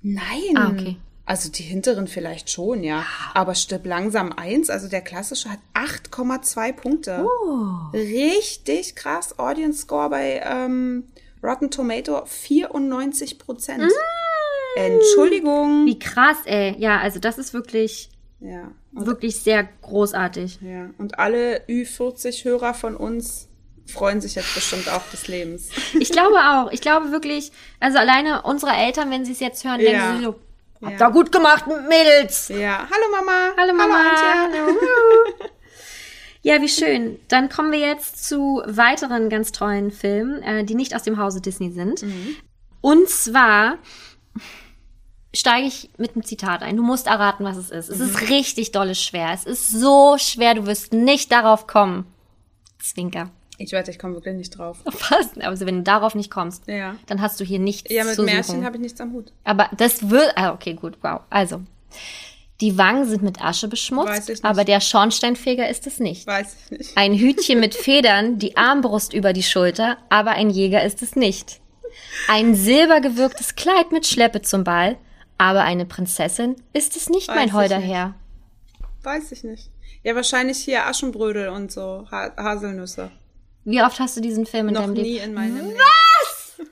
Nein. Ah, okay. Also die hinteren vielleicht schon, ja. Aber Stirb langsam 1, also der klassische, hat 8,2 Punkte. Oh. Richtig krass. Audience Score bei ähm, Rotten Tomato 94 Prozent. Mm. Entschuldigung. Wie krass, ey. Ja, also das ist wirklich, Ja. Und, wirklich sehr großartig. ja. Und alle Ü40-Hörer von uns freuen sich jetzt bestimmt auch des Lebens. Ich glaube auch. Ich glaube wirklich, also alleine unsere Eltern, wenn sie es jetzt hören, Ja. denken sie so, habt Ja. da gut gemacht, Mädels. Ja. Hallo Mama. Hallo Mama. Antje. Hallo. Ja, wie schön. Dann kommen wir jetzt zu weiteren ganz tollen Filmen, äh, die nicht aus dem Hause Disney sind. Und zwar steige ich mit einem Zitat ein. Du musst erraten, was es ist. Es ist richtig dolle schwer. Es ist so schwer, du wirst nicht darauf kommen. Zwinker. Ich wette, ich komme wirklich nicht drauf. <laughs> Was? Also wenn du darauf nicht kommst, Ja. dann hast du hier nichts Ja, mit zu Märchen habe ich nichts am Hut. Aber das wird, ah, okay, gut, wow. Also, die Wangen sind mit Asche Weiß beschmutzt, aber der Schornsteinfeger ist es nicht. Weiß ich nicht. Ein Hütchen mit <laughs> Federn, die Armbrust über die Schulter, aber ein Jäger ist es nicht. Ein silbergewirktes Kleid mit Schleppe zum Ball, aber eine Prinzessin ist es nicht, Weiß mein holder. Herr. Weiß ich nicht. Ja, wahrscheinlich hier Aschenbrödel und so, ha Haselnüsse. Wie oft hast du diesen Film in Noch deinem nie Leben? in meinem Leben. Was?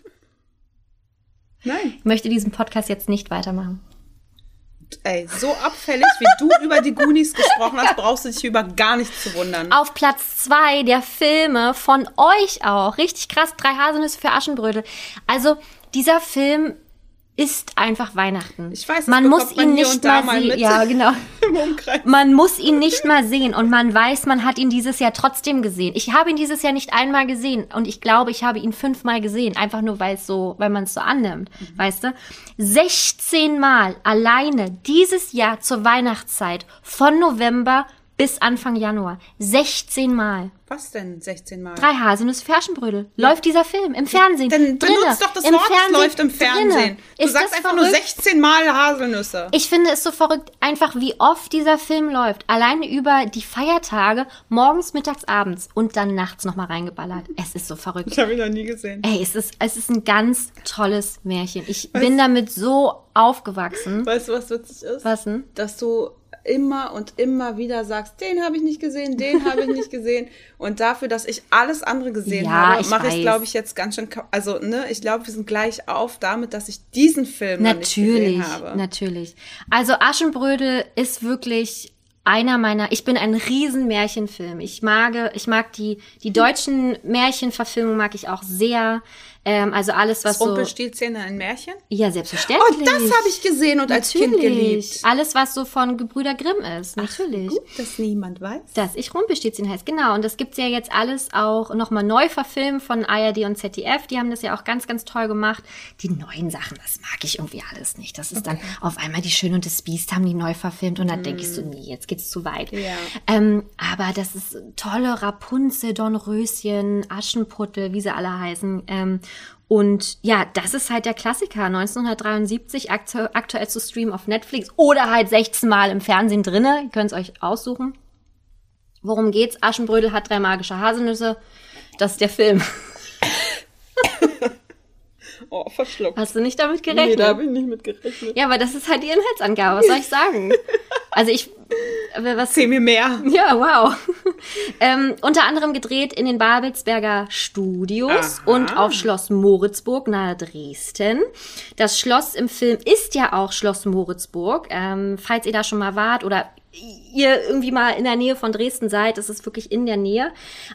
Nein. Ich möchte diesen Podcast jetzt nicht weitermachen. Ey, so abfällig, wie du über die Goonies gesprochen hast, brauchst du dich über gar nichts zu wundern. Auf Platz zwei der Filme von euch auch. Richtig krass. Drei Haselnüsse für Aschenbrödel. Also, dieser Film ist einfach Weihnachten. Ich weiß, man muss ihn nicht mal sehen. Ja, <laughs> genau. Man muss ihn nicht mal sehen und man weiß, man hat ihn dieses Jahr trotzdem gesehen. Ich habe ihn dieses Jahr nicht einmal gesehen und ich glaube, ich habe ihn fünfmal gesehen, einfach nur weil es so, weil man es so annimmt, Mhm. weißt du? 16 Mal alleine dieses Jahr zur Weihnachtszeit von November bis Anfang Januar. 16 Mal. Was denn 16 Mal? Drei Haselnüsse für Aschenbrödel. Läuft dieser Film im Fernsehen. Dann drinne, benutzt doch das im Wort, es Fernsehen, läuft im Fernsehen. Du sagst einfach nur verrückt? 16 Mal Haselnüsse. Ich finde es so verrückt, einfach wie oft dieser Film läuft. Alleine über die Feiertage, morgens, mittags, abends und dann nachts nochmal reingeballert. Es ist so verrückt. Ich habe ihn noch nie gesehen. Ey, es ist, es ist ein ganz tolles Märchen. Ich bin damit so aufgewachsen. Weißt du, was witzig ist? Was denn? Dass du immer und immer wieder sagst, den habe ich nicht gesehen, den habe ich nicht gesehen. <laughs> Und dafür, dass ich alles andere gesehen Ja, habe, mache ich, glaube ich, jetzt ganz schön. Also, ne, ich glaube, wir sind gleich auf damit, dass ich diesen Film noch nicht Natürlich, gesehen habe. natürlich. Also Aschenbrödel ist wirklich einer meiner, ich bin ein riesen Märchenfilm. Ich mag, ich mag die, die deutschen Märchenverfilmungen mag ich auch sehr. Ähm, also alles, was so, Rumpelstilzchen ein Märchen? ja, selbstverständlich. Oh, das habe ich gesehen und als Kind geliebt. Alles, was so von Gebrüder Grimm ist, natürlich. Gut, dass niemand weiß. Dass ich Rumpelstilzchen heißt, genau. Und das gibt's ja jetzt alles auch nochmal neu verfilmt von ARD und ZDF. Die haben das ja auch ganz, ganz toll gemacht. Die neuen Sachen, das mag ich irgendwie alles nicht. Das ist dann auf einmal die Schön und das Biest haben die neu verfilmt und dann denke ich so, nee, jetzt geht's zu weit. Ja. Ähm, aber das ist tolle Rapunzel, Dornröschen, Aschenputtel, wie sie alle heißen. Ähm, und ja, das ist halt der Klassiker. 1973, aktu aktuell zu streamen auf Netflix oder halt 16 Mal im Fernsehen drinne. Ihr könnt es euch aussuchen. Worum geht's? Aschenbrödel hat drei magische Haselnüsse. Das ist der Film. <laughs> Oh, verschluckt. Hast du nicht damit gerechnet? Nee, da habe ich nicht mit gerechnet. Ja, aber das ist halt die Inhaltsangabe. Was soll ich sagen? <laughs> Also ich, äh, was? Erzähl mir mehr. Ja, wow. <laughs> ähm, unter anderem gedreht in den Babelsberger Studios Aha. und auf Schloss Moritzburg nahe Dresden. Das Schloss im Film ist ja auch Schloss Moritzburg. Ähm, falls ihr da schon mal wart oder ihr irgendwie mal in der Nähe von Dresden seid, ist es wirklich in der Nähe.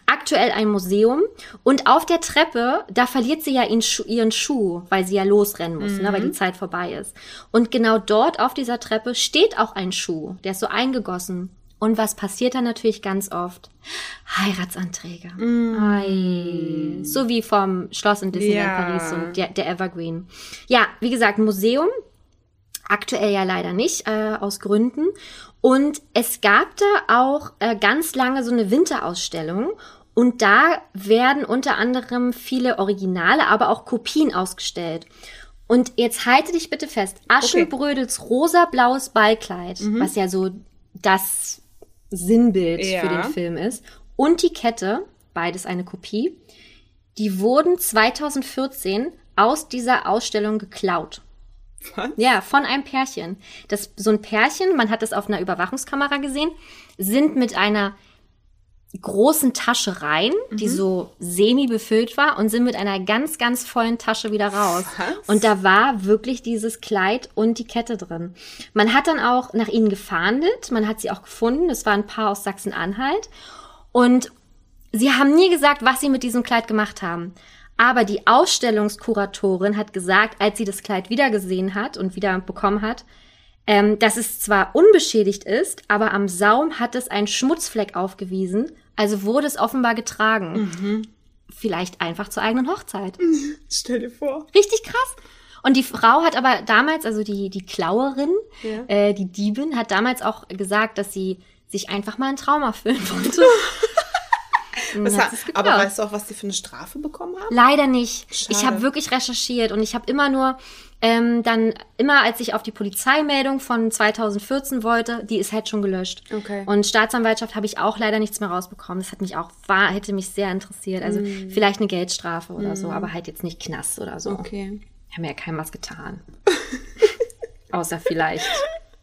Aktuell ein Museum und auf der Treppe, da verliert sie ja ihren, Schuh, ihren Schuh weil sie ja losrennen muss, ne, weil die Zeit vorbei ist. Und genau dort auf dieser Treppe steht auch ein Schuh, der ist so eingegossen. Und was passiert dann natürlich ganz oft? Heiratsanträge. Ei. So wie vom Schloss in Disneyland Ja. Paris und der, der Evergreen. Ja, wie gesagt, Museum. Aktuell ja leider nicht, äh, aus Gründen. Und es gab da auch äh, ganz lange so eine Winterausstellung. Und da werden unter anderem viele Originale, aber auch Kopien ausgestellt. Und jetzt halte dich bitte fest. Aschenbrödels rosa-blaues Ballkleid, was ja so das Sinnbild Ja. für den Film ist, und die Kette, beides eine Kopie, die wurden 2014 aus dieser Ausstellung geklaut. Was? Ja, von einem Pärchen. Das, so ein Pärchen, man hat das auf einer Überwachungskamera gesehen, sind mit einer großen Tasche rein, die so semi befüllt war und sind mit einer ganz, ganz vollen Tasche wieder raus. Was? Und da war wirklich dieses Kleid und die Kette drin. Man hat dann auch nach ihnen gefahndet, man hat sie auch gefunden. Das war ein Paar aus Sachsen-Anhalt. Und sie haben nie gesagt, was sie mit diesem Kleid gemacht haben. Aber die Ausstellungskuratorin hat gesagt, als sie das Kleid wiedergesehen hat und wieder bekommen hat, ähm, dass es zwar unbeschädigt ist, aber am Saum hat es einen Schmutzfleck aufgewiesen, also wurde es offenbar getragen. Vielleicht einfach zur eigenen Hochzeit. <laughs> Stell dir vor. Richtig krass. Und die Frau hat aber damals, also die, die Klauerin, Ja. äh, die Diebin, hat damals auch gesagt, dass sie sich einfach mal einen Traum erfüllen wollte. <laughs> Hat aber weißt du auch, was die für eine Strafe bekommen haben? Leider nicht. Schade. Ich habe wirklich recherchiert und ich habe immer nur ähm, dann immer, als ich auf die Polizeimeldung von 2014 wollte, die ist halt schon gelöscht. Okay. Und Staatsanwaltschaft habe ich auch leider nichts mehr rausbekommen. Das hat mich auch war, hätte mich sehr interessiert. Also Mm. vielleicht eine Geldstrafe oder so, aber halt jetzt nicht Knast oder so. Okay. Haben ja keinem was getan. <laughs> Außer vielleicht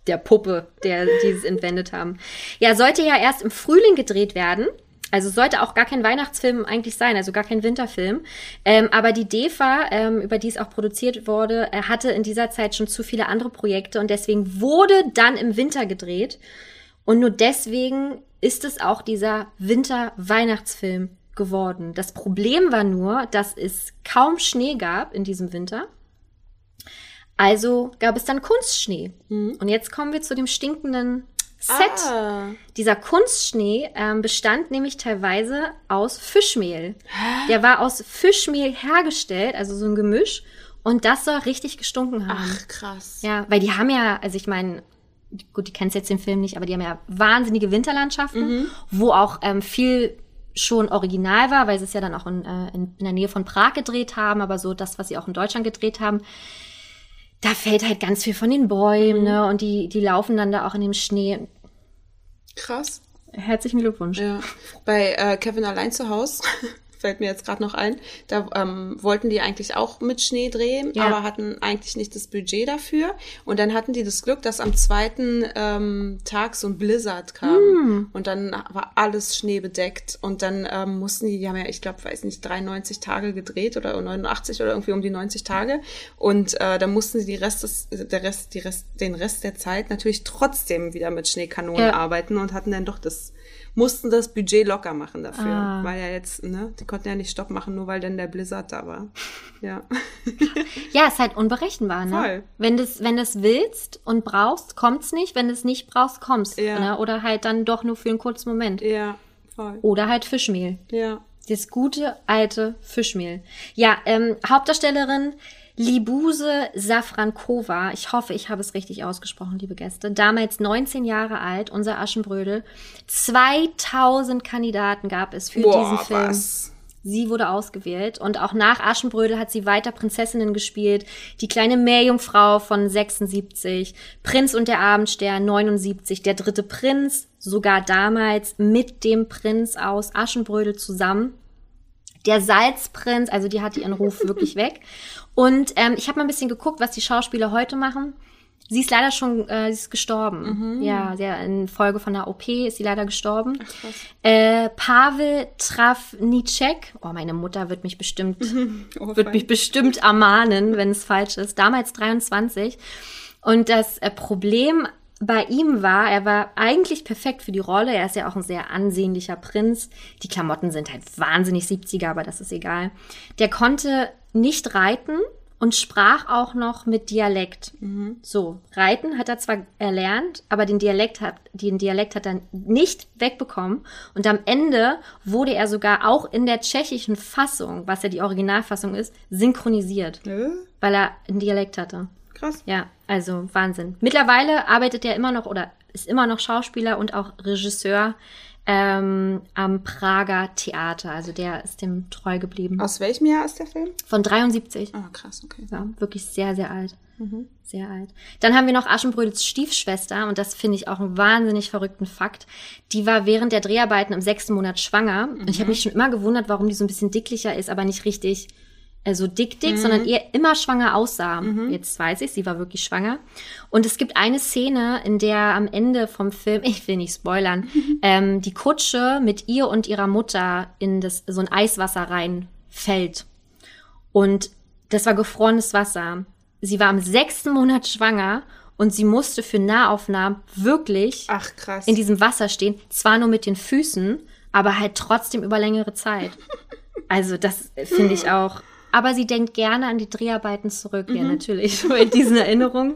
der Puppe, der dieses entwendet haben. Ja, sollte ja erst im Frühling gedreht werden. Also sollte auch gar kein Weihnachtsfilm eigentlich sein, also gar kein Winterfilm. Ähm, aber die DEFA, ähm, über die es auch produziert wurde, äh, hatte in dieser Zeit schon zu viele andere Projekte und deswegen wurde dann im Winter gedreht. Und nur deswegen ist es auch dieser Winter-Weihnachtsfim geworden. Das Problem war nur, dass es kaum Schnee gab in diesem Winter. Also gab es dann Kunstschnee. Und jetzt kommen wir zu dem stinkenden Set. Ah. Dieser Kunstschnee ähm, bestand nämlich teilweise aus Fischmehl. Der war aus Fischmehl hergestellt, also so ein Gemisch. Und das soll richtig gestunken haben. Ach, krass. Ja, weil die haben ja, also ich meine, gut, die kennst jetzt den Film nicht, aber die haben ja wahnsinnige Winterlandschaften, wo auch ähm, viel schon original war, weil sie es ja dann auch in, äh, in, in der Nähe von Prag gedreht haben, aber so das, was sie auch in Deutschland gedreht haben, da fällt halt ganz viel von den Bäumen, ne? Und die, die laufen dann da auch in dem Schnee. Krass. Herzlichen Glückwunsch. Ja. Bei äh, Kevin allein zu Haus fällt mir jetzt gerade noch ein, da ähm, wollten die eigentlich auch mit Schnee drehen, Ja. aber hatten eigentlich nicht das Budget dafür. Und dann hatten die das Glück, dass am zweiten ähm, Tag so ein Blizzard kam Hm. und dann war alles schneebedeckt und dann ähm, mussten die, die haben ja, ich glaube, weiß nicht, 93 Tage gedreht oder 89 oder irgendwie um die 90 Tage und äh, dann mussten sie die Rest des, der Rest, die Rest, den Rest der Zeit natürlich trotzdem wieder mit Schneekanonen Ja. arbeiten und hatten dann doch das mussten das Budget locker machen dafür, Ah. weil ja jetzt, ne, die konnten ja nicht Stopp machen, nur weil dann der Blizzard da war. Ja. <laughs> Ja, ist halt unberechenbar, ne? Voll. Wenn du wenn du's willst und brauchst, kommt's nicht. Wenn du es nicht brauchst, kommst. Ja. Ne? Oder halt dann doch nur für einen kurzen Moment. ja, voll. Oder halt Fischmehl. Ja. Das gute alte Fischmehl. Ja, ähm, Hauptdarstellerin Libuse Safrankova. Ich hoffe, ich habe es richtig ausgesprochen, liebe Gäste. Damals 19 Jahre alt, unser Aschenbrödel. 2000 Kandidaten gab es für Boah, diesen Film. was? Sie wurde ausgewählt und auch nach Aschenbrödel hat sie weiter Prinzessinnen gespielt. Die kleine Meerjungfrau von 76, Prinz und der Abendstern 79, der dritte Prinz, sogar damals mit dem Prinz aus Aschenbrödel zusammen. Der Salzprinz, also die hatte ihren Ruf wirklich <laughs> weg. Und ähm, ich habe mal ein bisschen geguckt, was die Schauspieler heute machen. Sie ist leider schon, äh, sie ist gestorben. Ja, sehr in Folge von einer OP ist sie leider gestorben. äh, Pavel Travnicek, oh, meine Mutter wird mich bestimmt, <laughs> Oh, wird mich bestimmt ermahnen, wenn es falsch ist. Damals 23. Und das äh, Problem bei ihm war, er war eigentlich perfekt für die Rolle. Er ist ja auch ein sehr ansehnlicher Prinz. Die Klamotten sind halt wahnsinnig 70er, aber das ist egal. Der konnte nicht reiten und sprach auch noch mit Dialekt. So, reiten hat er zwar erlernt, aber den Dialekt hat, den Dialekt hat er nicht wegbekommen. Und am Ende wurde er sogar auch in der tschechischen Fassung, was ja die Originalfassung ist, synchronisiert, Äh, weil er einen Dialekt hatte. krass. Ja, also Wahnsinn. Mittlerweile arbeitet er immer noch oder ist immer noch Schauspieler und auch Regisseur ähm, am Prager Theater. Also der ist dem treu geblieben. Aus welchem Jahr ist der Film? Von 73. Ah, krass, okay. Ja, wirklich sehr, sehr alt. Sehr alt. Dann haben wir noch Aschenbrödels Stiefschwester und das finde ich auch einen wahnsinnig verrückten Fakt. Die war während der Dreharbeiten im sechsten Monat schwanger und ich habe mich schon immer gewundert, warum die so ein bisschen dicklicher ist, aber nicht richtig äh, so dick dick, sondern eher immer schwanger aussah. Jetzt weiß ich, sie war wirklich schwanger. Und es gibt eine Szene, in der am Ende vom Film, <laughs> ich will nicht spoilern, <laughs> ähm, die Kutsche mit ihr und ihrer Mutter in das so ein Eiswasser reinfällt. Und das war gefrorenes Wasser. Sie war im sechsten Monat schwanger und sie musste für Nahaufnahmen wirklich Ach, krass. in diesem Wasser stehen. Zwar nur mit den Füßen, aber halt trotzdem über längere Zeit. <laughs> Also das finde ich auch. Aber sie denkt gerne an die Dreharbeiten zurück. Ja, natürlich, <laughs> so in diesen Erinnerungen.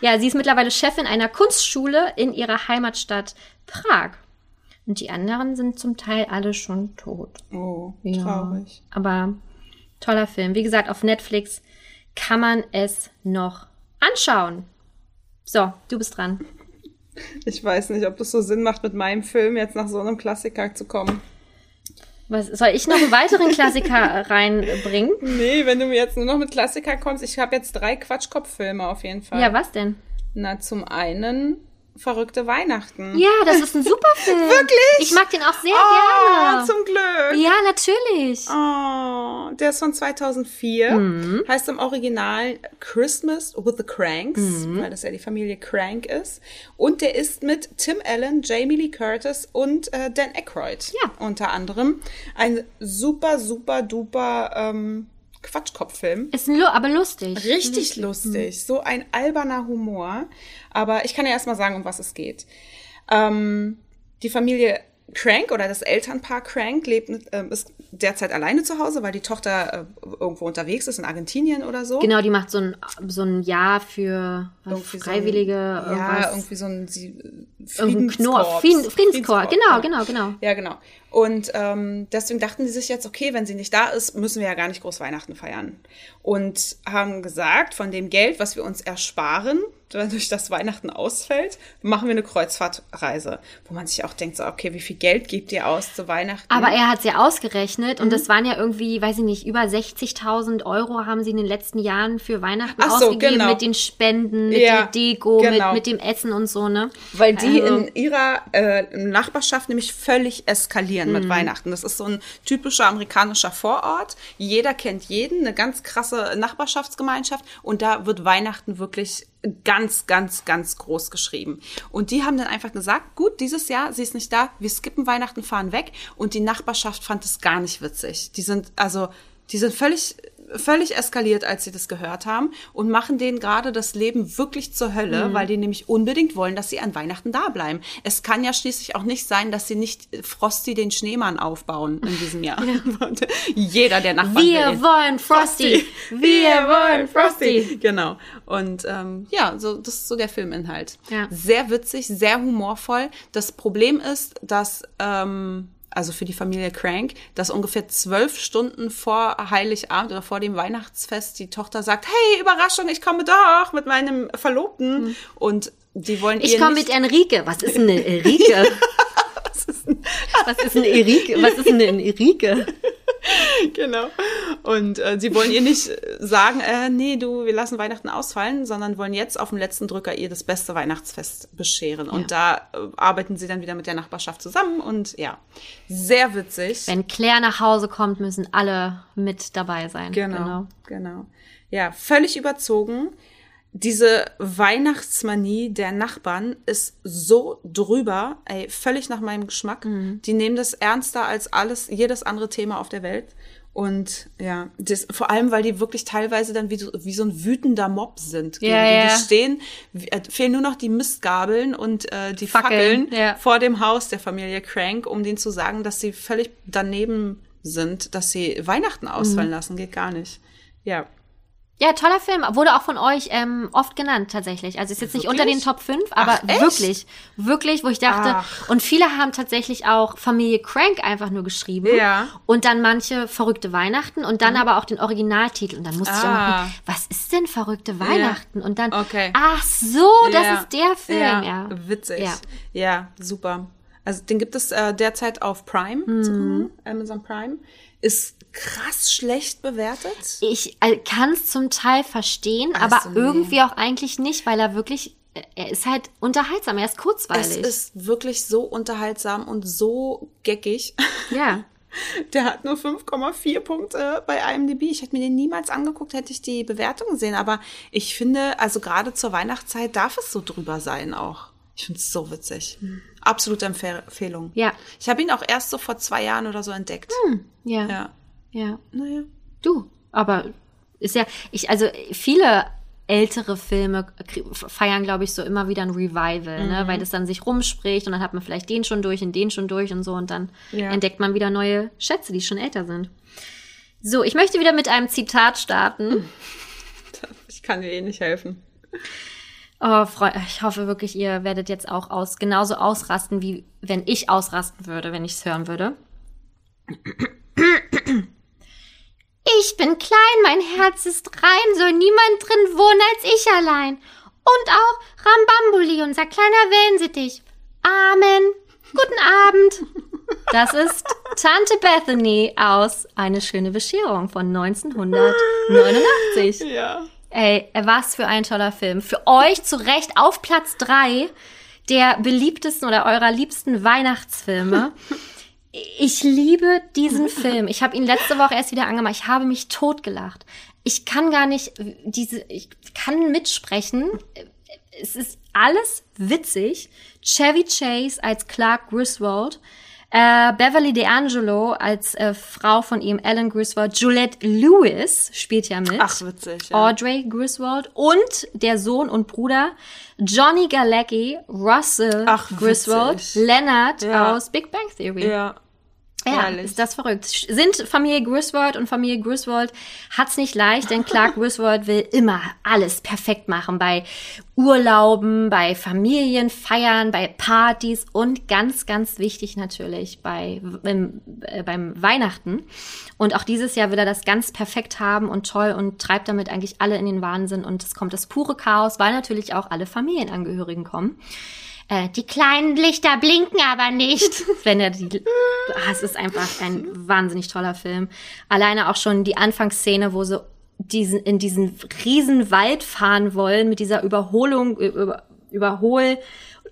Ja, sie ist mittlerweile Chefin einer Kunstschule in ihrer Heimatstadt Prag. Und die anderen sind zum Teil alle schon tot. oh, Ja. traurig. Aber toller Film. Wie gesagt, auf Netflix kann man es noch anschauen. So, du bist dran. Ich weiß nicht, ob das so Sinn macht, mit meinem Film jetzt nach so einem Klassiker zu kommen. Was, soll ich noch einen weiteren Klassiker <laughs> reinbringen? Nee, wenn du mir jetzt nur noch mit Klassiker kommst, ich habe jetzt drei Quatschkopf-Filme auf jeden Fall. Ja, was denn? Na, zum einen Verrückte Weihnachten. Ja, das ist ein super <laughs> Film. Wirklich? Ich mag den auch sehr Oh, gerne. zum Glück. Ja, natürlich. Oh, der ist von 2004. Mhm. Heißt im Original Christmas with the Cranks, Mhm. weil das ja die Familie Crank ist. Und der ist mit Tim Allen, Jamie Lee Curtis und äh, Dan Aykroyd Ja. unter anderem. Ein super, super, duper ähm, Quatschkopffilm. Ist ein aber lustig. Richtig lustig. So ein alberner Humor. Aber ich kann ja erstmal sagen, um was es geht. Ähm, die Familie Crank oder das Elternpaar Crank lebt ähm, ist derzeit alleine zu Hause, weil die Tochter äh, irgendwo unterwegs ist in Argentinien oder so. Genau, die macht so ein, so ein Jahr für Irgendwie so ein- Freiwillige, Ja, irgendwie so ein sie, Friedenskorps. Frieden- Friedenskorps, genau, genau. genau, genau. Ja, genau. Und ähm, deswegen dachten die sich jetzt, okay, wenn sie nicht da ist, müssen wir ja gar nicht groß Weihnachten feiern. Und haben gesagt, von dem Geld, was wir uns ersparen, dadurch, dass Weihnachten ausfällt, machen wir eine Kreuzfahrtreise. Wo man sich auch denkt, so, okay, wie viel Geld gebt ihr aus zu Weihnachten? Aber er hat ja ausgerechnet Mhm. und das waren ja irgendwie, weiß ich nicht, über 60.000 Euro haben sie in den letzten Jahren für Weihnachten Ach so, ausgegeben genau. mit den Spenden, mit Ja, der Deko, genau. mit, mit dem Essen und so, ne? Weil die Also- in ihrer äh, Nachbarschaft nämlich völlig eskalieren Mhm. mit Weihnachten. Das ist so ein typischer amerikanischer Vorort. Jeder kennt jeden, eine ganz krasse Nachbarschaftsgemeinschaft. Und da wird Weihnachten wirklich ganz, ganz, ganz groß geschrieben. Und die haben dann einfach gesagt, gut, dieses Jahr, sie ist nicht da, wir skippen Weihnachten, fahren weg. Und die Nachbarschaft fand es gar nicht witzig. Die sind, also, die sind völlig völlig eskaliert, als sie das gehört haben und machen denen gerade das Leben wirklich zur Hölle, Mhm. weil die nämlich unbedingt wollen, dass sie an Weihnachten da bleiben. Es kann ja schließlich auch nicht sein, dass sie nicht Frosty den Schneemann aufbauen in diesem Jahr. <laughs> <laughs> Jeder der Nachbarn will Wir ihn. wollen Frosty! Wir wollen Frosty! Genau. Und ähm, ja, so, das ist so der Filminhalt. Ja. Sehr witzig, sehr humorvoll. Das Problem ist, dass, ähm, also für die Familie Crank, dass ungefähr zwölf Stunden vor Heiligabend oder vor dem Weihnachtsfest die Tochter sagt, hey, Überraschung, ich komme doch mit meinem Verlobten. Und die wollen. Ich komme mit Enrique. Was ist denn eine Enrique? <laughs> Was ist eine Enrique? Was ist denn eine Enrique? <laughs> genau. Und äh, sie wollen ihr nicht sagen, äh, nee, du, wir lassen Weihnachten ausfallen, sondern wollen jetzt auf dem letzten Drücker ihr das beste Weihnachtsfest bescheren. Und da äh, arbeiten sie dann wieder mit der Nachbarschaft zusammen und ja, sehr witzig. Wenn Claire nach Hause kommt, müssen alle mit dabei sein. Genau, genau. Ja, völlig überzogen. Diese Weihnachtsmanie der Nachbarn ist so drüber, ey, völlig nach meinem Geschmack. Die nehmen das ernster als alles, jedes andere Thema auf der Welt. Und ja, das, vor allem, weil die wirklich teilweise dann wie so, wie so ein wütender Mob sind. Ja, die. ja. Die stehen, äh, fehlen nur noch die Mistgabeln und äh, die Fackeln, Fackeln, ja. vor dem Haus der Familie Crank, um denen zu sagen, dass sie völlig daneben sind, dass sie Weihnachten ausfallen Mhm. lassen. Geht gar nicht. Ja. Ja, toller Film. Wurde auch von euch ähm, oft genannt tatsächlich. Also ist jetzt nicht unter den Wirklich? Top 5, aber Ach, wirklich, wirklich, wo ich dachte. Ach. Und viele haben tatsächlich auch Familie Crank einfach nur geschrieben. Ja. Mhm. Und dann manche verrückte Weihnachten und dann aber auch den Originaltitel. Und dann musste ich auch mal Ah. was ist denn verrückte Weihnachten? Und dann, Okay. ach so, das Ja. ist der Film, ja. Witzig. Ja. Ja. super. Also den gibt es äh, derzeit auf Prime Mhm. Amazon Prime. Ist krass schlecht bewertet. Ich äh, kann es zum Teil verstehen, Also, aber nee. irgendwie auch eigentlich nicht, weil er wirklich, er ist halt unterhaltsam, er ist kurzweilig. Es ist wirklich so unterhaltsam und so geckig. ja. <laughs> Der hat nur 5,4 Punkte bei IMDb. Ich hätte mir den niemals angeguckt, hätte ich die Bewertung gesehen. Aber ich finde, also gerade zur Weihnachtszeit darf es so drüber sein auch. Ich finde es so witzig. Absolute Empfehl- Empfehlung. Ja. Ich habe ihn auch erst so vor zwei Jahren oder so entdeckt. Ja. Ja. Ja. Naja. Du. Aber ist ja, ich, also viele ältere Filme feiern, glaube ich, so immer wieder ein Revival, Mhm. ne? weil das dann sich rumspricht und dann hat man vielleicht den schon durch und den schon durch und so und dann Ja. entdeckt man wieder neue Schätze, die schon älter sind. So, ich möchte wieder mit einem Zitat starten. <laughs> Ich kann dir eh nicht helfen. Oh, Freunde, ich hoffe wirklich, ihr werdet jetzt auch aus, genauso ausrasten, wie wenn ich ausrasten würde, wenn ich es hören würde. Ich bin klein, mein Herz ist rein, soll niemand drin wohnen als ich allein. Und auch Rambambuli, unser kleiner Wellensittich. Amen. Guten Abend. Das ist Tante Bethany aus Eine schöne Bescherung von 1989. Ja. Ey, was für ein toller Film. Für euch zu Recht auf Platz drei der beliebtesten oder eurer liebsten Weihnachtsfilme. Ich liebe diesen <laughs> Film. Ich habe ihn letzte Woche erst wieder angemacht. Ich habe mich totgelacht. Ich kann gar nicht diese, ich kann mitsprechen. Es ist alles witzig. Chevy Chase als Clark Griswold. Äh, Beverly D'Angelo als äh, Frau von ihm, Ellen Griswold. Juliette Lewis spielt ja mit. Ach, witzig. Ja. Audrey Griswold und der Sohn und Bruder Johnny Galecki, Russell Ach, Griswold. Leonard Ja. aus Big Bang Theory. ja. Ja, Herrlich. ist das verrückt. Sind Familie Griswold und Familie Griswold hat's nicht leicht, denn Clark <laughs> Griswold will immer alles perfekt machen bei Urlauben, bei Familienfeiern, bei Partys und ganz, ganz wichtig natürlich bei beim, äh, beim Weihnachten. Und auch dieses Jahr will er das ganz perfekt haben und toll und treibt damit eigentlich alle in den Wahnsinn und es kommt das pure Chaos, weil natürlich auch alle Familienangehörigen kommen. Äh, die kleinen Lichter blinken aber nicht. <laughs> Wenn er die. Ah, es ist einfach ein wahnsinnig toller Film. Alleine auch schon die Anfangsszene, wo sie diesen, in diesen riesen Wald fahren wollen mit dieser Überholung, über, Überhol,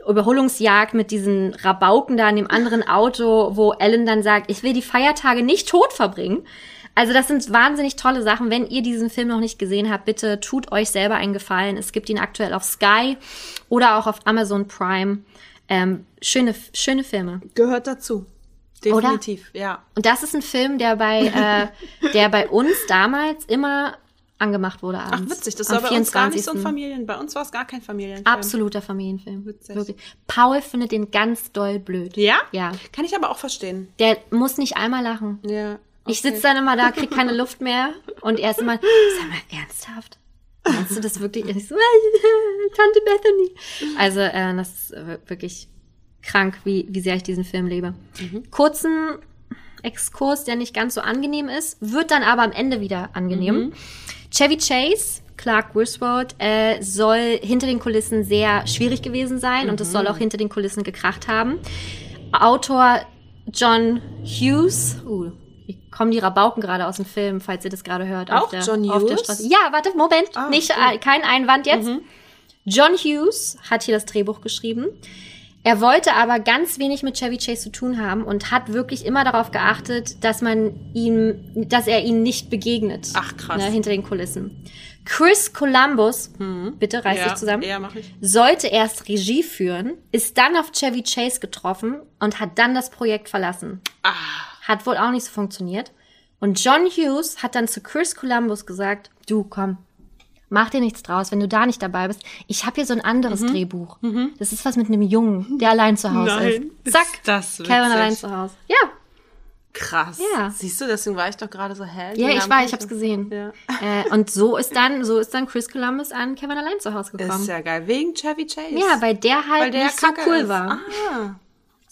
Überholungsjagd mit diesen Rabauken da in dem anderen Auto, wo Ellen dann sagt, ich will die Feiertage nicht tot verbringen. Also das sind wahnsinnig tolle Sachen. Wenn ihr diesen Film noch nicht gesehen habt, bitte tut euch selber einen Gefallen. Es gibt ihn aktuell auf Sky oder auch auf Amazon Prime. Ähm, schöne, schöne Filme. Gehört dazu. Definitiv, ja. Und das ist ein Film, der bei, äh, <laughs> der bei uns damals immer angemacht wurde Ach, abends. witzig. Das war bei uns gar nicht so ein 24.. Familien. Bei uns war es gar kein Familienfilm. Absoluter Familienfilm. Witzig. Wirklich. Paul findet den ganz doll blöd. Ja? Ja. Kann ich aber auch verstehen. Der muss nicht einmal lachen. Ja. Ich sitze dann immer da, krieg keine <laughs> Luft mehr und er ist immer, sag mal, ernsthaft? Meinst du das wirklich? Und <laughs> ich so, Tante Bethany. Also, äh, das ist wirklich krank, wie, wie sehr ich diesen Film liebe. Kurzen Exkurs, der nicht ganz so angenehm ist, wird dann aber am Ende wieder angenehm. Chevy Chase, Clark Griswold, äh, soll hinter den Kulissen sehr schwierig gewesen sein und es soll auch hinter den Kulissen gekracht haben. Autor John Hughes, uh, kommen die Rabauken gerade aus dem Film, falls ihr das gerade hört. Auch auf der, John auf der Hughes? Straße. Ja, warte, Moment. Ah, Nicht, cool. äh, kein Einwand jetzt. John Hughes hat hier das Drehbuch geschrieben. Er wollte aber ganz wenig mit Chevy Chase zu tun haben und hat wirklich immer darauf geachtet, dass man ihm, dass er ihnen nicht begegnet. Ach, krass. Ne, hinter den Kulissen. Chris Columbus, bitte reiß dich zusammen, Ja, mach ich. sollte erst Regie führen, ist dann auf Chevy Chase getroffen und hat dann das Projekt verlassen. Ah. Hat wohl auch nicht so funktioniert. Und John Hughes hat dann zu Chris Columbus gesagt, du komm, mach dir nichts draus, wenn du da nicht dabei bist. Ich habe hier so ein anderes Drehbuch. Das ist was mit einem Jungen, der allein zu Hause Mhm. Nein, ist. Zack, ist das Kevin witzig. allein zu Hause. Ja, Krass. Ja. Siehst du, deswegen war ich doch gerade so hell. ja, ich war, ich hab's gesehen. Ja. Äh, und so ist dann, so ist dann Chris Columbus an Kevin allein zu Hause gekommen. Ist ja geil. Wegen Chevy Chase. ja, weil der halt Weil der nicht so cool ist. war. Ah.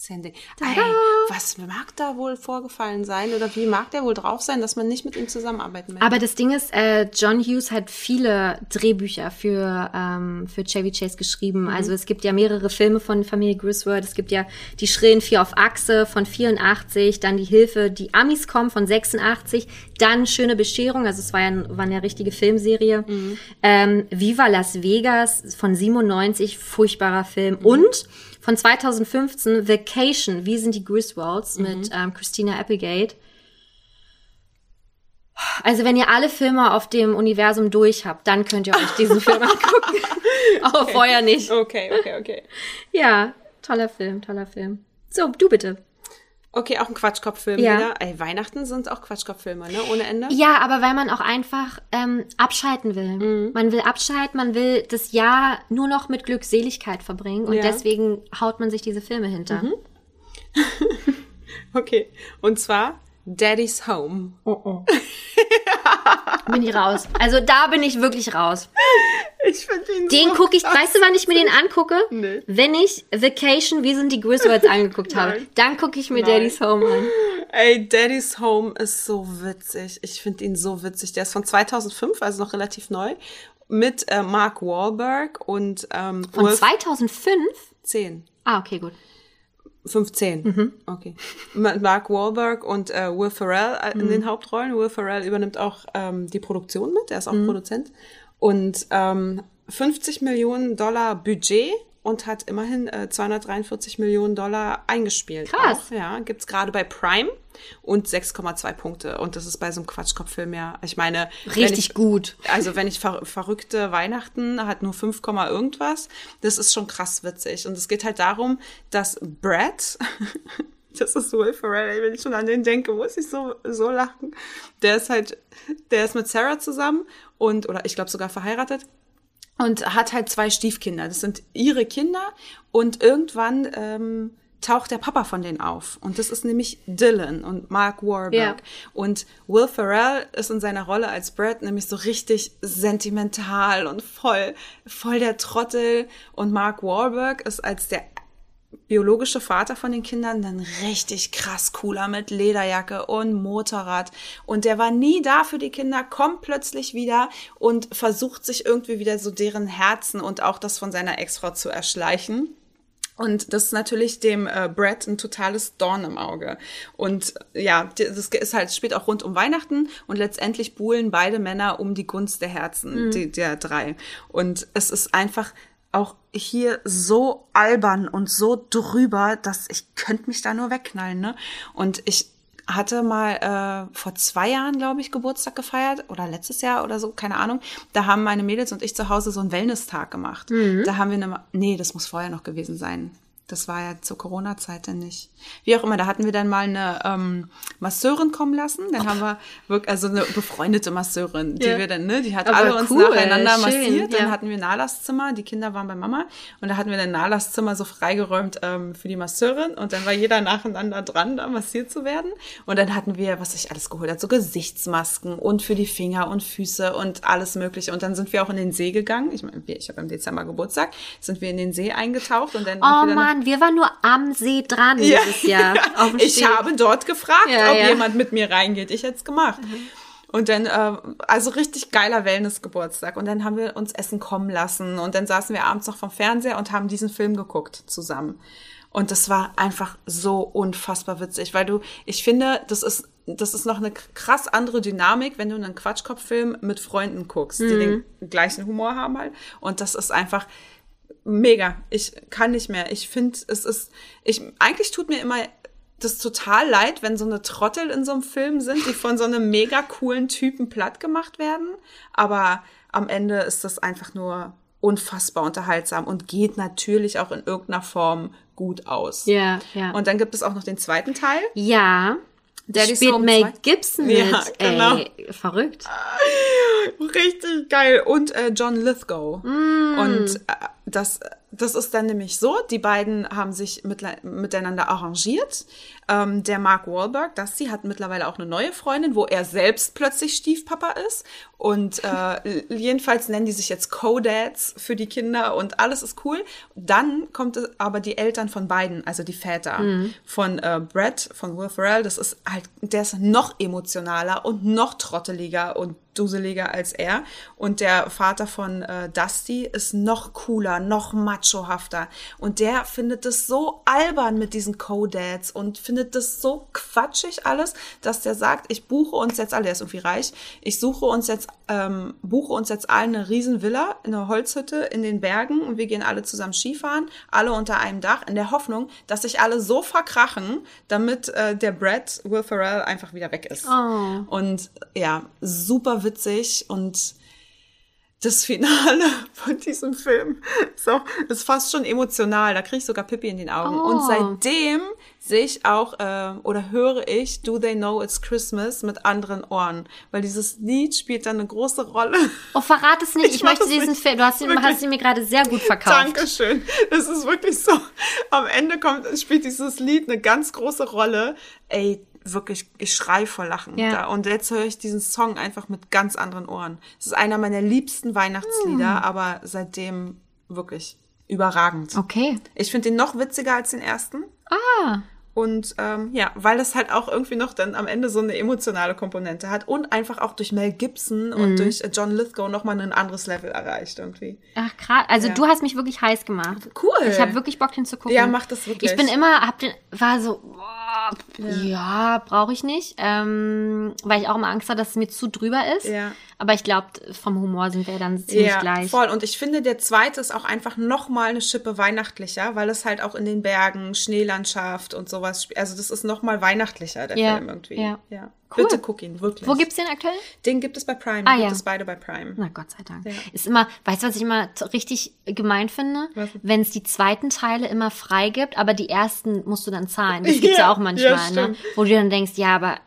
Ist ja ein Ding. Ey, was mag da wohl vorgefallen sein oder wie mag der wohl drauf sein, dass man nicht mit ihm zusammenarbeiten möchte? Aber das Ding ist, äh, John Hughes hat viele Drehbücher für, ähm, für Chevy Chase geschrieben. Mhm. Also es gibt ja mehrere Filme von Familie Griswold. Es gibt ja Die schrillen Vier auf Achse von 84, dann Die Hilfe, die Amis kommen von 86, dann Schöne Bescherung, also es war ja, war eine richtige Filmserie. Mhm. Ähm, Viva Las Vegas von 97, furchtbarer Film. Mhm. Und von 2015 Vacation, Wie sind die Griswolds Mhm. mit ähm, Christina Applegate. Also wenn ihr alle Filme auf dem Universum durch habt, dann könnt ihr euch diesen <laughs> Film angucken. Aber vorher nicht. okay, okay, okay. Ja, toller Film, toller Film. So, du bitte. Okay, auch ein Quatschkopffilm Ja. wieder. Ey, Weihnachten sind auch Quatschkopffilme, ne? Ohne Ende. Ja, aber weil man auch einfach ähm, abschalten will. Mhm. Man will abschalten, man will das Jahr nur noch mit Glückseligkeit verbringen und Ja. deswegen haut man sich diese Filme hinter. Mhm. <laughs> Okay. Und zwar Daddy's Home. <laughs> Bin ich raus. Also da bin ich wirklich raus. Ich finde ihn Den so gucke ich, weißt du, wann ich mir den angucke? Nee. Wenn ich Vacation, wie sind die Griswolds <laughs> angeguckt habe. Dann gucke ich mir Nein. Daddy's Home an. Ey, Daddy's Home ist so witzig. Ich finde ihn so witzig. Der ist von 2005, also noch relativ neu. Mit äh, Mark Wahlberg und ähm, Von Will 2005? 10. Ah, okay, gut. 15. Mhm. Okay. Mark Wahlberg und äh, Will Ferrell äh, Mhm. in den Hauptrollen. Will Ferrell übernimmt auch ähm, die Produktion mit, er ist auch Mhm. Produzent. Und ähm, 50 Millionen Dollar Budget und hat immerhin äh, 243 Millionen Dollar eingespielt. Krass. Auch, ja, gibt's gerade bei Prime und 6,2 Punkte. Und das ist bei so einem Quatschkopffilm ja, ich meine, Richtig ich, gut. also wenn ich ver verrückte Weihnachten hat nur 5, Komma irgendwas, das ist schon krass witzig. Und es geht halt darum, dass Brad, <laughs> das ist Will Ferrell, wenn ich schon an den denke, muss ich so, so lachen. Der ist halt, der ist mit Sarah zusammen und, oder ich glaube sogar verheiratet und hat halt zwei Stiefkinder. Das sind ihre Kinder und irgendwann ähm, taucht der Papa von denen auf. Und das ist nämlich Dylan und Mark Wahlberg. Ja. Und Will Ferrell ist in seiner Rolle als Brad nämlich so richtig sentimental und voll, voll der Trottel. Und Mark Wahlberg ist als der biologische Vater von den Kindern dann richtig krass cooler mit Lederjacke und Motorrad. Und der war nie da für die Kinder, kommt plötzlich wieder und versucht sich irgendwie wieder so deren Herzen und auch das von seiner Ex-Frau zu erschleichen. Und das ist natürlich dem äh, Brad ein totales Dorn im Auge. Und ja, die- das ist halt, spielt auch rund um Weihnachten und letztendlich buhlen beide Männer um die Gunst der Herzen, die, der drei. Und es ist einfach auch hier so albern und so drüber, dass ich könnte mich da nur wegknallen, ne? Und ich hatte mal äh, vor zwei Jahren, glaube ich, Geburtstag gefeiert oder letztes Jahr oder so, keine Ahnung. Da haben meine Mädels und ich zu Hause so einen Wellness-Tag gemacht. Da haben wir eine, nee, das muss vorher noch gewesen sein. Das war ja zur Corona-Zeit dann nicht. Wie auch immer, da hatten wir dann mal eine ähm, Masseurin kommen lassen. Dann haben wir wirklich, also eine befreundete Masseurin, die Ja. wir dann, ne, die hat Aber alle uns cool, nacheinander schön, massiert. Dann ja. hatten wir ein Nahlastzimmer, die Kinder waren bei Mama und da hatten wir ein Nahlastzimmer so freigeräumt ähm, für die Masseurin und dann war jeder nacheinander dran, da massiert zu werden. Und dann hatten wir, was ich alles geholt hat, so Gesichtsmasken und für die Finger und Füße und alles mögliche. Und dann sind wir auch in den See gegangen. Ich meine, ich habe im Dezember Geburtstag, sind wir in den See eingetaucht und dann Oh Mann, wir waren nur am See dran dieses Jahr. Auf dem ich habe dort gefragt, Ja, ob ja. jemand mit mir reingeht. Ich hätte es gemacht. Und dann, äh, also richtig geiler Wellness-Geburtstag. Und dann haben wir uns Essen kommen lassen. Und dann saßen wir abends noch vom Fernseher und haben diesen Film geguckt zusammen. Und das war einfach so unfassbar witzig, weil du, ich finde, das ist das ist noch eine krass andere Dynamik, wenn du einen Quatschkopf-Film mit Freunden guckst, die den gleichen Humor haben halt. Und das ist einfach mega. Ich kann nicht mehr. Ich finde, es ist, ich, eigentlich tut mir immer das total leid, wenn so eine Trottel in so einem Film sind, die von so einem mega coolen Typen platt gemacht werden. Aber am Ende ist das einfach nur unfassbar unterhaltsam und geht natürlich auch in irgendeiner Form gut aus. Ja, ja. Und dann gibt es auch noch den zweiten Teil. ja. Daddy's Spielt Home Mel 2. Gibson mit. Ja, <laughs> genau. Ey, verrückt. Richtig geil. Und äh, John Lithgow. Und äh, das, das ist dann nämlich so, die beiden haben sich mitle- miteinander arrangiert. Ähm, der Mark Wahlberg, Dusty, hat mittlerweile auch eine neue Freundin, wo er selbst plötzlich Stiefpapa ist. Und äh, jedenfalls nennen die sich jetzt Co-Dads für die Kinder und alles ist cool. Dann kommt es aber die Eltern von beiden, also die Väter von äh, Brett, von Will Ferrell, das ist halt, der ist noch emotionaler und noch trotteliger und duseliger als er. Und der Vater von äh, Dusty ist noch cooler, noch machohafter. Und der findet es so albern mit diesen Co-Dads und findet das so quatschig alles, dass der sagt, ich buche uns jetzt alle, der ist irgendwie reich, ich suche uns jetzt, ähm, buche uns jetzt allen eine riesen Villa, eine Holzhütte in den Bergen und wir gehen alle zusammen Skifahren, alle unter einem Dach, in der Hoffnung, dass sich alle so verkrachen, damit äh, der Brad, Will Ferrell, einfach wieder weg ist. Oh. Und ja, super witzig und das Finale <laughs> von diesem Film ist, auch, ist fast schon emotional. Da kriege ich sogar Pippi in den Augen. Oh. Und seitdem sehe ich auch äh, oder höre ich Do They Know It's Christmas mit anderen Ohren. Weil dieses Lied spielt dann eine große Rolle. Oh, verrat es nicht. <laughs> Ich, Ich möchte es diesen nicht. Film. Du hast ihn, Wirklich. hast ihn mir gerade sehr gut verkauft. Dankeschön. Es ist wirklich so. Am Ende kommt, spielt dieses Lied eine ganz große Rolle. Ey, wirklich, ich schrei vor Lachen. Ja. Da. Und jetzt höre ich diesen Song einfach mit ganz anderen Ohren. Es ist einer meiner liebsten Weihnachtslieder, Hm. aber seitdem wirklich überragend. Okay. Ich finde den noch witziger als den ersten. Ah. Und ähm, ja, weil es halt auch irgendwie noch dann am Ende so eine emotionale Komponente hat und einfach auch durch Mel Gibson Mhm. und durch äh, John Lithgow nochmal ein anderes Level erreicht irgendwie. Ach, krass. Also Ja. du hast mich wirklich heiß gemacht. Cool. Ich habe wirklich Bock, den zu gucken. Ja, mach das wirklich. Ich bin immer, hab den, war so, boah, ja, brauche ich nicht. Ähm, weil ich auch immer Angst hatte, dass es mir zu drüber ist. Ja. Aber ich glaube, vom Humor sind wir dann ziemlich ja, gleich. voll. Und ich finde, der zweite ist auch einfach noch mal eine Schippe weihnachtlicher, weil es halt auch in den Bergen, Schneelandschaft und sowas spielt. Also das ist noch mal weihnachtlicher, der Ja, Film irgendwie. ja. ja. Cool. Bitte guck ihn, wirklich. Wo gibt's den aktuell? Den gibt es bei Prime. Ah, gibt ja. es beide bei Prime. Na Gott sei Dank. Ja. Ist immer, weißt du, was ich immer richtig gemein finde? Wenn es die zweiten Teile immer frei gibt, aber die ersten musst du dann zahlen. Das gibt's ja, Ja, auch manchmal, ne? Wo du dann denkst, ja, aber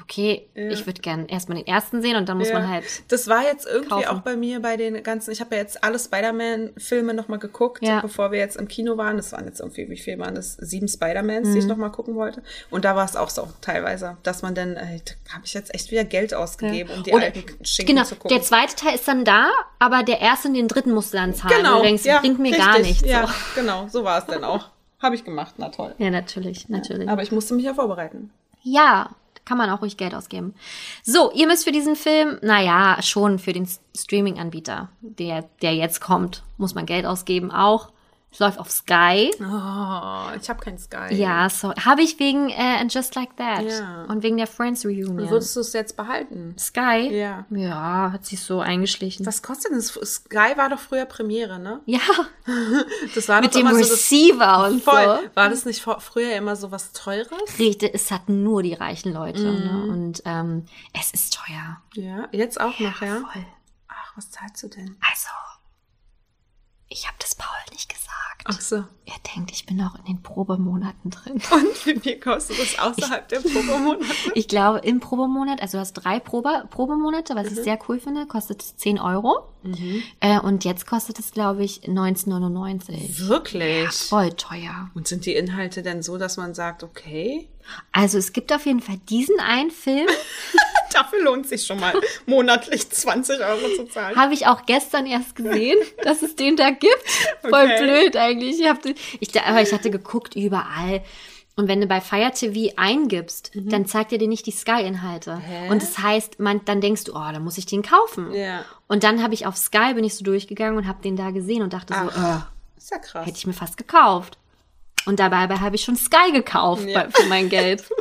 okay, Ja. ich würde gern erstmal den ersten sehen und dann muss Ja. man halt. Das war jetzt irgendwie kaufen. auch bei mir bei den ganzen, ich habe ja jetzt alle Spider-Man-Filme nochmal geguckt, Ja. bevor wir jetzt im Kino waren. Das waren jetzt irgendwie, wie viel waren das? Sieben Spider-Mans, Mhm. die ich nochmal gucken wollte. Und da war es auch so teilweise, dass man dann, äh, da habe ich jetzt echt wieder Geld ausgegeben, um die Oder- alten Schinken Genau, zu gucken. der zweite Teil ist dann da, aber der erste und den dritten musst du dann zahlen. genau, Und du denkst, ja, bringt mir richtig, gar nichts. Ja, So. genau, so war es dann auch. Habe ich gemacht, na toll. Ja, natürlich, natürlich. Aber ich musste mich ja vorbereiten. Ja, kann man auch ruhig Geld ausgeben. So, ihr müsst für diesen Film, naja, schon für den Streaming-Anbieter, der, der jetzt kommt, muss man Geld ausgeben auch. Es läuft auf Sky. Oh, ich habe kein Sky. Ja, so habe ich wegen äh, And Just Like That Ja. und wegen der Friends Reunion. Würdest du es jetzt behalten? Sky? Ja. Ja, hat sich so eingeschlichen. Was kostet denn das? Sky war doch früher Premiere, ne? Ja, <laughs> <laughs> Das war mit dem immer so das Receiver und Voll. so. War das nicht vor- früher immer so was Teures? Richtig, es hatten nur die reichen Leute. Mhm. Ne? Und ähm, es ist teuer. Ja, jetzt auch noch, ja? Voll. Ach, was zahlst du denn? Also, ich habe das Paul nicht gesagt. Ach so. Er denkt, ich bin noch in den Probemonaten drin. <laughs> Und wie viel kostet das außerhalb der Probemonate? <laughs> Ich glaube, im Probemonat, also du hast drei Probe, Probemonate, was Mhm. ich sehr cool finde, kostet es 10 Euro. Äh, und jetzt kostet es, glaube ich, 19,99. Wirklich? Voll teuer. Und sind die Inhalte denn so, dass man sagt, okay, Also es gibt auf jeden Fall diesen einen Film, <laughs> dafür lohnt sich schon mal monatlich 20 Euro zu zahlen? habe ich auch gestern erst gesehen, <laughs> dass es den da gibt. Voll Okay. blöd eigentlich. Ich, hab, ich, da- aber ich hatte geguckt überall. Und wenn du bei Fire TV eingibst, dann zeigt er dir nicht die Sky-Inhalte. Mhm. Und das heißt, man, dann denkst du, oh, dann muss ich den kaufen. Ja. Und dann habe ich auf Sky, bin ich so durchgegangen und habe den da gesehen und dachte so, äh, Ist ja krass. hätte ich mir fast gekauft. Und dabei habe ich schon Sky gekauft Ja. bei, für mein Geld. <laughs>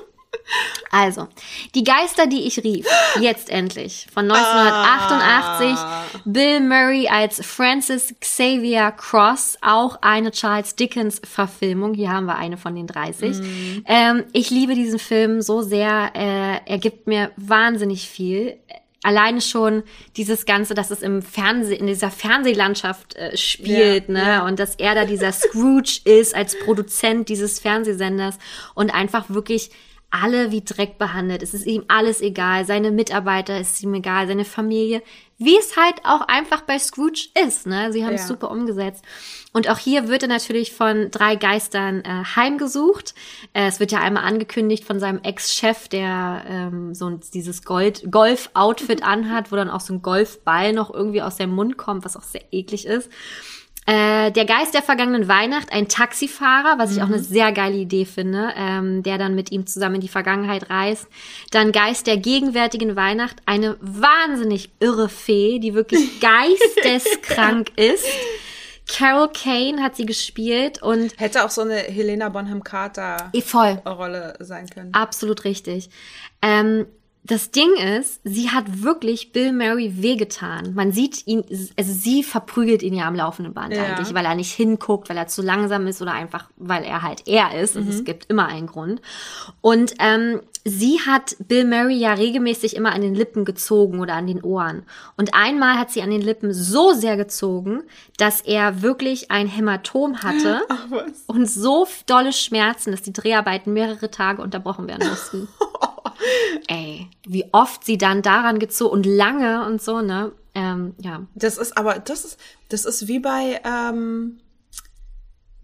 Also, die Geister, die ich rief, jetzt endlich, von 1988, Ah. Bill Murray als Francis Xavier Cross, auch eine Charles Dickens Verfilmung, hier haben wir eine von den 30. Ähm, ich liebe diesen Film so sehr, äh, er gibt mir wahnsinnig viel. Alleine schon dieses Ganze, dass es im Fernseh, in dieser Fernsehlandschaft äh, spielt, Ja, ne? ja. Und dass er da dieser Scrooge <laughs> ist als Produzent dieses Fernsehsenders und einfach wirklich alle wie Dreck behandelt. Es ist ihm alles egal. Seine Mitarbeiter ist ihm egal, seine Familie. Wie es halt auch einfach bei Scrooge ist, ne? Sie haben es Ja. super umgesetzt. Und auch hier wird er natürlich von drei Geistern äh, heimgesucht. Äh, es wird ja einmal angekündigt von seinem Ex-Chef, der ähm, so ein, dieses Gold Golf-Outfit anhat, wo dann auch so ein Golfball noch irgendwie aus seinem Mund kommt, was auch sehr eklig ist. Äh, der Geist der vergangenen Weihnacht, ein Taxifahrer, was ich auch eine sehr geile Idee finde, ähm, der dann mit ihm zusammen in die Vergangenheit reist. Dann Geist der gegenwärtigen Weihnacht, eine wahnsinnig irre Fee, die wirklich <laughs> geisteskrank ist. Carol Kane hat sie gespielt und Hätte auch so eine Helena Bonham Carter eh, Rolle sein können. Absolut richtig. Ähm, das Ding ist, sie hat wirklich Bill Murray wehgetan. Man sieht ihn, also sie verprügelt ihn ja am laufenden Band Ja. eigentlich, weil er nicht hinguckt, weil er zu langsam ist oder einfach, weil er halt er ist. Also es gibt immer einen Grund. Und ähm, sie hat Bill Murray ja regelmäßig immer an den Lippen gezogen oder an den Ohren. Und einmal hat sie an den Lippen so sehr gezogen, dass er wirklich ein Hämatom hatte <laughs> Ach und so dolle Schmerzen, dass die Dreharbeiten mehrere Tage unterbrochen werden mussten. <laughs> Ey, wie oft sie dann daran gezogen und lange und so, ne? Ähm, ja. Das ist aber, das ist, das ist wie bei ähm,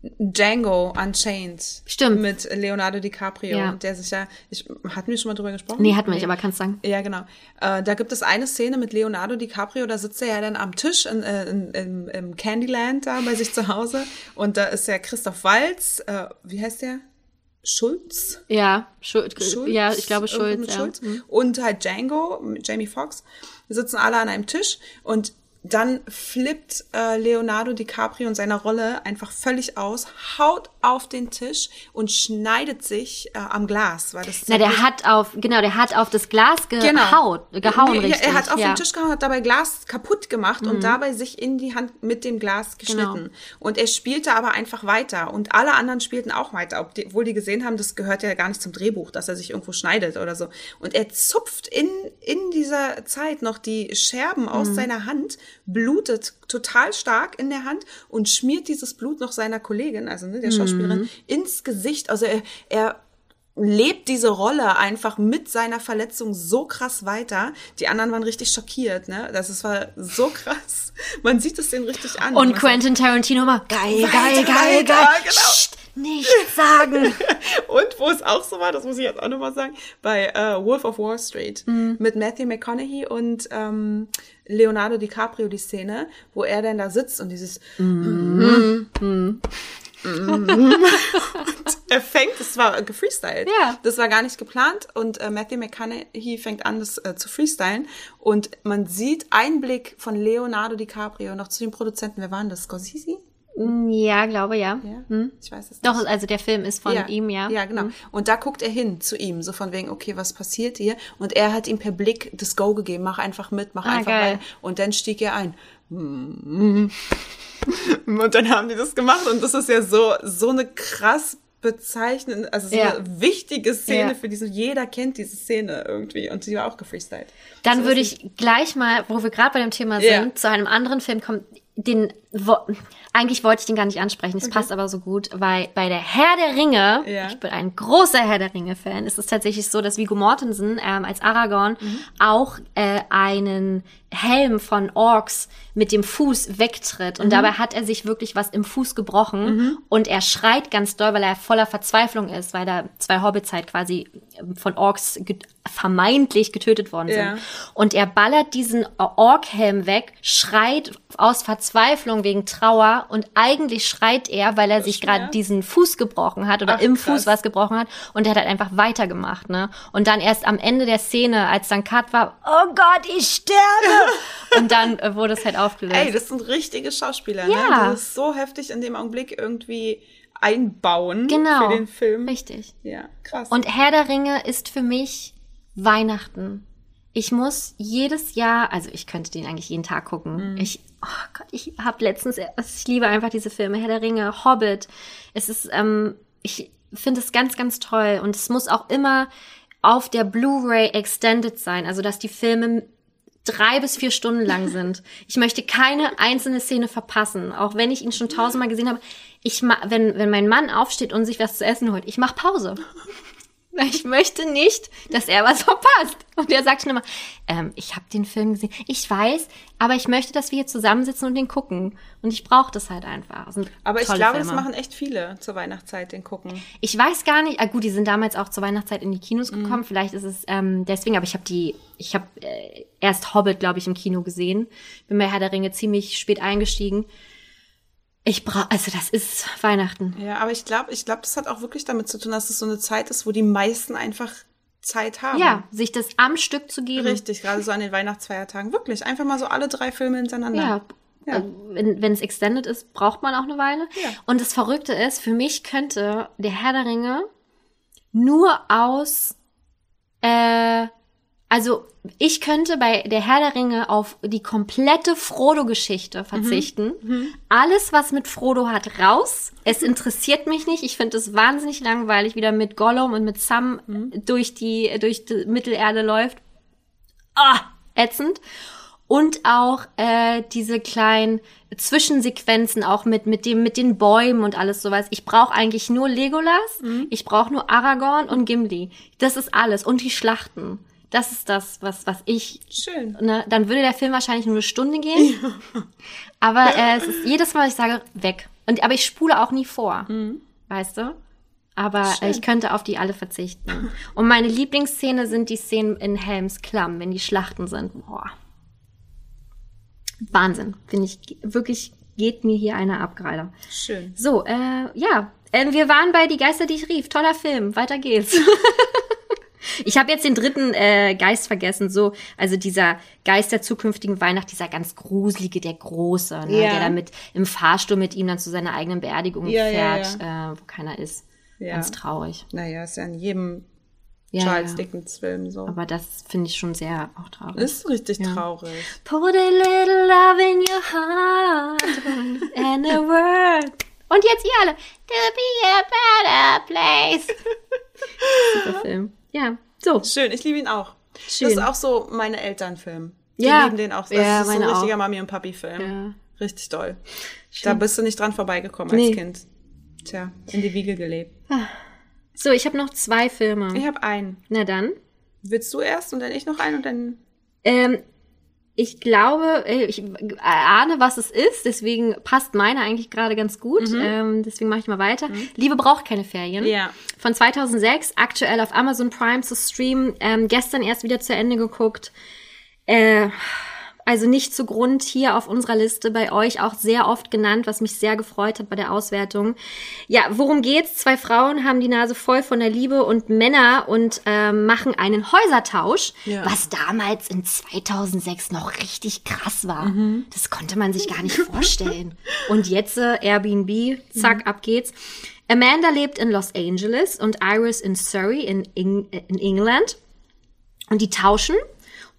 Django Unchained. Stimmt. Mit Leonardo DiCaprio. Ja. Der sich ja, ich, hatten wir schon mal drüber gesprochen? Nee, hatten wir nicht, aber kannst sagen. Ja, genau. Äh, da gibt es eine Szene mit Leonardo DiCaprio, da sitzt er ja dann am Tisch in, äh, in, im, im Candyland da bei sich zu Hause und da ist ja Christoph Waltz, äh, wie heißt der? Schulz? Ja, Schulz, Schulz? ja, ich glaube Schulz, ja. Mhm. Und halt Django, Jamie Foxx. Wir sitzen alle an einem Tisch und dann flippt äh, Leonardo DiCaprio in seiner Rolle einfach völlig aus, haut auf den Tisch und schneidet sich äh, am Glas, weil das Na, der hat auf, genau, der hat auf das Glas gehaut, gehauen, Nee, richtig. Er hat auf ja. Mhm. den Tisch gehauen, hat dabei Glas kaputt gemacht und dabei sich in die Hand mit dem Glas geschnitten. Genau. Und er spielte aber einfach weiter und alle anderen spielten auch weiter, obwohl die gesehen haben, das gehört ja gar nicht zum Drehbuch, dass er sich irgendwo schneidet oder so. Und er zupft in, in dieser Zeit noch die Scherben aus Mhm. seiner Hand, blutet total stark in der Hand und schmiert dieses Blut noch seiner Kollegin, also ne, der Schauspielerin, Mhm. ins Gesicht. Also er, er lebt diese Rolle einfach mit seiner Verletzung so krass weiter. Die anderen waren richtig schockiert, ne? Das ist, war so krass. Man sieht es denen richtig an. Und Quentin Tarantino immer, geil, Weiter, geil, geil, geil. genau. Nicht sagen. <laughs> Und wo es auch so war, das muss ich jetzt auch nochmal sagen, bei äh, Wolf of Wall Street Mhm. mit Matthew McConaughey und ähm, Leonardo DiCaprio die Szene, wo er dann da sitzt und dieses <laughs> und er fängt, das war gefreestylt. Ja. Das war gar nicht geplant und äh, Matthew McConaughey fängt an, das äh, zu freestylen und man sieht einen Blick von Leonardo DiCaprio noch zu den Produzenten. Wer waren das? Scorsese? Ja, glaube ja. Ja? Ich weiß es nicht. Doch, also der Film ist von ihm, ja. Ja, genau. Und da guckt er hin zu ihm, so von wegen, okay, was passiert hier? Und er hat ihm per Blick das Go gegeben, mach einfach mit, mach Ah, einfach geil. rein. Und dann stieg er ein. Und dann haben die das gemacht und das ist ja so, so eine krass bezeichnende, also so Ja. eine wichtige Szene Ja. für diese, jeder kennt diese Szene irgendwie und sie war auch gefreestylt. Dann So, würde ich gleich mal, wo wir gerade bei dem Thema sind, Ja. zu einem anderen Film kommen, den wo, eigentlich wollte ich den gar nicht ansprechen, es passt aber so gut, weil bei der Herr der Ringe, Ja. ich bin ein großer Herr der Ringe Fan, ist es tatsächlich so, dass Viggo Mortensen ähm, als Aragorn Mhm. auch äh, einen Helm von Orks mit dem Fuß wegtritt Mhm. und dabei hat er sich wirklich was im Fuß gebrochen und er schreit ganz doll, weil er voller Verzweiflung ist, weil da zwei Hobbits halt quasi ähm, von Orks get vermeintlich getötet worden sind. Ja. Und er ballert diesen Orkhelm weg, schreit aus Verzweiflung wegen Trauer und eigentlich schreit er, weil er sich gerade diesen Fuß gebrochen hat oder Ach, im krass. Fuß was gebrochen hat und er hat halt einfach weitergemacht, ne? Und dann erst am Ende der Szene, als dann Cut war, oh Gott, ich sterbe! <laughs> und dann äh, wurde es halt aufgelöst. Ey, das sind richtige Schauspieler, Ja. ne? Das ist so heftig in dem Augenblick irgendwie einbauen Genau. für den Film. Richtig. Ja, krass. Und Herr der Ringe ist für mich Weihnachten. Ich muss jedes Jahr, also ich könnte den eigentlich jeden Tag gucken. Ich, oh Gott, ich habe letztens, ich liebe einfach diese Filme, Herr der Ringe, Hobbit. Es ist, ähm, ich finde es ganz, ganz toll und es muss auch immer auf der Blu-ray extended sein, also dass die Filme drei bis vier Stunden lang <laughs> sind. Ich möchte keine einzelne Szene verpassen, auch wenn ich ihn schon tausendmal gesehen habe. Ich wenn, wenn mein Mann aufsteht und sich was zu essen holt, ich mache Pause. <laughs> Ich möchte nicht, dass er was <laughs> verpasst. Und er sagt schon immer, ähm, ich habe den Film gesehen. Ich weiß, aber ich möchte, dass wir hier zusammensitzen und den gucken. Und ich brauche das halt einfach. Das Aber ich glaube, Filme. das machen echt viele zur Weihnachtszeit, den gucken. Ich weiß gar nicht, ah gut, die sind damals auch zur Weihnachtszeit in die Kinos Mhm. gekommen. Vielleicht ist es ähm, deswegen, aber ich habe die, ich habe äh, erst Hobbit, glaube ich, im Kino gesehen. Bin bei Herr der Ringe ziemlich spät eingestiegen. Ich brauche, also das ist Weihnachten. Ja, aber ich glaube, ich glaube, das hat auch wirklich damit zu tun, dass es so eine Zeit ist, wo die meisten einfach Zeit haben. Ja, sich das am Stück zu geben. Richtig, gerade so an den Weihnachtsfeiertagen. Wirklich, einfach mal so alle drei Filme hintereinander. Ja. Ja. Äh, Wenn wenn es extended ist, braucht man auch eine Weile. Ja. Und das Verrückte ist, für mich könnte der Herr der Ringe nur aus, äh, also ich könnte bei der Herr der Ringe auf die komplette Frodo-Geschichte verzichten. Alles, was mit Frodo hat, raus. Es interessiert mich nicht. Ich finde es wahnsinnig langweilig, wieder mit Gollum und mit Sam durch die durch die Mittelerde läuft. Ah, ätzend. Und auch äh, diese kleinen Zwischensequenzen auch mit mit dem mit den Bäumen und alles sowas. Ich brauche eigentlich nur Legolas, ich brauche nur Aragorn und Gimli. Das ist alles und die Schlachten. Das ist das, was was ich Schön. ne, dann würde der Film wahrscheinlich nur eine Stunde gehen. Aber äh, es ist jedes Mal, ich sage, weg. Und aber ich spule auch nie vor. Weißt du? Aber äh, ich könnte auf die alle verzichten. Und meine Lieblingsszene sind die Szenen in Helms Klamm, wenn die Schlachten sind. Boah. Wahnsinn. Finde ich wirklich geht mir hier einer ab gerade. Schön. So, äh, ja. Ähm, wir waren bei Die Geister, die ich rief. Toller Film. Weiter geht's. <laughs> ich habe jetzt den dritten äh, Geist vergessen. So, also dieser Geist der zukünftigen Weihnacht, dieser ganz gruselige, der Große, ne, Ja. der da mit im Fahrstuhl mit ihm dann zu seiner eigenen Beerdigung Ja, ja, fährt, Äh, wo keiner ist. Ja. Ganz traurig. Naja, ist ja in jedem Ja, Charles ja. Dickens-Film so. Aber das finde ich schon sehr auch traurig. ist richtig Ja. traurig. Put a little love in your heart and a word. Und jetzt ihr alle. To be a better place. <laughs> Super Film. Ja, so. Schön, ich liebe ihn auch. Schön. Das ist auch so meine Elternfilm. Die Ja. lieben den auch. Das Ja, ist so ein richtiger auch. Mami- und Papi-Film. Ja. Richtig toll. Da bist du nicht dran vorbeigekommen Nee. als Kind. Tja, in die Wiege gelebt. So, ich habe noch zwei Filme. Ich habe einen. Na dann. Willst du erst und dann ich noch einen und dann. Ähm, ich glaube, äh, ich ahne, was es ist, deswegen passt meine eigentlich gerade ganz gut. Ähm, deswegen mache ich mal weiter. Liebe braucht keine Ferien. Ja. Von 2006, aktuell auf Amazon Prime zu streamen. Ähm, gestern erst wieder zu Ende geguckt. Äh, also nicht zu Grund hier auf unserer Liste bei euch auch sehr oft genannt, was mich sehr gefreut hat bei der Auswertung. Ja, worum geht's? Zwei Frauen haben die Nase voll von der Liebe und Männer und ähm, machen einen Häusertausch, Ja. was damals in 2006 noch richtig krass war. Das konnte man sich gar nicht vorstellen. Und jetzt äh, Airbnb, zack, ab geht's. Amanda lebt in Los Angeles und Iris in Surrey in, Eng in England. Und die tauschen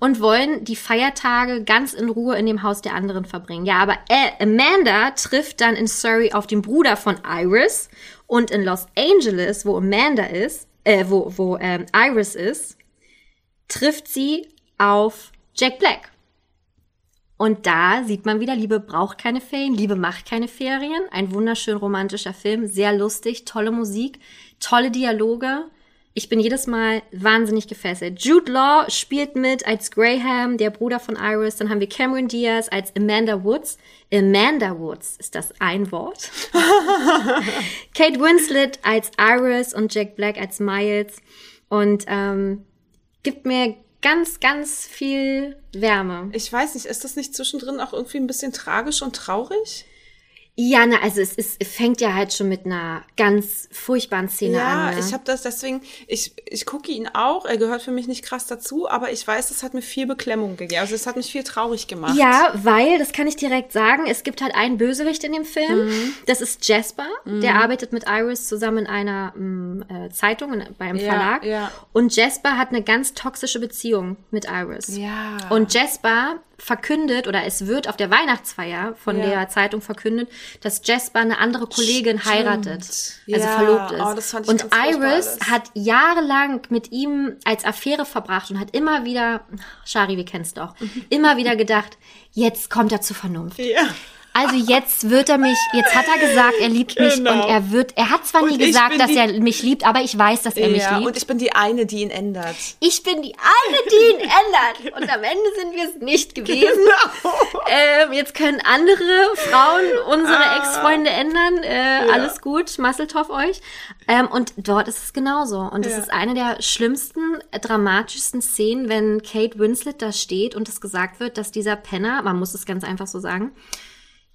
und wollen die Feiertage ganz in Ruhe in dem Haus der anderen verbringen. Ja, aber äh, Amanda trifft dann in Surrey auf den Bruder von Iris und in Los Angeles, wo Amanda ist, äh, wo, wo ähm, Iris ist, trifft sie auf Jack Black. Und da sieht man wieder, Liebe braucht keine Ferien, Liebe macht keine Ferien. Ein wunderschön romantischer Film, sehr lustig, tolle Musik, tolle Dialoge. Ich bin jedes Mal wahnsinnig gefesselt. Jude Law spielt mit als Graham, der Bruder von Iris. Dann haben wir Cameron Diaz als Amanda Woods. Amanda Woods, ist das ein Wort? <laughs> Kate Winslet als Iris und Jack Black als Miles. Und ähm, gibt mir ganz, ganz viel Wärme. Ich weiß nicht, ist das nicht zwischendrin auch irgendwie ein bisschen tragisch und traurig? Ja, na, also es, ist, es fängt ja halt schon mit einer ganz furchtbaren Szene ja, an. Ne? ich habe das deswegen, ich, ich gucke ihn auch, er gehört für mich nicht krass dazu, aber ich weiß, es hat mir viel Beklemmung gegeben. Also es hat mich viel traurig gemacht. Ja, weil, das kann ich direkt sagen, es gibt halt einen Bösewicht in dem Film. Mhm. Das ist Jasper. Der arbeitet mit Iris zusammen in einer mm, äh, Zeitung, in, beim Ja, Verlag. ja. Und Jasper hat eine ganz toxische Beziehung mit Iris. Ja. Und Jasper verkündet, oder es wird auf der Weihnachtsfeier von Ja. der Zeitung verkündet, dass Jasper eine andere Kollegin heiratet. Also Ja. verlobt ist. Oh, und Iris hat jahrelang mit ihm als Affäre verbracht und hat immer wieder, Shari, wir kennen's doch, immer wieder gedacht, jetzt kommt er zur Vernunft. ja. Also jetzt wird er mich, jetzt hat er gesagt, er liebt mich Genau. und er wird, er hat zwar nie Und ich gesagt, dass die- er mich liebt, aber ich weiß, dass er mich ja. liebt. Und ich bin die eine, die ihn ändert. Ich bin die eine, die ihn ändert. Und am Ende sind wir es nicht gewesen. Genau. Ähm, jetzt können andere Frauen unsere Ex-Freunde ändern. Äh, Alles gut, Masseltoff euch. Ähm, und dort ist es genauso. Und es Ja. ist eine der schlimmsten, dramatischsten Szenen, wenn Kate Winslet da steht und es gesagt wird, dass dieser Penner, man muss es ganz einfach so sagen,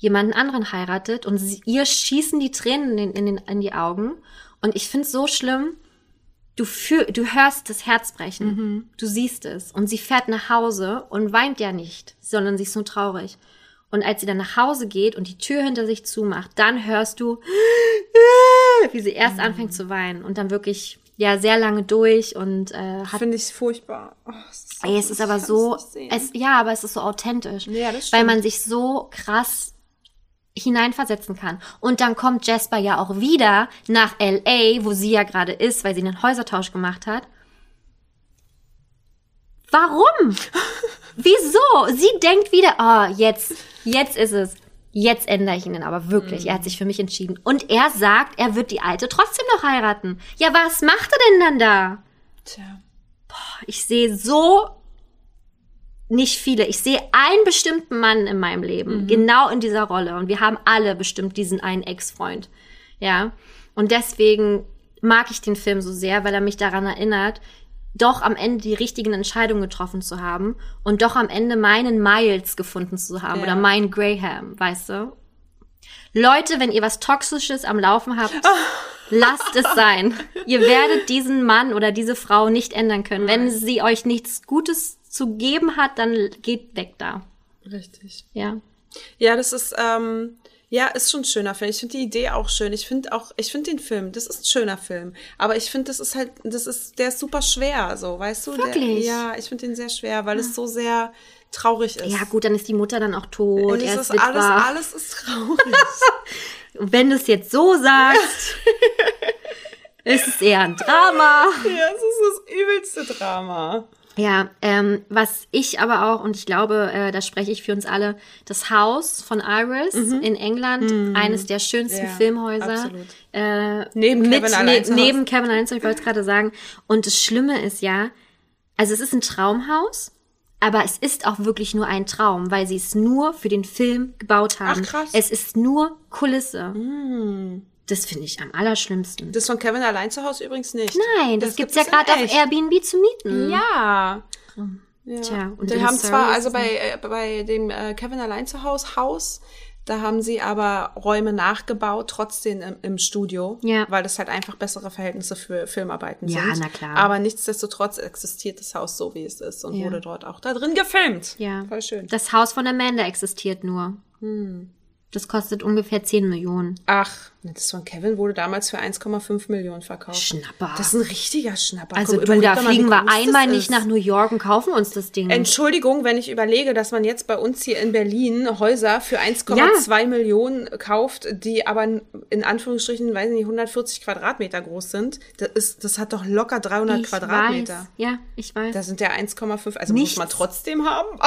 jemanden anderen heiratet und sie, ihr schießen die Tränen in, in, in die Augen. Und ich finde es so schlimm, du, fühl, du hörst das Herz brechen. Du siehst es. Und sie fährt nach Hause und weint ja nicht, sondern sie ist nur traurig. Und als sie dann nach Hause geht und die Tür hinter sich zumacht, dann hörst du, <gasps> wie sie erst anfängt zu weinen und dann wirklich ja sehr lange durch und äh, hat Finde ich furchtbar. Oh, es ist, Ey, es ist aber so, es ja, aber es ist so authentisch. Ja, das Weil stimmt. man sich so krass hineinversetzen kann. Und dann kommt Jasper ja auch wieder nach LA, wo sie ja gerade ist, weil sie einen Häusertausch gemacht hat. Warum? <laughs> Wieso? Sie denkt wieder, oh, jetzt, jetzt ist es. Jetzt ändere ich ihn aber wirklich. Er hat sich für mich entschieden. Und er sagt, er wird die Alte trotzdem noch heiraten. Ja, was macht er denn dann da? Tja. Ich sehe so nicht viele. Ich sehe einen bestimmten Mann in meinem Leben, genau in dieser Rolle. Und wir haben alle bestimmt diesen einen Ex-Freund. Ja. Und deswegen mag ich den Film so sehr, weil er mich daran erinnert, doch am Ende die richtigen Entscheidungen getroffen zu haben und doch am Ende meinen Miles gefunden zu haben Ja. oder meinen Graham, weißt du? Leute, wenn ihr was Toxisches am Laufen habt, <laughs> lasst es sein. Ihr werdet diesen Mann oder diese Frau nicht ändern können. Wenn sie euch nichts Gutes zu geben hat, dann geht weg da. Richtig. Ja. Ja, das ist, ähm, ja, ist schon ein schöner Film. Ich finde die Idee auch schön. Ich finde auch, ich finde den Film, das ist ein schöner Film. Aber ich finde, das ist halt, das ist, der ist super schwer, so, weißt du? Wirklich? Der, ja, ich finde den sehr schwer, weil es so sehr traurig ist. Ja, gut, dann ist die Mutter dann auch tot. Und er es ist ist alles, alles ist traurig. <laughs> Wenn du es jetzt so sagst, <laughs> ist es eher ein Drama. ja, es ist das übelste Drama. Ja, ähm, was ich aber auch, und ich glaube, äh, da spreche ich für uns alle, das Haus von Iris in England, eines der schönsten Mhm. Ja, Filmhäuser. absolut. Äh, Neben mit, Kevin allein Hause. Neben Kevin allein ich wollte es gerade sagen. Und das Schlimme ist ja, also es ist ein Traumhaus, aber es ist auch wirklich nur ein Traum, weil sie es nur für den Film gebaut haben. Ach, krass. Es ist nur Kulisse. Das finde ich am allerschlimmsten. Das von Kevin allein zu Hause übrigens nicht. Nein, das, gibt's ja gibt es in gerade auf. Airbnb zu mieten. Ja. ja. Tja, und in haben zwar, also bei, äh, bei dem äh, Kevin allein zu Hause Haus, da haben sie aber Räume nachgebaut, trotzdem im, im Studio, Ja. weil das halt einfach bessere Verhältnisse für Filmarbeiten Ja, sind. na klar. Aber nichtsdestotrotz existiert das Haus so, wie es ist und Ja. wurde dort auch da drin gefilmt. Ja. Voll schön. Das Haus von Amanda existiert nur. Hm. Das kostet ungefähr 10 Millionen. Ach, das von Kevin wurde damals für 1,5 Millionen verkauft. Schnapper. Das ist ein richtiger Schnapper. Also Guck, du, da mal, fliegen wir einmal nicht nach New York und kaufen uns das Ding. Entschuldigung, wenn ich überlege, dass man jetzt bei uns hier in Berlin Häuser für 1,2 Millionen kauft, die aber in Anführungsstrichen, weiß nicht, 140 Quadratmeter groß sind. Das, ist, das hat doch locker 300 ich Quadratmeter. Weiß. Ja, ich weiß. Da sind ja 1,5, also Nichts. muss man trotzdem haben.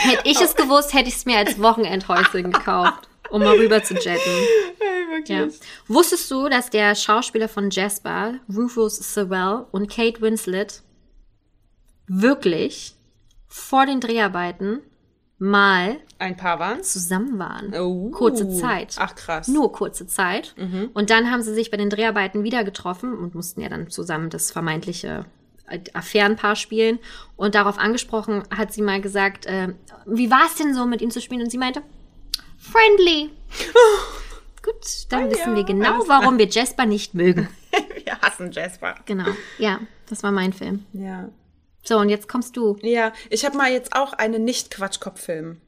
Hätte ich es gewusst, hätte ich es mir als Wochenendhäuschen gekauft, um mal rüber zu jetten. Ja. Wusstest du, dass der Schauspieler von Jasper, Rufus Sewell und Kate Winslet wirklich vor den Dreharbeiten mal Ein paar waren zusammen waren. Oh. Kurze Zeit. Ach krass. Nur kurze Zeit. Und dann haben sie sich bei den Dreharbeiten wieder getroffen und mussten ja dann zusammen das vermeintliche Affärenpaar spielen. Und darauf angesprochen hat sie mal gesagt, äh, wie war es denn so, mit ihm zu spielen? Und sie meinte, friendly. <laughs> Gut, dann Ah, wissen ja, wir genau, warum wir Jasper nicht mögen. <laughs> Wir hassen Jasper. Genau. Ja, das war mein Film. Ja. So, und jetzt kommst du. Ja, ich habe mal jetzt auch einen Nicht-Quatschkopf-Film.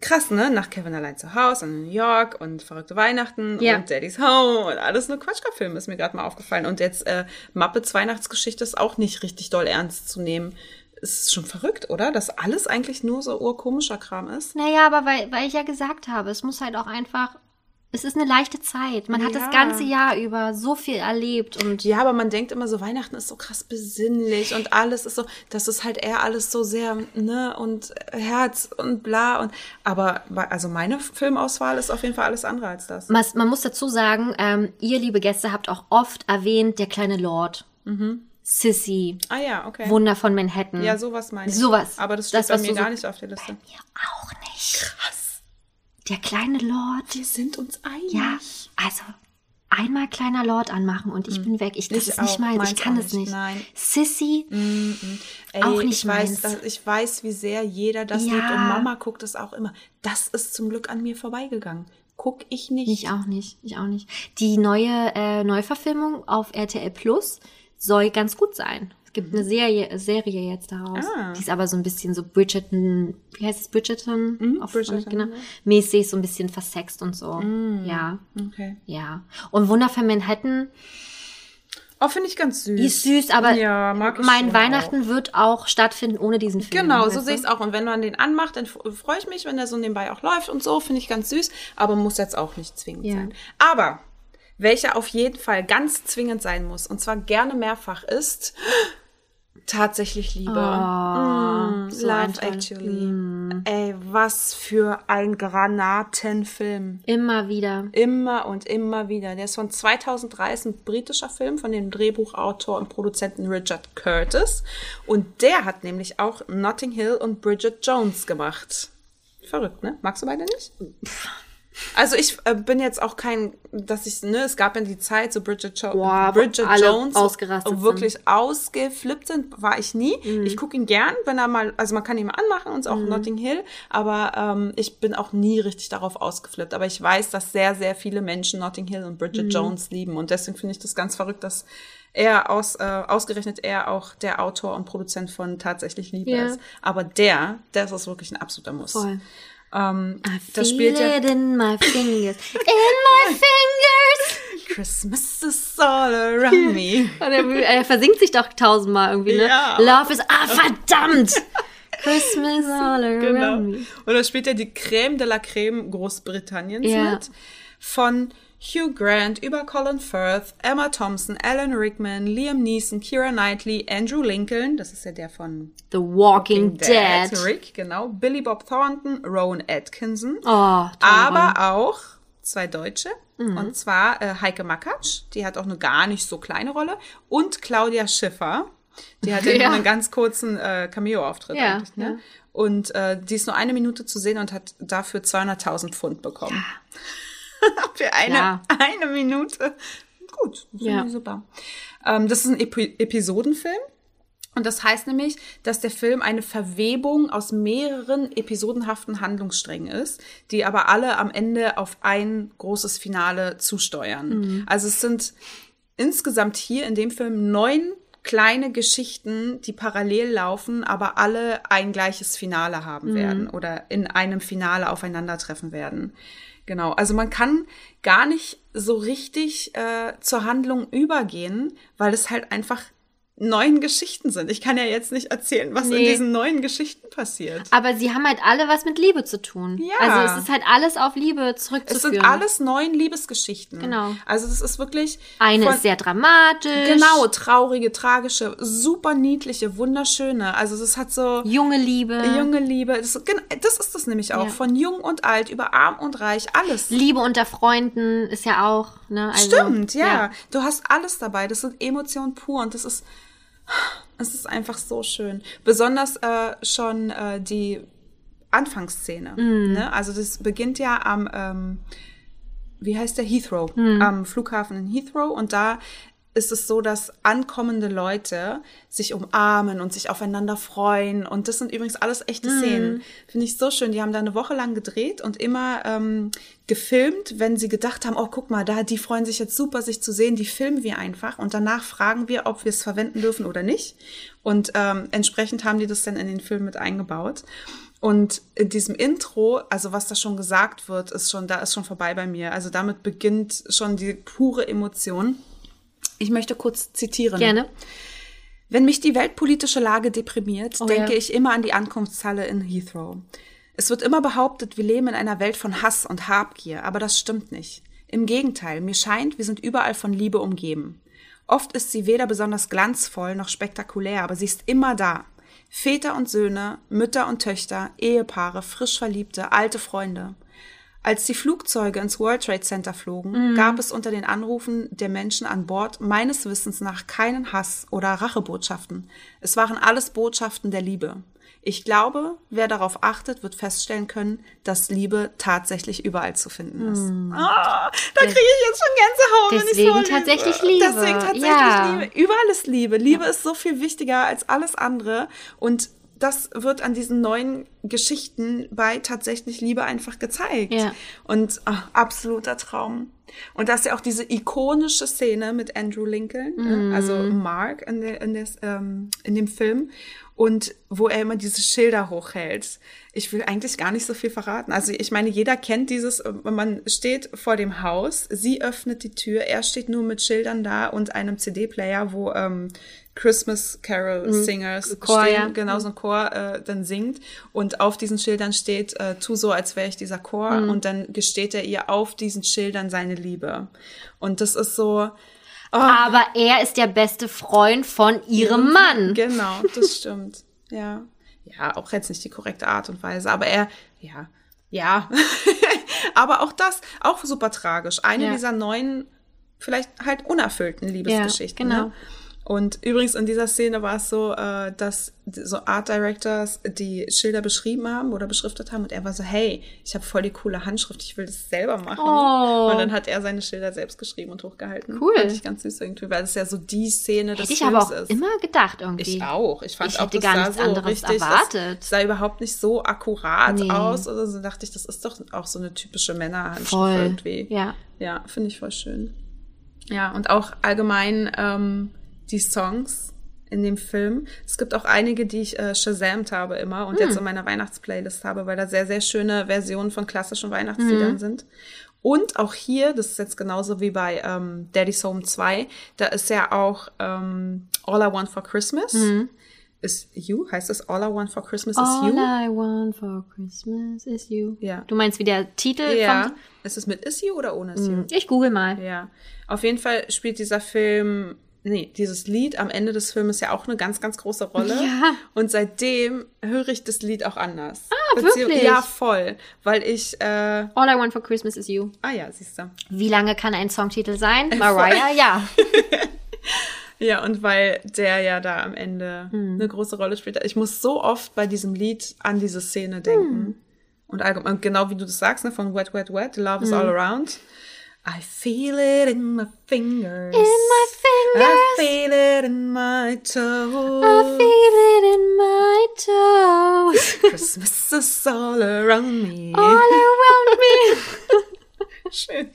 Krass, ne? Nach Kevin allein zu Hause und New York und Verrückte Weihnachten Ja. und Daddy's Home und alles nur Quatschkopf-Film, ist mir gerade mal aufgefallen. Und jetzt äh, Muppets Weihnachtsgeschichte ist auch nicht richtig doll ernst zu nehmen. Es ist schon verrückt, oder? Dass alles eigentlich nur so urkomischer Kram ist. Naja, aber weil, weil ich ja gesagt habe, es muss halt auch einfach. Es ist eine leichte Zeit. Man hat Ja. das ganze Jahr über so viel erlebt und Ja, aber man denkt immer so, Weihnachten ist so krass besinnlich und alles ist so, das ist halt eher alles so sehr, ne, und Herz und bla und, aber, also meine Filmauswahl ist auf jeden Fall alles andere als das. Was, man muss dazu sagen, ähm, ihr, liebe Gäste, habt auch oft erwähnt, der kleine Lord. Sissy, Ah ja, okay. Wunder von Manhattan. Ja, sowas meine ich. Sowas. Aber das steht Das, bei mir gar nicht auf der Liste. Mir auch nicht. Krass. Der kleine Lord. Wir sind uns einig. Ja, also einmal kleiner Lord anmachen und ich bin weg. Ich, das Ich ist nicht meins. Ich kann es nicht. Nein. Sissy, Ey, auch nicht ich weiß, meins. dass, ich weiß, wie sehr jeder das Ja. liebt und Mama guckt es auch immer. Das ist zum Glück an mir vorbeigegangen. Guck ich nicht. ich auch nicht. Ich auch nicht. Die neue äh, Neuverfilmung auf RTL Plus soll ganz gut sein. Es gibt eine Serie, Serie jetzt daraus. Mhm. Ah. Die ist aber so ein bisschen so Bridgerton, wie heißt es, Bridgerton? Auf- Mhm, Bridgerton, genau. ja. Mhm. Mäßig, so ein bisschen versext und so. Ja, Okay. ja. Und Wunder von Manhattan Oh, finde ich ganz süß. ist süß, aber Ja, mein Weihnachten wird auch stattfinden ohne diesen Film. Genau, so sehe ich es auch. Und wenn man den anmacht, dann freue ich mich, wenn der so nebenbei auch läuft und so, finde ich ganz süß, aber muss jetzt auch nicht zwingend Ja. sein. Aber welcher auf jeden Fall ganz zwingend sein muss, und zwar gerne mehrfach ist tatsächlich Liebe. Mm, so Love Actually. Ey, was für ein Granatenfilm. Immer wieder. Immer und immer wieder. Der ist von 2003, ist ein britischer Film von dem Drehbuchautor und Produzenten Richard Curtis. Und der hat nämlich auch Notting Hill und Bridget Jones gemacht. Verrückt, ne? Magst du beide nicht? Also ich äh, bin jetzt auch kein, dass ich, ne, es gab ja die Zeit, so Bridget, jo Boah, Bridget Jones, ausgerastet wirklich ausgeflippt sind, war ich nie. Mhm. Ich gucke ihn gern, wenn er mal, also man kann ihn mal anmachen und auch Notting Hill, aber ähm, ich bin auch nie richtig darauf ausgeflippt. Aber ich weiß, dass sehr, sehr viele Menschen Notting Hill und Bridget Mhm. Jones lieben und deswegen finde ich das ganz verrückt, dass er aus, äh, ausgerechnet er auch der Autor und Produzent von Tatsächlich Liebe Ja. ist. Aber der, das ist wirklich ein absoluter Muss. Voll. Ähm, I das feel spielt ja in my fingers. In my fingers. <laughs> Christmas is all around me. <laughs> Und er, er versinkt sich doch tausendmal irgendwie, ne? Ja. Love is, ah, verdammt! Christmas all around Genau. me. Und da spielt ja die Creme de la Creme Großbritanniens Ja. mit. Von Hugh Grant über Colin Firth, Emma Thompson, Alan Rickman, Liam Neeson, Kira Knightley, Andrew Lincoln, das ist ja der von The Walking, Dead. Rick, genau, Billy Bob Thornton, Rowan Atkinson, Oh, aber auch zwei Deutsche. Und zwar äh, Heike Makatsch, die hat auch eine gar nicht so kleine Rolle. Und Claudia Schiffer, die hatte <laughs> Ja. nur einen ganz kurzen äh, Cameo-Auftritt Ja, eigentlich. Ne? ja. Und äh, die ist nur eine Minute zu sehen und hat dafür 200.000 Pfund bekommen. <laughs> Für eine, Ja. eine Minute. Gut, Ja. super. Ähm, das ist ein Epi Episodenfilm. Und das heißt nämlich, dass der Film eine Verwebung aus mehreren episodenhaften Handlungssträngen ist, die aber alle am Ende auf ein großes Finale zusteuern. Also es sind insgesamt hier in dem Film neun kleine Geschichten, die parallel laufen, aber alle ein gleiches Finale haben werden oder in einem Finale aufeinandertreffen werden. Genau, also man kann gar nicht so richtig äh, zur Handlung übergehen, weil es halt einfach neun Geschichten sind. Ich kann ja jetzt nicht erzählen, was in Nee. diesen neun Geschichten passiert. Aber sie haben halt alle was mit Liebe zu tun. Ja. Also es ist halt alles auf Liebe Es zurückzuführen. sind alles neun Liebesgeschichten. Genau. Also das ist wirklich Eine von- ist sehr dramatisch. Genau, traurige, tragische, super niedliche, wunderschöne. Also es hat so Junge Liebe. junge Liebe. Das, das ist das nämlich auch. Ja. Von jung und alt, über arm und reich, alles. Liebe unter Freunden ist ja auch, ne? Also, Stimmt, ja. Du hast alles dabei. Das sind Emotionen pur und das ist, es ist einfach so schön. Besonders äh, schon äh, die Anfangsszene. Mhm. Ne? Also das beginnt ja am, ähm, wie heißt der Heathrow, Mhm. am Flughafen in Heathrow und da ist es so, dass ankommende Leute sich umarmen und sich aufeinander freuen. Und das sind übrigens alles echte Szenen. Finde ich so schön. Die haben da eine Woche lang gedreht und immer ähm, gefilmt, wenn sie gedacht haben, oh, guck mal, da, die freuen sich jetzt super, sich zu sehen. Die filmen wir einfach. Und danach fragen wir, ob wir es verwenden dürfen oder nicht. Und ähm, entsprechend haben die das dann in den Film mit eingebaut. Und in diesem Intro, also was da schon gesagt wird, ist schon, da ist schon vorbei bei mir. Also damit beginnt schon die pure Emotion. Ich möchte kurz zitieren. Gerne. Wenn mich die weltpolitische Lage deprimiert, Oh denke ja. ich immer an die Ankunftshalle in Heathrow. Es wird immer behauptet, wir leben in einer Welt von Hass und Habgier, aber das stimmt nicht. Im Gegenteil, mir scheint, wir sind überall von Liebe umgeben. Oft ist sie weder besonders glanzvoll noch spektakulär, aber sie ist immer da. Väter und Söhne, Mütter und Töchter, Ehepaare, frisch Verliebte, alte Freunde. Als die Flugzeuge ins World Trade Center flogen, gab es unter den Anrufen der Menschen an Bord meines Wissens nach keinen Hass oder Rachebotschaften. Es waren alles Botschaften der Liebe. Ich glaube, wer darauf achtet, wird feststellen können, dass Liebe tatsächlich überall zu finden ist. Ah, da kriege ich jetzt schon Gänsehaut, wenn ich Deswegen so tatsächlich Liebe. Deswegen tatsächlich Ja. Liebe. Überall ist Liebe. Liebe ist so viel wichtiger als alles andere. Und das wird an diesen neuen Geschichten bei tatsächlich Liebe einfach gezeigt. Ja. Und ach, absoluter Traum. Und das ist ja auch diese ikonische Szene mit Andrew Lincoln, Mhm. ne? also Mark in, der, in, des, ähm, in dem Film. Und wo er immer diese Schilder hochhält. Ich will eigentlich gar nicht so viel verraten. Also ich meine, jeder kennt dieses, äh, man steht vor dem Haus, sie öffnet die Tür, er steht nur mit Schildern da und einem CD-Player, wo ähm, Christmas Carol Singers Mhm. Chor, stehen, ja. genau so ein Chor äh, dann singt und auf diesen Schildern steht, äh, tu so, als wäre ich dieser Chor Mhm. und dann gesteht er ihr auf diesen Schildern seine Liebe. Und das ist so, Aber er ist der beste Freund von ihrem Mann. Genau, das <laughs> stimmt. Ja. Ja, auch jetzt nicht die korrekte Art und Weise, aber er, ja, ja. <laughs> aber auch das, auch super tragisch. Eine Ja. dieser neuen, vielleicht halt unerfüllten Liebesgeschichten. genau. Ne? Und übrigens in dieser Szene war es so, äh, dass so Art Directors die Schilder beschrieben haben oder beschriftet haben und er war so, hey, ich habe voll die coole Handschrift, ich will das selber machen. Oh. Und dann hat er seine Schilder selbst geschrieben und hochgehalten. Cool. Fand ich ganz süß irgendwie, weil das ja so die Szene des Hätte ich Films aber auch ist. immer gedacht irgendwie. Ich auch. Ich fand Ich auch, hätte das gar nichts so anderes richtig, erwartet. Das sah überhaupt nicht so akkurat Nee. aus. Oder so dachte ich, das ist doch auch so eine typische Männerhandschrift Voll. irgendwie. Ja. Ja, finde ich voll schön. Ja, und auch allgemein ähm, die Songs in dem Film. Es gibt auch einige, die ich äh, shazamt habe immer und Hm. jetzt in meiner Weihnachtsplaylist habe, weil da sehr, sehr schöne Versionen von klassischen Weihnachtsliedern Mhm. sind. Und auch hier, das ist jetzt genauso wie bei ähm, Daddy's Home 2, da ist ja auch ähm, All I Want for Christmas is You. Heißt das All I Want for Christmas is Mhm. All You? I want for Christmas is you. Ja. Du meinst wie der Titel Ja. vom... Ist es mit Is You oder ohne Is You? Ich google mal. Ja, auf jeden Fall spielt dieser Film, nee, dieses Lied am Ende des Filmes ja auch eine ganz, ganz große Rolle. Ja. Und seitdem höre ich das Lied auch anders. Ah, Beziehung- wirklich? Ja, voll. Weil ich, äh, All I want for Christmas is you. ah ja, siehst du. Wie lange kann ein Songtitel sein? <laughs> Mariah, ja. <laughs> Ja, und weil der ja da am Ende Hm. eine große Rolle spielt. Ich muss so oft bei diesem Lied an diese Szene denken. Hm. Und allgemein, genau wie du das sagst, ne, von Wet, Wet, Wet, Love Hm. is all around. I feel it in my fingers. In my I feel it in my toes. I feel it in my toes. <laughs> Christmas is all around me. All around me. <laughs> Schön.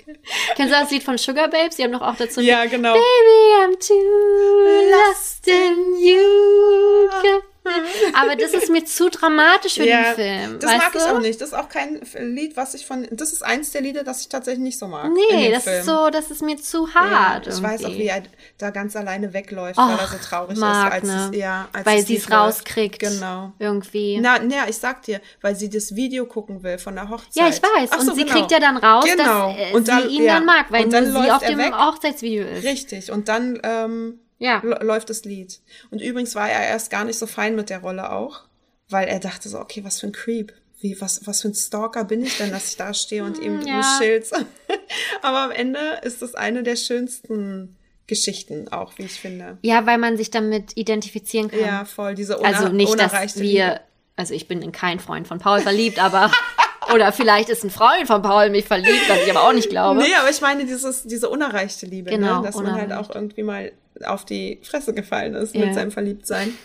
Kennst du das Lied von Sugar Babes? Die haben doch auch dazu Ja, genau. Baby, I'm too lost in you. <laughs> Aber das ist mir zu dramatisch für den Film. das mag du? ich auch nicht. Das ist auch kein Lied, was ich von. Das ist eins der Lieder, das ich tatsächlich nicht so mag. Nee, das Film. ist so, das ist mir zu Ja, hart. ich weiß auch, wie er da ganz alleine wegläuft, weil er so traurig Mark, ist, als ne? es, ja, als Weil sie es rauskriegt. Genau. Irgendwie. Na, na, ich sag dir, weil sie das Video gucken will von der Hochzeit. ja, ich weiß. Ach und so, sie genau. kriegt ja dann raus, Genau. dass äh, Und dann- sie ihn ja. dann mag, weil Und dann sie auf dem weg. Hochzeitsvideo ist. Richtig. Und dann ähm, Ja. läuft das Lied. Und übrigens war er erst gar nicht so fein mit der Rolle auch, weil er dachte so, okay, was für ein Creep. Wie, was, was für ein Stalker bin ich denn, dass ich da stehe und ihm ja. ein Schild. <laughs> Aber am Ende ist das eine der schönsten Geschichten auch, wie ich finde. Ja, weil man sich damit identifizieren kann. Ja, voll. Diese uner also nicht, dass unerreichte wir, Liebe. also ich bin in keinen Freund von Paul verliebt, aber <laughs> Oder vielleicht ist ein Freund von Paul mich verliebt, was ich aber auch nicht glaube. Nee, aber ich meine dieses, diese unerreichte Liebe, Genau, ne? dass man halt auch irgendwie mal auf die Fresse gefallen ist Ja. mit seinem Verliebtsein.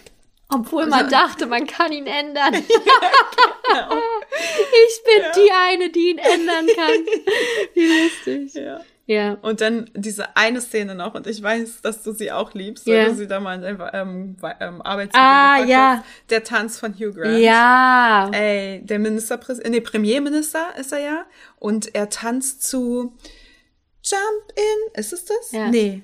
Obwohl man dachte, man kann ihn ändern. <laughs> <laughs> ich bin die eine, die ihn ändern kann. <laughs> Wie lustig. Ja. Ja. Und dann diese eine Szene noch, und ich weiß, dass du sie auch liebst, weil Ja. du sie da mal in deinem ähm, ähm, Arbeitsvideo Ah, ja. hast. Der Tanz von Hugh Grant. Ja. Ey, der Ministerpräsident, nee, Premierminister ist er ja. Und er tanzt zu Jump in. Ist es das? Ja. Nee.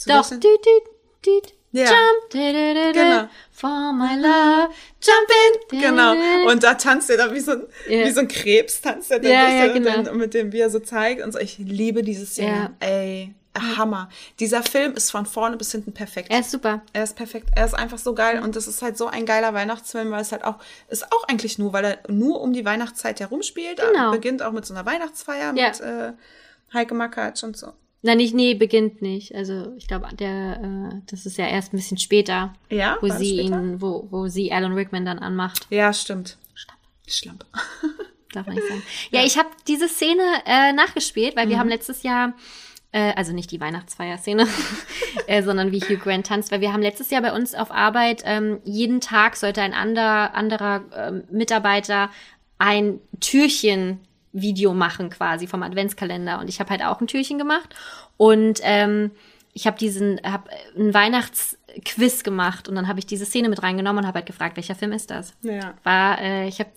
Zu Doch. Düt, düt, düt. Ja. Jump. dü, dü, dü, Genau. For my love. Jump in! Genau. Und da tanzt er da wie so ein, Ja. wie so ein Krebs, tanzt er dann Ja, durch ja, so- genau. dann mit dem, wie er so zeigt und so. Ich liebe diese Szene. Ey, Hammer. Dieser Film ist von vorne bis hinten perfekt. Er ist super. Er ist perfekt. Er ist einfach so geil und es ist halt so ein geiler Weihnachtsfilm, weil es halt auch ist auch eigentlich nur, weil er nur um die Weihnachtszeit herum spielt. Genau. Beginnt auch mit so einer Weihnachtsfeier Ja. mit äh, Heike Makatsch und so. Nein, nicht, nee, beginnt nicht. Also ich glaube, der, äh, das ist ja erst ein bisschen später, Ja, wo sie später? ihn, wo, wo sie Alan Rickman dann anmacht. Ja, stimmt. Schlamp. <laughs> Darf man nicht sagen. <laughs> Ja, ich habe diese Szene äh, nachgespielt, weil wir haben letztes Jahr, äh, also nicht die Weihnachtsfeier-Szene, <laughs> äh, sondern wie Hugh Grant tanzt, weil wir haben letztes Jahr bei uns auf Arbeit ähm, jeden Tag sollte ein ander, anderer ähm, Mitarbeiter ein Türchen Video machen quasi vom Adventskalender und ich habe halt auch ein Türchen gemacht und ähm, ich habe diesen hab einen Weihnachtsquiz gemacht und dann habe ich diese Szene mit reingenommen und habe halt gefragt, welcher Film ist das? Ja. War äh, ich habe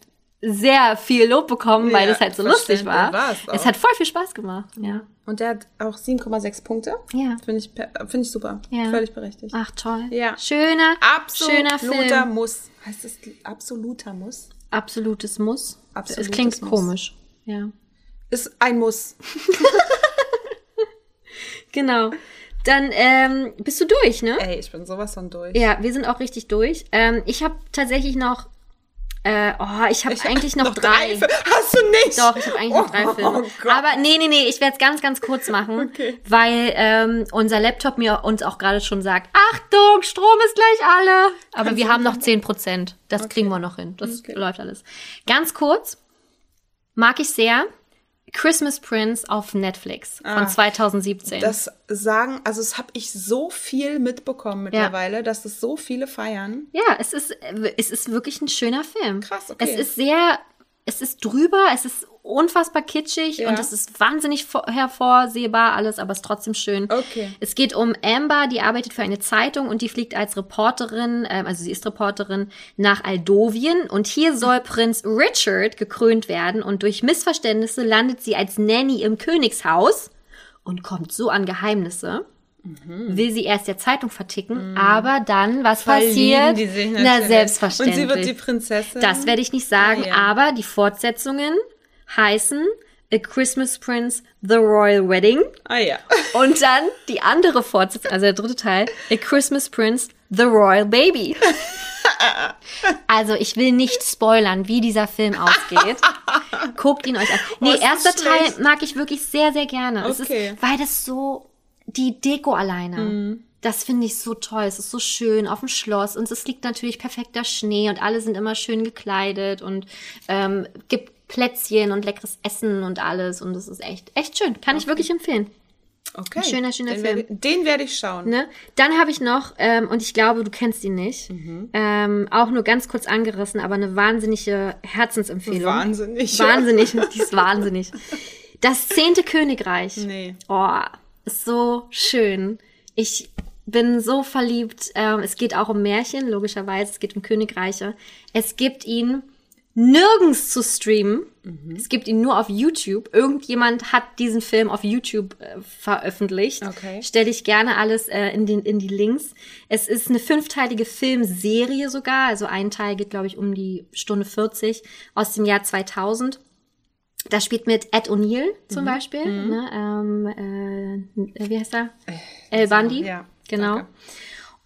sehr viel Lob bekommen, weil das halt so lustig war. es es hat voll viel Spaß gemacht. Ja. Und der hat auch 7,6 Punkte. Ja. Finde ich, finde ich super. Ja. Völlig berechtigt. Ach toll. Ja. Schöner, Absoluter schöner Film. Muss. Heißt das absoluter Muss? Absolutes Muss. Absolutes es klingt Muss. komisch. Ja. Ist ein Muss. <laughs> Genau. Dann ähm, bist du durch, ne? Ey, ich bin sowas von durch. Ja, wir sind auch richtig durch. Ähm, ich habe tatsächlich noch, äh, oh, ich habe Ich- eigentlich noch, drei. Fi- Hast du nicht? Doch, ich habe eigentlich noch drei Oh, Filme. Oh Gott. Aber nee, nee, nee, ich werde es ganz, ganz kurz machen, Okay. weil ähm, unser Laptop mir uns auch gerade schon sagt, Achtung, Strom ist gleich alle. Aber wir haben noch 10 Prozent. Das kriegen wir noch hin. Das Okay. läuft alles. Ganz kurz, mag ich sehr, Christmas Prince auf Netflix von Ah, 2017. das sagen, also es habe ich so viel mitbekommen mittlerweile, dass es so viele feiern. Ja, es ist, äh, es ist wirklich ein schöner Film. Krass, okay. Es ist sehr, es ist drüber, es ist unfassbar kitschig Ja. und es ist wahnsinnig vor- hervorsehbar alles, aber es ist trotzdem schön. Okay. Es geht um Amber, die arbeitet für eine Zeitung und die fliegt als Reporterin, ähm, also sie ist Reporterin, nach Aldovien und hier soll <laughs> Prinz Richard gekrönt werden und durch Missverständnisse landet sie als Nanny im Königshaus und kommt so an Geheimnisse. Will sie erst der Zeitung verticken, aber dann, was passiert? die sich Na, selbstverständlich. Und sie wird die Prinzessin. Das werde ich nicht sagen, Ah, ja. aber die Fortsetzungen heißen A Christmas Prince, The Royal Wedding Ah ja. <laughs> und dann die andere Fortsetzung, also der dritte Teil, A Christmas Prince, The Royal Baby. <laughs> Also ich will nicht spoilern, wie dieser Film ausgeht. <laughs> Guckt ihn euch an. Nee, Oh, erster Teil mag ich wirklich sehr, sehr gerne. Es Okay. ist, weil das so, die Deko alleine. Mhm. Das finde ich so toll. Es ist so schön auf dem Schloss und es liegt natürlich perfekter Schnee und alle sind immer schön gekleidet und ähm, gibt Plätzchen und leckeres Essen und alles und es ist echt, echt schön. Kann ich wirklich empfehlen. Okay. Schöner, schöner den Film. Werde, den werde ich schauen. Ne? Dann habe ich noch, ähm, und ich glaube, du kennst ihn nicht, Mhm. ähm, auch nur ganz kurz angerissen, aber eine wahnsinnige Herzensempfehlung. Wahnsinnig. Wahnsinnig, die ist wahnsinnig. <laughs> Das zehnte Königreich. Nee. Oh, ist so schön. Ich bin so verliebt. Ähm, es geht auch um Märchen, logischerweise. Es geht um Königreiche. Es gibt ihn nirgends zu streamen. Mhm. Es gibt ihn nur auf YouTube. Irgendjemand hat diesen Film auf YouTube äh, veröffentlicht. Okay. Stelle ich gerne alles äh, in, den, in die Links. Es ist eine fünfteilige Filmserie sogar. Also ein Teil geht, glaube ich, um die Stunde 40 aus dem Jahr 2000. Da spielt mit Ed O'Neill zum Beispiel. Ne, ähm, äh, wie heißt er? El Bundy. Ja, genau. danke.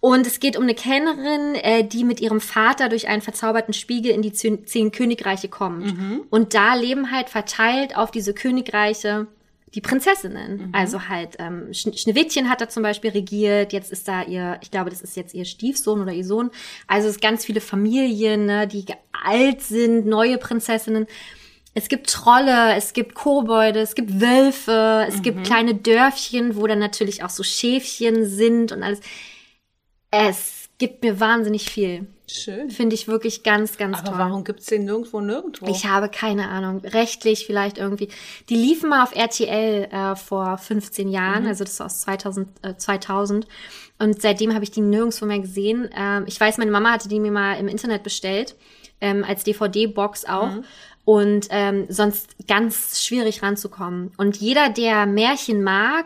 Und es geht um eine Kennerin, äh, die mit ihrem Vater durch einen verzauberten Spiegel in die zehn, Königreiche kommt. Und da leben halt verteilt auf diese Königreiche die Prinzessinnen. Also halt ähm, Schn Schneewittchen hat da zum Beispiel regiert. Jetzt ist da ihr, ich glaube, das ist jetzt ihr Stiefsohn oder ihr Sohn. Also es ist ganz viele Familien, ne, die alt sind, neue Prinzessinnen. Es gibt Trolle, es gibt Kobolde, es gibt Wölfe, es Mhm. gibt kleine Dörfchen, wo dann natürlich auch so Schäfchen sind und alles. Es gibt mir wahnsinnig viel. Schön. Finde ich wirklich ganz, ganz Aber toll. warum gibt's den nirgendwo nirgendwo? Ich habe keine Ahnung. Rechtlich vielleicht irgendwie. Die liefen mal auf RTL äh, vor 15 Jahren, also das war aus 2000. Äh, 2000. Und seitdem habe ich die nirgendwo mehr gesehen. Ähm, ich weiß, meine Mama hatte die mir mal im Internet bestellt, ähm, als DVD-Box auch. Und ähm, sonst ganz schwierig ranzukommen. Und jeder, der Märchen mag,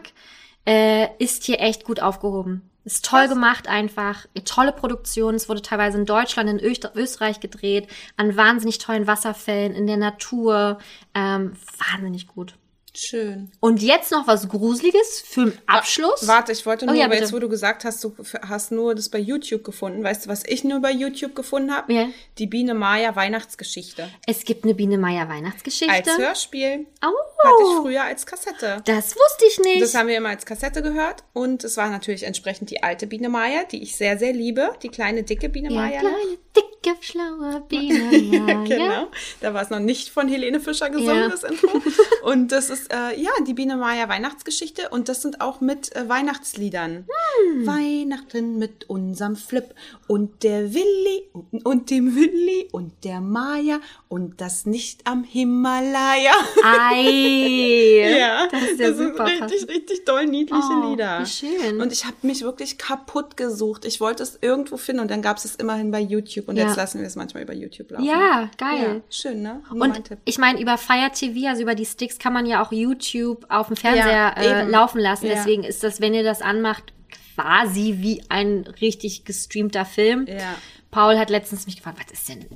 äh, ist hier echt gut aufgehoben. Ist toll gemacht einfach, tolle Produktion. Es wurde teilweise in Deutschland, in Öst Österreich gedreht, an wahnsinnig tollen Wasserfällen, in der Natur. Ähm, wahnsinnig gut. Schön. Und jetzt noch was Gruseliges für den Abschluss. Warte, ich wollte Oh nur, ja, aber jetzt, wo du gesagt hast, du hast nur das bei YouTube gefunden. Weißt du, was ich nur bei YouTube gefunden habe? Ja. Die Biene Maya Weihnachtsgeschichte. Es gibt eine Biene Meier Weihnachtsgeschichte. Als Hörspiel. oh, Hatte ich früher als Kassette. das wusste ich nicht. Das haben wir immer als Kassette gehört. Und es war natürlich entsprechend die alte Biene Maya, die ich sehr, sehr liebe. Die kleine, dicke Biene ja, Maya. kleine, dicke, schlaue Biene <laughs> Meier. Genau. Da war es noch nicht von Helene Fischer gesungen, Ja. das Intro. <laughs> Und das ist, äh, ja, die Biene Maya Weihnachtsgeschichte. Und das sind auch mit äh, Weihnachtsliedern. Hm. Weihnachten mit unserem Flip und der Willi und, und dem Willi und der Maya und das nicht am Himalaya. Ei. <laughs> Das ist ja das super. sind richtig, richtig doll niedliche Oh, Lieder. wie schön. Und ich habe mich wirklich kaputt gesucht. Ich wollte es irgendwo finden und dann gab es es immerhin bei YouTube. Und Ja. jetzt lassen wir es manchmal über YouTube laufen. ja, geil. Ja, schön, ne? Nur mein Und Tipp. ich meine, über Fire TV, also über die Sticks, kann man ja auch YouTube auf dem Fernseher Ja, äh, laufen lassen. Ja. Deswegen ist das, wenn ihr das anmacht, quasi wie ein richtig gestreamter Film. Ja. Paul hat letztens mich gefragt, was ist denn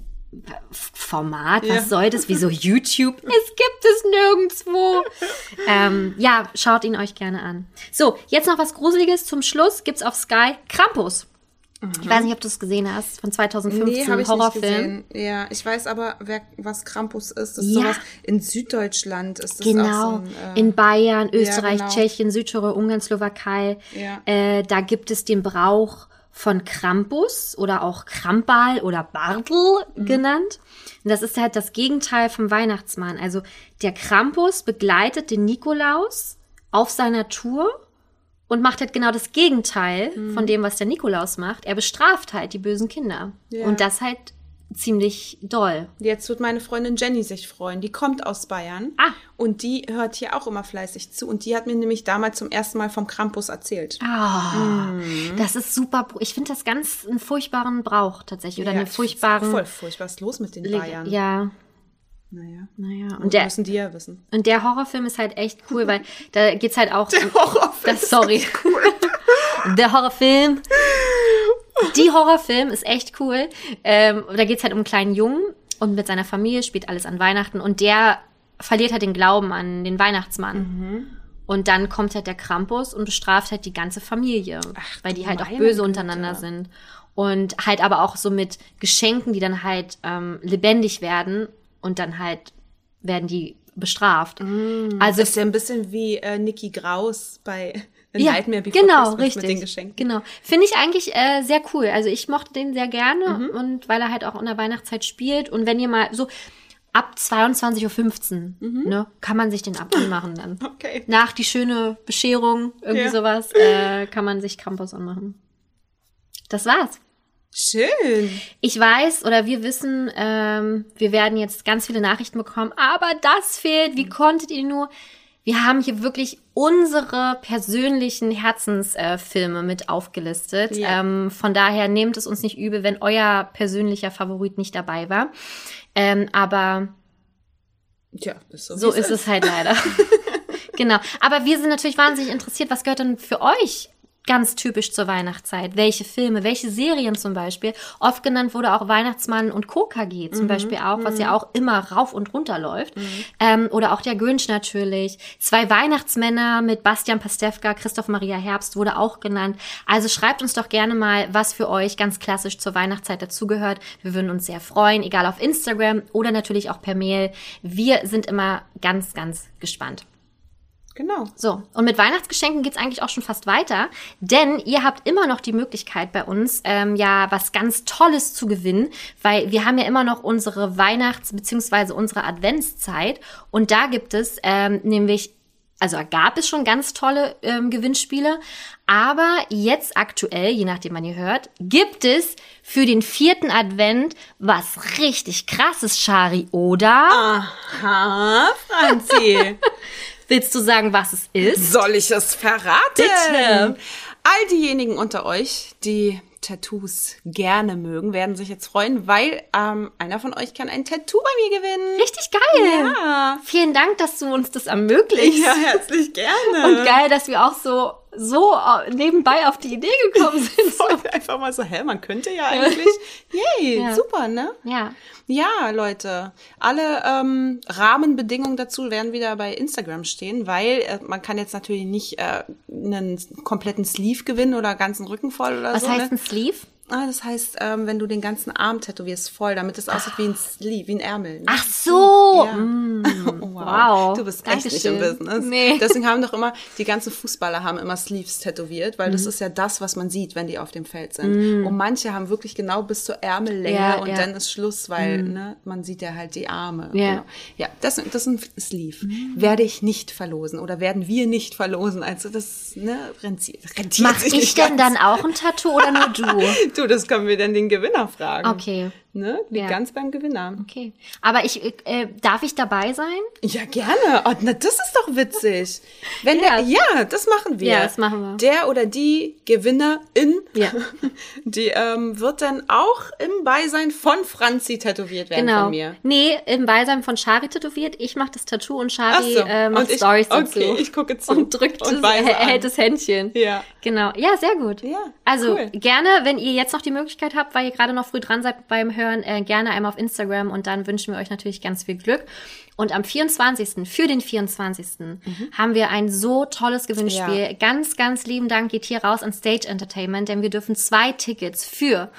Format? Was Ja. soll das? Wieso <laughs> YouTube? es gibt es nirgendwo. <laughs> ähm, ja, schaut ihn euch gerne an. So, jetzt noch was Gruseliges zum Schluss. Gibt's auf Sky Krampus. Ich weiß nicht, ob du es gesehen hast, von 2015, Nee, ich Horrorfilm. Ja, ich weiß aber, wer, was Krampus ist. Das ist Ja. sowas in Süddeutschland. Ist das Genau, auch so ein, äh, in Bayern, Österreich, genau. Tschechien, Südtirol, Ungarn, Slowakei. Ja. Äh, da gibt es den Brauch von Krampus oder auch Krampal oder Bartel Mhm. genannt. Und das ist halt das Gegenteil vom Weihnachtsmann. Also der Krampus begleitet den Nikolaus auf seiner Tour und macht halt genau das Gegenteil Mhm. von dem, was der Nikolaus macht. Er bestraft halt die bösen Kinder. Ja. Und das halt ziemlich doll. Jetzt wird meine Freundin Jenny sich freuen. Die kommt aus Bayern. Ah. Und die hört hier auch immer fleißig zu. Und die hat mir nämlich damals zum ersten Mal vom Krampus erzählt. Ah, das ist super. Ich finde das ganz einen furchtbaren Brauch tatsächlich. Oder Ja, einen furchtbaren. Voll furchtbar. Was ist los mit den Bayern? Ja, Naja. naja. Und der, müssen die ja wissen. und der Horrorfilm ist halt echt cool, weil da geht's halt auch. Der Horrorfilm Das, sorry. <laughs> Der Horrorfilm. Die Horrorfilm ist echt cool. Ähm, da geht's halt um einen kleinen Jungen und mit seiner Familie spielt alles an Weihnachten und der verliert halt den Glauben an den Weihnachtsmann. Mhm. Und dann kommt halt der Krampus und bestraft halt die ganze Familie, Ach, weil die halt auch böse Güte. untereinander sind. Und halt aber auch so mit Geschenken, die dann halt ähm, lebendig werden und dann halt werden die bestraft. Also Also ist ja ein bisschen wie äh, Niki Graus bei ja, Nightmare Before genau, Christmas richtig. mit den Geschenken. Genau. Finde ich eigentlich äh, sehr cool. Also ich mochte den sehr gerne Mhm. und weil er halt auch in der Weihnachtszeit spielt. Und wenn ihr mal so ab 22.15 Uhr, Mhm. ne, kann man sich den ab anmachen <laughs> dann. Okay. Nach die schöne Bescherung, irgendwie Ja. sowas, äh, kann man sich Krampus anmachen. Das war's. Schön. Ich weiß oder wir wissen, ähm, wir werden jetzt ganz viele Nachrichten bekommen, aber das fehlt. Wie konntet ihr nur? Wir haben hier wirklich unsere persönlichen Herzensfilme äh, mit aufgelistet. Ja. Ähm, von daher nehmt es uns nicht übel, wenn euer persönlicher Favorit nicht dabei war. Ähm, aber Tja, ist so, so ist es halt leider. <laughs> <laughs> genau. Aber wir sind natürlich wahnsinnig interessiert, was gehört denn für euch ganz typisch zur Weihnachtszeit? Welche Filme, welche Serien zum Beispiel? Oft genannt wurde auch Weihnachtsmann und KKG zum Beispiel auch, was ja auch immer rauf und runter läuft. Ähm, oder auch der Grinch natürlich. Zwei Weihnachtsmänner mit Bastian Pastewka, Christoph Maria Herbst wurde auch genannt. Also schreibt uns doch gerne mal, was für euch ganz klassisch zur Weihnachtszeit dazugehört. Wir würden uns sehr freuen, egal auf Instagram oder natürlich auch per Mail. Wir sind immer ganz, ganz gespannt. Genau. So, und mit Weihnachtsgeschenken geht's eigentlich auch schon fast weiter, denn ihr habt immer noch die Möglichkeit bei uns, ähm, ja, was ganz Tolles zu gewinnen, weil wir haben ja immer noch unsere Weihnachts- bzw. unsere Adventszeit und da gibt es ähm, nämlich also gab es schon ganz tolle ähm, Gewinnspiele, aber jetzt aktuell, je nachdem man ihr hört, gibt es für den vierten Advent was richtig krasses, Shari, oder? Aha, Franzi. <laughs> Willst du sagen, was es ist? Soll ich es verraten? Bitte. All diejenigen unter euch, die Tattoos gerne mögen, werden sich jetzt freuen, weil ähm, einer von euch kann ein Tattoo bei mir gewinnen. Richtig geil. Ja. Vielen Dank, dass du uns das ermöglicht. Ja, herzlich gerne. Und geil, dass wir auch so so äh, nebenbei auf die Idee gekommen <laughs> sind. Voll einfach mal so, hä, man könnte ja eigentlich. <laughs> Yay, Ja. super, ne? Ja. Ja, Leute, alle ähm, Rahmenbedingungen dazu werden wieder bei Instagram stehen, weil äh, man kann jetzt natürlich nicht äh, einen kompletten Sleeve gewinnen oder ganzen Rücken voll oder Was so. heißt ne? ein Sleeve? Ah, das heißt, ähm, wenn du den ganzen Arm tätowierst voll, damit es aussieht wie ein Sleeve, wie ein Ärmel. Ne? Ach so. Ja. Mm, <laughs> Oh, wow. Du bist echt nicht im Dankeschön. Business. Nee. Deswegen haben doch immer, die ganzen Fußballer haben immer Sleeves tätowiert, weil Mhm. das ist ja das, was man sieht, wenn die auf dem Feld sind. Und manche haben wirklich genau bis zur Ärmellänge Ja, und ja. Mhm. dann ist Schluss, weil ne, man sieht ja halt die Arme. Ja. Mhm. Genau. Ja, das, das ist ein Sleeve. Werde ich nicht verlosen oder werden wir nicht verlosen. Also das ne, rentiert, rentiert Mach sich ich denn ganz. dann auch ein Tattoo oder nur du? <laughs> Du, das können wir dann den Gewinner fragen. Okay. Ne? Liegt Ja. ganz beim Gewinner. Okay. Aber ich, äh, darf ich dabei sein? Ja, gerne. Oh, na, das ist doch witzig. Wenn Ja. der, ja, das machen wir. Ja, das machen wir. Der oder die Gewinnerin, Ja. <laughs> die ähm, wird dann auch im Beisein von Franzi tätowiert werden Genau. von mir. Nee, im Beisein von Shari tätowiert. Ich mache das Tattoo und Shari so. äh, macht Und ich- Stories dazu. okay, ich gucke zu Und drückt und <laughs> er an. hält das Händchen. Ja. Genau. Ja, sehr gut. Ja, Also cool. gerne, wenn ihr jetzt noch die Möglichkeit habt, weil ihr gerade noch früh dran seid beim Hören, äh, gerne einmal auf Instagram und dann wünschen wir euch natürlich ganz viel Glück. Und am 24., für den 24. haben wir ein so tolles Gewinnspiel. Mhm. Ja. Ganz, ganz lieben Dank geht hier raus an Stage Entertainment, denn wir dürfen zwei Tickets für,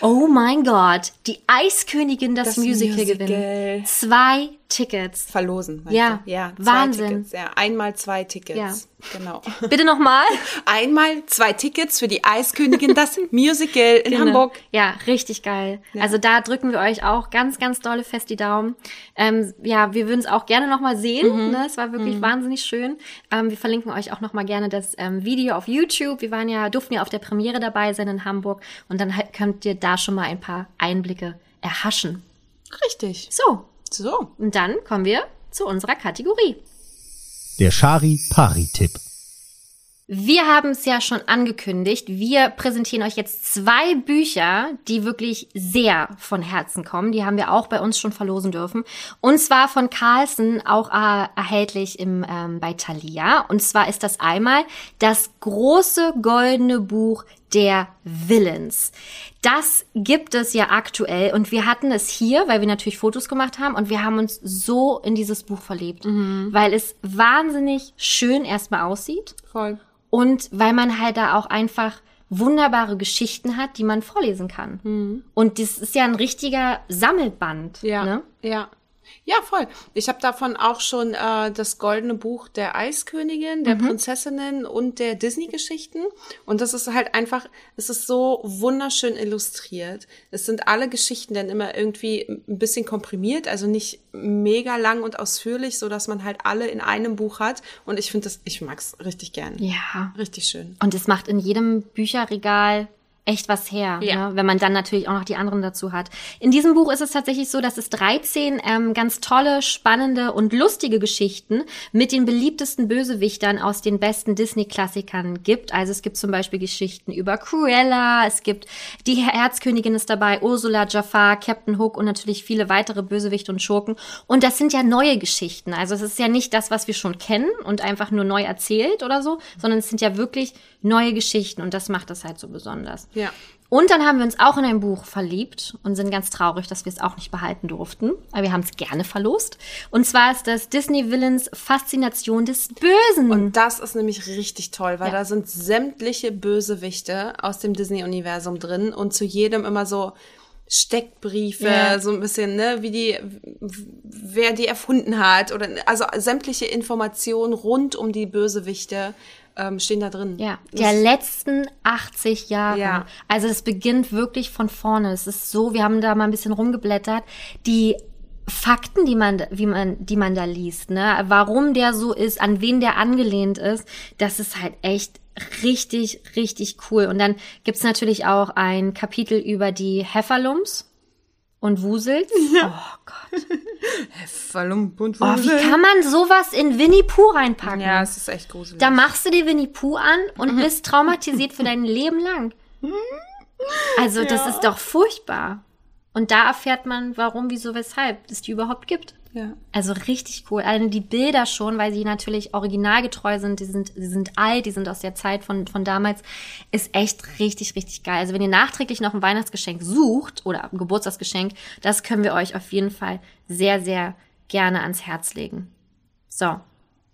oh mein Gott, die Eiskönigin das, Das Musical, Musical. gewinnen. Zwei Tickets. Verlosen. Ja, du? ja zwei Wahnsinn. Tickets. Ja, einmal zwei Tickets. Ja. Genau. <laughs> Bitte nochmal. <laughs> Einmal zwei Tickets für die Eiskönigin, das <laughs> Musical in Genau. Hamburg. Ja, richtig geil. Also da drücken wir euch auch ganz, ganz dolle fest die Daumen. Ähm, ja, wir würden es auch gerne nochmal sehen. Mhm. Ne? Es war wirklich wahnsinnig schön. Ähm, wir verlinken euch auch nochmal gerne das ähm, Video auf YouTube. Wir waren ja, durften ja auf der Premiere dabei sein in Hamburg und dann halt könnt ihr da schon mal ein paar Einblicke erhaschen. Richtig. So, So. und dann kommen wir zu unserer Kategorie. Der Shari-Pari-Tipp. Wir haben es ja schon angekündigt. Wir präsentieren euch jetzt zwei Bücher, die wirklich sehr von Herzen kommen. Die haben wir auch bei uns schon verlosen dürfen. Und zwar von Carlsen, auch äh, erhältlich im, ähm, bei Thalia. Und zwar ist das einmal das große goldene Buch der Villains. Das gibt es ja aktuell und wir hatten es hier, weil wir natürlich Fotos gemacht haben und wir haben uns so in dieses Buch verliebt, weil es wahnsinnig schön erstmal aussieht Voll. Und weil man halt da auch einfach wunderbare Geschichten hat, die man vorlesen kann. Und das ist ja ein richtiger Sammelband. Ja, Ne? ja. Ja, voll. Ich habe davon auch schon äh, das goldene Buch der Eiskönigin, der Prinzessinnen und der Disney-Geschichten. Und das ist halt einfach, es ist so wunderschön illustriert. Es sind alle Geschichten dann immer irgendwie ein bisschen komprimiert, also nicht mega lang und ausführlich, so dass man halt alle in einem Buch hat. Und ich finde das, ich mag's richtig gern. Ja. Richtig schön. Und es macht in jedem Bücherregal echt was her, Ja. ne? wenn man dann natürlich auch noch die anderen dazu hat. In diesem Buch ist es tatsächlich so, dass es 13 ähm, ganz tolle, spannende und lustige Geschichten mit den beliebtesten Bösewichtern aus den besten Disney-Klassikern gibt. Also es gibt zum Beispiel Geschichten über Cruella, es gibt die Herzkönigin ist dabei, Ursula, Jafar, Captain Hook und natürlich viele weitere Bösewichte und Schurken. Und das sind ja neue Geschichten. Also es ist ja nicht das, was wir schon kennen und einfach nur neu erzählt oder so, sondern es sind ja wirklich neue Geschichten und das macht das halt so besonders. Ja. Und dann haben wir uns auch in ein Buch verliebt und sind ganz traurig, dass wir es auch nicht behalten durften. Aber wir haben es gerne verlost. Und zwar ist das Disney Villains Faszination des Bösen. Und das ist nämlich richtig toll, weil Ja. da sind sämtliche Bösewichte aus dem Disney-Universum drin und zu jedem immer so Steckbriefe, Ja. so ein bisschen, ne, wie die, wer die erfunden hat oder also sämtliche Informationen rund um die Bösewichte ähm, stehen da drin. Ja, Das- der letzten 80 Jahre. Ja. Also es beginnt wirklich von vorne. Es ist so, wir haben da mal ein bisschen rumgeblättert. Die Fakten, die man, wie man, die man da liest, ne, warum der so ist, an wen der angelehnt ist, das ist halt echt richtig, richtig cool. Und dann gibt's natürlich auch ein Kapitel über die Heffalumps und Wusels. <laughs> Oh Gott. Verlump und Oh, wie kann man sowas in Winnie Pooh reinpacken? Ja, es ist echt gruselig. Da machst du dir Winnie Pooh an und bist traumatisiert für dein Leben lang. <laughs> Also, das ist doch furchtbar. Und da erfährt man, warum, wieso, weshalb es die überhaupt gibt. Ja. Also richtig cool. Also die Bilder schon, weil sie natürlich originalgetreu sind, die sind, die sind alt, die sind aus der Zeit von, von damals, ist echt richtig, richtig geil. Also wenn ihr nachträglich noch ein Weihnachtsgeschenk sucht oder ein Geburtstagsgeschenk, das können wir euch auf jeden Fall sehr, sehr gerne ans Herz legen. So,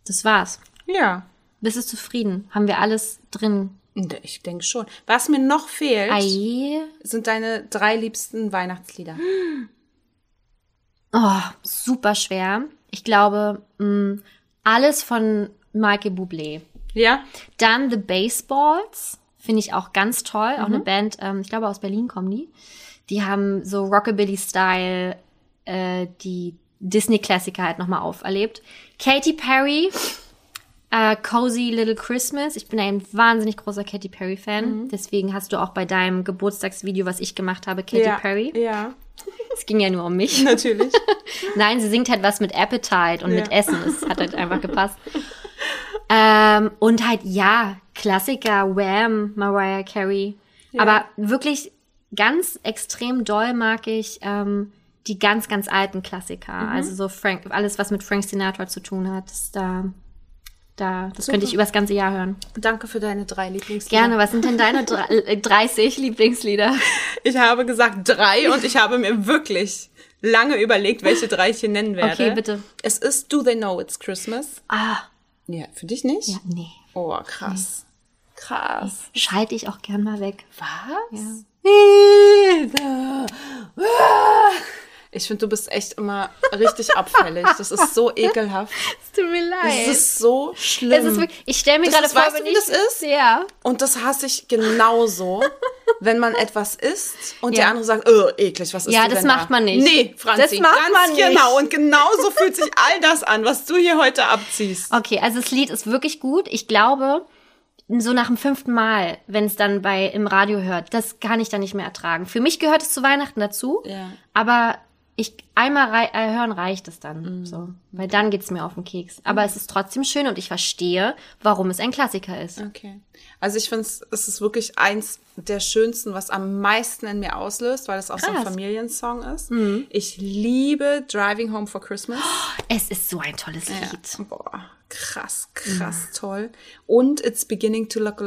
das war's. Ja. Bist du zufrieden? Haben wir alles drin? Ich denke schon. Was mir noch fehlt, Ei. sind deine drei liebsten Weihnachtslieder. <gasps> Oh, super schwer. Ich glaube, mh, alles von Michael Bublé. Ja? Dann The Baseballs, finde ich auch ganz toll. Auch eine Band, ähm, ich glaube aus Berlin kommen die. Die haben so Rockabilly-Style äh, die Disney-Klassiker halt nochmal auferlebt. Katy Perry, äh, Cozy Little Christmas. Ich bin ein wahnsinnig großer Katy Perry-Fan. Deswegen hast du auch bei deinem Geburtstagsvideo, was ich gemacht habe, Katy ja. Perry. Ja, Es ging ja nur um mich. <laughs> natürlich. <laughs> Nein, sie singt halt was mit Appetite und Ja. mit Essen. Es hat halt einfach gepasst. Ähm, und halt, ja, Klassiker, Wham, Mariah Carey. Aber wirklich ganz extrem doll mag ich ähm, die ganz, ganz alten Klassiker. Mhm. Also so Frank, alles, was mit Frank Sinatra zu tun hat. Das, da, da, das könnte ich übers ganze Jahr hören. Danke für deine drei Lieblingslieder. Gerne, was sind denn deine dr- <laughs> äh, 30 Lieblingslieder? Ich habe gesagt drei und ich habe mir wirklich lange überlegt, welche drei ich hier nennen werde. Okay, bitte. Es ist Do They Know It's Christmas? Ah, Ja, für dich nicht? ja, nee. Oh, krass. Krass. Schalte ich auch gern mal weg. Was? Ja. Ich finde, du bist echt immer richtig abfällig. Das ist so <laughs> ekelhaft. Es tut mir leid. Das ist so schlimm. Es ist wirklich, ich stelle mir Das gerade vor, weißt wenn wie ich das ist? Ja. Und das hasse ich genauso, <laughs> wenn man etwas isst und Ja. der andere sagt, oh, eklig, was ist Ja, du das macht da? man nicht. Nee, Franzi, Das macht ganz man nicht. genau. Und genauso fühlt sich all das an, was du hier heute abziehst. Okay, also das Lied ist wirklich gut. Ich glaube, so nach dem fünften Mal, wenn es dann bei im Radio hört, das kann ich dann nicht mehr ertragen. Für mich gehört es zu Weihnachten dazu, Ja. aber ich einmal rei äh, hören reicht es dann, Mhm. so, weil dann geht's mir auf den Keks. Aber es ist trotzdem schön und ich verstehe, warum es ein Klassiker ist. Okay. Also ich finde, es ist wirklich eins der schönsten, was am meisten in mir auslöst, weil es auch so ein Krass. Familiensong ist. Ich liebe Driving Home for Christmas. <gasps> Es ist so ein tolles Ja. Lied. Boah, krass, krass toll. Und It's Beginning to Look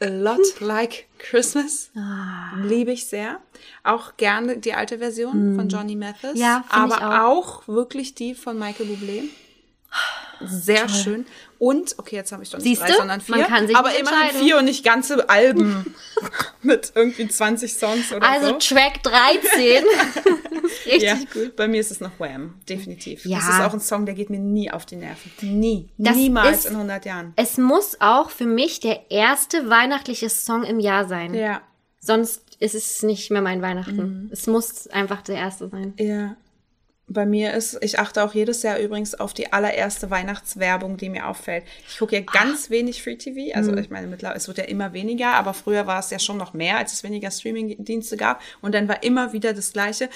a Lot, lot like Christmas. Ah. Liebe ich sehr. Auch gerne die alte Version von Johnny Mathis. Mm. Ja, aber auch. wirklich die von Michael Bublé. Sehr schön. Und, okay, jetzt habe ich doch nicht Siehste? drei, sondern vier. Man kann sich aber immerhin vier und nicht ganze Alben <laughs> mit irgendwie 20 Songs oder Also so. Track 13. <laughs> Richtig Ja, gut. bei mir ist es noch Wham, definitiv. Ja. Das ist auch ein Song, der geht mir nie auf die Nerven. Nie. Das Niemals ist- in 100 Jahren. Es muss auch für mich der erste weihnachtliche Song im Jahr sein. Ja. Sonst ist es nicht mehr mein Weihnachten. Mhm. Es muss einfach der erste sein. Ja. Bei mir ist, ich achte auch jedes Jahr übrigens auf die allererste Weihnachtswerbung, die mir auffällt. Ich gucke ja ganz wenig Free TV. Also Mhm. ich meine, mittlerweile, es wird ja immer weniger, aber früher war es ja schon noch mehr, als es weniger Streaming-Dienste gab. Und dann war immer wieder das Gleiche.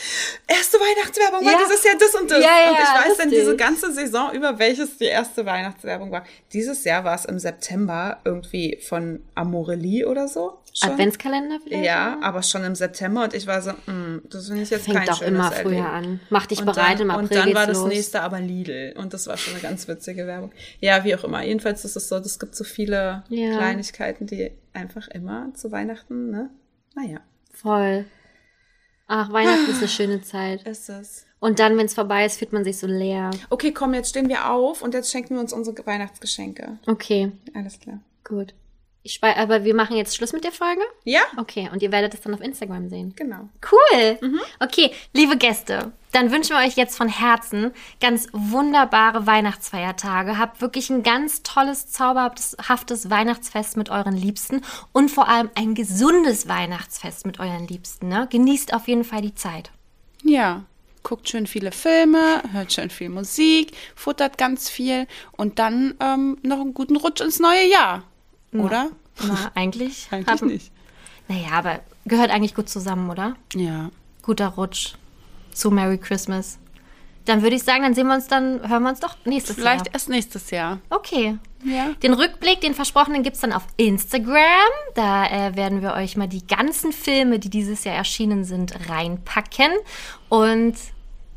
Erste Weihnachtswerbung war Ja. dieses Jahr das und das. Ja, ja, und ich weiß dann diese ganze Saison über, welches die erste Weihnachtswerbung war. Dieses Jahr war es im September irgendwie von Amorelie oder so. Schon. Adventskalender vielleicht? Ja, aber schon im September und ich war so, mm, das finde ich jetzt Fängt kein doch schönes immer Erleben. früher an. Mach dich Und bereit, im April Und dann war das los. nächste aber Lidl und das war schon eine ganz witzige Werbung. Ja, wie auch immer. Jedenfalls ist es so, es gibt so viele Ja. Kleinigkeiten, die einfach immer zu Weihnachten, ne? Naja, Voll. Ach, Weihnachten ist eine <sighs> schöne Zeit. ist es. Und dann, wenn es vorbei ist, fühlt man sich so leer. Okay, komm, jetzt stehen wir auf und jetzt schenken wir uns unsere Weihnachtsgeschenke. Okay, Alles klar. gut. Ich aber wir machen jetzt Schluss mit der Folge. Ja, Okay, und ihr werdet es dann auf Instagram sehen. genau. Cool. Okay, liebe Gäste, dann wünschen wir euch jetzt von Herzen ganz wunderbare Weihnachtsfeiertage. Habt wirklich ein ganz tolles, zauberhaftes Weihnachtsfest mit euren Liebsten und vor allem ein gesundes Weihnachtsfest mit euren Liebsten. Ne? Genießt auf jeden Fall die Zeit. Ja. Guckt schön viele Filme, hört schön viel Musik, futtert ganz viel und dann ähm, noch einen guten Rutsch ins neue Jahr. Oder? Na, eigentlich? <laughs> Eigentlich haben- nicht. Naja, aber gehört eigentlich gut zusammen, oder? Ja. Guter Rutsch zu Merry Christmas. Dann würde ich sagen, dann sehen wir uns dann, hören wir uns doch nächstes Vielleicht Jahr. erst nächstes Jahr. Okay. Ja. Den Rückblick, den versprochenen, gibt's dann auf Instagram. Da äh, werden wir euch mal die ganzen Filme, die dieses Jahr erschienen sind, reinpacken. Und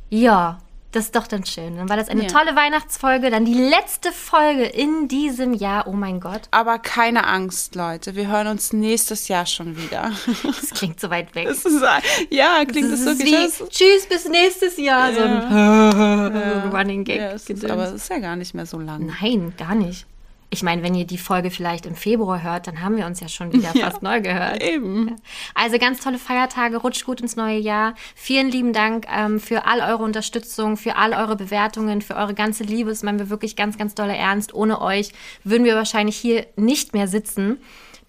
ja, das ist doch dann schön. Dann war das eine Ja. tolle Weihnachtsfolge. Dann die letzte Folge in diesem Jahr. Oh mein Gott, Aber keine Angst, Leute. Wir hören uns nächstes Jahr schon wieder. <laughs> das klingt so weit weg. Das ist, ja, klingt das, Das so wie, tschüss, bis nächstes Jahr. So ein, so <laughs> ein Running Gag. Ja, es ist, aber es ist ja gar nicht mehr so lang. Nein, gar nicht. Ich meine, wenn ihr die Folge vielleicht im Februar hört, dann haben wir uns ja schon wieder <laughs> Ja. fast neu gehört. Eben. Also ganz tolle Feiertage, rutscht gut ins neue Jahr. Vielen lieben Dank ähm, für all eure Unterstützung, für all eure Bewertungen, für eure ganze Liebe. Das meinen wir wirklich ganz, ganz dolle ernst. Ohne euch würden wir wahrscheinlich hier nicht mehr sitzen.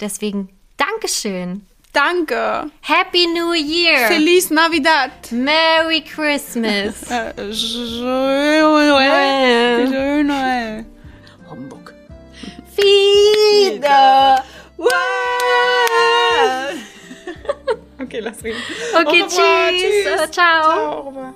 Deswegen Dankeschön. Danke. Happy New Year. Feliz Navidad. Merry Christmas. Joyeux Noël. Joyeux Noël. Humbug. Wieder. <laughs> Okay, lass reden. Okay, tschüss. Äh, ciao. Au revoir.